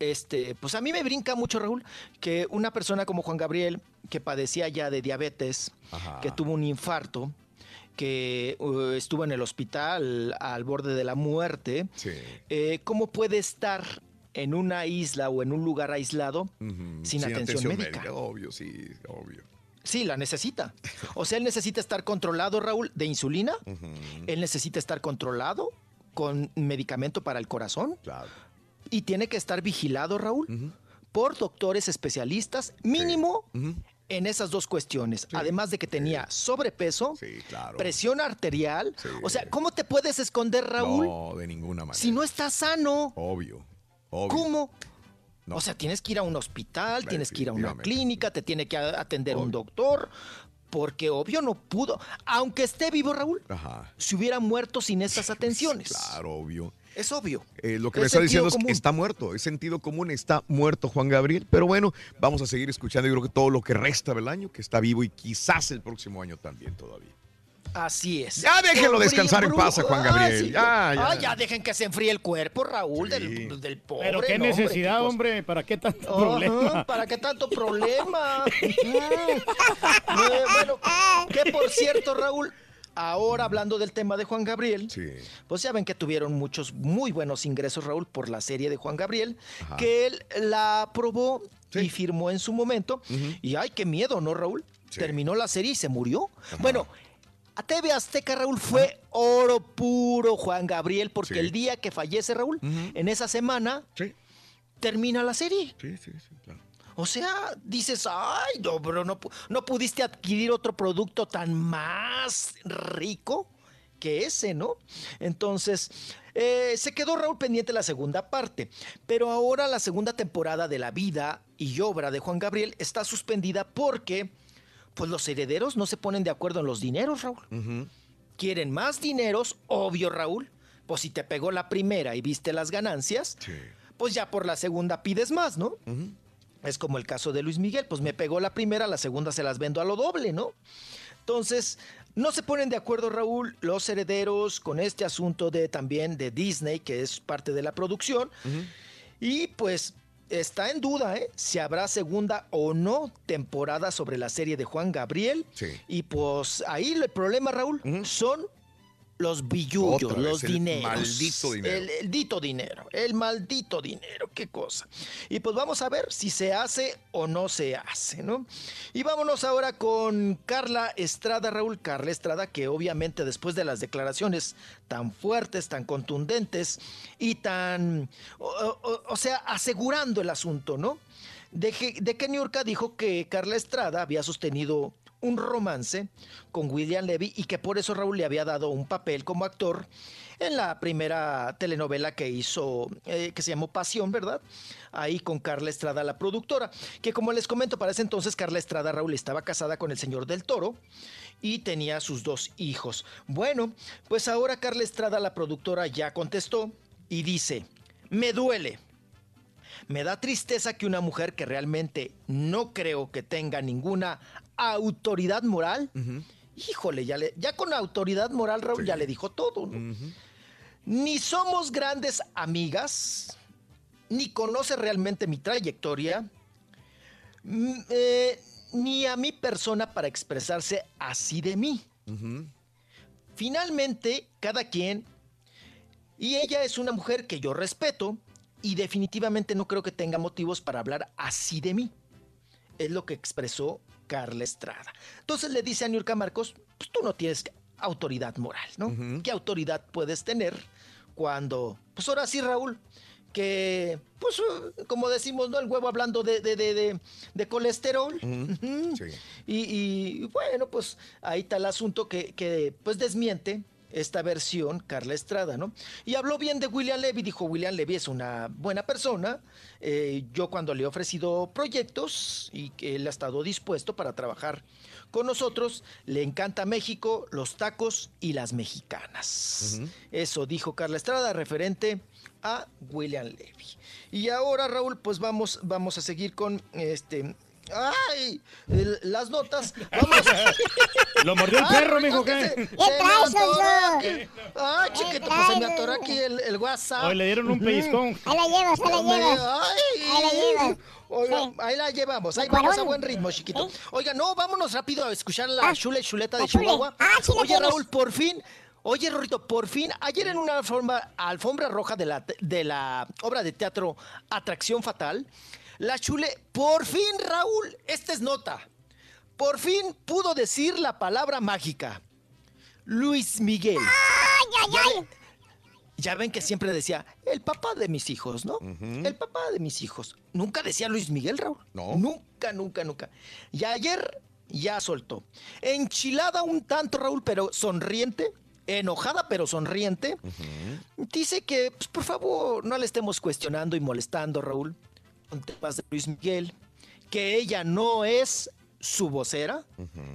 Speaker 48: este, pues a mí me brinca mucho, Raúl, que una persona como Juan Gabriel, que padecía ya de diabetes,
Speaker 2: Ajá.
Speaker 48: que tuvo un infarto, que uh, estuvo en el hospital al borde de la muerte,
Speaker 2: Sí.
Speaker 48: eh, ¿cómo puede estar en una isla o en un lugar aislado
Speaker 2: Ujú.
Speaker 48: sin, atención, médica?
Speaker 2: Obvio, sí, obvio.
Speaker 48: Sí, la necesita. O sea, él necesita estar controlado, Raúl, de insulina. Él necesita estar controlado con medicamento para el corazón.
Speaker 2: Claro.
Speaker 48: Y tiene que estar vigilado, Raúl, por doctores especialistas, mínimo en esas dos cuestiones. Además de que tenía sobrepeso, presión arterial. O sea, ¿cómo te puedes esconder, Raúl,
Speaker 2: No, de ninguna manera.
Speaker 48: si no estás sano?
Speaker 2: Obvio. obvio.
Speaker 48: ¿Cómo?
Speaker 2: No.
Speaker 48: O sea, tienes que ir a un hospital, tienes que ir a una clínica, te tiene que atender un doctor, porque obvio no pudo. Aunque esté vivo, Raúl,
Speaker 2: Ajá.
Speaker 48: se hubiera muerto sin estas atenciones.
Speaker 2: Claro, obvio.
Speaker 48: Es obvio.
Speaker 2: Eh, lo que
Speaker 48: Es
Speaker 2: me está diciendo es que está muerto, es sentido común, está muerto Juan Gabriel. Pero bueno, vamos a seguir escuchando, yo creo que todo lo que resta del año, que está vivo y quizás el próximo año también todavía.
Speaker 48: Así es.
Speaker 2: Ya déjenlo descansar en paz a Juan
Speaker 48: Ah,
Speaker 2: Gabriel.
Speaker 48: sí.
Speaker 2: Ya, ya.
Speaker 48: Ah, ya dejen que se enfríe el cuerpo, Raúl, del, del pobre.
Speaker 3: Pero qué necesidad, hombre, ¿para qué tanto problema?
Speaker 48: ¿Para qué tanto problema? Eh, bueno, que por cierto, Raúl, ahora hablando del tema de Juan Gabriel, pues ya ven que tuvieron muchos muy buenos ingresos, Raúl, por la serie de Juan Gabriel,
Speaker 2: Ajá.
Speaker 48: que él la aprobó y firmó en su momento. Y ay, qué miedo, ¿no, Raúl? Terminó la serie y se murió. Bueno, a TV Azteca, Raúl, fue oro puro Juan Gabriel, porque el día que fallece Raúl, en esa semana, termina la serie.
Speaker 2: Sí, sí, sí, claro.
Speaker 48: O sea, dices, ay, no, pero no, no pudiste adquirir otro producto tan más rico que ese, ¿no? Entonces, eh, se quedó Raúl pendiente la segunda parte, pero ahora la segunda temporada de la vida y obra de Juan Gabriel está suspendida porque, pues los herederos no se ponen de acuerdo en los dineros, Raúl. Quieren más dineros, obvio, Raúl. Pues si te pegó la primera y viste las ganancias, pues ya por la segunda pides más, ¿no? Es como el caso de Luis Miguel, pues me pegó la primera, la segunda se las vendo a lo doble, ¿no? Entonces, no se ponen de acuerdo, Raúl, los herederos con este asunto de también de Disney, que es parte de la producción. Y pues está en duda, ¿eh? Si habrá segunda o no temporada sobre la serie de Juan Gabriel. Y pues ahí el problema, Raúl, son los billullos,
Speaker 2: Otra vez,
Speaker 48: los
Speaker 2: el
Speaker 48: dineros.
Speaker 2: maldito dinero.
Speaker 48: El, el dito dinero, el maldito dinero, qué cosa. Y pues vamos a ver si se hace o no se hace, ¿no? Y vámonos ahora con Carla Estrada, Raúl Carla Estrada, que obviamente después de las declaraciones tan fuertes, tan contundentes y tan, o, o- o sea, asegurando el asunto, ¿no? De que, de que Niurka dijo que Carla Estrada había sostenido un romance con William Levy y que por eso Raúl le había dado un papel como actor en la primera telenovela que hizo, eh, que se llamó Pasión, ¿verdad? Ahí con Carla Estrada, la productora, que como les comento, para ese entonces Carla Estrada Raúl estaba casada con el señor del Toro y tenía sus dos hijos. Bueno, pues ahora Carla Estrada, la productora, ya contestó y dice, me duele. Me da tristeza que una mujer que realmente no creo que tenga ninguna autoridad moral, híjole, ya, le, ya con autoridad moral, Raúl, ya le dijo todo. ¿no? Ni somos grandes amigas, ni conoce realmente mi trayectoria, eh, ni a mi persona para expresarse así de mí. Finalmente, cada quien, y ella es una mujer que yo respeto, y definitivamente no creo que tenga motivos para hablar así de mí. Es lo que expresó Carla Estrada. Entonces le dice a Niurka Marcos, pues tú no tienes autoridad moral, ¿no? ¿Qué autoridad puedes tener cuando, pues ahora sí, Raúl, que, pues, como decimos, ¿no? El huevo hablando de, de, de, de- de colesterol. Y, y, bueno, pues ahí está el asunto que, que, pues desmiente esta versión Carla Estrada, ¿no? Y habló bien de William Levy, dijo William Levy es una buena persona, eh, yo cuando le he ofrecido proyectos y que él ha estado dispuesto para trabajar con nosotros, le encanta México, los tacos y las mexicanas. Eso dijo Carla Estrada referente a William Levy. Y ahora, Raúl, pues vamos, vamos a seguir con este... ¡Ay! el- las notas. Vamos.
Speaker 3: Lo mordió el perro, mijo,
Speaker 48: que
Speaker 3: ¿qué?
Speaker 48: se-
Speaker 3: ¿Qué
Speaker 48: se me
Speaker 4: traes,
Speaker 48: atoró.
Speaker 4: oye?
Speaker 48: Ay, chiquito, pues se me atoró aquí el, el WhatsApp.
Speaker 3: Hoy le dieron un pellizcón.
Speaker 4: Ahí la llevas, ahí la llevas.
Speaker 48: Ay,
Speaker 4: Ahí la llevas.
Speaker 48: Oiga,
Speaker 4: Sí.
Speaker 48: ahí la llevamos, ahí vamos a buen ritmo, chiquito. Oiga, no, vámonos rápido a escuchar la chule chuleta de
Speaker 4: la chule.
Speaker 48: Chihuahua.
Speaker 4: Ah, sí la
Speaker 48: Oye. Raúl, por fin. Oye, Rorrito, por fin, ayer en una alfombra, alfombra roja de la, de la obra de teatro Atracción Fatal, la chule, por fin, Raúl, esta es nota, por fin pudo decir la palabra mágica. Luis Miguel.
Speaker 4: Ay,
Speaker 48: Ya
Speaker 4: ay,
Speaker 48: ve- Ya ven que siempre decía, el papá de mis hijos, ¿no? El papá de mis hijos. Nunca decía Luis Miguel, Raúl. No. Nunca, nunca, nunca. Y ayer ya soltó. Enchilada un tanto, Raúl, pero sonriente. Enojada, pero sonriente. Dice que, pues, por favor, no le estemos cuestionando y molestando, Raúl. Con temas de Luis Miguel. Que ella no es su vocera.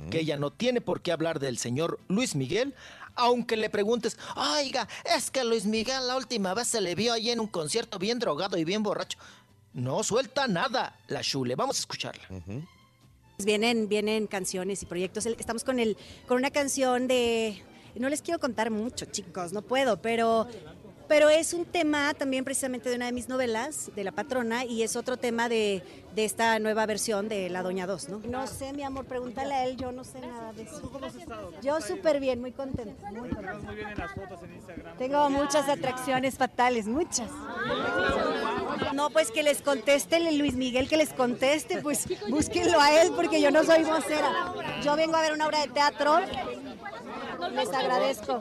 Speaker 48: Que ella no tiene por qué hablar del señor Luis Miguel. Aunque le preguntes, oiga, es que Luis Miguel la última vez se le vio ahí en un concierto bien drogado y bien borracho. No suelta nada la chule. Vamos a escucharla.
Speaker 58: Vienen, vienen canciones y proyectos. Estamos con, el, con una canción de... No les quiero contar mucho, chicos, no puedo, pero, pero es un tema también precisamente de una de mis novelas, de La Patrona, y es otro tema de, de esta nueva versión de La Doña 2, ¿no? No sé, mi amor, pregúntale a él, yo no sé nada de eso.
Speaker 3: ¿Cómo has estado?
Speaker 58: Yo súper bien, muy contenta, muy
Speaker 3: muy bien en las fotos en Instagram.
Speaker 58: Tengo muchas atracciones fatales, muchas. No, pues que les conteste el Luis Miguel, que les conteste, pues búsquenlo a él porque yo no soy vocera. Yo vengo a ver una obra de teatro. Les agradezco.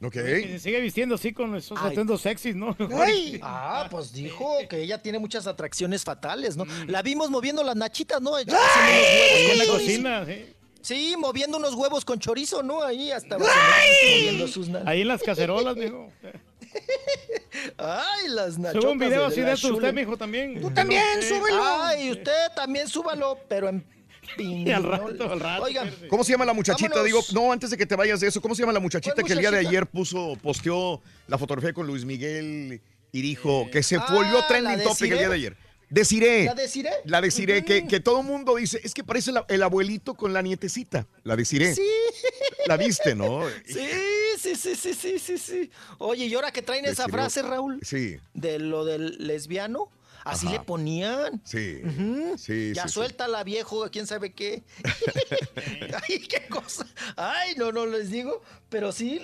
Speaker 2: Ok.
Speaker 3: Que se sigue vistiendo así con esos
Speaker 48: Ay.
Speaker 3: atuendos sexys, ¿no?
Speaker 48: Ah, pues dijo que ella tiene muchas atracciones fatales, ¿no? La vimos moviendo las nachitas, ¿no?
Speaker 3: Ahí en la cocina, sí.
Speaker 48: Sí, moviendo unos huevos con chorizo, ¿no? Ahí hasta moviendo sus
Speaker 3: Ahí en las cacerolas, mijo.
Speaker 48: Ay, las nachotas.
Speaker 3: Sube un video
Speaker 48: de
Speaker 3: así de eso usted, mijo, también.
Speaker 48: Tú también, súbelo. Ay, usted también súbalo, pero en
Speaker 3: Y al rato, al rato.
Speaker 48: Oigan,
Speaker 2: ¿Cómo se llama la muchachita?
Speaker 48: Vámonos.
Speaker 2: Digo, no, antes de que te vayas de eso, ¿cómo se llama la muchachita
Speaker 48: ¿Cuál
Speaker 2: que el día de
Speaker 48: muchachita?
Speaker 2: ayer puso, posteó la fotografía con Luis Miguel y dijo que se volvió
Speaker 48: Ah,
Speaker 2: trending
Speaker 48: ¿la
Speaker 2: topic el día de ayer? Desiree.
Speaker 48: ¿La Desiree?
Speaker 2: La Desiree, que, que todo el mundo dice, es que parece la- el abuelito con la nietecita. La Desiree.
Speaker 48: Sí.
Speaker 2: La viste, ¿no?
Speaker 48: Sí, sí, sí, sí, sí, sí, sí. Oye, y ahora que traen esa frase, Raúl,
Speaker 2: Sí,
Speaker 48: de lo del lesbiano, así
Speaker 2: Ajá.
Speaker 48: le ponían.
Speaker 2: sí. Sí,
Speaker 48: ya
Speaker 2: sí, sí.
Speaker 48: suéltala, viejo, quién sabe qué. Ay, qué cosa. Ay, no, no les digo, pero sí,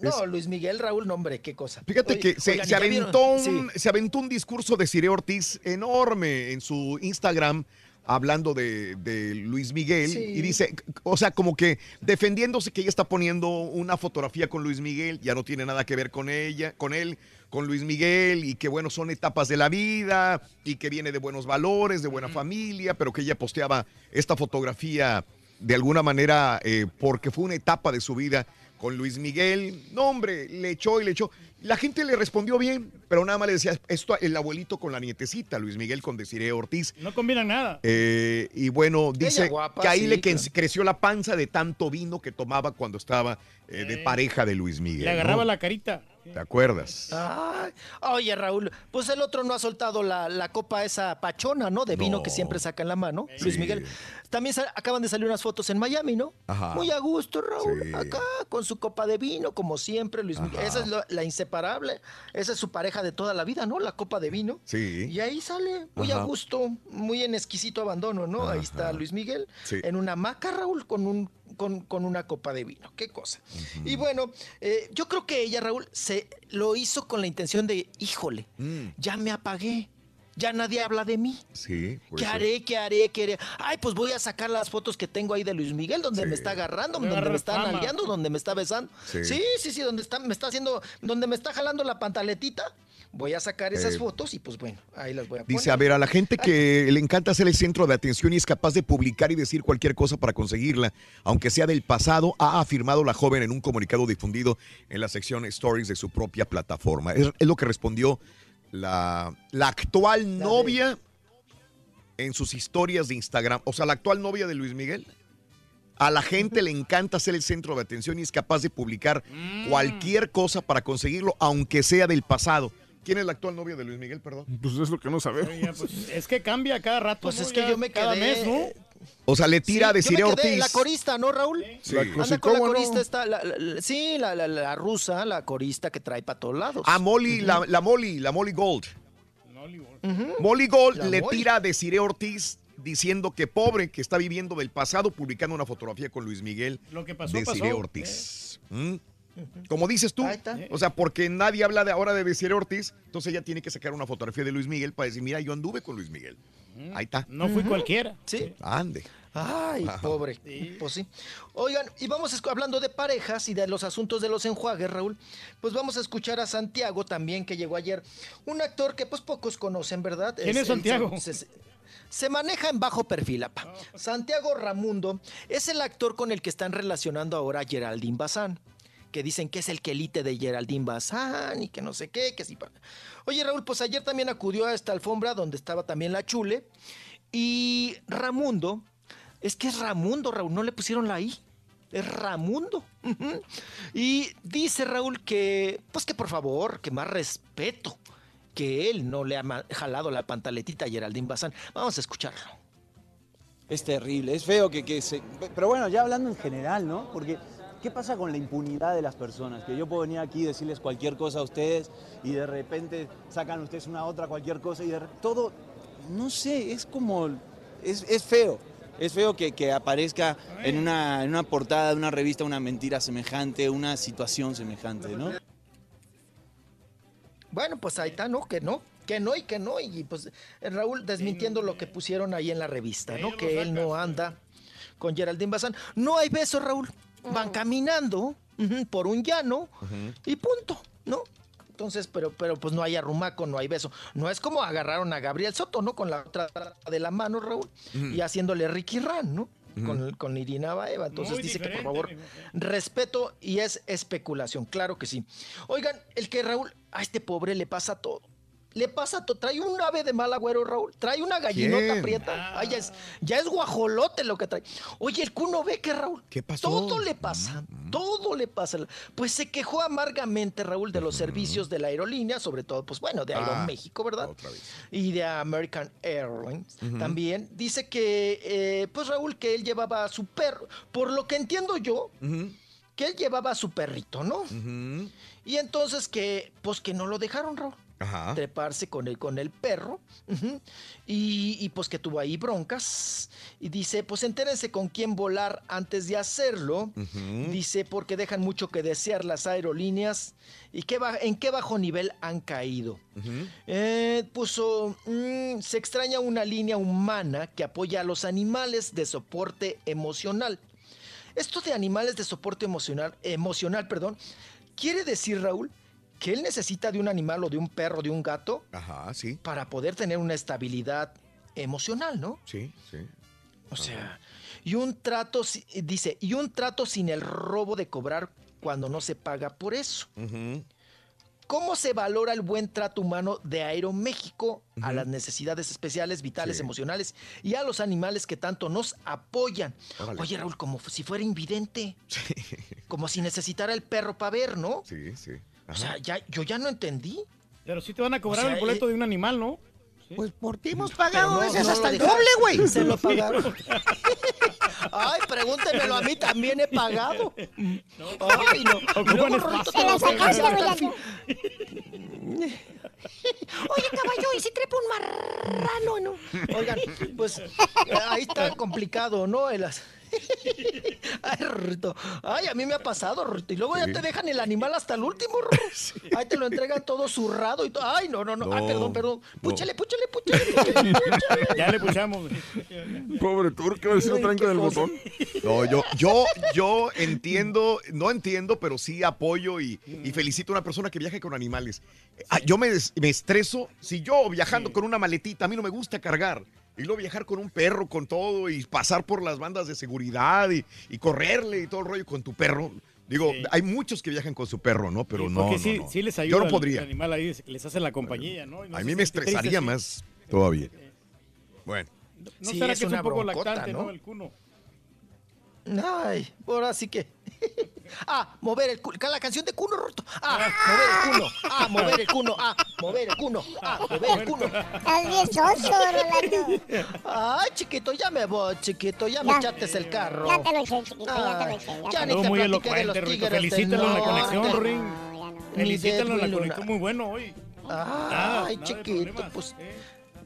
Speaker 48: no,
Speaker 2: Es-
Speaker 48: Luis Miguel, Raúl, no, hombre, qué cosa.
Speaker 2: Fíjate
Speaker 48: Oye,
Speaker 2: que se,
Speaker 48: oigan,
Speaker 2: se aventó un,
Speaker 48: Sí.
Speaker 2: se aventó un discurso de Cire Ortiz enorme en su Instagram hablando de, de Luis Miguel
Speaker 48: Sí.
Speaker 2: y dice, o sea, como que defendiéndose que ella está poniendo una fotografía con Luis Miguel, ya no tiene nada que ver con ella, con él, con Luis Miguel y que bueno, son etapas de la vida y que viene de buenos valores, de buena familia, pero que ella posteaba esta fotografía de alguna manera eh, porque fue una etapa de su vida con Luis Miguel. No, hombre, le echó y le echó. La gente le respondió bien, pero nada más le decía esto el abuelito con la nietecita, Luis Miguel con Desiree Ortiz.
Speaker 3: No combinan nada.
Speaker 2: Eh, y bueno, dice
Speaker 48: guapa,
Speaker 2: que ahí
Speaker 48: sí,
Speaker 2: le que-
Speaker 48: claro.
Speaker 2: creció la panza de tanto vino que tomaba cuando estaba eh, de pareja de Luis Miguel.
Speaker 3: Le agarraba
Speaker 2: ¿no?
Speaker 3: la carita.
Speaker 2: ¿Te acuerdas?
Speaker 48: Ay, oye, Raúl, pues el otro no ha soltado la, la copa esa pachona, ¿no? De vino
Speaker 2: No.
Speaker 48: que siempre saca en la mano, Luis
Speaker 2: Sí.
Speaker 48: Miguel. También acaban de salir unas fotos en Miami, ¿no?
Speaker 2: Ajá.
Speaker 48: Muy a gusto, Raúl.
Speaker 2: Sí.
Speaker 48: Acá, con su copa de vino, como siempre, Luis Miguel. Esa es la inseparable. Esa es su pareja de toda la vida, ¿no? La copa de vino.
Speaker 2: Sí.
Speaker 48: Y ahí sale, muy
Speaker 2: Ajá.
Speaker 48: a gusto, muy en exquisito abandono, ¿no? Ahí está Luis Miguel,
Speaker 2: Sí.
Speaker 48: en una hamaca, Raúl, con un con, con una copa de vino. Qué cosa. Y bueno, eh, yo creo que ella, Raúl, se lo hizo con la intención de, híjole,
Speaker 2: Mm,
Speaker 48: ya me apagué. Ya nadie habla de mí.
Speaker 2: sí.
Speaker 48: ¿Qué haré? ¿Qué haré? ¿Qué haré? Ay, pues voy a sacar las fotos que tengo ahí de Luis Miguel, donde
Speaker 2: Sí.
Speaker 48: me está agarrando, donde me está nalgueando, donde me está besando.
Speaker 2: Sí.
Speaker 48: Sí, sí, sí, donde está, me está haciendo, donde me está jalando la pantaletita. Voy a sacar esas
Speaker 2: Eh,
Speaker 48: fotos y pues bueno, ahí las voy a poner.
Speaker 2: Dice, a ver, a la gente que le encanta ser el centro de atención y es capaz de publicar y decir cualquier cosa para conseguirla, aunque sea del pasado, ha afirmado la joven en un comunicado difundido en la sección Stories de su propia plataforma. Es, es lo que respondió la, la actual novia en sus historias de Instagram. O sea, la actual novia de Luis Miguel. A la gente le encanta ser el centro de atención y es capaz de publicar cualquier cosa para conseguirlo, aunque sea del pasado. ¿Quién es la actual novia de Luis Miguel, perdón?
Speaker 5: Pues es lo que no sabemos.
Speaker 3: Oye, pues, es que cambia cada rato.
Speaker 48: Pues
Speaker 3: ¿no?
Speaker 48: es que
Speaker 3: Ya
Speaker 48: yo me
Speaker 3: Cada
Speaker 48: quedé-
Speaker 3: mes, ¿no?
Speaker 2: O sea, le tira
Speaker 48: Sí,
Speaker 2: a
Speaker 48: yo
Speaker 2: Desiree
Speaker 48: me quedé,
Speaker 2: Ortiz.
Speaker 48: La corista, ¿no, Raúl?
Speaker 2: Sí.
Speaker 5: La
Speaker 48: Anda
Speaker 5: cosa,
Speaker 48: con la
Speaker 5: ¿cómo no?
Speaker 48: corista está, la- la- la- sí, la, la- la rusa, la corista que trae para todos lados.
Speaker 2: A Molly, la, la Molly, la Molly Gold. Molly Gold
Speaker 48: La
Speaker 2: le
Speaker 48: Molly.
Speaker 2: tira a Desiree Ortiz diciendo que pobre, que está viviendo del pasado, publicando una fotografía con Luis Miguel.
Speaker 3: Lo que pasó,
Speaker 2: Desiree
Speaker 3: pasó.
Speaker 2: Ortiz. ¿Mm? Como dices tú, o sea, porque nadie habla de ahora de Desiree Ortiz, entonces ella tiene que sacar una fotografía de Luis Miguel para decir, mira, yo anduve con Luis Miguel. Ahí está.
Speaker 3: No fui cualquiera.
Speaker 48: Sí.
Speaker 2: Ande.
Speaker 48: Ay,
Speaker 2: Ajá.
Speaker 48: pobre. Pues sí. Oigan, y vamos hablando de parejas y de los asuntos de los enjuagues, Raúl. Pues vamos a escuchar a Santiago también, que llegó ayer. Un actor que pues pocos conocen, ¿verdad?
Speaker 3: ¿Quién es Santiago?
Speaker 48: se- se- se maneja en bajo perfil, apa. Santiago Ramundo es el actor con el que están relacionando ahora a Geraldine Bazán. Que dicen que es el quelite de Geraldine Bazán y que no sé qué, que sí. Oye, Raúl, pues ayer también acudió a esta alfombra donde estaba también la chule. Y Ramundo, es que es Ramundo, Raúl, no le pusieron la I. Es Ramundo. Y dice Raúl que, pues que por favor, que más respeto, que él no le ha jalado la pantaletita a Geraldine Bazán. Vamos a escucharlo.
Speaker 59: Es terrible, es feo que, que se... Pero bueno, ya hablando en general, ¿no? Porque ¿Qué pasa con la impunidad de las personas? Que yo puedo venir aquí y decirles cualquier cosa a ustedes y de repente sacan ustedes una otra cualquier cosa y de todo, no sé, es como, es, es feo. Es feo que, que aparezca en una, en una portada de una revista una mentira semejante, una situación semejante, ¿no?
Speaker 48: Bueno, pues ahí está, ¿no? Que no, que no y que no. Y pues eh, Raúl desmintiendo lo que pusieron ahí en la revista, ¿no? Que él no anda con Geraldine Bazán. No hay besos, Raúl. Van caminando por un llano y punto, ¿no? Entonces, pero, pero pues no hay arrumaco, no hay beso. No es como agarraron a Gabriel Soto, ¿no? Con la otra de la mano, Raúl, y haciéndole Ricky Ran, ¿no? Con, con Irina Baeva. Entonces
Speaker 23: Muy
Speaker 48: dice que por favor, respeto y es especulación, claro que sí. Oigan, el que Raúl, a este pobre le pasa todo. Le pasa todo. Trae un ave de mal agüero, Raúl. Trae una gallinota
Speaker 2: ¿Quién?
Speaker 48: prieta. Ay, ya, es, ya es guajolote lo que trae. Oye, el cuno ve que Raúl.
Speaker 2: ¿Qué pasó?
Speaker 48: Todo le pasa. Todo le pasa. Pues se quejó amargamente, Raúl, de los servicios de la aerolínea, sobre todo, pues bueno, de
Speaker 2: Ah,
Speaker 48: Aeroméxico, ¿verdad? Y de American Airlines. También dice que, eh, pues Raúl, que él llevaba a su perro. Por lo que entiendo yo, que él llevaba a su perrito, ¿no? Y entonces que, pues que no lo dejaron, Raúl.
Speaker 2: Ajá.
Speaker 48: Treparse con el, con el perro. y, y, pues que tuvo ahí broncas. Y dice, pues entérense con quién volar antes de hacerlo. Dice, porque dejan mucho que desear las aerolíneas. ¿Y qué en qué bajo nivel han caído? Eh, puso, mm, se extraña una línea humana que apoya a los animales de soporte emocional. Esto de animales de soporte emocional, emocional, perdón, quiere decir, Raúl, que él necesita de un animal o de un perro, de un gato,
Speaker 2: Ajá, sí.
Speaker 48: para poder tener una estabilidad emocional, ¿no?
Speaker 2: Sí, sí.
Speaker 48: O sea, y un trato, dice, y un trato sin el robo de cobrar cuando no se paga por eso. ¿Cómo se valora el buen trato humano de Aeroméxico a las necesidades especiales, vitales,
Speaker 2: Sí.
Speaker 48: emocionales y a los animales que tanto nos apoyan?
Speaker 2: Órale.
Speaker 48: Oye, Raúl, como si fuera invidente. Como si necesitara el perro para ver, ¿no?
Speaker 2: Sí, sí.
Speaker 48: O sea, ya, yo ya no entendí.
Speaker 3: Pero sí te van a cobrar
Speaker 48: O sea,
Speaker 3: el boleto
Speaker 48: eh,
Speaker 3: de un animal, ¿no?
Speaker 6: Pues por ti hemos pagado
Speaker 48: no-
Speaker 6: veces
Speaker 48: no
Speaker 6: hasta el doble, güey.
Speaker 48: Se lo pagaron. Ay, pregúntemelo a mí, también he pagado. Ay, no. Y luego, Rorrito,
Speaker 4: Te la sacaste,
Speaker 48: hasta
Speaker 4: güey,
Speaker 48: el fin.
Speaker 6: Oye, caballo, ¿y si trepa un marrano? No?
Speaker 48: Oigan, pues ahí está complicado, ¿no? El as- Ay, Rorrito. Ay, a mí me ha pasado, Rorrito. Y luego ya
Speaker 2: Sí.
Speaker 48: te dejan el animal hasta el último, Rorro. Ahí te lo entregan todo zurrado y todo. Ay, no, no, no. Ay,
Speaker 2: No,
Speaker 48: perdón, perdón.
Speaker 2: no.
Speaker 48: Púchale, púchale, púchale, púchale, púchale.
Speaker 3: Ya le puchamos.
Speaker 5: Pobre turco, a ver si no tranca del botón.
Speaker 2: No, yo, yo, yo entiendo, no entiendo, pero sí apoyo y, y felicito a una persona que viaje con animales. Ah, yo me, me estreso si yo viajando con una maletita, a mí no me gusta cargar. Y luego viajar con un perro, con todo, y pasar por las bandas de seguridad y, y correrle y todo el rollo con tu perro. Digo, hay muchos que viajan con su perro, ¿no? Pero no,
Speaker 3: Porque
Speaker 2: no,
Speaker 3: sí,
Speaker 2: no.
Speaker 3: sí les ayuda
Speaker 2: Yo no podría.
Speaker 3: El animal ahí les hace la compañía, ¿no? Y no
Speaker 2: A mí me estresaría más todavía. Bueno.
Speaker 3: ¿No
Speaker 48: Sí,
Speaker 3: será
Speaker 48: es
Speaker 3: que es un
Speaker 48: una
Speaker 3: poco
Speaker 48: broncota,
Speaker 3: lactante, ¿no?
Speaker 48: ¿no?
Speaker 3: El cuno.
Speaker 48: Ay, ahora sí que. Ah, mover el culo. La canción de cuno roto. Ah, mover el culo. Ah, mover el cuno. Ah, mover el cuno. Ah, mover el cuno.
Speaker 4: Estás bien soso, Rolando.
Speaker 48: Ay, chiquito, ya me voy, chiquito. Ya me
Speaker 4: Ya.
Speaker 48: echaste el carro.
Speaker 4: Ya te lo eché, chiquito, ya te lo eché. Ya
Speaker 48: ya
Speaker 3: Estuvo
Speaker 48: te
Speaker 3: muy elocuente, Rito. Felicítalo en la conexión. Ring. Felicítalo en la conexión, muy bueno hoy.
Speaker 48: Ay,
Speaker 3: nada
Speaker 48: chiquito, pues.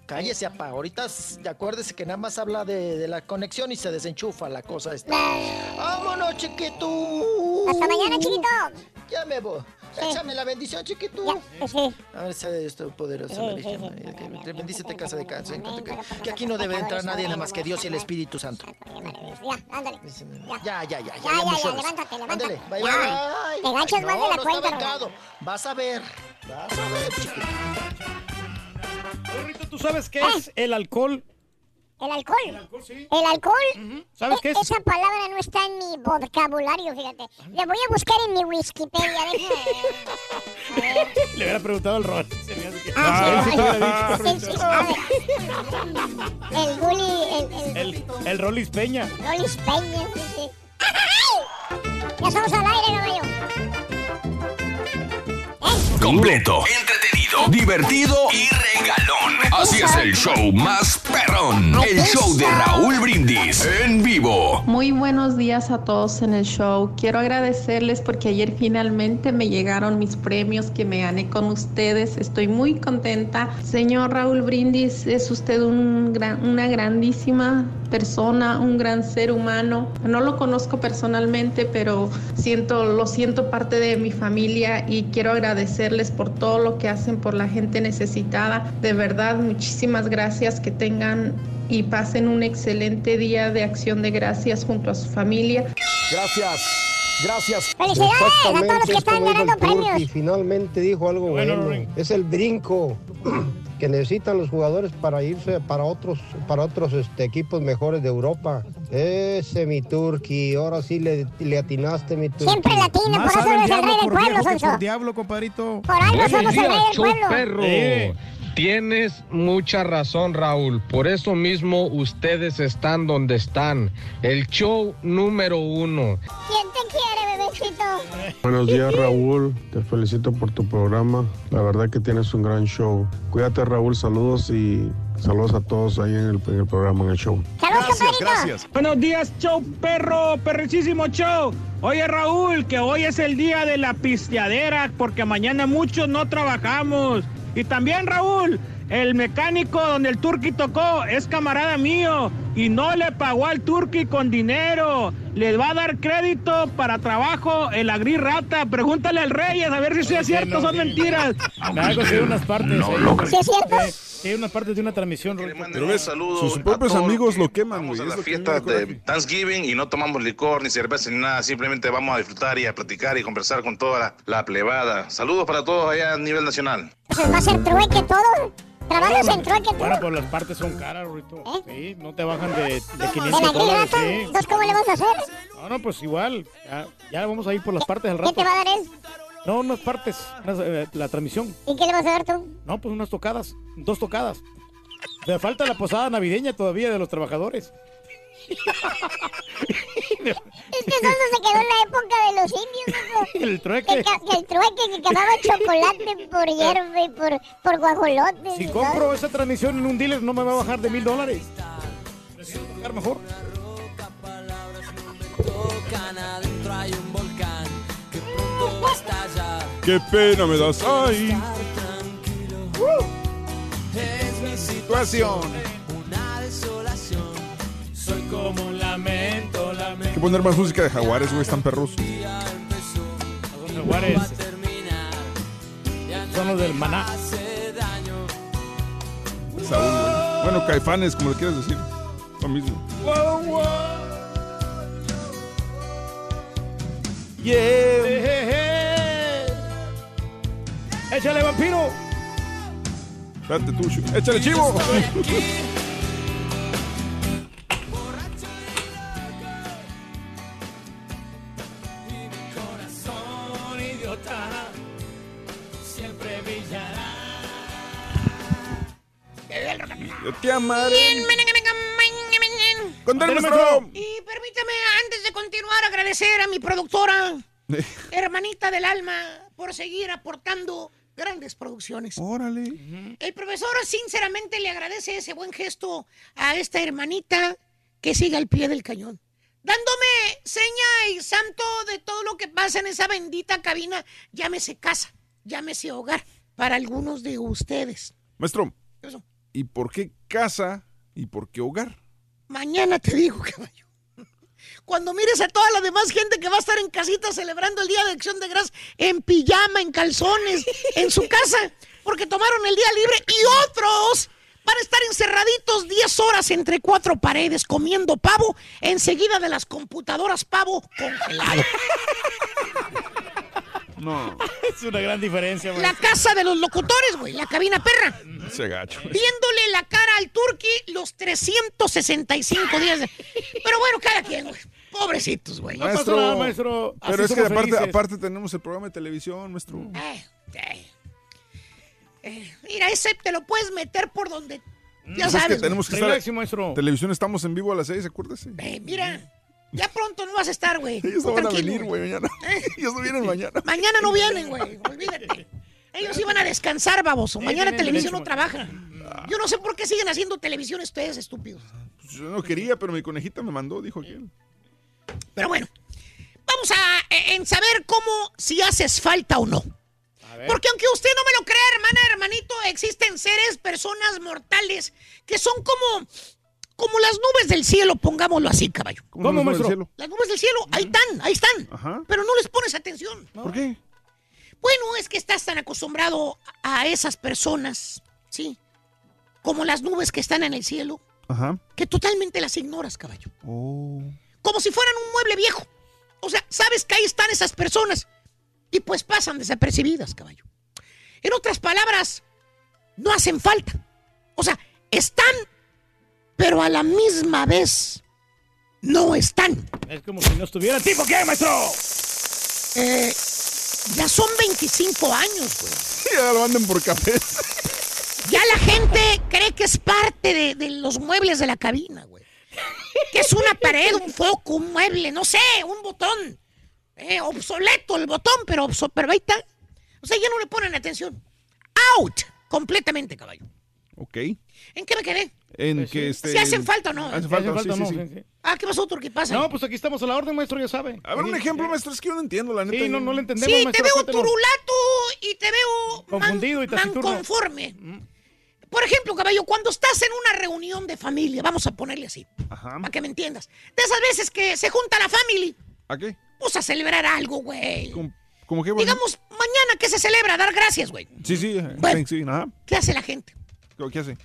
Speaker 48: Cállese, apa. Ahorita acuérdese que nada más habla de, de la conexión y se desenchufa la cosa esta. ¡Vámonos, chiquito!
Speaker 4: Hasta mañana, chiquito.
Speaker 48: Ya me voy. Échame la bendición, chiquito.
Speaker 4: Sí.
Speaker 48: A ver, sea Dios Todopoderoso,
Speaker 4: Sí, sí, sí, sí, sí, sí,
Speaker 48: bendícete
Speaker 4: sí,
Speaker 48: casa de
Speaker 4: sí,
Speaker 48: casa,
Speaker 4: sí,
Speaker 48: que,
Speaker 4: sí,
Speaker 48: aquí no debe entrar nadie nada más que Dios y el Espíritu Santo.
Speaker 4: Ya, ándale.
Speaker 48: Ya, ya, ya, ya,
Speaker 4: Ya,
Speaker 48: ya,
Speaker 4: ya, ya, levántate, levántate.
Speaker 48: Ándale, bye,
Speaker 4: Ya.
Speaker 48: bye.
Speaker 4: Te ganchas más de la
Speaker 48: no,
Speaker 4: cuenta,
Speaker 48: No, está. Vas a ver. Vas a ver, chiquito.
Speaker 3: ¿Tú sabes
Speaker 4: Ah.
Speaker 3: qué es el alcohol?
Speaker 4: ¿El alcohol?
Speaker 3: El alcohol, sí.
Speaker 4: ¿El alcohol?
Speaker 3: ¿Sabes
Speaker 4: E-
Speaker 3: qué es?
Speaker 4: Esa palabra no está en mi vocabulario, fíjate. Le voy a buscar en mi Wikipedia. déjame-
Speaker 3: Le hubiera preguntado al Rol. Se me hace que-
Speaker 4: Ah,
Speaker 3: Ah,
Speaker 4: sí.
Speaker 3: sí
Speaker 4: Sí. El Gulli, el, el,
Speaker 3: El, el Rolis Peña.
Speaker 4: Rolis Peña, sí, sí. Ya estamos al aire, caballo.
Speaker 41: Completo, entretenido divertido y regalón. Así es el show más perrón. El show de Raúl Brindis en vivo.
Speaker 60: Muy buenos días a todos en el show. Quiero agradecerles porque ayer finalmente me llegaron mis premios que me gané con ustedes. Estoy muy contenta. Señor Raúl Brindis, es usted un gran- una grandísima persona, un gran ser humano. No lo conozco personalmente, pero siento, lo siento parte de mi familia y quiero agradecerles por todo lo que hacen por la gente necesitada. De verdad, muchísimas gracias. Que tengan y pasen un excelente día de acción de gracias junto a su familia.
Speaker 61: Gracias. Gracias.
Speaker 4: Felicidades a todos los que
Speaker 62: es
Speaker 4: están
Speaker 62: como dijo
Speaker 4: ganando
Speaker 62: el Turqui,
Speaker 4: premios.
Speaker 62: finalmente dijo algo bueno. Es el brinco que necesitan los jugadores para irse para otros para otros este, equipos mejores de Europa. Ese mi Turqui, ahora sí le, le atinaste mi Turqui.
Speaker 4: Siempre latina, por eso eres el rey del pueblo, Sonso.
Speaker 62: diablo, compadrito.
Speaker 4: Por algo somos el rey del pueblo.
Speaker 63: Tienes mucha razón, Raúl. Por eso mismo ustedes están donde están. El show número uno.
Speaker 4: ¿Quién te quiere, bebecito?
Speaker 64: Buenos días Raúl, te felicito por tu programa, la verdad que tienes un gran show. Cuídate Raúl, saludos y saludos a todos ahí en el, en el programa, en el show.
Speaker 65: Buenos días, show perro, perricísimo show. Oye, Raúl, que hoy es el día de la pisteadera porque mañana muchos no trabajamos. Y también, Raúl, el mecánico donde el Turqui tocó es camarada mío y no le pagó al Turqui con dinero. Le va a dar crédito para trabajo el agri rata. Pregúntale al Reyes a ver si es cierto o son mentiras.
Speaker 3: Me ha conseguido unas partes.
Speaker 5: No
Speaker 3: ahí.
Speaker 5: lo creo. ¿Sí es cierto?
Speaker 3: Sí, unas partes de una transmisión.
Speaker 5: Pero ves, sus propios amigos lo queman, güey.
Speaker 66: a
Speaker 5: es
Speaker 66: la fiesta de. Thanksgiving y no tomamos licor ni cerveza ni nada, simplemente vamos a disfrutar y a platicar y conversar con toda la, la plebada. Saludos para todos allá a nivel nacional.
Speaker 4: Pues va a ser trueque todo. Trabajos en trueque.
Speaker 3: Bueno, pues las partes son caras, Rito. Sí, no te bajan de, de
Speaker 4: ¿En
Speaker 3: 500
Speaker 4: la
Speaker 3: dólares. Sí.
Speaker 4: Entonces, ¿cómo le vas a hacer?
Speaker 3: No, no, pues igual. Ya, ya vamos a ir por las partes al
Speaker 4: ¿Qué
Speaker 3: rato.
Speaker 4: te va a dar él?
Speaker 3: No, unas partes. unas, eh, la transmisión.
Speaker 4: ¿Y qué le vas a dar tú?
Speaker 3: No, pues unas tocadas. Dos tocadas. Me falta la posada navideña todavía de los trabajadores.
Speaker 4: Es que eso se quedó en la época de los indios.
Speaker 3: El trueque.
Speaker 4: Que, el trueque que quemaba chocolate por hierba y por, por guajolotes.
Speaker 3: Si compro
Speaker 4: todo.
Speaker 3: esa transmisión en un dealer no me va a bajar de mil dólares. Prefiero mejor.
Speaker 5: Qué pena me das. Ay.
Speaker 23: Es mi
Speaker 5: situación.
Speaker 23: Una desolación. Soy como un lamento, lamento.
Speaker 5: Hay que poner más música de jaguares, güey. Están perros.
Speaker 3: Los jaguares son los del maná.
Speaker 5: Saúl, güey. Bueno, caifanes, como le quieras decir. Lo mismo.
Speaker 3: ¡Échale, vampiro!
Speaker 5: Espérate tú, échale chivo. Yo te amaré. Con Maestro.
Speaker 6: Y permítame, antes de continuar, agradecer a mi productora, hermanita del alma, por seguir aportando grandes producciones.
Speaker 5: Órale.
Speaker 6: El profesor sinceramente le agradece ese buen gesto a esta hermanita que sigue al pie del cañón. Dándome seña y santo de todo lo que pasa en esa bendita cabina, llámese casa, llámese hogar, para algunos de ustedes.
Speaker 5: Maestro.
Speaker 6: Eso.
Speaker 5: ¿Y por qué casa y por qué hogar?
Speaker 6: Mañana te digo, caballo. Cuando mires a toda la demás gente que va a estar en casita celebrando el Día de Acción de Gracias en pijama, en calzones, en su casa, porque tomaron el día libre y otros van a estar encerraditos 10 horas entre cuatro paredes comiendo pavo enseguida de las computadoras pavo congelado.
Speaker 5: No.
Speaker 3: Es una gran diferencia, güey.
Speaker 6: La casa de los locutores, güey, la cabina perra.
Speaker 5: Se gacho.
Speaker 6: Viéndole la cara al turqui los 365 días. de- Pero bueno, cada quien, güey. Pobrecitos, güey.
Speaker 5: Maestro. Pero es que aparte, aparte tenemos el programa de televisión, maestro.
Speaker 6: Eh, eh. Eh, mira, ese te lo puedes meter por donde. Ya
Speaker 5: Pues es
Speaker 6: sabes.
Speaker 5: que tenemos que
Speaker 6: güey.
Speaker 5: estar. Televisión estamos en vivo a las 6, acuérdese.
Speaker 6: Eh, mira, ya pronto no vas a estar, güey.
Speaker 5: Ellos no van a venir, güey, mañana. Ellos no vienen mañana.
Speaker 6: Mañana no vienen, güey. Olvídate. Ellos iban a descansar, baboso. Mañana televisión
Speaker 5: derecho,
Speaker 6: no trabaja. Yo no sé por qué siguen haciendo televisión ustedes, estúpidos.
Speaker 5: Pues yo no quería, pero mi conejita me mandó, dijo aquel.
Speaker 6: Pero bueno, vamos a eh, en saber cómo si haces falta o no. Porque aunque usted no me lo crea, hermana, hermanito, existen seres, personas mortales que son como, como las nubes del cielo, pongámoslo así, caballo.
Speaker 5: ¿Cómo, ¿Cómo, maestro? Cielo?
Speaker 6: Las nubes del cielo, ahí están, ahí están.
Speaker 5: Ajá.
Speaker 6: Pero no les pones atención.
Speaker 5: ¿Por qué?
Speaker 6: Bueno, es que estás tan acostumbrado a esas personas, ¿sí? Como las nubes que están en el cielo,
Speaker 5: Ajá.
Speaker 6: que totalmente las ignoras, caballo.
Speaker 5: Oh.
Speaker 6: Como si fueran un mueble viejo. O sea, sabes que ahí están esas personas y pues pasan desapercibidas, caballo. En otras palabras, no hacen falta. O sea, están, pero a la misma vez no están.
Speaker 3: Es como si no estuviera tipo, ¿qué, maestro?
Speaker 6: Eh, ya son 25 años, güey.
Speaker 5: Ya lo andan por café.
Speaker 6: Ya la gente cree que es parte de, de los muebles de la cabina, güey. Que es una pared, un foco, un mueble, no sé, un botón. Eh, obsoleto el botón, pero, obso- pero ahí está. O sea, ya no le ponen atención. Out. Completamente, caballo.
Speaker 5: Ok.
Speaker 6: ¿En qué me quedé?
Speaker 5: En
Speaker 3: Pues
Speaker 5: que este.
Speaker 6: ¿Si hacen falta o no?
Speaker 5: Hace falta, sí,
Speaker 3: falta,
Speaker 5: sí,
Speaker 3: no,
Speaker 5: sí.
Speaker 3: sí, sí.
Speaker 6: Ah, ¿qué pasó, Turquía? Pasa.
Speaker 3: No, pues aquí estamos a la orden, maestro, ya sabe.
Speaker 5: A ver, un
Speaker 3: Sí,
Speaker 5: ejemplo,
Speaker 3: sí.
Speaker 5: maestro, es que yo no entiendo, la neta.
Speaker 3: Sí, no, no le entendemos,
Speaker 6: Sí, te veo turulato y te veo
Speaker 3: Confundido y
Speaker 6: man,
Speaker 3: taciturno.
Speaker 6: conforme. Por ejemplo, caballo, cuando estás en una reunión de familia, vamos a ponerle así,
Speaker 5: Ajá.
Speaker 6: para que me entiendas. De esas veces que se junta la familia,
Speaker 5: ¿A qué?
Speaker 6: pues a celebrar algo, güey.
Speaker 5: ¿Cómo, cómo qué?
Speaker 6: Digamos, mañana que se celebra, dar gracias, güey.
Speaker 5: Sí, sí.
Speaker 6: Bueno.
Speaker 5: sí, ajá.
Speaker 6: ¿Qué hace la gente?
Speaker 5: ¿Qué hace?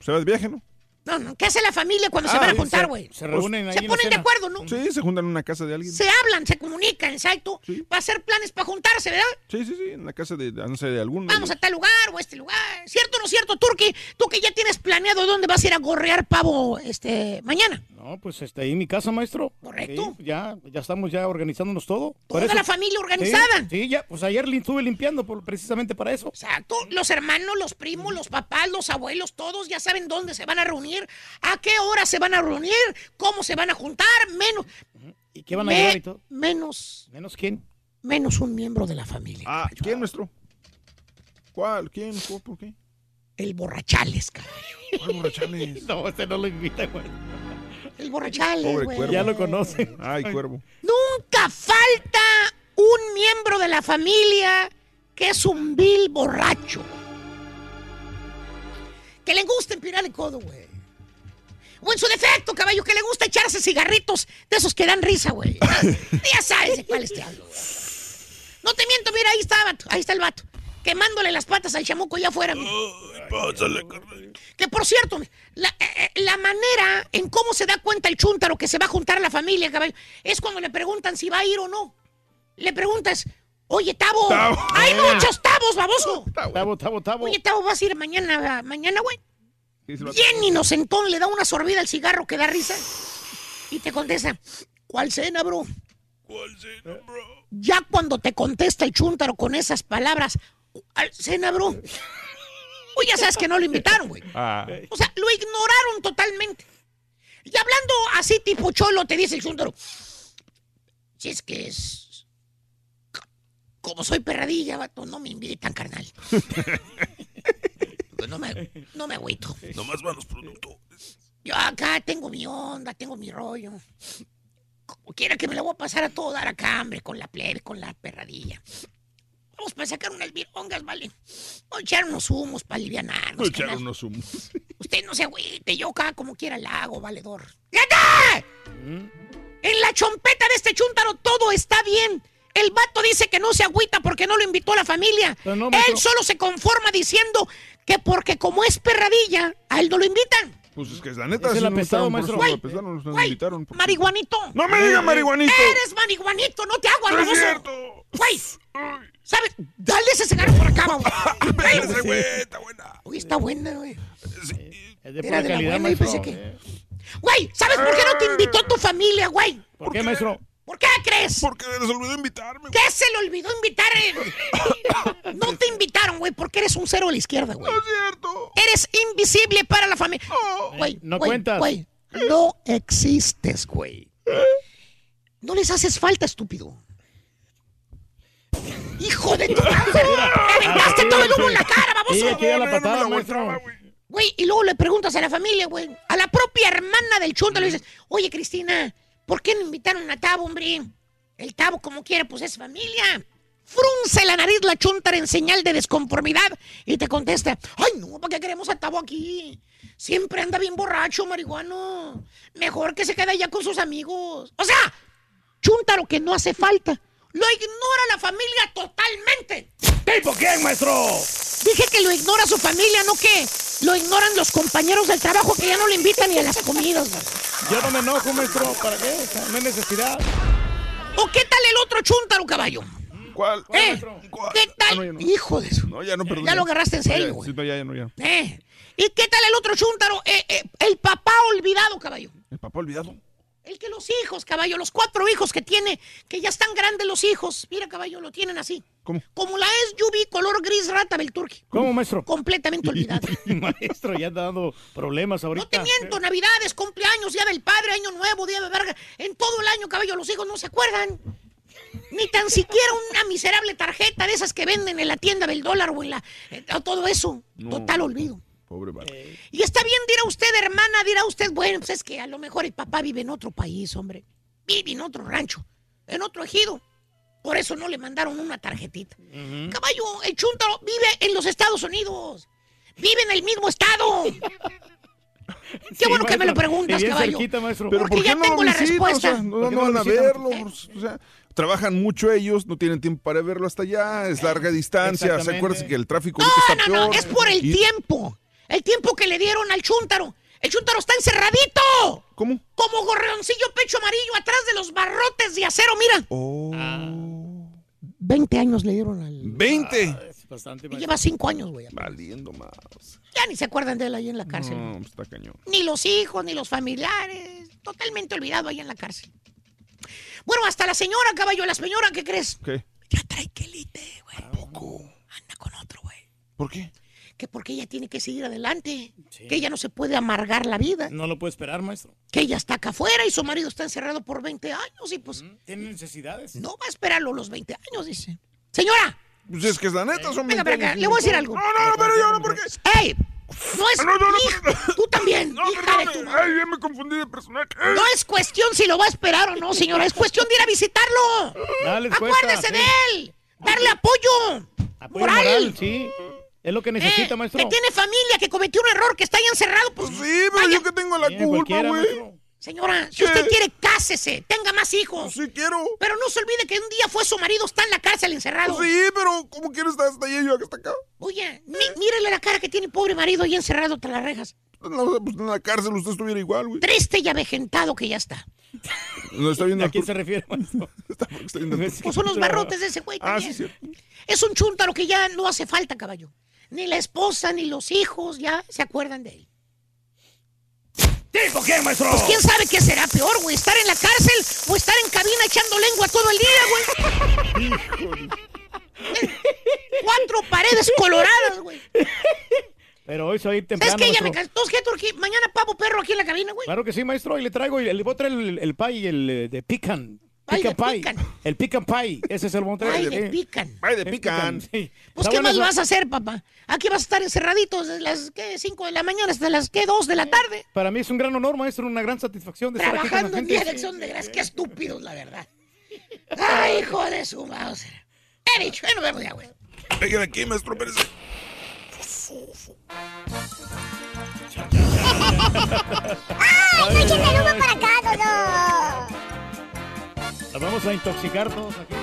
Speaker 5: Se va de viaje, ¿no?
Speaker 6: No, no, ¿qué hace la familia cuando se
Speaker 5: Ah,
Speaker 6: van a
Speaker 5: sí,
Speaker 6: juntar,
Speaker 5: se-
Speaker 6: güey?
Speaker 5: se reúnen ahí
Speaker 6: Se
Speaker 5: en la
Speaker 6: ponen de acuerdo, ¿no?
Speaker 5: Sí, se juntan en una casa de alguien.
Speaker 6: Se hablan, se comunican, exacto. Para hacer planes para juntarse, ¿verdad?
Speaker 5: Sí, sí, sí, en la casa de, no sé, de algún.
Speaker 6: Vamos a tal lugar o a este lugar. ¿Cierto o no cierto, Turki? Tú que ya tienes planeado dónde vas a ir a gorrear pavo este mañana.
Speaker 3: No, pues este, ahí en mi casa, maestro.
Speaker 6: Correcto.
Speaker 3: Sí, ya, ya estamos ya organizándonos todo.
Speaker 6: Toda la familia organizada.
Speaker 3: Sí, sí, ya, pues ayer estuve limpiando por- precisamente para eso.
Speaker 6: Exacto. Los hermanos, los primos, los papás, los abuelos, todos ya saben dónde se van a reunir, a qué hora se van a reunir, cómo se van a juntar, menos.
Speaker 3: ¿Y qué van a
Speaker 6: Me-
Speaker 3: llevar y todo?
Speaker 6: Menos,
Speaker 3: ¿Menos quién?
Speaker 6: menos un miembro de la familia.
Speaker 5: Ah, ¿quién, nuestro? ¿Cuál? ¿Quién? ¿Cuál? ¿Por qué?
Speaker 6: El borrachales, cabrón.
Speaker 5: ¿Cuál borrachales?
Speaker 3: No, este no lo invita, güey.
Speaker 6: El borrachales,
Speaker 5: Pobre
Speaker 6: güey.
Speaker 5: cuervo.
Speaker 3: Ya lo conocen.
Speaker 5: Ay, cuervo.
Speaker 6: Nunca falta un miembro de la familia que es un vil borracho. Que le gusta empinar el codo, güey. O en su defecto, caballo, que le gusta echarse cigarritos de esos que dan risa, güey. ya sabes de cuáles te hablo, güey. No te miento, mira, ahí está, vato, ahí está el vato. Quemándole las patas al chamuco allá afuera. mira. Que por cierto, la, eh, eh, la manera en cómo se da cuenta el chúntaro que se va a juntar la familia, caballo, es cuando le preguntan si va a ir o no. Le preguntas, oye, Tabo,
Speaker 3: Tabo.
Speaker 6: hay muchos Tabos, baboso.
Speaker 3: Tabo, tabo, tabo.
Speaker 6: Oye, Tabo, ¿vas a ir mañana, mañana, güey? Bien inocentón, le da una sorbida al cigarro que da risa. Y te contesta, ¿cuál cena, bro?
Speaker 5: ¿Cuál cena, bro?
Speaker 6: Ya cuando te contesta el chúntaro con esas palabras, ¿cuál cena, bro? Pues ya sabes que no lo invitaron, güey.
Speaker 5: Ah.
Speaker 6: O sea, lo ignoraron totalmente. Y hablando así tipo cholo, te dice el chúntaro, si es que es... Como soy perradilla, vato, no me invitan, carnal. Pues no me, no me agüito.
Speaker 5: Nomás van los productores.
Speaker 6: Yo acá tengo mi onda, tengo mi rollo. Como quiera que me la voy a pasar a todo dar acá, hombre, con la plebe, con la perradilla. Vamos para sacar unas virongas, ¿vale? Vamos a echar unos humos para alivianarnos.
Speaker 5: Echar
Speaker 6: carnal.
Speaker 5: unos humos.
Speaker 6: Usted no se agüite, yo acá como quiera la hago, valedor. ¡Fíjate! En la chompeta de este chúntaro todo está bien. El vato dice que no se agüita porque no lo invitó a la familia.
Speaker 3: No,
Speaker 6: él solo se conforma diciendo que porque como es perradilla, a él no lo invitan.
Speaker 5: Pues es que es la neta,
Speaker 3: Es el
Speaker 5: si no
Speaker 3: apestado,
Speaker 5: por
Speaker 3: maestro. Güey,
Speaker 5: nos
Speaker 6: güey,
Speaker 5: invitaron. por-
Speaker 6: Marihuanito.
Speaker 5: ¡No me diga marihuanito!
Speaker 6: Eres marihuanito, no te hago
Speaker 5: ¡No es cierto!
Speaker 6: Güey, ¿sabes? Dale ese cigarro por acá, babo.
Speaker 5: Espérese, güey, está buena.
Speaker 6: Uy, está buena, güey.
Speaker 3: Es de
Speaker 6: Era de la
Speaker 3: calidad,
Speaker 6: buena,
Speaker 3: maestro.
Speaker 6: pensé que-
Speaker 3: Eh,
Speaker 6: Güey, ¿sabes por qué no te invitó tu familia, güey?
Speaker 3: ¿Por qué, maestro?
Speaker 6: ¿Por qué crees?
Speaker 5: Porque les olvidó invitarme.
Speaker 6: ¿Qué se le olvidó invitar? eh? No te invitaron, güey, porque eres un cero a la izquierda, güey.
Speaker 5: No es cierto.
Speaker 6: Eres invisible para la familia. Güey,
Speaker 3: no
Speaker 6: güey,
Speaker 3: cuentas.
Speaker 6: Güey, no existes, güey. No les haces falta, estúpido. ¡Hijo de tu madre! ¡Me aventaste todo el humo en la cara, baboso!
Speaker 3: Sí, aquí da la patada, maestro.
Speaker 6: Güey, y luego le preguntas a la familia, güey, a la propia hermana del chunta, le dices, oye, Cristina, ¿por qué no invitaron a Tabo, hombre? El Tabo, como quiera, pues es familia. Frunce la nariz la chuntara en señal de desconformidad y te contesta, ay, no, ¿para qué queremos a Tabo aquí? Siempre anda bien borracho, marihuano. Mejor que se quede allá con sus amigos. O sea, chuntaro que no hace falta. Lo ignora la familia totalmente.
Speaker 3: ¿Tipo quién, maestro?
Speaker 6: Dije que lo ignora su familia, no que lo ignoran los compañeros del trabajo que ya no le invitan ni a las comidas. güey.
Speaker 3: Yo no me enojo, maestro. ¿Para qué? No hay necesidad.
Speaker 6: ¿O qué tal el otro chúntaro, caballo?
Speaker 5: ¿Cuál?
Speaker 6: ¿Eh? ¿Qué tal?
Speaker 5: Ah, no, ya no.
Speaker 6: Hijo de eso.
Speaker 5: No, ya no, perdón.
Speaker 6: Ya lo agarraste en serio, güey.
Speaker 5: Sí, no, ya, ya no, ya.
Speaker 6: ¿Eh? ¿Y qué tal el otro chúntaro? Eh, eh, el papá olvidado, caballo.
Speaker 5: El papá olvidado.
Speaker 6: El que los hijos, caballo, los cuatro hijos que tiene, que ya están grandes los hijos. Mira, caballo, lo tienen así.
Speaker 5: ¿Cómo?
Speaker 6: Como la es Yubi color gris rata Belturki.
Speaker 3: ¿Cómo, maestro?
Speaker 6: Completamente olvidado.
Speaker 3: maestro, ya está dando problemas ahorita.
Speaker 6: No te miento, Navidades, cumpleaños, Día del Padre, Año Nuevo, Día de Verga. En todo el año, caballo, los hijos no se acuerdan. Ni tan siquiera una miserable tarjeta de esas que venden en la tienda del dólar o en la... eh, todo eso.
Speaker 5: No.
Speaker 6: Total olvido.
Speaker 5: Pobre vale.
Speaker 6: Y está bien, dirá usted, hermana, dirá usted, bueno, pues es que a lo mejor el papá vive en otro país, hombre. Vive en otro rancho, en otro ejido. Por eso no le mandaron una tarjetita. Caballo, el chúntaro vive en los Estados Unidos. Vive en el mismo estado. Qué bueno que me lo preguntas, caballo.
Speaker 5: Pero
Speaker 6: Porque
Speaker 5: ¿por qué
Speaker 6: ya
Speaker 5: no
Speaker 6: tengo la respuesta.
Speaker 5: O sea, no,
Speaker 6: ¿Por qué
Speaker 5: no
Speaker 6: no
Speaker 5: van a verlo. O sea, trabajan mucho ellos, no tienen tiempo para verlo hasta allá, es larga distancia. ¿Se acuerdan que el tráfico ahorita está
Speaker 6: No, no,
Speaker 5: peor?
Speaker 6: es por el
Speaker 5: Y-
Speaker 6: tiempo. El tiempo que le dieron al chúntaro. El chúntaro está encerradito.
Speaker 5: ¿Cómo?
Speaker 6: Como gorreoncillo pecho amarillo atrás de los barrotes de acero, mira.
Speaker 5: Oh.
Speaker 6: 20 años le dieron al...
Speaker 5: 20.
Speaker 3: Bastante,
Speaker 6: Y lleva 5 años, güey.
Speaker 5: Valiendo más.
Speaker 6: Ya ni se acuerdan de él ahí en la cárcel.
Speaker 5: No, pues, está cañón.
Speaker 6: Ni los hijos, ni los familiares. Totalmente olvidado ahí en la cárcel. Bueno, hasta la señora, caballo, la señora, ¿qué crees?
Speaker 5: ¿Qué?
Speaker 6: Ya trae quelite, güey.
Speaker 5: Poco.
Speaker 6: Anda con otro, güey.
Speaker 5: ¿Por qué?
Speaker 6: Que porque ella tiene que seguir adelante. Que ella no se puede amargar la vida.
Speaker 3: No lo puede esperar, maestro.
Speaker 6: Que ella está acá afuera y su marido está encerrado por 20 años y pues
Speaker 3: Tiene necesidades.
Speaker 6: no va a esperarlo los 20 años, dice. Señora,
Speaker 5: Pues es que es la neta, son
Speaker 6: venga
Speaker 5: 20
Speaker 6: para acá, le voy a decir algo.
Speaker 5: No, no, no, pero yo no, ¿por qué?
Speaker 6: ¡Ey! No es.
Speaker 5: No, no, no,
Speaker 6: hija, tú también,
Speaker 5: No,
Speaker 6: hija de tu madre.
Speaker 5: Ay, ya me confundí de personaje.
Speaker 6: No es cuestión si lo va a esperar o no, señora. Es cuestión de ir a visitarlo.
Speaker 3: Dale, cuesta,
Speaker 6: Acuérdese
Speaker 3: sí.
Speaker 6: de él. Darle apoyo.
Speaker 3: Apoyo
Speaker 6: moral.
Speaker 3: moral, sí. Es lo que necesita,
Speaker 6: Eh,
Speaker 3: maestro.
Speaker 6: Que tiene familia, que cometió un error, que está ahí encerrado. Pues,
Speaker 5: Sí, pero yo que tengo la
Speaker 3: Bien,
Speaker 5: culpa, güey.
Speaker 6: Señora, si usted quiere, cásese, tenga más hijos.
Speaker 5: Sí quiero.
Speaker 6: Pero no se olvide que un día fue su marido, está en la cárcel encerrado.
Speaker 5: Sí, pero ¿cómo quieres estar hasta allá y yo acá hasta acá?
Speaker 6: Oye, mí- mírele la cara que tiene pobre marido ahí encerrado tras las rejas.
Speaker 5: No, pues en la cárcel usted estuviera igual, güey.
Speaker 6: Triste y avejentado que ya está.
Speaker 5: No está viendo
Speaker 3: ¿A quién se refiere, maestro?
Speaker 5: Está viendo
Speaker 6: Pues son los barrotes de ese güey
Speaker 5: Ah, sí, cierto.
Speaker 6: Es un chúntaro que ya no hace falta, caballo. Ni la esposa, ni los hijos ya se acuerdan de él.
Speaker 3: ¿Tipo quién, maestro?
Speaker 6: Pues quién sabe qué será peor, güey. Estar en la cárcel o estar en cabina echando lengua todo el día, güey. Cuatro paredes coloradas, güey.
Speaker 3: Pero hoy soy
Speaker 6: ¿Sabes
Speaker 3: temprano,
Speaker 6: qué? Ya me
Speaker 3: maestro.
Speaker 6: cansé. ¿qué, Turquí? Mañana pavo perro aquí en la cabina, güey.
Speaker 3: Claro que sí, maestro. Y le traigo, y le voy a traer el, el pie, el eh, de pican.
Speaker 6: Pie
Speaker 3: Pican
Speaker 6: de
Speaker 3: pie.
Speaker 6: pican.
Speaker 3: El pican pie. Ese es el traer.
Speaker 6: Ay, de
Speaker 3: Eh,
Speaker 6: pican.
Speaker 5: Ay, de pican.
Speaker 3: sí.
Speaker 6: Pues, ¿qué más
Speaker 3: eso.
Speaker 6: vas a hacer, papá? Aquí vas a estar encerradito desde las, ¿qué? 5 de la mañana hasta las, ¿qué? 2 de la tarde.
Speaker 3: Para mí es un gran honor, maestro, una gran satisfacción de estar aquí con
Speaker 6: Trabajando
Speaker 3: la
Speaker 6: en
Speaker 3: gente.
Speaker 6: Día de Acción de Gracias. Qué estúpidos, la verdad. Ay, hijo de su mouse. He dicho, ya nos vemos ya, güey.
Speaker 5: Vengan aquí, maestro Pérez.
Speaker 4: ¡Ay, échenme el humo para acá!
Speaker 3: Nos vamos a intoxicar todos aquí.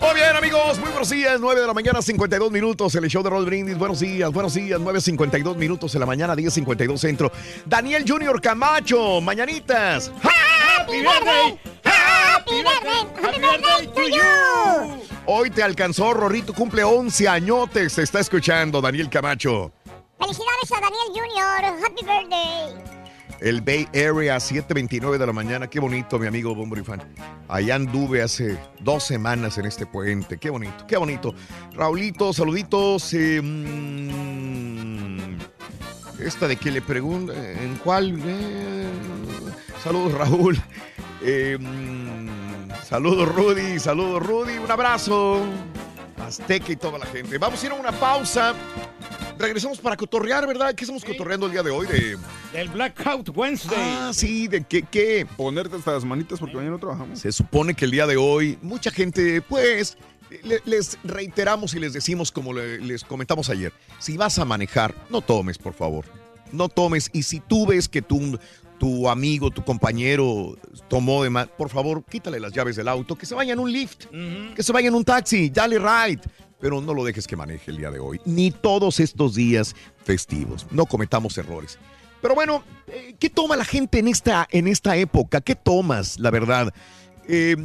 Speaker 2: Muy bien, amigos, muy buenos días. 9 de la mañana, 52 minutos. El show de Roll Brindis. Buenos días, buenos días. 9.52 minutos en la mañana, 10.52 centro. Daniel Junior Camacho, mañanitas.
Speaker 4: ¡Happy birthday! ¡Happy birthday! ¡Happy birthday to you!
Speaker 2: Hoy te alcanzó, Rorrito, cumple 11 añotes. Te está escuchando, Daniel Camacho.
Speaker 4: Felicidades a Daniel Junior. Happy birthday.
Speaker 2: El Bay Area, 7.29 de la mañana. Qué bonito, mi amigo Bombrifan. Allá anduve hace dos semanas en este puente. Qué bonito, qué bonito. Raulito, saluditos. eh, mm, esta de que le pregunta, ¿en cuál? Eh, saludos, Raúl. Eh, mm, Saludos, Rudy. Saludos, Rudy. Un abrazo. Azteca y toda la gente. Vamos a ir a una pausa. Regresamos para cotorrear, ¿verdad? ¿Qué estamos cotorreando el día de hoy? De...
Speaker 3: El Blackout Wednesday.
Speaker 2: Ah, sí, de qué, qué.
Speaker 5: Ponerte hasta las manitas porque mañana no trabajamos.
Speaker 2: Se supone que el día de hoy mucha gente, pues, le- les reiteramos y les decimos como le- les comentamos ayer, si vas a manejar, no tomes, por favor. No tomes. Y si tú ves que tu, tu amigo, tu compañero tomó de más, por favor, quítale las llaves del auto, que se vaya en un lift, que se vaya en un taxi, dale ride. Pero no lo dejes que maneje el día de hoy, ni todos estos días festivos. No cometamos errores. Pero bueno, eh, ¿qué toma la gente en esta, en esta época? ¿Qué tomas, la verdad? Eh,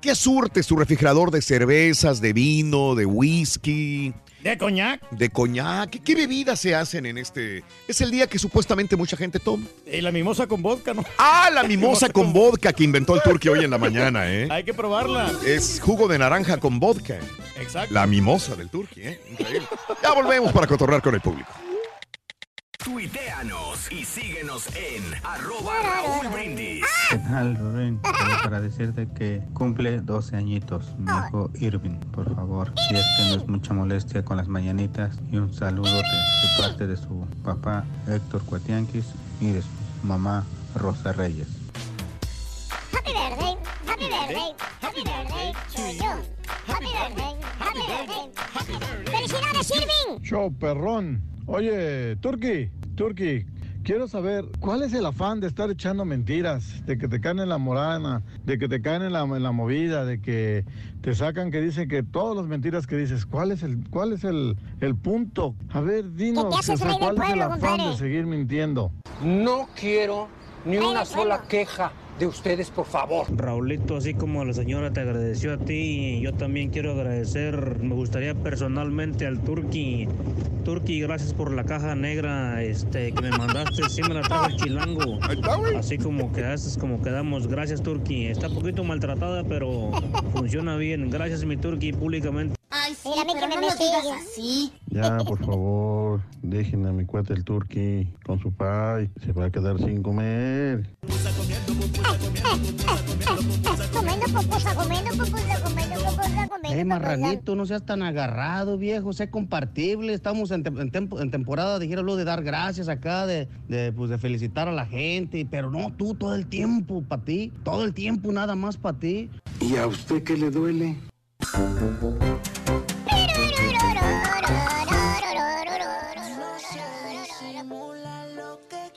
Speaker 2: ¿Qué surte su refrigerador de cervezas, de vino, de whisky?
Speaker 3: ¿De coñac?
Speaker 2: De coñac. ¿Qué, qué bebidas se hacen en este? Es el día que supuestamente mucha gente toma.
Speaker 3: Y la mimosa con vodka, ¿no?
Speaker 2: Ah, la mimosa con vodka que inventó el turqui hoy en la mañana, ¿eh?
Speaker 3: Hay que probarla.
Speaker 2: Es jugo de naranja con vodka.
Speaker 3: Exacto.
Speaker 2: La mimosa del turqui, ¿eh? Increíble. Ya volvemos para cotorrear con el público.
Speaker 1: Tuiteanos y síguenos en arroba Raúl Brindis.
Speaker 67: ¿Qué tal, Rubén? Decirte que cumple 12 añitos, mi hijo Irving, por favor. Si es que no es mucha molestia con las mañanitas y un saludo de, de parte de su papá Héctor Cuatianquis y de su mamá Rosa Reyes.
Speaker 4: Happy birthday, happy birthday, happy birthday to you. Happy birthday, happy birthday, happy birthday. ¡Felicidades, Irving!
Speaker 27: Show perrón. Oye, Turki, Turki, quiero saber cuál es el afán de estar echando mentiras, de que te caen en la morana, de que te caen en la, en la movida, de que te sacan que dicen que todas las mentiras que dices, ¿cuál es el, cuál es el, el punto? A ver, dinos,
Speaker 4: haces
Speaker 27: o sea,
Speaker 4: rey del
Speaker 27: ¿cuál es el afán
Speaker 4: compadre?
Speaker 27: de seguir mintiendo?
Speaker 68: No quiero ni una sola queja de ustedes, por favor.
Speaker 55: Raulito, así como la señora te agradeció a ti, yo también quiero agradecer, me gustaría personalmente al Turki. Turki, gracias por la caja negra este, que me mandaste, sí me la trajo el chilango. Así como quedaste, como quedamos. Gracias, Turki. Está un poquito maltratada, pero funciona bien. Gracias, mi Turki, públicamente.
Speaker 4: Ay, sí, Mira, a mí que me así.
Speaker 69: Ya, por favor, dejen a mi cuate el turqui con su pai. Se va a quedar sin comer.
Speaker 4: Comiendo pupusa, comiendo pupusa, comiendo pupusa, comiendo
Speaker 70: Eh, marranito, no seas tan agarrado, viejo, sé compartible. Estamos en, tem- en tempo- en temporada, dijéralo, de dar gracias acá, de, de, pues, de felicitar a la gente. Pero no, tú todo el tiempo para ti, todo el tiempo nada más para ti.
Speaker 69: ¿Y a usted qué le duele?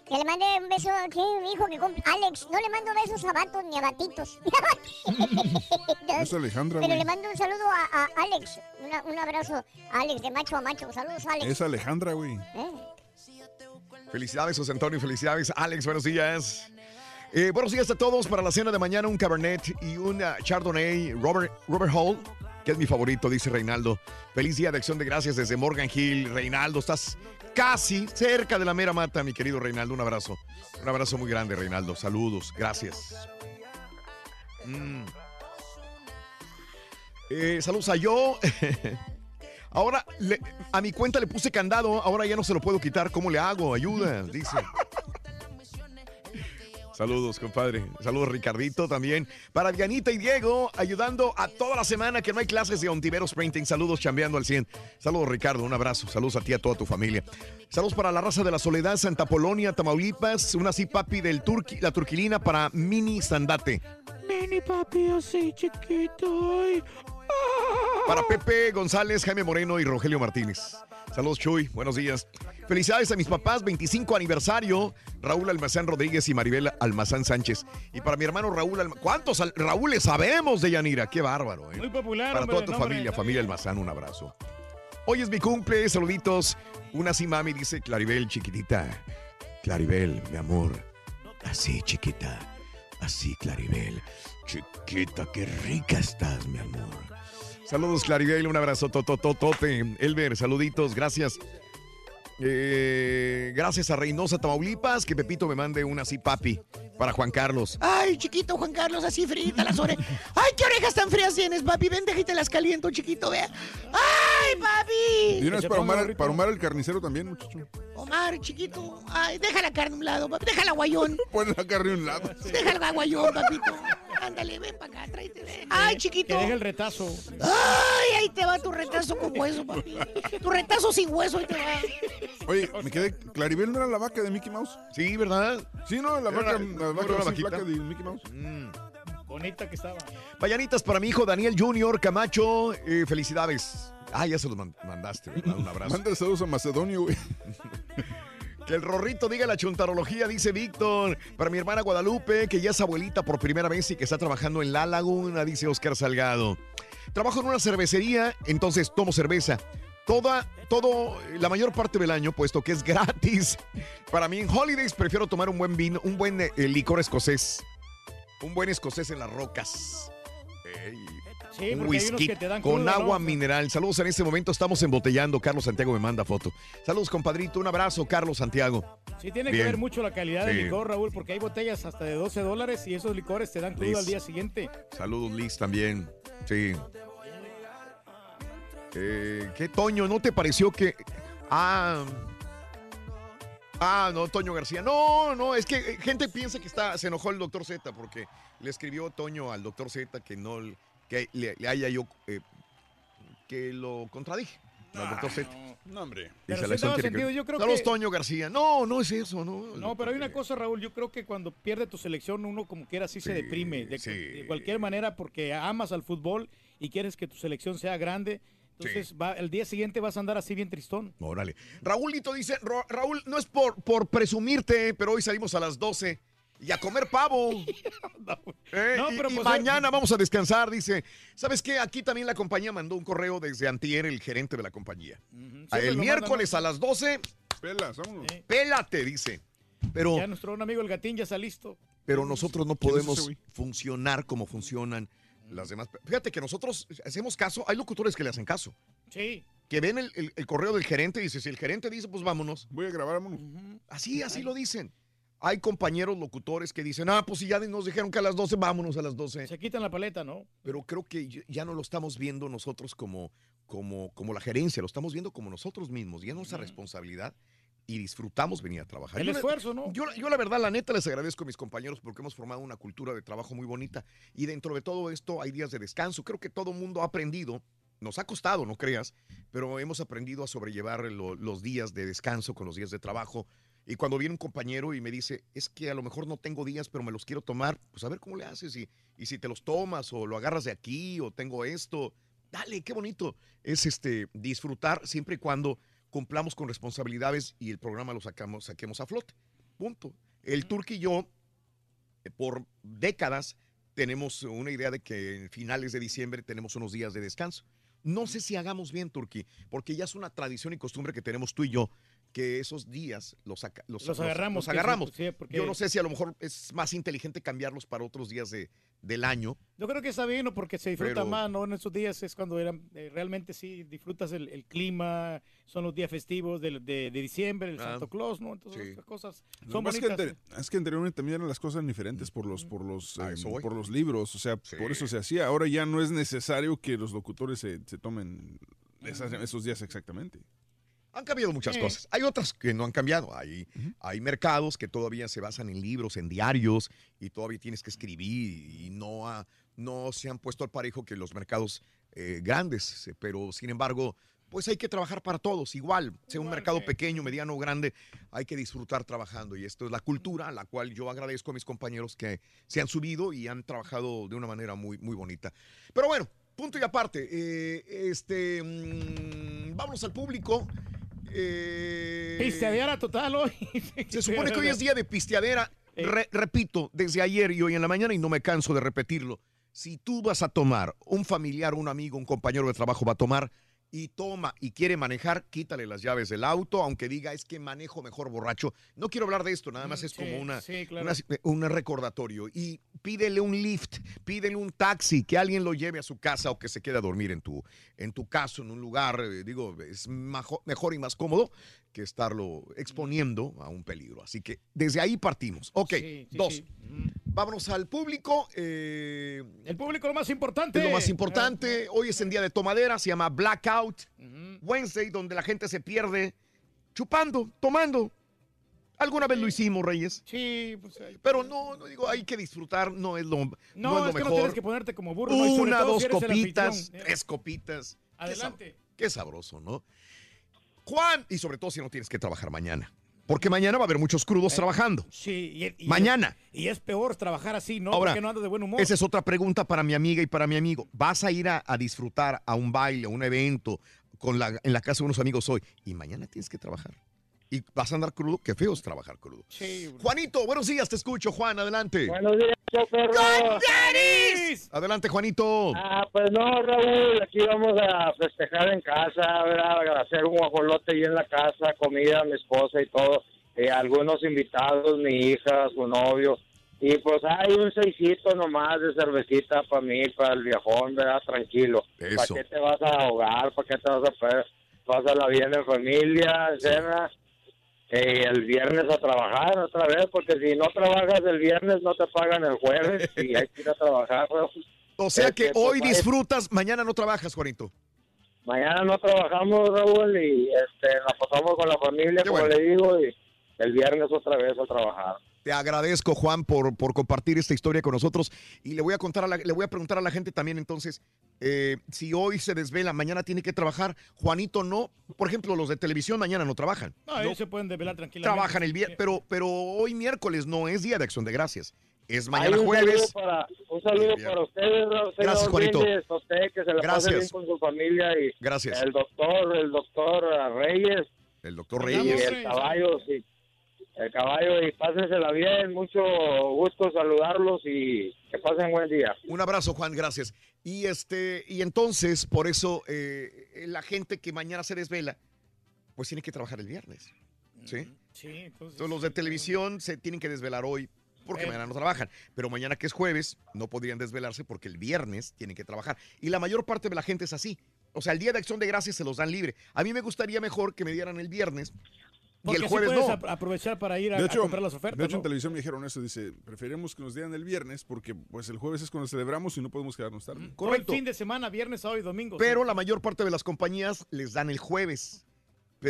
Speaker 4: Que le mande un beso a ¿quién dijo que cumple? Alex, no le mando besos a vatos ni a batitos.
Speaker 5: Es Alejandra,
Speaker 4: Pero
Speaker 5: güey.
Speaker 4: le mando un saludo a, a Alex. Una- un abrazo a Alex, de macho a macho. Saludos, Alex.
Speaker 5: Es Alejandra, güey.
Speaker 4: ¿Eh?
Speaker 2: Felicidades, José Antonio. Felicidades, Alex. Buenos días. Eh, buenos días a todos. Para la cena de mañana, un Cabernet y un ah, Chardonnay Robert, Robert Hall, que es mi favorito, dice Reinaldo. Feliz día de acción de gracias desde Morgan Hill. Reinaldo, estás casi cerca de la mera mata, mi querido Reinaldo. Un abrazo. Un abrazo muy grande, Reinaldo. Saludos. Gracias. Mm. Eh, saludos a yo. Ahora a mi cuenta le puse candado, ahora ya no se lo puedo quitar. ¿Cómo le hago? Ayuda, dice. Saludos, compadre. Saludos, Ricardito, también. Para Dianita y Diego, ayudando a toda la semana que no hay clases de Ontiveros Printing. Saludos, chambeando al 100. Saludos, Ricardo. Un abrazo. Saludos a ti y a toda tu familia. Saludos para la raza de la Soledad, Santa Polonia, Tamaulipas. Una así, papi, del Turqui, la Turquilina para Mini Sandate.
Speaker 3: Mini papi, así chiquito.
Speaker 2: Para Pepe González, Jaime Moreno y Rogelio Martínez. Saludos, Chuy. Buenos días. Felicidades a mis papás, 25 aniversario. Raúl Almazán Rodríguez y Maribel Almazán Sánchez. Y para mi hermano Raúl Almazán. ¿Cuántos Raúles sabemos de Yanira? Qué bárbaro, ¿eh?
Speaker 3: Muy popular,
Speaker 2: Para
Speaker 3: hombre,
Speaker 2: toda tu familia, familia Almazán, un abrazo. Hoy es mi cumple, saluditos. Una así, mami, dice Claribel, chiquitita. Claribel, mi amor. Así, chiquita. Así, Claribel. Chiquita, qué rica estás, mi amor. Saludos, Claribel, un abrazo, totototote. Elber, saluditos, gracias. Eh, gracias a Reynosa Tamaulipas, que Pepito me mande una así, papi, para Juan Carlos.
Speaker 6: Ay, chiquito Juan Carlos, así frita las orejas. Ay, qué orejas tan frías tienes, papi. Ven, déjate las caliento, chiquito, vea. Ay, papi.
Speaker 5: Y una vez para Omar, para Omar el carnicero también, muchacho.
Speaker 6: Omar, chiquito. Ay, deja la carne a un lado, papi. Deja el aguayón.
Speaker 5: Pon la carne a un lado.
Speaker 6: Deja el aguayón, papito. Ándale, ven para acá, tráete, ven. Ay, chiquito.
Speaker 3: Que deje el retazo.
Speaker 6: Ay, ahí te va tu retazo con hueso, papi. Tu retazo sin hueso, ahí te va.
Speaker 5: Oye, me quedé. ¿Claribel no era la vaca de Mickey Mouse?
Speaker 2: Sí, ¿verdad?
Speaker 5: Sí, no, la vaca, la vaca
Speaker 2: vaquita.
Speaker 5: placa de Mickey Mouse.
Speaker 3: Bonita que estaba.
Speaker 2: Mañanitas para mi hijo Daniel Junior Camacho. eh, felicidades. Ah, ya se los man- mandaste, ¿verdad? Un abrazo.
Speaker 5: Manda saludos a Macedonio, güey.
Speaker 2: Que el rorrito diga la chuntarología, dice Víctor. Para mi hermana Guadalupe, que ya es abuelita por primera vez y que está trabajando en La Laguna, dice Oscar Salgado. Trabajo en una cervecería, entonces tomo cerveza. Toda, todo, la mayor parte del año, puesto que es gratis. Para mí en Holidays prefiero tomar un buen vino, un buen eh, licor escocés. Un buen escocés en las rocas. Ey,
Speaker 3: Sí,
Speaker 2: un whisky con
Speaker 3: crudo,
Speaker 2: agua
Speaker 3: ¿no?
Speaker 2: mineral. Saludos en este momento, estamos embotellando. Carlos Santiago me manda foto. Saludos, compadrito. Un abrazo, Carlos Santiago.
Speaker 3: Sí, tiene
Speaker 2: Bien.
Speaker 3: que ver mucho la calidad
Speaker 2: Sí.
Speaker 3: del licor, Raúl, porque hay botellas hasta de 12 dólares y esos licores te dan crudo
Speaker 2: Liz.
Speaker 3: al día siguiente.
Speaker 2: Saludos, Liz, también. Sí. Eh, ¿Qué, Toño? ¿No te pareció que.? Ah. Ah, no, Toño García. No, no, es que eh, gente piensa que está, se enojó el doctor Z porque le escribió Toño al doctor Z que no que le, le haya yo eh, que lo contradije. Al doctor Z.
Speaker 5: No, hombre.
Speaker 2: Dice
Speaker 3: Pero sí
Speaker 2: Alexson
Speaker 3: daba
Speaker 2: tiene que-
Speaker 3: sentido, yo creo
Speaker 2: Saludos,
Speaker 3: que-
Speaker 2: Toño García. No, no es eso, no.
Speaker 3: No, pero hay una cosa, Raúl, yo creo que cuando pierde tu selección uno como quiera sí, se deprime, de, de cualquier manera porque amas al fútbol y quieres que tu selección sea grande, entonces va, el día siguiente vas a andar así bien tristón.
Speaker 2: Órale. Raúlito dice, "Ra- Raúl, no es por, por presumirte, pero hoy salimos a las 12 y a comer pavo. Eh,
Speaker 3: No, pero
Speaker 2: y
Speaker 3: pues,
Speaker 2: mañana vamos a descansar, dice. ¿Sabes qué? Aquí también la compañía mandó un correo desde antier, el gerente de la compañía. El miércoles
Speaker 3: mandan,
Speaker 2: a las 12,
Speaker 5: Pelas, vámonos.
Speaker 2: pélate, dice. Pero,
Speaker 3: Ya nuestro un amigo el gatín ya está listo.
Speaker 2: pero nosotros no
Speaker 3: ¿Quién es
Speaker 2: podemos funcionar como funcionan las demás. Fíjate que nosotros hacemos caso, hay locutores que le hacen caso.
Speaker 3: Sí.
Speaker 2: que ven el, el- el correo del gerente y dice, si el gerente dice, pues vámonos.
Speaker 5: Voy a grabar, vámonos.
Speaker 2: Así, así lo dicen. Hay compañeros locutores que dicen, ah, pues si ya nos dijeron que a las 12, vámonos a las 12.
Speaker 3: Se quitan la paleta, ¿no?
Speaker 2: Pero creo que ya- no lo estamos viendo nosotros como, como, como la gerencia, lo estamos viendo como nosotros mismos, ya nuestra responsabilidad y disfrutamos venir a trabajar.
Speaker 3: El
Speaker 2: Yo la-
Speaker 3: esfuerzo, ¿no?
Speaker 2: Yo, yo la verdad, la neta, les agradezco a mis compañeros porque hemos formado una cultura de trabajo muy bonita y dentro de todo esto hay días de descanso. Creo que todo el mundo ha aprendido, nos ha costado, no creas, pero hemos aprendido a sobrellevar lo- los días de descanso con los días de trabajo. Y cuando viene un compañero y me dice, es que a lo mejor no tengo días, pero me los quiero tomar, pues a ver cómo le haces y, y si te los tomas o lo agarras de aquí o tengo esto, dale, qué bonito. Es este disfrutar siempre y cuando cumplamos con responsabilidades y el programa lo sacamos, saquemos a flote. Punto. El Turque y yo, eh, por décadas, tenemos una idea de que en finales de diciembre tenemos unos días de descanso. No sé si hagamos bien, Turquí, porque ya es una tradición y costumbre que tenemos tú y yo, que esos días los, los,
Speaker 3: Los agarramos,
Speaker 2: los agarramos.
Speaker 3: sí, porque-
Speaker 2: Yo no sé si a lo mejor es más inteligente cambiarlos para otros días de, del año.
Speaker 3: Yo creo que está bien, ¿no? porque se disfruta
Speaker 2: Pero-
Speaker 3: más, ¿no? En esos días es cuando eran, eh, realmente sí disfrutas el, el clima, son los días festivos de, de- de diciembre, el
Speaker 5: Ah.
Speaker 3: Santo Claus, ¿no? Entonces estas cosas son
Speaker 5: que pasa es que,
Speaker 3: bonitas.
Speaker 5: es que anteriormente también eran las cosas diferentes por los, por los, eh,
Speaker 2: voy.
Speaker 5: por los libros, o sea, por eso se hacía. Ahora ya no es necesario que los locutores se, se tomen esas- esos días exactamente.
Speaker 2: Han cambiado muchas
Speaker 5: Sí.
Speaker 2: cosas. Hay otras que no han cambiado. Hay, hay mercados que todavía se basan en libros, en diarios, y todavía tienes que escribir y no, ha- no se han puesto al parejo que los mercados eh, grandes. eh, Pero, sin embargo, pues hay que trabajar para todos. Igual, sea un mercado pequeño, mediano o grande, hay que disfrutar trabajando. Y esto es la cultura a la cual yo agradezco a mis compañeros que se han subido y han trabajado de una manera muy, muy bonita. Pero bueno, punto y aparte. eh, este, mm, vámonos al público. Eh,
Speaker 3: Pisteadera total hoy.
Speaker 2: se supone que hoy es día de pisteadera. Re- repito, desde ayer y hoy en la mañana, y no me canso de repetirlo. Si tú vas a tomar, un familiar, un amigo, un compañero de trabajo va a tomar y toma y quiere manejar, quítale las llaves del auto, aunque diga es que manejo mejor borracho. No quiero hablar de esto, nada más es
Speaker 3: sí,
Speaker 2: como una,
Speaker 3: sí, claro.
Speaker 2: una- un recordatorio. Y pídele un lift, pídele un taxi, que alguien lo lleve a su casa o que se quede a dormir en tu, en tu caso, en un lugar, eh, digo, es majo- mejor y más cómodo que estarlo exponiendo a un peligro. Así que desde ahí partimos. Ok,
Speaker 3: Sí, sí,
Speaker 2: dos.
Speaker 3: sí.
Speaker 2: Vámonos al público. eh,
Speaker 3: El público lo más importante.
Speaker 2: es lo más importante. Hoy es el día de tomadera, se llama Blackout Wednesday, donde la gente se pierde chupando, tomando. Alguna vez lo hicimos, Reyes.
Speaker 3: Sí, pues. ahí-
Speaker 2: Pero no, no digo, hay que disfrutar, no es lo, no,
Speaker 3: No,
Speaker 2: es lo
Speaker 3: es que no
Speaker 2: mejor.
Speaker 3: tienes que ponerte como burro. ¿no?
Speaker 2: Una,
Speaker 3: todo
Speaker 2: dos copitas,
Speaker 3: anfitrión.
Speaker 2: tres copitas. Qué
Speaker 3: Adelante.
Speaker 2: sab- Qué, sabroso, ¿no? Juan, y sobre todo si no tienes que trabajar mañana. Porque mañana va a haber muchos crudos trabajando.
Speaker 3: Sí, y, y
Speaker 2: Mañana.
Speaker 3: es- y es peor trabajar así, ¿no?
Speaker 2: Ahora,
Speaker 3: Porque no andas de buen humor.
Speaker 2: Esa es otra pregunta para mi amiga y para mi amigo. ¿Vas a ir a, a disfrutar a un baile, a un evento con la, en la casa de unos amigos hoy y mañana tienes que trabajar? ¿Y vas a andar crudo? Qué feo es trabajar crudo.
Speaker 3: Sí.
Speaker 2: Juanito, buenos días, te escucho, Juan, adelante.
Speaker 71: Buenos días, perro.
Speaker 2: Adelante, Juanito.
Speaker 71: Ah, pues no, Raúl, aquí vamos a festejar en casa, ¿verdad? A hacer un guajolote ahí en la casa, comida, mi esposa y todo. Eh, algunos invitados, mi hija, su novio. Y pues hay un seisito nomás de cervecita para mí, para el viejón, ¿verdad? Tranquilo.
Speaker 2: Eso.
Speaker 71: ¿Para qué te vas a ahogar? ¿Para qué te vas a perder? Pásala bien en familia, cena. Eh, el viernes a trabajar otra vez, porque si no trabajas el viernes no te pagan el jueves y hay que ir a trabajar.
Speaker 2: O sea que hoy disfrutas, mañana no trabajas, Juanito.
Speaker 71: Mañana no trabajamos, Raúl, y este, la pasamos con la familia, como le digo, y el viernes otra vez a trabajar.
Speaker 2: Te agradezco, Juan, por, por compartir esta historia con nosotros. Y le voy a contar a la- le voy a preguntar a la gente también entonces, eh, si hoy se desvela, mañana tiene que trabajar, Juanito no. Por ejemplo, los de televisión mañana no trabajan.
Speaker 3: No, ellos se pueden desvelar tranquilamente.
Speaker 2: Trabajan el viernes, pero, pero hoy miércoles no es día de acción de gracias. Es mañana
Speaker 71: un
Speaker 2: jueves.
Speaker 71: Saludo para, un saludo
Speaker 2: Bien.
Speaker 71: para ustedes, Raúl,
Speaker 2: Gracias,
Speaker 71: señor
Speaker 2: Juanito.
Speaker 71: Usted, que se la pase
Speaker 2: Gracias.
Speaker 71: bien con su familia. Y
Speaker 2: Gracias.
Speaker 71: El doctor, el doctor uh, Reyes.
Speaker 2: El doctor
Speaker 71: Y
Speaker 2: Reyes.
Speaker 71: el caballo, sí. El caballo, y pásensela bien. Mucho gusto saludarlos y que pasen buen día.
Speaker 2: Un abrazo, Juan, gracias. Y este, y entonces, por eso, eh, la gente que mañana se desvela, pues tiene que trabajar el viernes. ¿Sí?
Speaker 3: Sí, entonces.
Speaker 2: Entonces los de televisión se tienen que desvelar hoy porque
Speaker 3: Eh.
Speaker 2: mañana no trabajan. Pero mañana que es jueves, no podrían desvelarse porque el viernes tienen que trabajar. Y la mayor parte de la gente es así. O sea, el día de acción de gracias se los dan libre. A mí me gustaría mejor que me dieran el viernes y
Speaker 3: Porque
Speaker 2: el
Speaker 3: así
Speaker 2: jueves
Speaker 3: puedes
Speaker 2: no.
Speaker 3: ap- aprovechar para ir a,
Speaker 5: De
Speaker 3: a
Speaker 5: hecho,
Speaker 3: comprar las ofertas.
Speaker 5: de hecho en
Speaker 3: ¿no?
Speaker 5: televisión me dijeron eso, dice, preferimos que nos dieran el viernes porque pues el jueves es cuando celebramos y no podemos quedarnos tarde.
Speaker 3: Todo el fin de semana, viernes, sábado y domingo.
Speaker 2: Pero la mayor parte de las compañías les dan el jueves.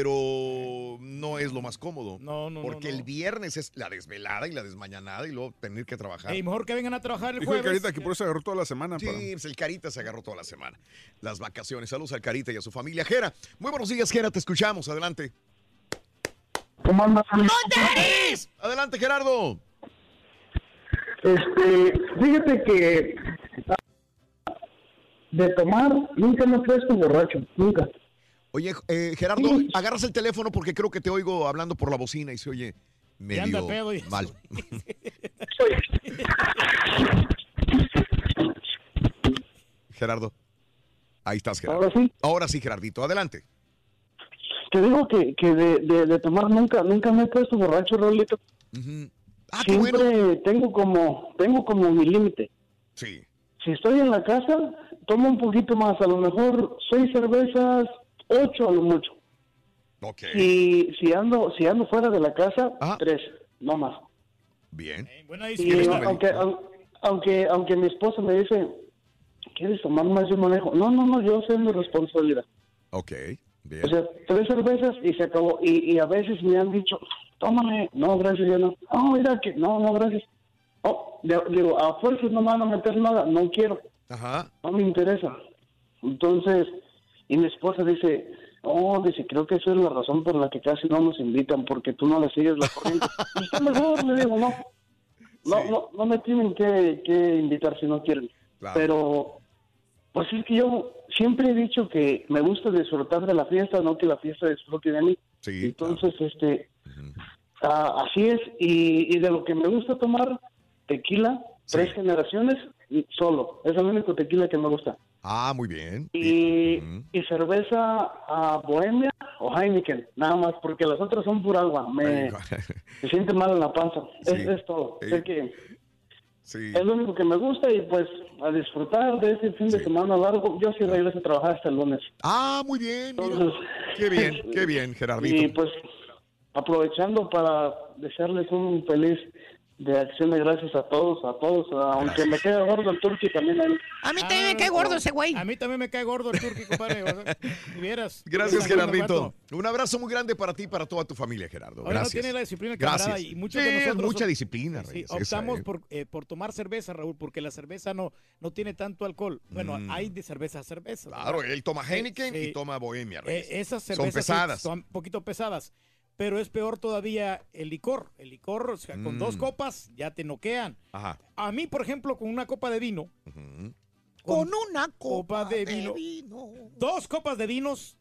Speaker 2: Pero no es lo más cómodo.
Speaker 3: No, no, no,
Speaker 2: Porque
Speaker 3: no.
Speaker 2: el viernes es la desvelada y la desmañanada y luego tener que trabajar.
Speaker 3: Ey, mejor que vengan a trabajar el
Speaker 5: Dijo el
Speaker 3: jueves.
Speaker 5: Carita que por eso agarró toda la semana.
Speaker 2: Sí,
Speaker 5: para-
Speaker 2: pues el Carita se agarró toda la semana. Las vacaciones. Saludos al Carita y a su familia. Jera, muy buenos días, Jera. Te escuchamos. Adelante.
Speaker 71: ¿Cómo andas?
Speaker 2: Adelante, Gerardo.
Speaker 71: Este, fíjate que de tomar nunca me puesto borracho, nunca.
Speaker 2: Oye, eh, Gerardo, agarras el teléfono porque creo que te oigo hablando por la bocina y se oye medio
Speaker 3: anda pedo y-
Speaker 2: mal. Gerardo. Ahí estás, Gerardo.
Speaker 71: ¿Ahora sí?
Speaker 2: Ahora sí, Gerardito. Adelante.
Speaker 71: Te digo que, que de, de, de tomar nunca, nunca me he puesto borracho, Raulito.
Speaker 2: Ah,
Speaker 71: Siempre tengo como, tengo como mi límite.
Speaker 2: Sí.
Speaker 71: Si estoy en la casa, tomo un poquito más, a lo mejor seis cervezas, ocho a lo mucho.
Speaker 2: Ok.
Speaker 71: Y si ando, si ando fuera de la casa, tres, no más.
Speaker 2: Bien.
Speaker 3: Buena
Speaker 71: Y aunque, au- aunque, aunque mi esposa me dice, ¿quieres tomar más de manejo? No, no, no, yo sé mi responsabilidad.
Speaker 2: Ok. Bien.
Speaker 71: O sea, tres cervezas y se acabó. Y, y a veces me han dicho, tómame. No, gracias, yo no. Oh, mira que, no, no, gracias. Oh, digo, a fuerzas no me van a meter nada, no quiero.
Speaker 2: Ajá.
Speaker 71: No me interesa. Entonces, y mi esposa dice, oh, dice, creo que esa es la razón por la que casi no nos invitan, porque tú no le sigues la corriente. Pues está mejor, le digo, no. No, no, no me tienen que, que invitar si no quieren.
Speaker 2: Claro.
Speaker 71: Pero, pues es que yo siempre he dicho que me gusta disfrutar de la fiesta, no que la fiesta disfrute de mí.
Speaker 2: Sí.
Speaker 71: Entonces, este, así es. Y, y de lo que me gusta tomar, tequila, tres generaciones, y solo. Es el único tequila que me gusta.
Speaker 2: Ah, muy bien.
Speaker 71: Y, y cerveza a Bohemia o Heineken, nada más, porque las otras son pura agua. Me, me siente mal en la panza.
Speaker 2: Sí.
Speaker 71: es todo.
Speaker 2: Sí.
Speaker 71: Sé que
Speaker 2: Sí.
Speaker 71: es lo único que me gusta y pues a disfrutar de ese fin de semana largo. Yo sí regreso a trabajar hasta el lunes.
Speaker 2: Ah, muy bien.
Speaker 71: Entonces,
Speaker 2: Qué bien, qué bien,
Speaker 71: y
Speaker 2: Gerardito.
Speaker 71: pues aprovechando para desearles un feliz
Speaker 72: de acción de gracias a todos, a todos, aunque me quede gordo el turqui también ahí.
Speaker 6: A mí también me cae gordo ese güey.
Speaker 3: A mí también me cae gordo el turqui, compadre. o sea, si vieras.
Speaker 2: Gracias, Gerardito. Un abrazo muy grande para ti y para toda tu familia, Gerardo.
Speaker 3: Ahora no
Speaker 2: Gracias.
Speaker 3: tiene la disciplina camarada
Speaker 2: Gracias.
Speaker 3: y muchos
Speaker 2: Sí,
Speaker 3: de nosotros
Speaker 2: mucha disciplina,
Speaker 3: sí,
Speaker 2: Reyes, esa,
Speaker 3: optamos
Speaker 2: eh.
Speaker 3: por, eh, por tomar cerveza, Raúl, porque la cerveza no, no tiene tanto alcohol. Bueno,
Speaker 2: Mm.
Speaker 3: hay de cerveza a cerveza.
Speaker 2: Claro,
Speaker 3: ¿verdad?
Speaker 2: él toma
Speaker 3: Sí,
Speaker 2: Heineken y
Speaker 3: sí.
Speaker 2: toma Bohemia. Reyes.
Speaker 3: Eh, esas
Speaker 2: Son
Speaker 3: cervezas sí
Speaker 2: pesadas.
Speaker 3: son un poquito pesadas. Pero es peor todavía el licor. El licor, o sea, con dos
Speaker 2: Mm.
Speaker 3: copas ya te noquean.
Speaker 2: Ajá.
Speaker 3: A mí, por ejemplo, con una copa de vino.
Speaker 6: Con una
Speaker 3: copa de
Speaker 6: de
Speaker 3: vino.
Speaker 6: vino.
Speaker 3: Dos copas de vinos.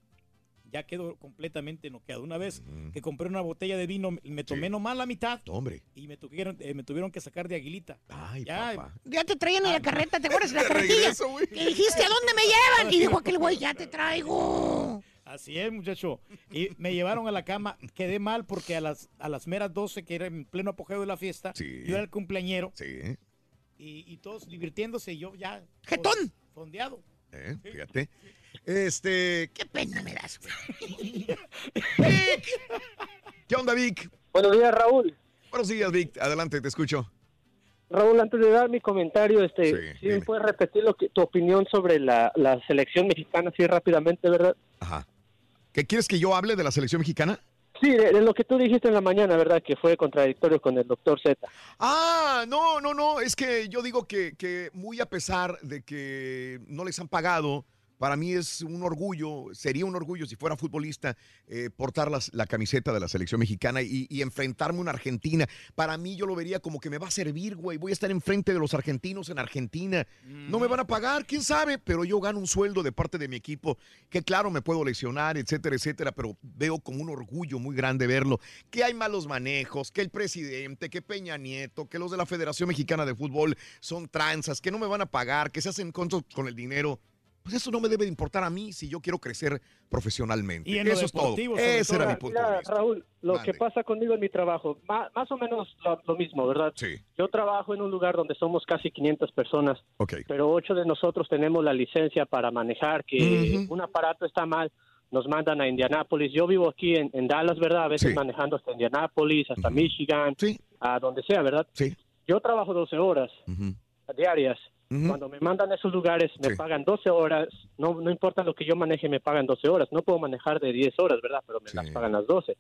Speaker 3: Ya quedo completamente noqueado. Una vez que compré una botella de vino, me tomé nomás la mitad.
Speaker 2: Hombre.
Speaker 3: Y me tuvieron, eh, me tuvieron que sacar de aguilita.
Speaker 2: Ay,
Speaker 3: ya,
Speaker 6: Ya te traían en la carreta, ¿te acuerdas de la carretilla?
Speaker 3: regreso, güey.
Speaker 6: Que dijiste, ¿a dónde me llevan? Y dijo aquel güey, ya te traigo.
Speaker 3: Así es, muchacho. Y me llevaron a la cama. Quedé mal porque a las, a las meras 12, que era en pleno apogeo de la fiesta, yo era el cumpleañero.
Speaker 2: Sí.
Speaker 3: Y, y todos divirtiéndose y yo ya.
Speaker 6: ¡Jetón!
Speaker 3: Fondeado.
Speaker 2: Eh, fíjate. Este.
Speaker 6: Qué pena me das, güey.
Speaker 2: ¿Qué onda, Vic?
Speaker 72: Buenos días, Raúl.
Speaker 2: Buenos días, Vic. Adelante, te escucho.
Speaker 72: Raúl, antes de dar mi comentario, este,
Speaker 2: Sí,
Speaker 72: ¿sí me puedes repetir lo que, tu opinión sobre la, la selección mexicana así rápidamente, verdad?
Speaker 2: Ajá. ¿Qué quieres que yo hable de la selección mexicana?
Speaker 72: Sí, de, de lo que tú dijiste en la mañana, ¿verdad? Que fue contradictorio con el doctor Z.
Speaker 2: Ah, no, no, no. Es que yo digo que, que muy a pesar de que no les han pagado, para mí es un orgullo, sería un orgullo si fuera futbolista eh, portar las- la camiseta de la selección mexicana y, y enfrentarme a una Argentina. Para mí yo lo vería como que me va a servir, güey. Voy a estar enfrente de los argentinos en Argentina. No me van a pagar, quién sabe, pero yo gano un sueldo de parte de mi equipo, que claro, me puedo lesionar, etcétera, etcétera, pero veo como un orgullo muy grande verlo. Que hay malos manejos, que el presidente, que Peña Nieto, que los de la Federación Mexicana de Fútbol son tranzas, que no me van a pagar, que se hacen contos con el dinero. Pues eso no me debe de importar a mí si yo quiero crecer profesionalmente.
Speaker 72: Y en
Speaker 2: eso es todo. Ese era mi punto de
Speaker 72: Mira,
Speaker 2: vista.
Speaker 72: Raúl, lo
Speaker 2: Mande.
Speaker 72: que pasa conmigo en mi trabajo, más o menos lo, lo mismo, ¿verdad?
Speaker 2: Sí.
Speaker 72: Yo trabajo en un lugar donde somos casi 500 personas,
Speaker 2: Ok.
Speaker 72: pero ocho de nosotros tenemos la licencia para manejar, que un aparato está mal, nos mandan a Indianápolis. Yo vivo aquí en, en Dallas, ¿verdad? A veces
Speaker 2: Sí.
Speaker 72: manejando hasta Indianápolis, hasta Michigan, a donde sea, ¿verdad?
Speaker 2: Sí.
Speaker 72: Yo trabajo 12 horas diarias. Cuando me mandan a esos lugares, me pagan 12 horas. No, no importa lo que yo maneje, me pagan 12 horas. No puedo manejar de 10 horas, ¿verdad? Pero me las pagan las 12.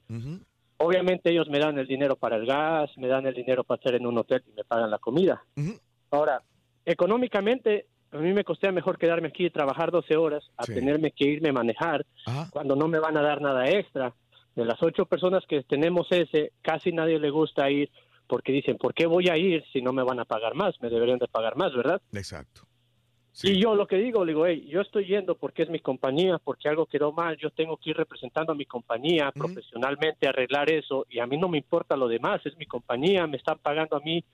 Speaker 72: Obviamente ellos me dan el dinero para el gas, me dan el dinero para estar en un hotel y me pagan la comida. Ahora, económicamente, a mí me costea mejor quedarme aquí y trabajar 12 horas a
Speaker 2: Sí.
Speaker 72: tenerme que irme a manejar cuando no me van a dar nada extra. De las ocho personas que tenemos ese, casi nadie le gusta ir porque dicen, ¿por qué voy a ir si no me van a pagar más? Me deberían de pagar más, ¿verdad?
Speaker 2: Exacto.
Speaker 72: Y yo lo que digo, le digo, hey, yo estoy yendo porque es mi compañía, porque algo quedó mal, yo tengo que ir representando a mi compañía profesionalmente, arreglar eso, y a mí no me importa lo demás, es mi compañía, me están pagando a mí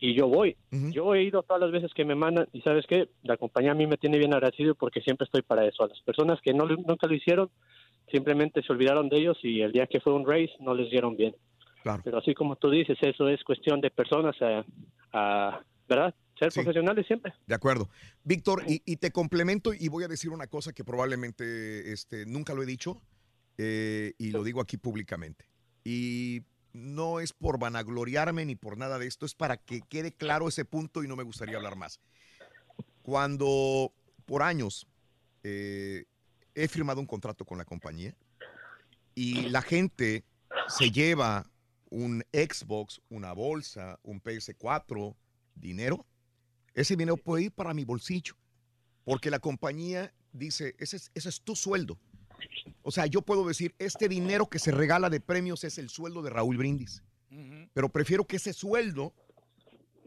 Speaker 72: y yo voy. Yo he ido todas las veces que me mandan y sabes qué, la compañía a mí me tiene bien agradecido porque siempre estoy para eso. A las personas que no nunca lo hicieron, simplemente se olvidaron de ellos y el día que fue un race no les dieron bien. Pero así como tú dices, eso es cuestión de personas, a, a- ¿verdad? Ser profesionales siempre.
Speaker 2: De acuerdo. Víctor, y, y te complemento y voy a decir una cosa que probablemente este, nunca lo he dicho eh, y lo digo aquí públicamente. Y no es por vanagloriarme ni por nada de esto, es para que quede claro ese punto y no me gustaría hablar más. Cuando por años eh, he firmado un contrato con la compañía y la gente se lleva un Xbox, una bolsa, un PS4, dinero, ese dinero puede ir para mi bolsillo, porque la compañía dice, ese es, ese es tu sueldo. O sea, yo puedo decir, este dinero que se regala de premios es el sueldo de Raúl Brindis, pero prefiero que ese sueldo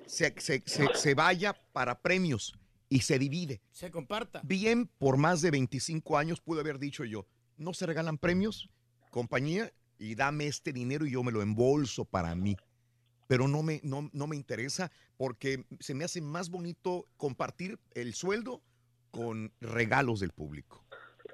Speaker 2: se, se- se- se vaya para premios y se divide.
Speaker 3: Se comparta.
Speaker 2: Bien, por más de 25 años pude haber dicho yo, no se regalan premios, compañía, y dame este dinero y yo me lo embolso para mí. Pero no me, no, no me interesa porque se me hace más bonito compartir el sueldo con regalos del público.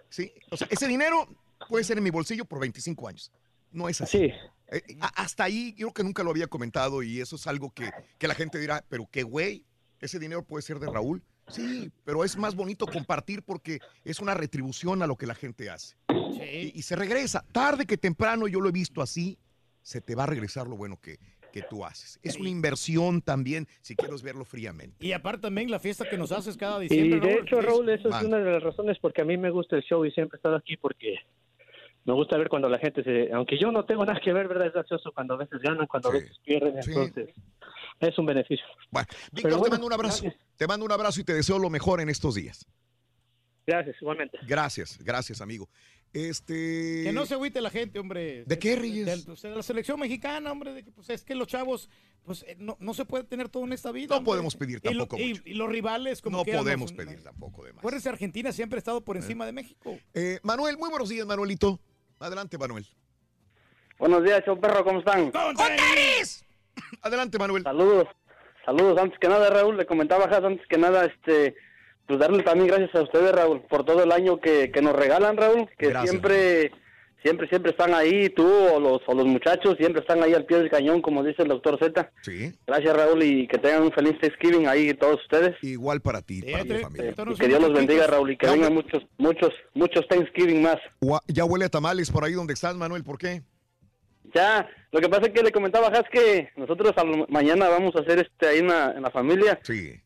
Speaker 2: ¿Sí? O sea, ese dinero puede ser en mi bolsillo por 25 años. No es así. Eh, hasta ahí yo creo que nunca lo había comentado y eso es algo que, que la gente dirá, pero qué güey, ese dinero puede ser de Raúl. Sí, pero es más bonito compartir porque es una retribución a lo que la gente hace. Y, y se regresa. Tarde que temprano, yo lo he visto así, se te va a regresar lo bueno que, que tú haces. Es una inversión también, si quieres verlo fríamente.
Speaker 3: Y aparte también la fiesta que nos haces cada
Speaker 72: Y
Speaker 3: diciembre.
Speaker 72: de
Speaker 3: Raúl,
Speaker 72: hecho, Raúl, eso es una de las razones porque a mí me gusta el show y siempre he estado aquí porque me gusta ver cuando la gente se... Aunque yo no tengo nada que ver, ¿verdad? Es gracioso cuando a veces ganan, cuando a veces pierden, entonces es un beneficio.
Speaker 2: Bueno, Víctor, te mando un abrazo. Te mando un abrazo y te deseo lo mejor en estos días.
Speaker 72: Gracias, igualmente.
Speaker 2: Gracias, gracias, amigo. Este.
Speaker 3: Que no se agüite la gente, hombre.
Speaker 2: ¿De qué?
Speaker 3: Del- pues, de la selección mexicana, hombre. De que, pues, es que los chavos, pues eh, no, no se puede tener todo en esta vida.
Speaker 2: No
Speaker 3: hombre.
Speaker 2: podemos pedir
Speaker 3: Y lo-
Speaker 2: tampoco
Speaker 3: y, y los rivales, como
Speaker 2: No
Speaker 3: que
Speaker 2: podemos pedir tampoco de más.
Speaker 3: Acuérdense, Argentina siempre ha estado por encima de México.
Speaker 2: Eh, Manuel, muy buenos días, Manuelito. Adelante, Manuel.
Speaker 73: Buenos días, show perro, ¿cómo están?
Speaker 2: Adelante, Manuel.
Speaker 73: Saludos. Saludos. Antes que nada, Raúl, le comentaba Jas, antes que nada, este, pues darle también gracias a ustedes, Raúl, por todo el año que, que nos regalan, Raúl, que
Speaker 2: Gracias.
Speaker 73: siempre, siempre, siempre están ahí, tú o los, o los muchachos, siempre están ahí al pie del cañón, como dice el doctor Z.
Speaker 2: Sí.
Speaker 73: Gracias, Raúl, y que tengan un feliz Thanksgiving ahí todos ustedes.
Speaker 2: Igual para ti, para tu familia.
Speaker 73: Y que Dios los bendiga, Raúl, y que vengan muchos, muchos, muchos Thanksgiving más.
Speaker 2: Ya huele a tamales por ahí donde estás, Manuel. ¿Por qué?
Speaker 73: Ya, lo que pasa es que le comentaba a que nosotros al- mañana vamos a hacer este ahí en la, en la familia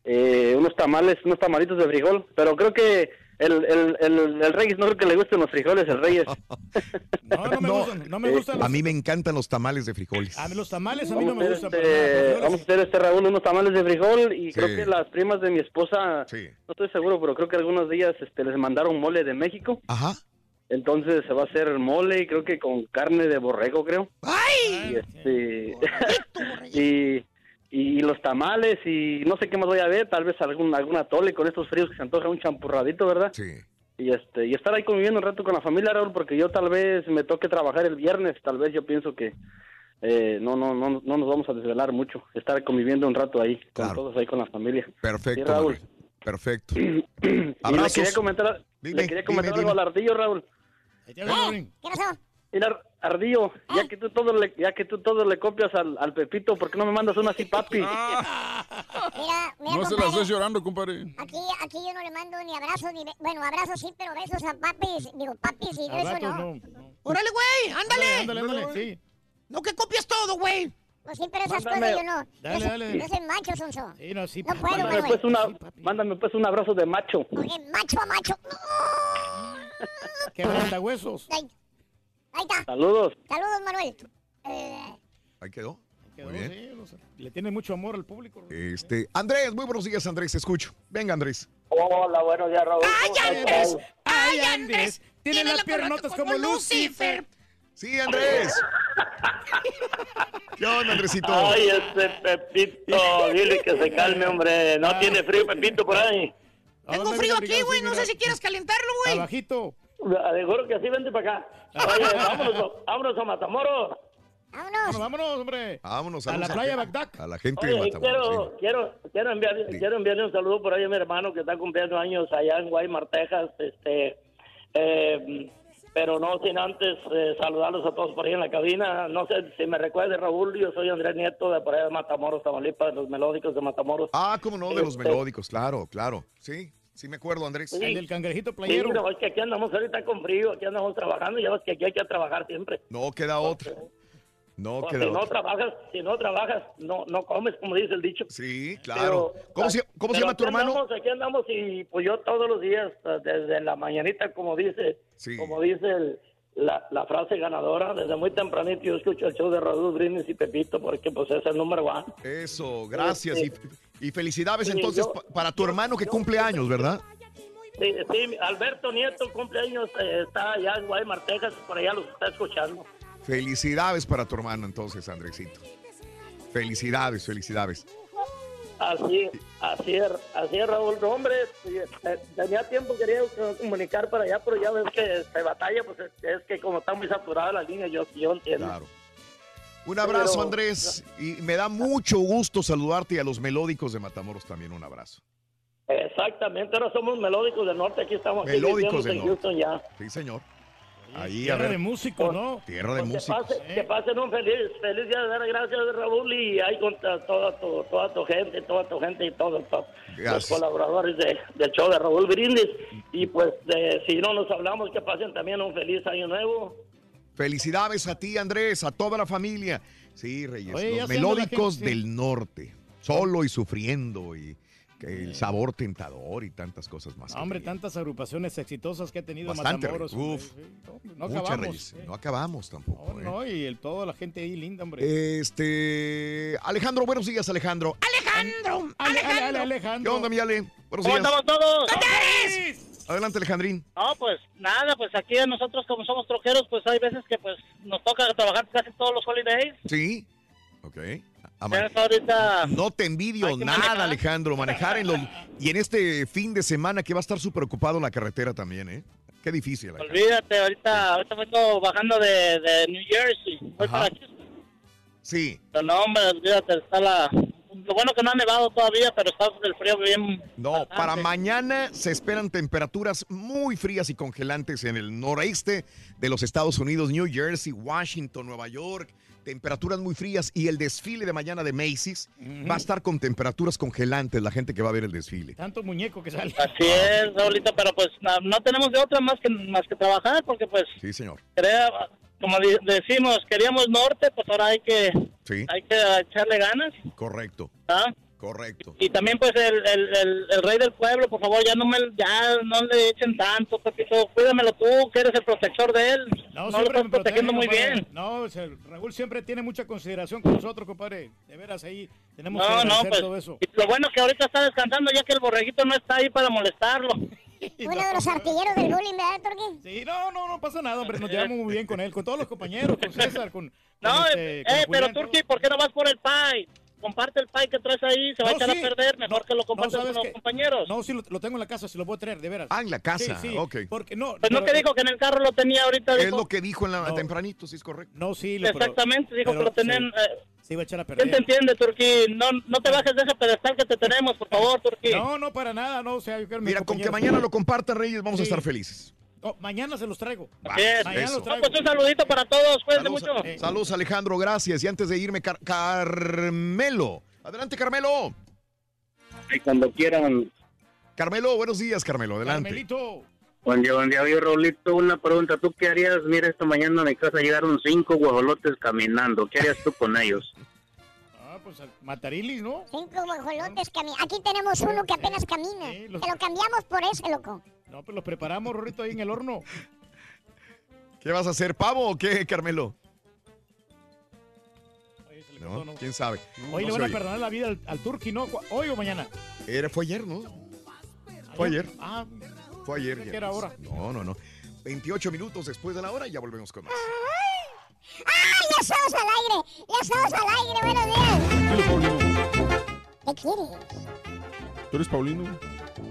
Speaker 73: eh, unos tamales, unos tamalitos de frijol, pero creo que el, el, el, el Reyes no creo que le gusten los frijoles, el Reyes.
Speaker 3: No, no me gustan, no me gustan
Speaker 2: A
Speaker 3: los,
Speaker 2: mí me encantan los tamales de frijoles.
Speaker 3: a mí los tamales, a mí no
Speaker 73: Vamos a
Speaker 3: me
Speaker 73: hacer
Speaker 3: gustan.
Speaker 73: este, vamos a hacer este Raúl unos tamales de frijol y creo
Speaker 2: Sí.
Speaker 73: que las primas de mi esposa, no estoy seguro, pero creo que algunos días este, les mandaron mole de México.
Speaker 2: Ajá.
Speaker 73: Entonces se va a hacer mole y creo que con carne de borrego, creo.
Speaker 6: ¡Ay!
Speaker 73: Y, este, y, y los tamales y no sé qué más voy a ver, tal vez algún algún atole con estos fríos que se antoja un champurradito, ¿verdad?
Speaker 2: Sí.
Speaker 73: Y este y estar ahí conviviendo un rato con la familia, Raúl, porque yo tal vez me toque trabajar el viernes, tal vez yo pienso que eh, no no no no nos vamos a desvelar mucho, estar conviviendo un rato ahí con
Speaker 2: Claro.
Speaker 73: todos ahí con la familia.
Speaker 2: Perfecto,
Speaker 73: Sí, Raúl.
Speaker 2: Perfecto.
Speaker 73: Y le quería comentar,
Speaker 2: Dime,
Speaker 73: le quería comentar
Speaker 2: dime.
Speaker 73: algo al ardillo, Raúl.
Speaker 4: ¿Qué pasó?
Speaker 73: Mira, Ardillo, ya que tú todo le, ya que tú todo le copias al, al Pepito, ¿por qué no me mandas una así, papi?
Speaker 4: Mira, mira,
Speaker 5: No se la estés llorando, compadre.
Speaker 4: Aquí, aquí yo no le mando ni abrazos, ni... Bueno, abrazos sí, pero besos a papis, digo, papis y
Speaker 3: Al
Speaker 4: eso
Speaker 3: rato
Speaker 4: no.
Speaker 3: no.
Speaker 6: ¡Órale, güey! ¡Ándale!
Speaker 3: Ándale, ándale, sí.
Speaker 6: No que copias todo, güey.
Speaker 4: Pues sí, pero esas
Speaker 73: Mándame.
Speaker 4: cosas yo no.
Speaker 3: Dale,
Speaker 4: yo,
Speaker 3: dale.
Speaker 4: yo soy macho, Sonso.
Speaker 3: Sí, no, sí,
Speaker 4: No puedo,
Speaker 73: Mándame pues, una, mándame pues un abrazo de macho.
Speaker 4: Oye, macho a macho.
Speaker 3: Que huesos.
Speaker 4: Ahí, ahí está.
Speaker 73: Saludos.
Speaker 4: Saludos, Manuel. Eh,
Speaker 2: Ahí quedó.
Speaker 3: Quedó,
Speaker 2: Muy bien.
Speaker 3: sí, no sé. Le tiene mucho amor al público.
Speaker 2: Este, Andrés, muy buenos días, Andrés. Te escucho. Venga, Andrés.
Speaker 73: Hola, buenos días, Raúl.
Speaker 6: ¡Ay, Andrés!
Speaker 3: ¡Ay, Andrés! Tiene las
Speaker 6: la
Speaker 3: piernotas como Lucifer.
Speaker 2: Sí, Andrés. ¿Qué onda, Andresito?
Speaker 73: Ay, ese Pepito, dile que se calme, hombre. No tiene frío, Pepito, por ahí.
Speaker 6: Tengo frío aquí, güey. No sé si quieres calentarlo, güey.
Speaker 3: Abajito.
Speaker 73: Seguro que sí, vente para acá. Oye, vámonos, vámonos a Matamoros.
Speaker 4: Vámonos.
Speaker 3: Vámonos, hombre.
Speaker 2: Vámonos
Speaker 3: A la
Speaker 2: vámonos
Speaker 3: playa Bagdad.
Speaker 2: A la gente de
Speaker 73: Oye, y
Speaker 2: Matamoros.
Speaker 73: quiero, quiero, quiero, enviar, quiero enviarle un saludo por ahí a mi hermano que está cumpliendo años allá en Guaymar, Texas. Este, eh, pero no sin antes eh, saludarlos a todos por ahí en la cabina. No sé si me recuerde, Raúl, yo soy Andrés Nieto de por allá de Matamoros, Tamaulipas, de los melódicos de Matamoros.
Speaker 2: Ah, cómo no, de los
Speaker 73: Este,
Speaker 2: melódicos, claro, claro. Sí, sí me acuerdo, Andrés.
Speaker 73: Sí.
Speaker 3: El del cangrejito
Speaker 73: Sí,
Speaker 3: playero.
Speaker 73: pero es que aquí andamos ahorita con frío, aquí andamos trabajando y ya ves que aquí hay que trabajar siempre.
Speaker 2: No queda otra. No
Speaker 73: Pues,
Speaker 2: queda
Speaker 73: si no trabajas, si no trabajas, no, no comes, como dice el dicho.
Speaker 2: Sí, claro. ¿Cómo se, cómo se
Speaker 73: Pero
Speaker 2: llama tu
Speaker 73: aquí
Speaker 2: hermano?
Speaker 73: Andamos, aquí andamos y pues yo todos los días, eh, desde la mañanita, como dice,
Speaker 2: Sí.
Speaker 73: como dice el- la, la frase ganadora, desde muy tempranito yo escucho el show de Raúl Brindis y Pepito porque pues es el número uno.
Speaker 2: Eso, gracias. Y, y felicidades
Speaker 73: Sí,
Speaker 2: entonces
Speaker 73: yo-
Speaker 2: para tu hermano que cumple años, ¿verdad?
Speaker 73: Sí, sí, Alberto Nieto cumpleaños eh, está allá en Guaymar, Texas, por allá los está escuchando.
Speaker 2: Felicidades para tu hermano entonces, Andresito. Felicidades, felicidades.
Speaker 73: Así, así es, así es, Raúl. No, hombre, eh, tenía tiempo, quería comunicar para allá, pero ya ves que se batalla, pues es, que como está muy saturada la línea, yo, yo entiendo.
Speaker 2: Claro. Un abrazo,
Speaker 73: Pero-
Speaker 2: Andrés. Y me da mucho gusto saludarte y a los melódicos de Matamoros también un abrazo.
Speaker 73: Exactamente, ahora somos melódicos del norte, aquí estamos aquí
Speaker 2: Melódicos
Speaker 73: vivíamos
Speaker 2: del
Speaker 73: en
Speaker 2: norte.
Speaker 73: Houston ya.
Speaker 2: Sí, señor. Ahí, a
Speaker 3: Tierra
Speaker 2: ver.
Speaker 3: de músicos, ¿no?
Speaker 2: Tierra de
Speaker 73: Que,
Speaker 2: músicos.
Speaker 73: pase- que pasen un feliz, feliz día de dar gracias, Raúl, y ahí con ta- toda tu, toda tu gente, toda tu gente y todos los
Speaker 2: Gracias.
Speaker 73: colaboradores de- del show de Raúl Brindis. Y pues, de- si no nos hablamos, que pasen también un feliz año nuevo.
Speaker 2: Felicidades a ti, Andrés, a toda la familia. Sí, Reyes,
Speaker 3: Oye,
Speaker 2: los melódicos
Speaker 3: gente, sí.
Speaker 2: del norte. Solo y sufriendo y que el sabor tentador y tantas cosas más.
Speaker 3: Hombre, tantas agrupaciones exitosas que ha tenido
Speaker 2: Bastante,
Speaker 3: Matamoros. Hombre,
Speaker 2: Uf.
Speaker 3: sí, no, no
Speaker 2: Muchas,
Speaker 3: acabamos.
Speaker 2: Reyes. No acabamos tampoco.
Speaker 3: No,
Speaker 2: ¿eh?
Speaker 3: no, y el, toda la gente ahí linda, hombre.
Speaker 2: Este. Alejandro, buenos días, Alejandro.
Speaker 6: Alejandro,
Speaker 3: Ale, ale, ale, Alejandro.
Speaker 2: ¿Qué onda, mi Ale? Buenos
Speaker 74: ¿Cómo
Speaker 2: días.
Speaker 74: estamos todos?
Speaker 2: Adelante, Alejandrín.
Speaker 74: No, pues nada, pues aquí nosotros como somos troqueros, pues hay veces que pues nos toca trabajar casi todos los holidays.
Speaker 2: Sí. Ok.
Speaker 74: Ahorita
Speaker 2: No te envidio nada,
Speaker 74: manejar.
Speaker 2: Alejandro. Manejar en los. Y en este fin de semana que va a estar súper ocupado la carretera también, ¿eh? Qué difícil. Alejandro.
Speaker 74: Olvídate, ahorita, ahorita vengo bajando de, de New Jersey. Voy
Speaker 2: Ajá.
Speaker 74: para aquí.
Speaker 2: Sí.
Speaker 74: Pero no, hombre, olvídate, está la... Lo bueno que no ha nevado todavía, pero está el frío bien...
Speaker 2: No, para mañana se esperan temperaturas muy frías y congelantes en el noreste de los Estados Unidos, New Jersey, Washington, Nueva York. Temperaturas muy frías y el desfile de mañana de Macy's va a estar con temperaturas congelantes, la gente que va a ver el desfile.
Speaker 3: Tanto muñeco que sale.
Speaker 74: Así es, ahorita, pero pues no, no tenemos de otra más que, más que trabajar, porque pues,
Speaker 2: Sí, señor.
Speaker 74: crea- como di- decimos, queríamos norte, pues ahora hay que,
Speaker 2: Sí,
Speaker 74: hay que echarle ganas,
Speaker 2: correcto,
Speaker 74: ¿ah?
Speaker 2: Correcto.
Speaker 74: Y también pues el, el, el, el rey del pueblo, por favor, ya no me ya no le echen tanto, Pepito, cuídamelo tú, que eres el protector de él. No, lo
Speaker 3: siempre
Speaker 74: estás protegiendo muy
Speaker 3: compadre.
Speaker 74: bien.
Speaker 3: No, o sea, Raúl siempre tiene mucha consideración con nosotros, compadre. De veras, ahí tenemos que
Speaker 74: No, no,
Speaker 3: agradecer
Speaker 74: pues
Speaker 3: todo eso.
Speaker 74: y lo bueno que ahorita está descansando ya que el borreguito no está ahí para molestarlo.
Speaker 4: Uno de los artilleros del bullying, ¿verdad, Turquí?
Speaker 3: Sí, no, no, no pasa nada, hombre. Nos llevamos muy bien con él, con todos los compañeros, con César, con.
Speaker 74: No, eh,
Speaker 3: este, con
Speaker 74: eh, pero Turki, ¿por qué no vas por el pie? Comparte el pie que traes ahí, se va a
Speaker 3: No,
Speaker 74: echar
Speaker 3: sí.
Speaker 74: a perder, mejor que lo compartas
Speaker 3: ¿sabes
Speaker 74: con los compañeros.
Speaker 3: No, sí, lo, lo tengo en la casa, si lo puedo traer, de veras.
Speaker 2: Ah, en la casa,
Speaker 3: Sí, sí,
Speaker 2: ok.
Speaker 3: Porque no.
Speaker 74: Pues no
Speaker 3: pero-
Speaker 74: que dijo que en el carro lo tenía ahorita.
Speaker 2: Es
Speaker 74: dijo.
Speaker 2: lo que dijo en la
Speaker 3: No.
Speaker 2: tempranito, sí es correcto.
Speaker 3: No, sí, lo- pero-
Speaker 74: Exactamente, dijo
Speaker 3: pero
Speaker 74: que lo tenían...
Speaker 3: Se,
Speaker 74: eh,
Speaker 3: se iba a echar a
Speaker 74: ¿Quién te
Speaker 3: perder.
Speaker 74: entiende, Turquí? No, no te bajes de ese pedestal que te tenemos, por favor, Turquí.
Speaker 3: No, no, para nada, no. O sea, yo quiero mis
Speaker 2: Mira, con que mañana lo compartan, Reyes, vamos a estar felices.
Speaker 3: No, mañana se los traigo.
Speaker 74: Así es.
Speaker 3: Mañana
Speaker 2: eso.
Speaker 3: los traigo.
Speaker 74: Pues un saludito para todos, cuídense
Speaker 2: Saludos,
Speaker 74: mucho.
Speaker 3: Eh,
Speaker 2: saludos, Alejandro, gracias. Y antes de irme, Car- Carmelo. Adelante, Carmelo.
Speaker 74: Y cuando quieran.
Speaker 2: Carmelo, buenos días, Carmelo. Adelante.
Speaker 3: Carmelito.
Speaker 74: Buen día, buen día. Oye, Raulito, una pregunta. ¿Tú qué harías? Mira, esta mañana a mi casa llegaron cinco guajolotes caminando. ¿Qué harías tú con ellos?
Speaker 3: Pues al- Matarilis, ¿no?
Speaker 4: Cinco guajolotes cami- Aquí tenemos uno que apenas camina.
Speaker 3: Sí, los-
Speaker 4: Te lo cambiamos por ese, loco.
Speaker 3: No, pues los preparamos, Rorrito, ahí en el horno.
Speaker 2: ¿Qué vas a hacer, pavo o qué, Carmelo? No,
Speaker 3: ¿no?
Speaker 2: quién sabe.
Speaker 3: Hoy
Speaker 2: No
Speaker 3: le van a
Speaker 2: oye.
Speaker 3: perdonar la vida al, al Turqui, ¿no? ¿Cu- ¿Hoy o mañana?
Speaker 2: Era, fue ayer, ¿no? Fue ayer.
Speaker 3: Ah,
Speaker 2: Fue ayer.
Speaker 3: Era ahora.
Speaker 2: No, no, no. 28 minutos después de la hora y ya volvemos con más.
Speaker 4: ¡Ah, ya estamos al aire! ¡Ya estamos al aire! ¡Buenos días! ¿Qué quieres?
Speaker 5: ¿Tú eres Paulino?
Speaker 41: Con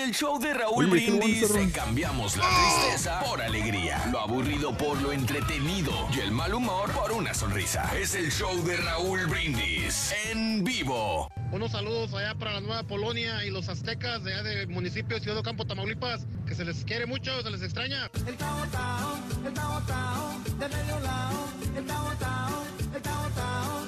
Speaker 41: el show de Raúl
Speaker 5: Oye,
Speaker 41: Brindis te cambiamos la tristeza por alegría, lo aburrido por lo entretenido y el mal humor por una sonrisa. Es el show de Raúl Brindis en vivo.
Speaker 75: Unos saludos allá para la Nueva Polonia y los aztecas de allá del municipio de Ciudad Ocampo, Tamaulipas, que se les quiere mucho, se les extraña.
Speaker 23: El tao tao, el tao tao, de medio lado, el tao tao, el tao tao.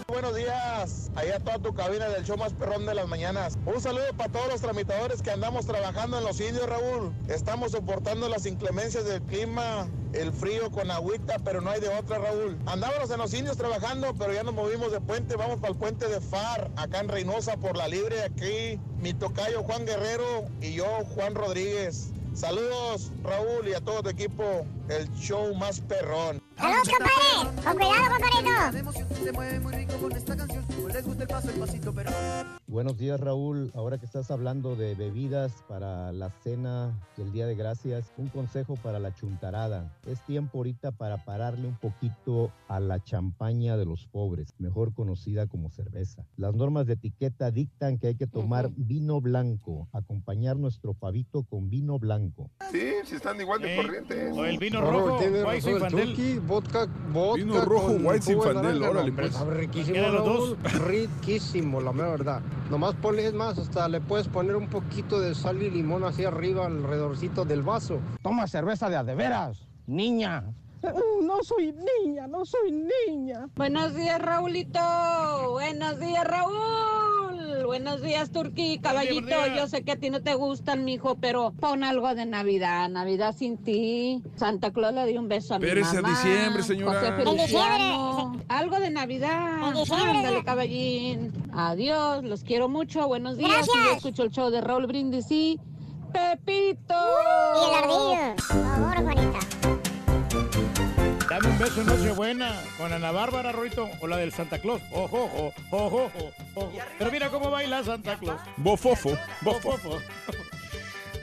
Speaker 62: Buenos días, allá toda tu cabina del show más perrón de las mañanas. Un saludo para todos los tramitadores que andamos trabajando en los indios, Raúl. Estamos soportando las inclemencias del clima, el frío con agüita, pero no hay de otra, Raúl. Andábamos en los indios trabajando, pero ya nos movimos de puente, vamos para el puente de Far, acá en Reynosa, por la libre, aquí mi tocayo Juan Guerrero y yo, Juan Rodríguez. Saludos, Raúl, y a todo tu equipo, el show más perrón.
Speaker 4: ¡Saludos, compadre! ¡Con cuidado, compadrito!
Speaker 23: La emoción se mueve muy rico con esta canción. Pues les gusta el paso, el pasito, pero...
Speaker 76: Buenos días Raúl, ahora que estás hablando de bebidas para la cena del Día de Gracias, un consejo para la chuntarada. Es tiempo ahorita para pararle un poquito a la champaña de los pobres, mejor conocida como cerveza. Las normas de etiqueta dictan que hay que tomar vino blanco, acompañar nuestro pavito con vino blanco.
Speaker 77: Sí, si están igual de corrientes.
Speaker 3: O el vino rojo,
Speaker 62: tiene
Speaker 3: White
Speaker 62: razón el
Speaker 3: Zinfandel.
Speaker 62: Turkey, vodka, vodka
Speaker 5: Vino rojo, Zinfandel,
Speaker 62: naranja,
Speaker 5: órale, pues.
Speaker 62: sabe riquísimo,
Speaker 3: ¿Quieren los
Speaker 62: Raúl, riquísimo, la mera verdad. Nomás ponle, es más, hasta le puedes poner un poquito de sal y limón así arriba, alrededorcito del vaso.
Speaker 75: Toma cerveza de a de veras, niña.
Speaker 78: No soy niña, no soy niña. Buenos días, Raulito. Buenos días, Raúl.
Speaker 79: Buenos días, Turqui. Caballito, yo sé que a ti no te gustan, mijo, pero pon algo de Navidad. Navidad sin ti. Santa Claus le dio un beso a mi
Speaker 5: Espérese a
Speaker 79: mamá.
Speaker 5: diciembre, señora.
Speaker 79: José. Algo de Navidad. Ándale, caballín. Adiós, los quiero mucho. Buenos días.
Speaker 4: Gracias.
Speaker 79: Y yo escucho el show de Raúl Brindisi. Pepito.
Speaker 4: Y el ardillo. Por favor, Juanita.
Speaker 3: Dame un beso en Nochebuena con Ana Bárbara, Rorito, o la del Santa Claus. Ojo, ojo, ojo, ojo, ojo. Pero mira cómo baila Santa Claus.
Speaker 5: Bofofo, bofo.
Speaker 3: Ojo,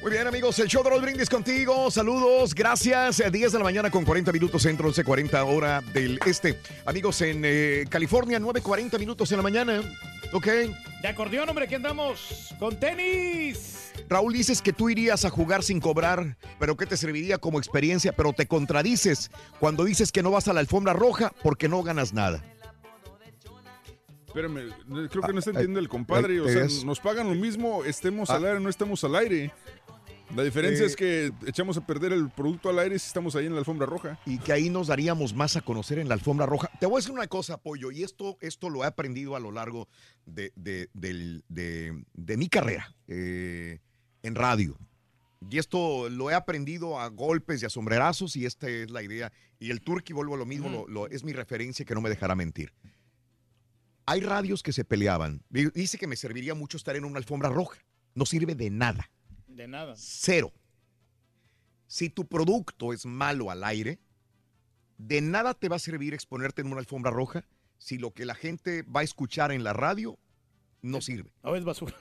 Speaker 2: Muy bien, amigos, el show de los brindis contigo. Saludos, gracias. Eh, 10 de la mañana con 40 minutos centro, 11.40 hora del este. Amigos, en eh, California, 9.40 minutos en la mañana. Ok.
Speaker 3: De acordeón, hombre, que andamos con tenis.
Speaker 2: Raúl, dices que tú irías a jugar sin cobrar, pero que te serviría como experiencia, pero te contradices cuando dices que no vas a la alfombra roja porque no ganas nada.
Speaker 5: Espérame, creo que no está entendiendo el compadre. O sea, nos pagan lo mismo, estemos
Speaker 2: Ah.
Speaker 5: al aire o no estemos al aire. La diferencia
Speaker 2: Eh,
Speaker 5: es que echamos a perder el producto al aire si estamos ahí en la alfombra roja.
Speaker 2: y que ahí nos daríamos más a conocer en la alfombra roja. Te voy a decir una cosa, Pollo, y esto, esto lo he aprendido a lo largo de, de- de- de mi carrera eh, en radio. Y esto lo he aprendido a golpes y a sombrerazos, y esta es la idea. Y el Turqui, vuelvo a lo mismo, lo- lo- es mi referencia que no me dejará mentir. Hay radios que se peleaban. Di- Dice que me serviría mucho estar en una alfombra roja. No sirve de nada.
Speaker 3: De nada.
Speaker 2: Cero. Si tu producto es malo al aire, de nada te va a servir exponerte en una alfombra roja si lo que la gente va a escuchar en la radio no sirve.
Speaker 3: No es basura.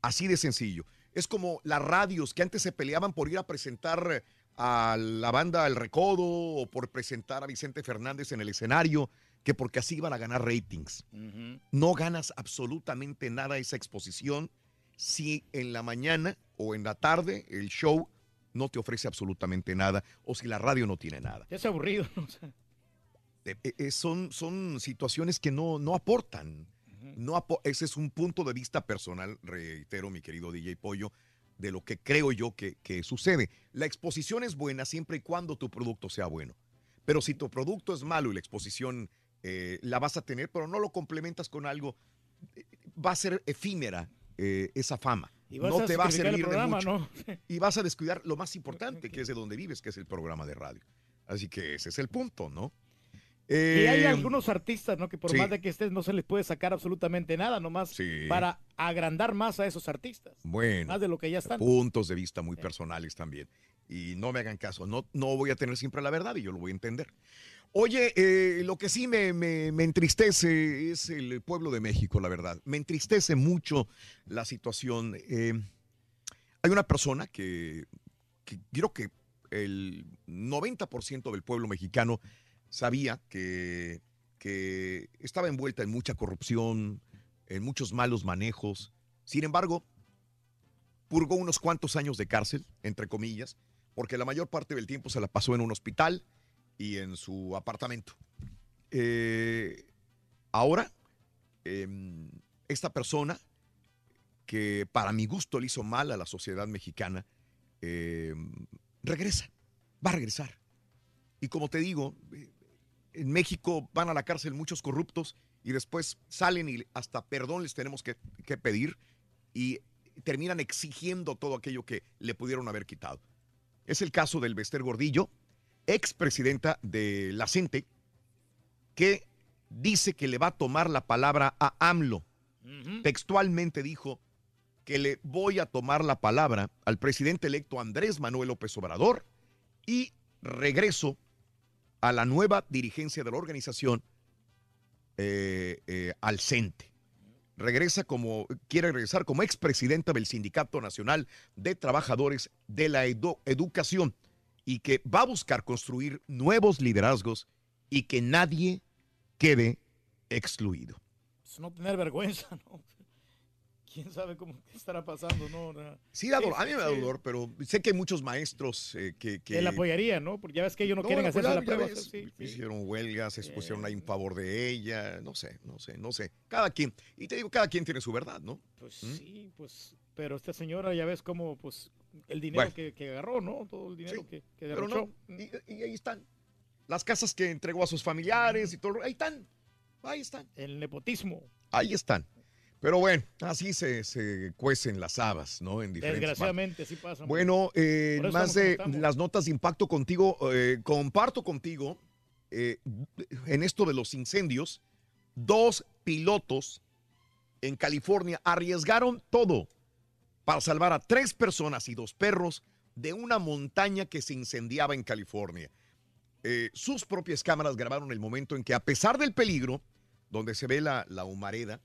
Speaker 2: Así de sencillo. Es como las radios que antes se peleaban por ir a presentar a la banda El Recodo o por presentar a Vicente Fernández en el escenario, que porque así iban a ganar ratings. No ganas absolutamente nada esa exposición si en la mañana o en la tarde el show no te ofrece absolutamente nada o si la radio no tiene nada.
Speaker 3: Ya es aburrido, sea,
Speaker 2: Eh, eh, son, son situaciones que no, no aportan. No ese es un punto de vista personal, reitero, mi querido DJ Pollo, de lo que creo yo que, que sucede. La exposición es buena siempre y cuando tu producto sea bueno. Pero si tu producto es malo y la exposición eh, la vas a tener, pero no lo complementas con algo, eh, va a ser efímera eh, esa fama.
Speaker 3: Y vas
Speaker 2: no
Speaker 3: a
Speaker 2: te va a
Speaker 3: el
Speaker 2: servir de mucho.
Speaker 3: ¿no?
Speaker 2: Y vas a descuidar lo más importante, que es de donde vives, que es el programa de radio. Así que ese es el punto, ¿no?
Speaker 3: Y hay
Speaker 2: Eh,
Speaker 3: algunos artistas, ¿no? Que por
Speaker 2: sí.
Speaker 3: más de que estés, no se les puede sacar absolutamente nada, nomás
Speaker 2: Sí.
Speaker 3: para agrandar más a esos artistas.
Speaker 2: Bueno.
Speaker 3: Más de lo que ya están.
Speaker 2: Puntos de vista muy personales también. Y no me hagan caso, no, no voy a tener siempre la verdad y yo lo voy a entender. Oye, eh, lo que sí me, me- entristece es el pueblo de México, la verdad. Me entristece mucho la situación. Eh, hay una persona que, que creo que el 90% del pueblo mexicano sabía que, que estaba envuelta en mucha corrupción, en muchos malos manejos. Sin embargo, purgó unos cuantos años de cárcel, entre comillas, porque la mayor parte del tiempo se la pasó en un hospital y en su apartamento. Eh, ahora, em, esta persona, que para mi gusto le hizo mal a la sociedad mexicana, em, regresa, va a regresar. Y como te digo, eh, en México van a la cárcel muchos corruptos y después salen y hasta perdón les tenemos que, pedir y terminan exigiendo todo aquello que le pudieron haber quitado. Es el caso del Bester Gordillo, expresidenta de la CENTE, que dice que le va a tomar la palabra a AMLO. Textualmente dijo que le voy a tomar la palabra al presidente electo Andrés Manuel López Obrador y regreso a la nueva dirigencia de la organización eh, eh, al CENTE. Regresa como, quiere regresar como expresidenta del Sindicato Nacional de Trabajadores de la Edu- Educación y que va a buscar construir nuevos liderazgos y que nadie quede excluido.
Speaker 3: Pues no tener vergüenza, ¿no? ¿Quién sabe cómo estará pasando, no?
Speaker 2: Sí, da dolor, a mí me da dolor, pero sé que hay muchos maestros eh, que, que...
Speaker 3: Él apoyaría, ¿no? Porque ya ves que ellos no,
Speaker 2: No,
Speaker 3: quieren
Speaker 2: la
Speaker 3: hacerse la prueba.
Speaker 2: ves,
Speaker 3: sí, sí.
Speaker 2: Hicieron huelgas, se pusieron ahí en favor de ella, no sé, no sé, no sé. Cada quien, y te digo, cada quien tiene su verdad, ¿no?
Speaker 3: Pues
Speaker 2: ¿Mm?
Speaker 3: sí, pues, pero esta señora ya ves cómo, pues, el dinero
Speaker 2: Bueno.
Speaker 3: que, que agarró, ¿no? Todo el dinero que, que
Speaker 2: Pero no, y, y ahí están. Las casas que entregó a sus familiares y todo, ahí están, ahí están.
Speaker 3: El nepotismo.
Speaker 2: Ahí están. Pero bueno, así se, se cuecen las habas, ¿no? En diferentes
Speaker 3: Desgraciadamente, sí pasa.
Speaker 2: Bueno, eh, más de las notas de impacto contigo, eh, comparto contigo eh, en esto de los incendios, dos pilotos en California arriesgaron todo para salvar a tres personas y dos perros de una montaña que se incendiaba en California. Eh, sus propias cámaras grabaron el momento en que, a pesar del peligro, donde se ve la, la humareda,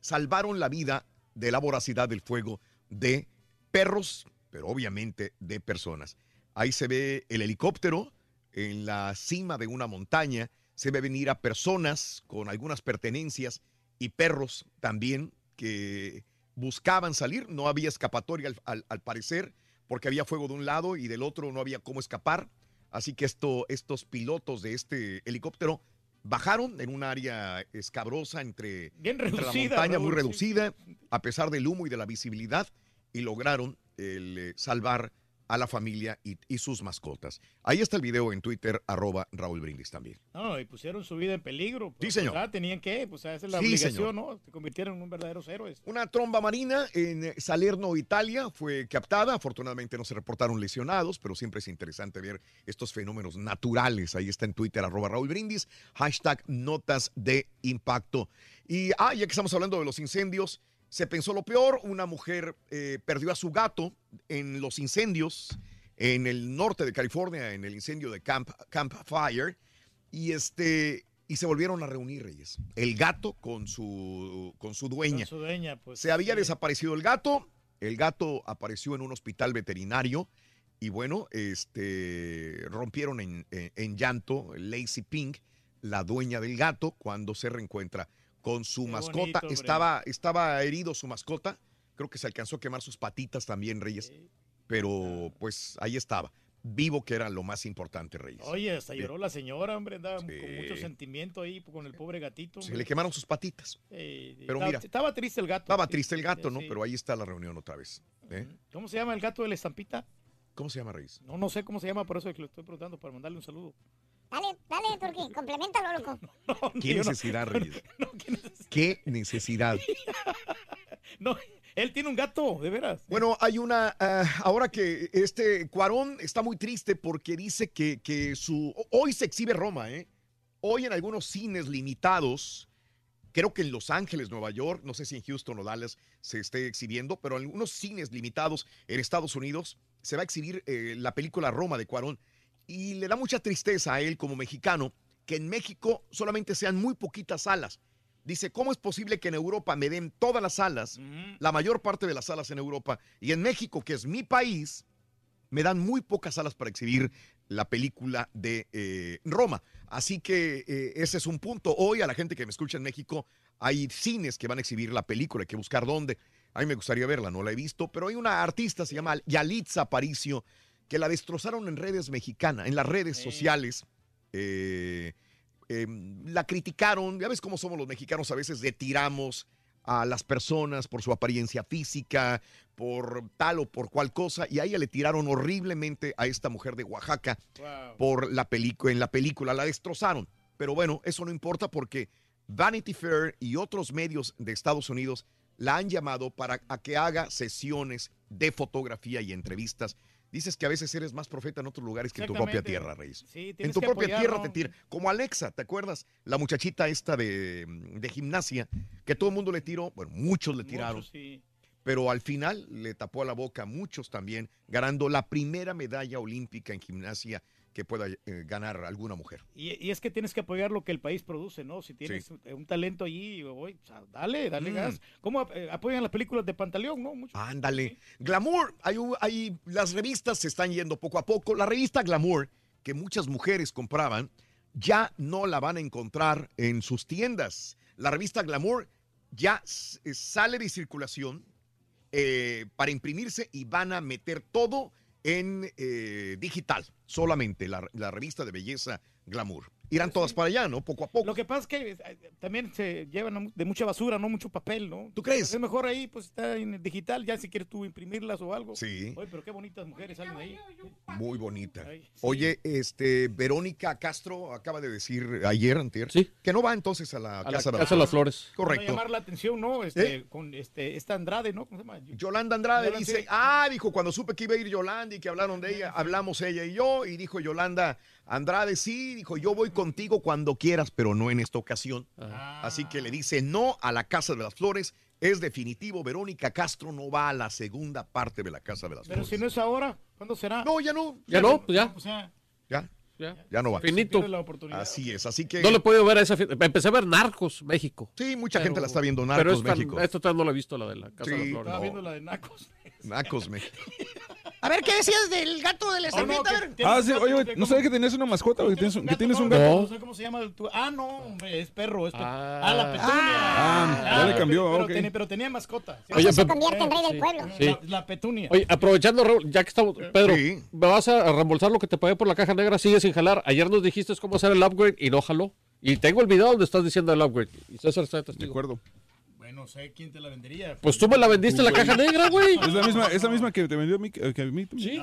Speaker 2: salvaron la vida de la voracidad del fuego de perros, pero obviamente de personas. Ahí se ve el helicóptero en la cima de una montaña, se ve venir a personas con algunas pertenencias y perros también que buscaban salir, no había escapatoria al, al- al parecer, porque había fuego de un lado y del otro no había cómo escapar. Así que esto, estos pilotos de este helicóptero bajaron en un área escabrosa entre,
Speaker 3: Bien
Speaker 2: entre la montaña, muy
Speaker 3: sí,
Speaker 2: reducida, a pesar del humo y de la visibilidad, y lograron el, eh, salvar a la familia y, y sus mascotas. Ahí está el video en Twitter, arroba Raúl Brindis también.
Speaker 3: No, y pusieron su vida en peligro.
Speaker 2: Sí, señor.
Speaker 3: Ah, tenían que, pues esa es la
Speaker 2: Sí,
Speaker 3: obligación,
Speaker 2: señor.
Speaker 3: ¿no? Se convirtieron en un verdaderos héroes.
Speaker 2: Una tromba marina en eh, Salerno, Italia, fue captada. Afortunadamente no se reportaron lesionados, pero siempre es interesante ver estos fenómenos naturales. Ahí está en Twitter, arroba Raúl Brindis, hashtag notas de impacto. Y, ah, ya que estamos hablando de los incendios, se pensó lo peor. Una mujer eh, perdió a su gato en los incendios en el norte de California, en el incendio de Camp, Camp Fire. Y este... Y se volvieron a reunir, Reyes. El gato con su, con su dueña.
Speaker 3: Con su dueña, pues.
Speaker 2: Se había desaparecido el gato. El gato apareció en un hospital veterinario. Y bueno, este, rompieron en, en- en llanto Lacey Pink, la dueña del gato, cuando se reencuentra con su mascota.
Speaker 3: bonito,
Speaker 2: estaba, estaba herido su mascota. Creo que se alcanzó a quemar sus patitas también, Reyes. Pero pues ahí estaba. Vivo, que era lo más importante, Reyes.
Speaker 3: Oye, hasta lloró la señora, hombre, andaba con mucho sentimiento ahí con el pobre gatito.
Speaker 2: Se le quemaron sus patitas. Pero
Speaker 3: estaba-
Speaker 2: mira.
Speaker 3: Estaba triste el gato.
Speaker 2: Estaba triste el gato, ¿no? Pero ahí está la reunión otra vez. ¿eh?
Speaker 3: ¿Cómo se llama el gato de la estampita?
Speaker 2: ¿Cómo se llama, Reyes?
Speaker 3: No, no sé cómo se llama, por eso es que lo estoy preguntando, para mandarle un saludo.
Speaker 4: Dale, dale, Turki, complementalo, loco.
Speaker 2: ¿Qué
Speaker 3: no-
Speaker 2: necesidad, Reyes? ¿Qué necesidad?
Speaker 3: No, él tiene un gato, de veras.
Speaker 2: Bueno, hay una. ah, ahora que este Cuarón está muy triste porque dice que, que su. Hoy se exhibe Roma, ¿eh? Hoy en algunos cines limitados, creo que en Los Ángeles, Nueva York, no sé si en Houston o Dallas se esté exhibiendo, pero en algunos cines limitados en Estados Unidos se va a exhibir eh, la película Roma de Cuarón. Y le da mucha tristeza a él como mexicano que en México solamente sean muy poquitas salas. Dice, ¿cómo es posible que en Europa me den todas las salas, la mayor parte de las salas en Europa, y en México, que es mi país, me dan muy pocas salas para exhibir la película de eh, Roma? Así que eh, ese es un punto. Hoy a la gente que me escucha en México, hay cines que van a exhibir la película, hay que buscar dónde. A mí me gustaría verla, no la he visto, pero hay una artista, se llama Yalitza Aparicio, que la destrozaron en redes mexicanas, en las redes sociales. Eh, eh, la criticaron, ya ves cómo somos los mexicanos, a veces detiramos a las personas por su apariencia física, por tal o por cual cosa, y a ella le tiraron horriblemente a esta mujer de Oaxaca por la película, en la película, la destrozaron. Pero bueno, eso no importa porque Vanity Fair y otros medios de Estados Unidos la han llamado para a que haga sesiones de fotografía y entrevistas. Dices que a veces eres más profeta en otros lugares que en tu propia tierra, Reyes.
Speaker 3: Sí,
Speaker 2: en tu
Speaker 3: que
Speaker 2: propia tierra te tira. Como Alexa, ¿te acuerdas? La muchachita esta de, de gimnasia, que todo el mundo le tiró, bueno, muchos le tiraron,
Speaker 3: Muchos, sí.
Speaker 2: pero al final le tapó la boca a muchos también, ganando la primera medalla olímpica en gimnasia que pueda eh, ganar alguna mujer.
Speaker 3: Y, y es que tienes que apoyar lo que el país produce, ¿no? Si tienes
Speaker 2: Sí.
Speaker 3: un, talento allí, o sea, dale, dale
Speaker 2: Mm.
Speaker 3: gas. ¿Cómo eh, apoyan las películas de Pantaleón, no? Mucho.
Speaker 2: Ándale. Glamour, hay, hay, las revistas se están yendo poco a poco. La revista Glamour, que muchas mujeres compraban, ya no la van a encontrar en sus tiendas. La revista Glamour ya eh, sale de circulación eh, para imprimirse y van a meter todo en eh, digital. solamente la, la revista de belleza Glamour. Irán todas para allá, ¿no? Poco a poco.
Speaker 3: Lo que pasa es que eh, también se llevan de mucha basura, no mucho papel, ¿no?
Speaker 2: ¿Tú crees?
Speaker 3: Es mejor ahí, pues está en el digital, ya si quieres tú imprimirlas o algo.
Speaker 2: Sí.
Speaker 3: Oye, pero qué bonitas mujeres salen ahí.
Speaker 2: Muy bonita. Oye, este, Verónica Castro acaba de decir ayer, antier, que no va entonces a la
Speaker 25: A la
Speaker 2: Casa,
Speaker 25: Casa de las Flores.
Speaker 3: Para
Speaker 2: Correcto.
Speaker 3: llamar la atención, ¿no? Este, Con este, esta Andrade, ¿no? ¿Cómo se llama?
Speaker 2: Yolanda Andrade
Speaker 3: Yolanda,
Speaker 2: dice,
Speaker 3: sí.
Speaker 2: ah, dijo, cuando supe que iba a ir Yolanda y que hablaron de ella, hablamos ella y yo, y dijo Yolanda Andrade, sí, dijo, yo voy contigo cuando quieras, pero no en esta ocasión. Así que le dice no a la Casa de las Flores, es definitivo, Verónica Castro no va a la segunda parte de la Casa de las
Speaker 3: Pero
Speaker 2: Flores.
Speaker 3: si no es ahora, ¿cuándo será?
Speaker 2: No, ya no.
Speaker 25: Ya no, pues ya.
Speaker 3: Pues ya.
Speaker 2: Ya,
Speaker 25: Ya.
Speaker 2: ya no va.
Speaker 25: Finito.
Speaker 3: La oportunidad.
Speaker 2: Así es, así que...
Speaker 25: No le he podido ver a esa fiesta. Empecé a ver Narcos, México.
Speaker 2: Sí, mucha gente la está viendo,
Speaker 25: pero
Speaker 2: Narcos,
Speaker 25: esta,
Speaker 2: México.
Speaker 25: Esta todavía no la he visto, la de la Casa de las Flores.
Speaker 3: Estaba viendo la de Nacos.
Speaker 2: Nacos, México.
Speaker 6: A ver, ¿qué decías del gato de la a ver.
Speaker 5: Ah, sí, oye, güey, no sabía que tenías una mascota, güey, que tienes un, que tienes un gato.
Speaker 3: No sé cómo se llama. el tu- Ah, no, hombre, es perro. Es perro. Ah, la petunia.
Speaker 5: Ah, ya le cambió,
Speaker 3: pero,
Speaker 5: ok.
Speaker 3: tenía, pero tenía mascota. Sí.
Speaker 25: Oye,
Speaker 4: se convierte en rey del pueblo.
Speaker 25: Sí.
Speaker 3: La, la petunia.
Speaker 25: Oye, aprovechando, Raúl, ya que estamos, Pedro, me vas a reembolsar lo que te pagué por la caja negra, sigue sin jalar. Ayer nos dijiste cómo hacer el upgrade y no jaló. Y tengo el video donde estás diciendo el upgrade. Y César está de testigo.
Speaker 5: De acuerdo.
Speaker 3: Bueno, sé quién te la vendería.
Speaker 25: Pues tú me la vendiste en la caja negra, güey.
Speaker 5: Es la misma, es la misma que te vendió a mí. Que que a mí
Speaker 25: Sí.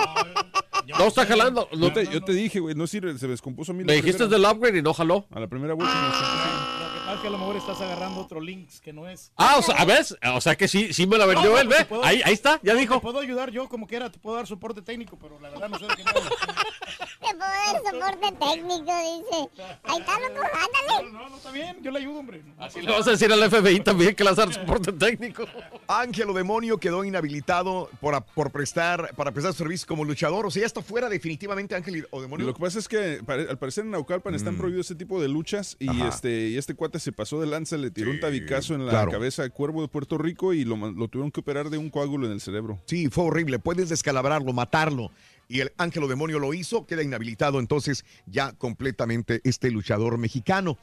Speaker 25: No está jalando.
Speaker 5: Yo
Speaker 25: No
Speaker 5: te, yo te dije, güey, no sirve, se descompuso a mí. la
Speaker 25: me dijiste del upgrade y no jaló.
Speaker 5: A la primera vuelta. descompuso.
Speaker 3: Lo que pasa es que a lo mejor estás agarrando otro links que no es.
Speaker 25: Ah, o sea, ¿a ves? O sea que sí, sí me la vendió
Speaker 3: No, no,
Speaker 25: él,
Speaker 3: pues
Speaker 25: ve. Ahí, ahí está, ya
Speaker 3: no,
Speaker 25: dijo.
Speaker 3: Te puedo ayudar yo como quiera, te puedo dar soporte técnico, pero la verdad no sé de qué
Speaker 4: puedo dar soporte técnico, dice. Ahí está, loco, ándale.
Speaker 3: No, no, está bien, yo le ayudo, hombre.
Speaker 25: Así le vas a decir al FBI también que le vas a dar soporte técnico.
Speaker 2: Ángelo Demonio quedó inhabilitado por, por prestar, para prestar servicio como luchador. O sea, ya está fuera definitivamente Ángel o Demonio.
Speaker 5: Lo que pasa es que al parecer en Naucalpan están prohibidos ese tipo de luchas y
Speaker 2: Mm. Ajá.
Speaker 5: este y este cuate se pasó de lanza, le tiró un tabicazo en la
Speaker 2: claro.
Speaker 5: cabeza al cuervo de Puerto Rico y lo, lo tuvieron que operar de un coágulo en el cerebro.
Speaker 2: Sí, fue horrible. Puedes descalabrarlo, matarlo. Y el Ángelo Demonio lo hizo, queda inhabilitado entonces ya completamente este luchador mexicano.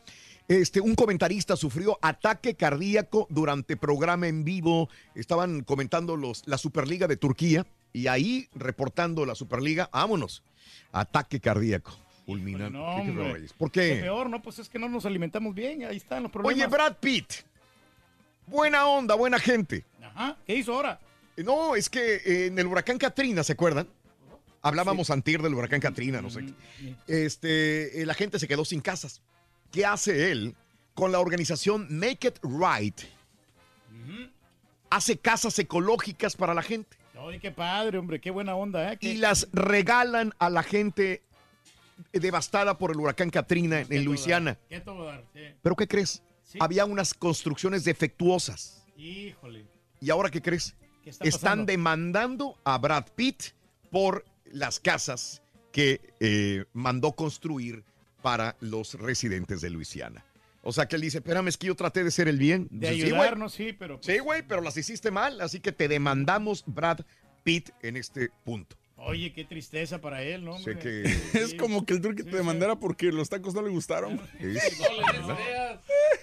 Speaker 2: Este, un comentarista sufrió ataque cardíaco durante programa en vivo. Estaban comentando los, la Superliga de Turquía y ahí reportando la Superliga, vámonos. Ataque cardíaco. Fulminante.
Speaker 3: No,
Speaker 2: ¿Qué-
Speaker 3: peor, ¿no? Pues es que no nos alimentamos bien, ahí están los problemas.
Speaker 2: Oye, Brad Pitt. Buena onda, buena gente.
Speaker 3: Ajá, ¿qué hizo ahora?
Speaker 2: No, es que en el huracán Katrina, ¿se acuerdan? Hablábamos antier del huracán Katrina, no sé
Speaker 3: Mm.
Speaker 2: Este, eh, la gente se quedó sin casas. ¿Qué hace él con la organización Make It Right? Hace casas ecológicas para la gente
Speaker 3: Oye, qué padre, hombre, qué buena onda, ¿eh? Qué-
Speaker 2: y las regalan a la gente devastada por el huracán Katrina en, Luisiana.
Speaker 3: ¿Qué dar? Sí.
Speaker 2: ¿Pero qué crees? Había unas construcciones defectuosas.
Speaker 3: Híjole.
Speaker 2: ¿Y ahora qué crees?
Speaker 3: ¿Qué está
Speaker 2: Están demandando a Brad Pitt por las casas que eh, mandó construir para los residentes de Luisiana. O sea que él dice, espérame, es que yo traté de ser el bien.
Speaker 3: De
Speaker 2: Dice, "Sí, güey,
Speaker 3: ayudarnos, sí, pero...
Speaker 2: Sí, güey, pero las hiciste mal, así que te demandamos, Brad Pitt, en este punto.
Speaker 3: Oye, qué tristeza para él, ¿no?
Speaker 2: Sé que...
Speaker 5: Es como que el turque te demandara porque los tacos no le gustaron.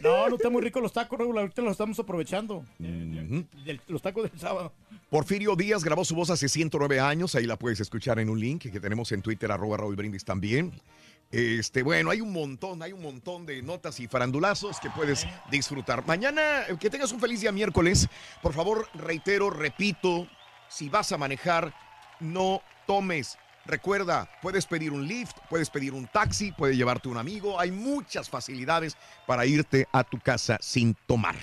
Speaker 3: No, no está muy rico los tacos, Raúl, ahorita los estamos aprovechando. Los tacos del sábado.
Speaker 2: Porfirio Díaz grabó su voz hace 109 años, ahí la puedes escuchar en un link que tenemos en Twitter, arroba Raúl Brindis también. Este, bueno, hay un montón, hay un montón de notas y farandulazos que puedes disfrutar. Mañana, eh, que tengas un feliz día miércoles. Por favor, reitero, repito, si vas a manejar, no tomes. Recuerda, puedes pedir un lift, puedes pedir un taxi, puedes llevarte un amigo. Hay muchas facilidades para irte a tu casa sin tomar.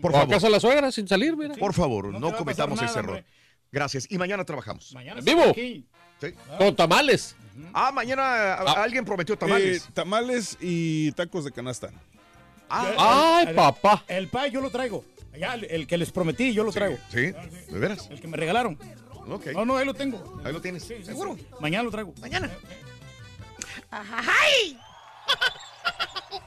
Speaker 2: Por
Speaker 25: o a
Speaker 2: favor.
Speaker 25: casa de la suegra sin salir, mira.
Speaker 2: Por favor,
Speaker 25: No a
Speaker 2: cometamos
Speaker 25: pasar
Speaker 2: ese
Speaker 25: nada,
Speaker 2: error. Gracias. Y mañana trabajamos.
Speaker 3: Mañana
Speaker 25: ¿En vivo?
Speaker 3: aquí.
Speaker 2: Sí.
Speaker 25: Con tamales.
Speaker 2: Ah, mañana a- alguien prometió tamales.
Speaker 5: Eh, tamales y tacos de canasta.
Speaker 3: Ah, El- el- El pay yo lo traigo. Ya, el, el que les prometí, yo lo traigo.
Speaker 2: ¿Sí? ¿De veras?
Speaker 3: El que me regalaron.
Speaker 2: Ah, ok.
Speaker 3: No, no, ahí lo tengo.
Speaker 2: Ahí lo tienes.
Speaker 3: ¿Seguro? Mañana lo traigo.
Speaker 6: Mañana. ¡Ay!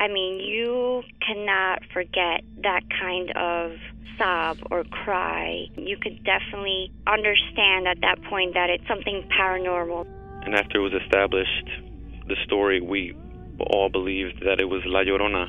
Speaker 80: I mean, you cannot forget that kind of sob or cry. You could definitely understand at that point that it's something paranormal.
Speaker 81: And after it was established, the story, we all believed that it was La Llorona.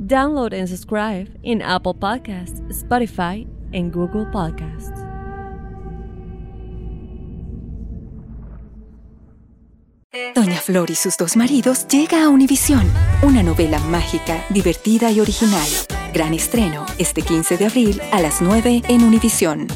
Speaker 25: Download and subscribe in Apple Podcasts, Spotify, and Google Podcasts.
Speaker 82: Doña Flor y sus dos maridos llega a Univisión, una novela mágica, divertida y original. Gran estreno este 15 de abril a las 9 en Univisión.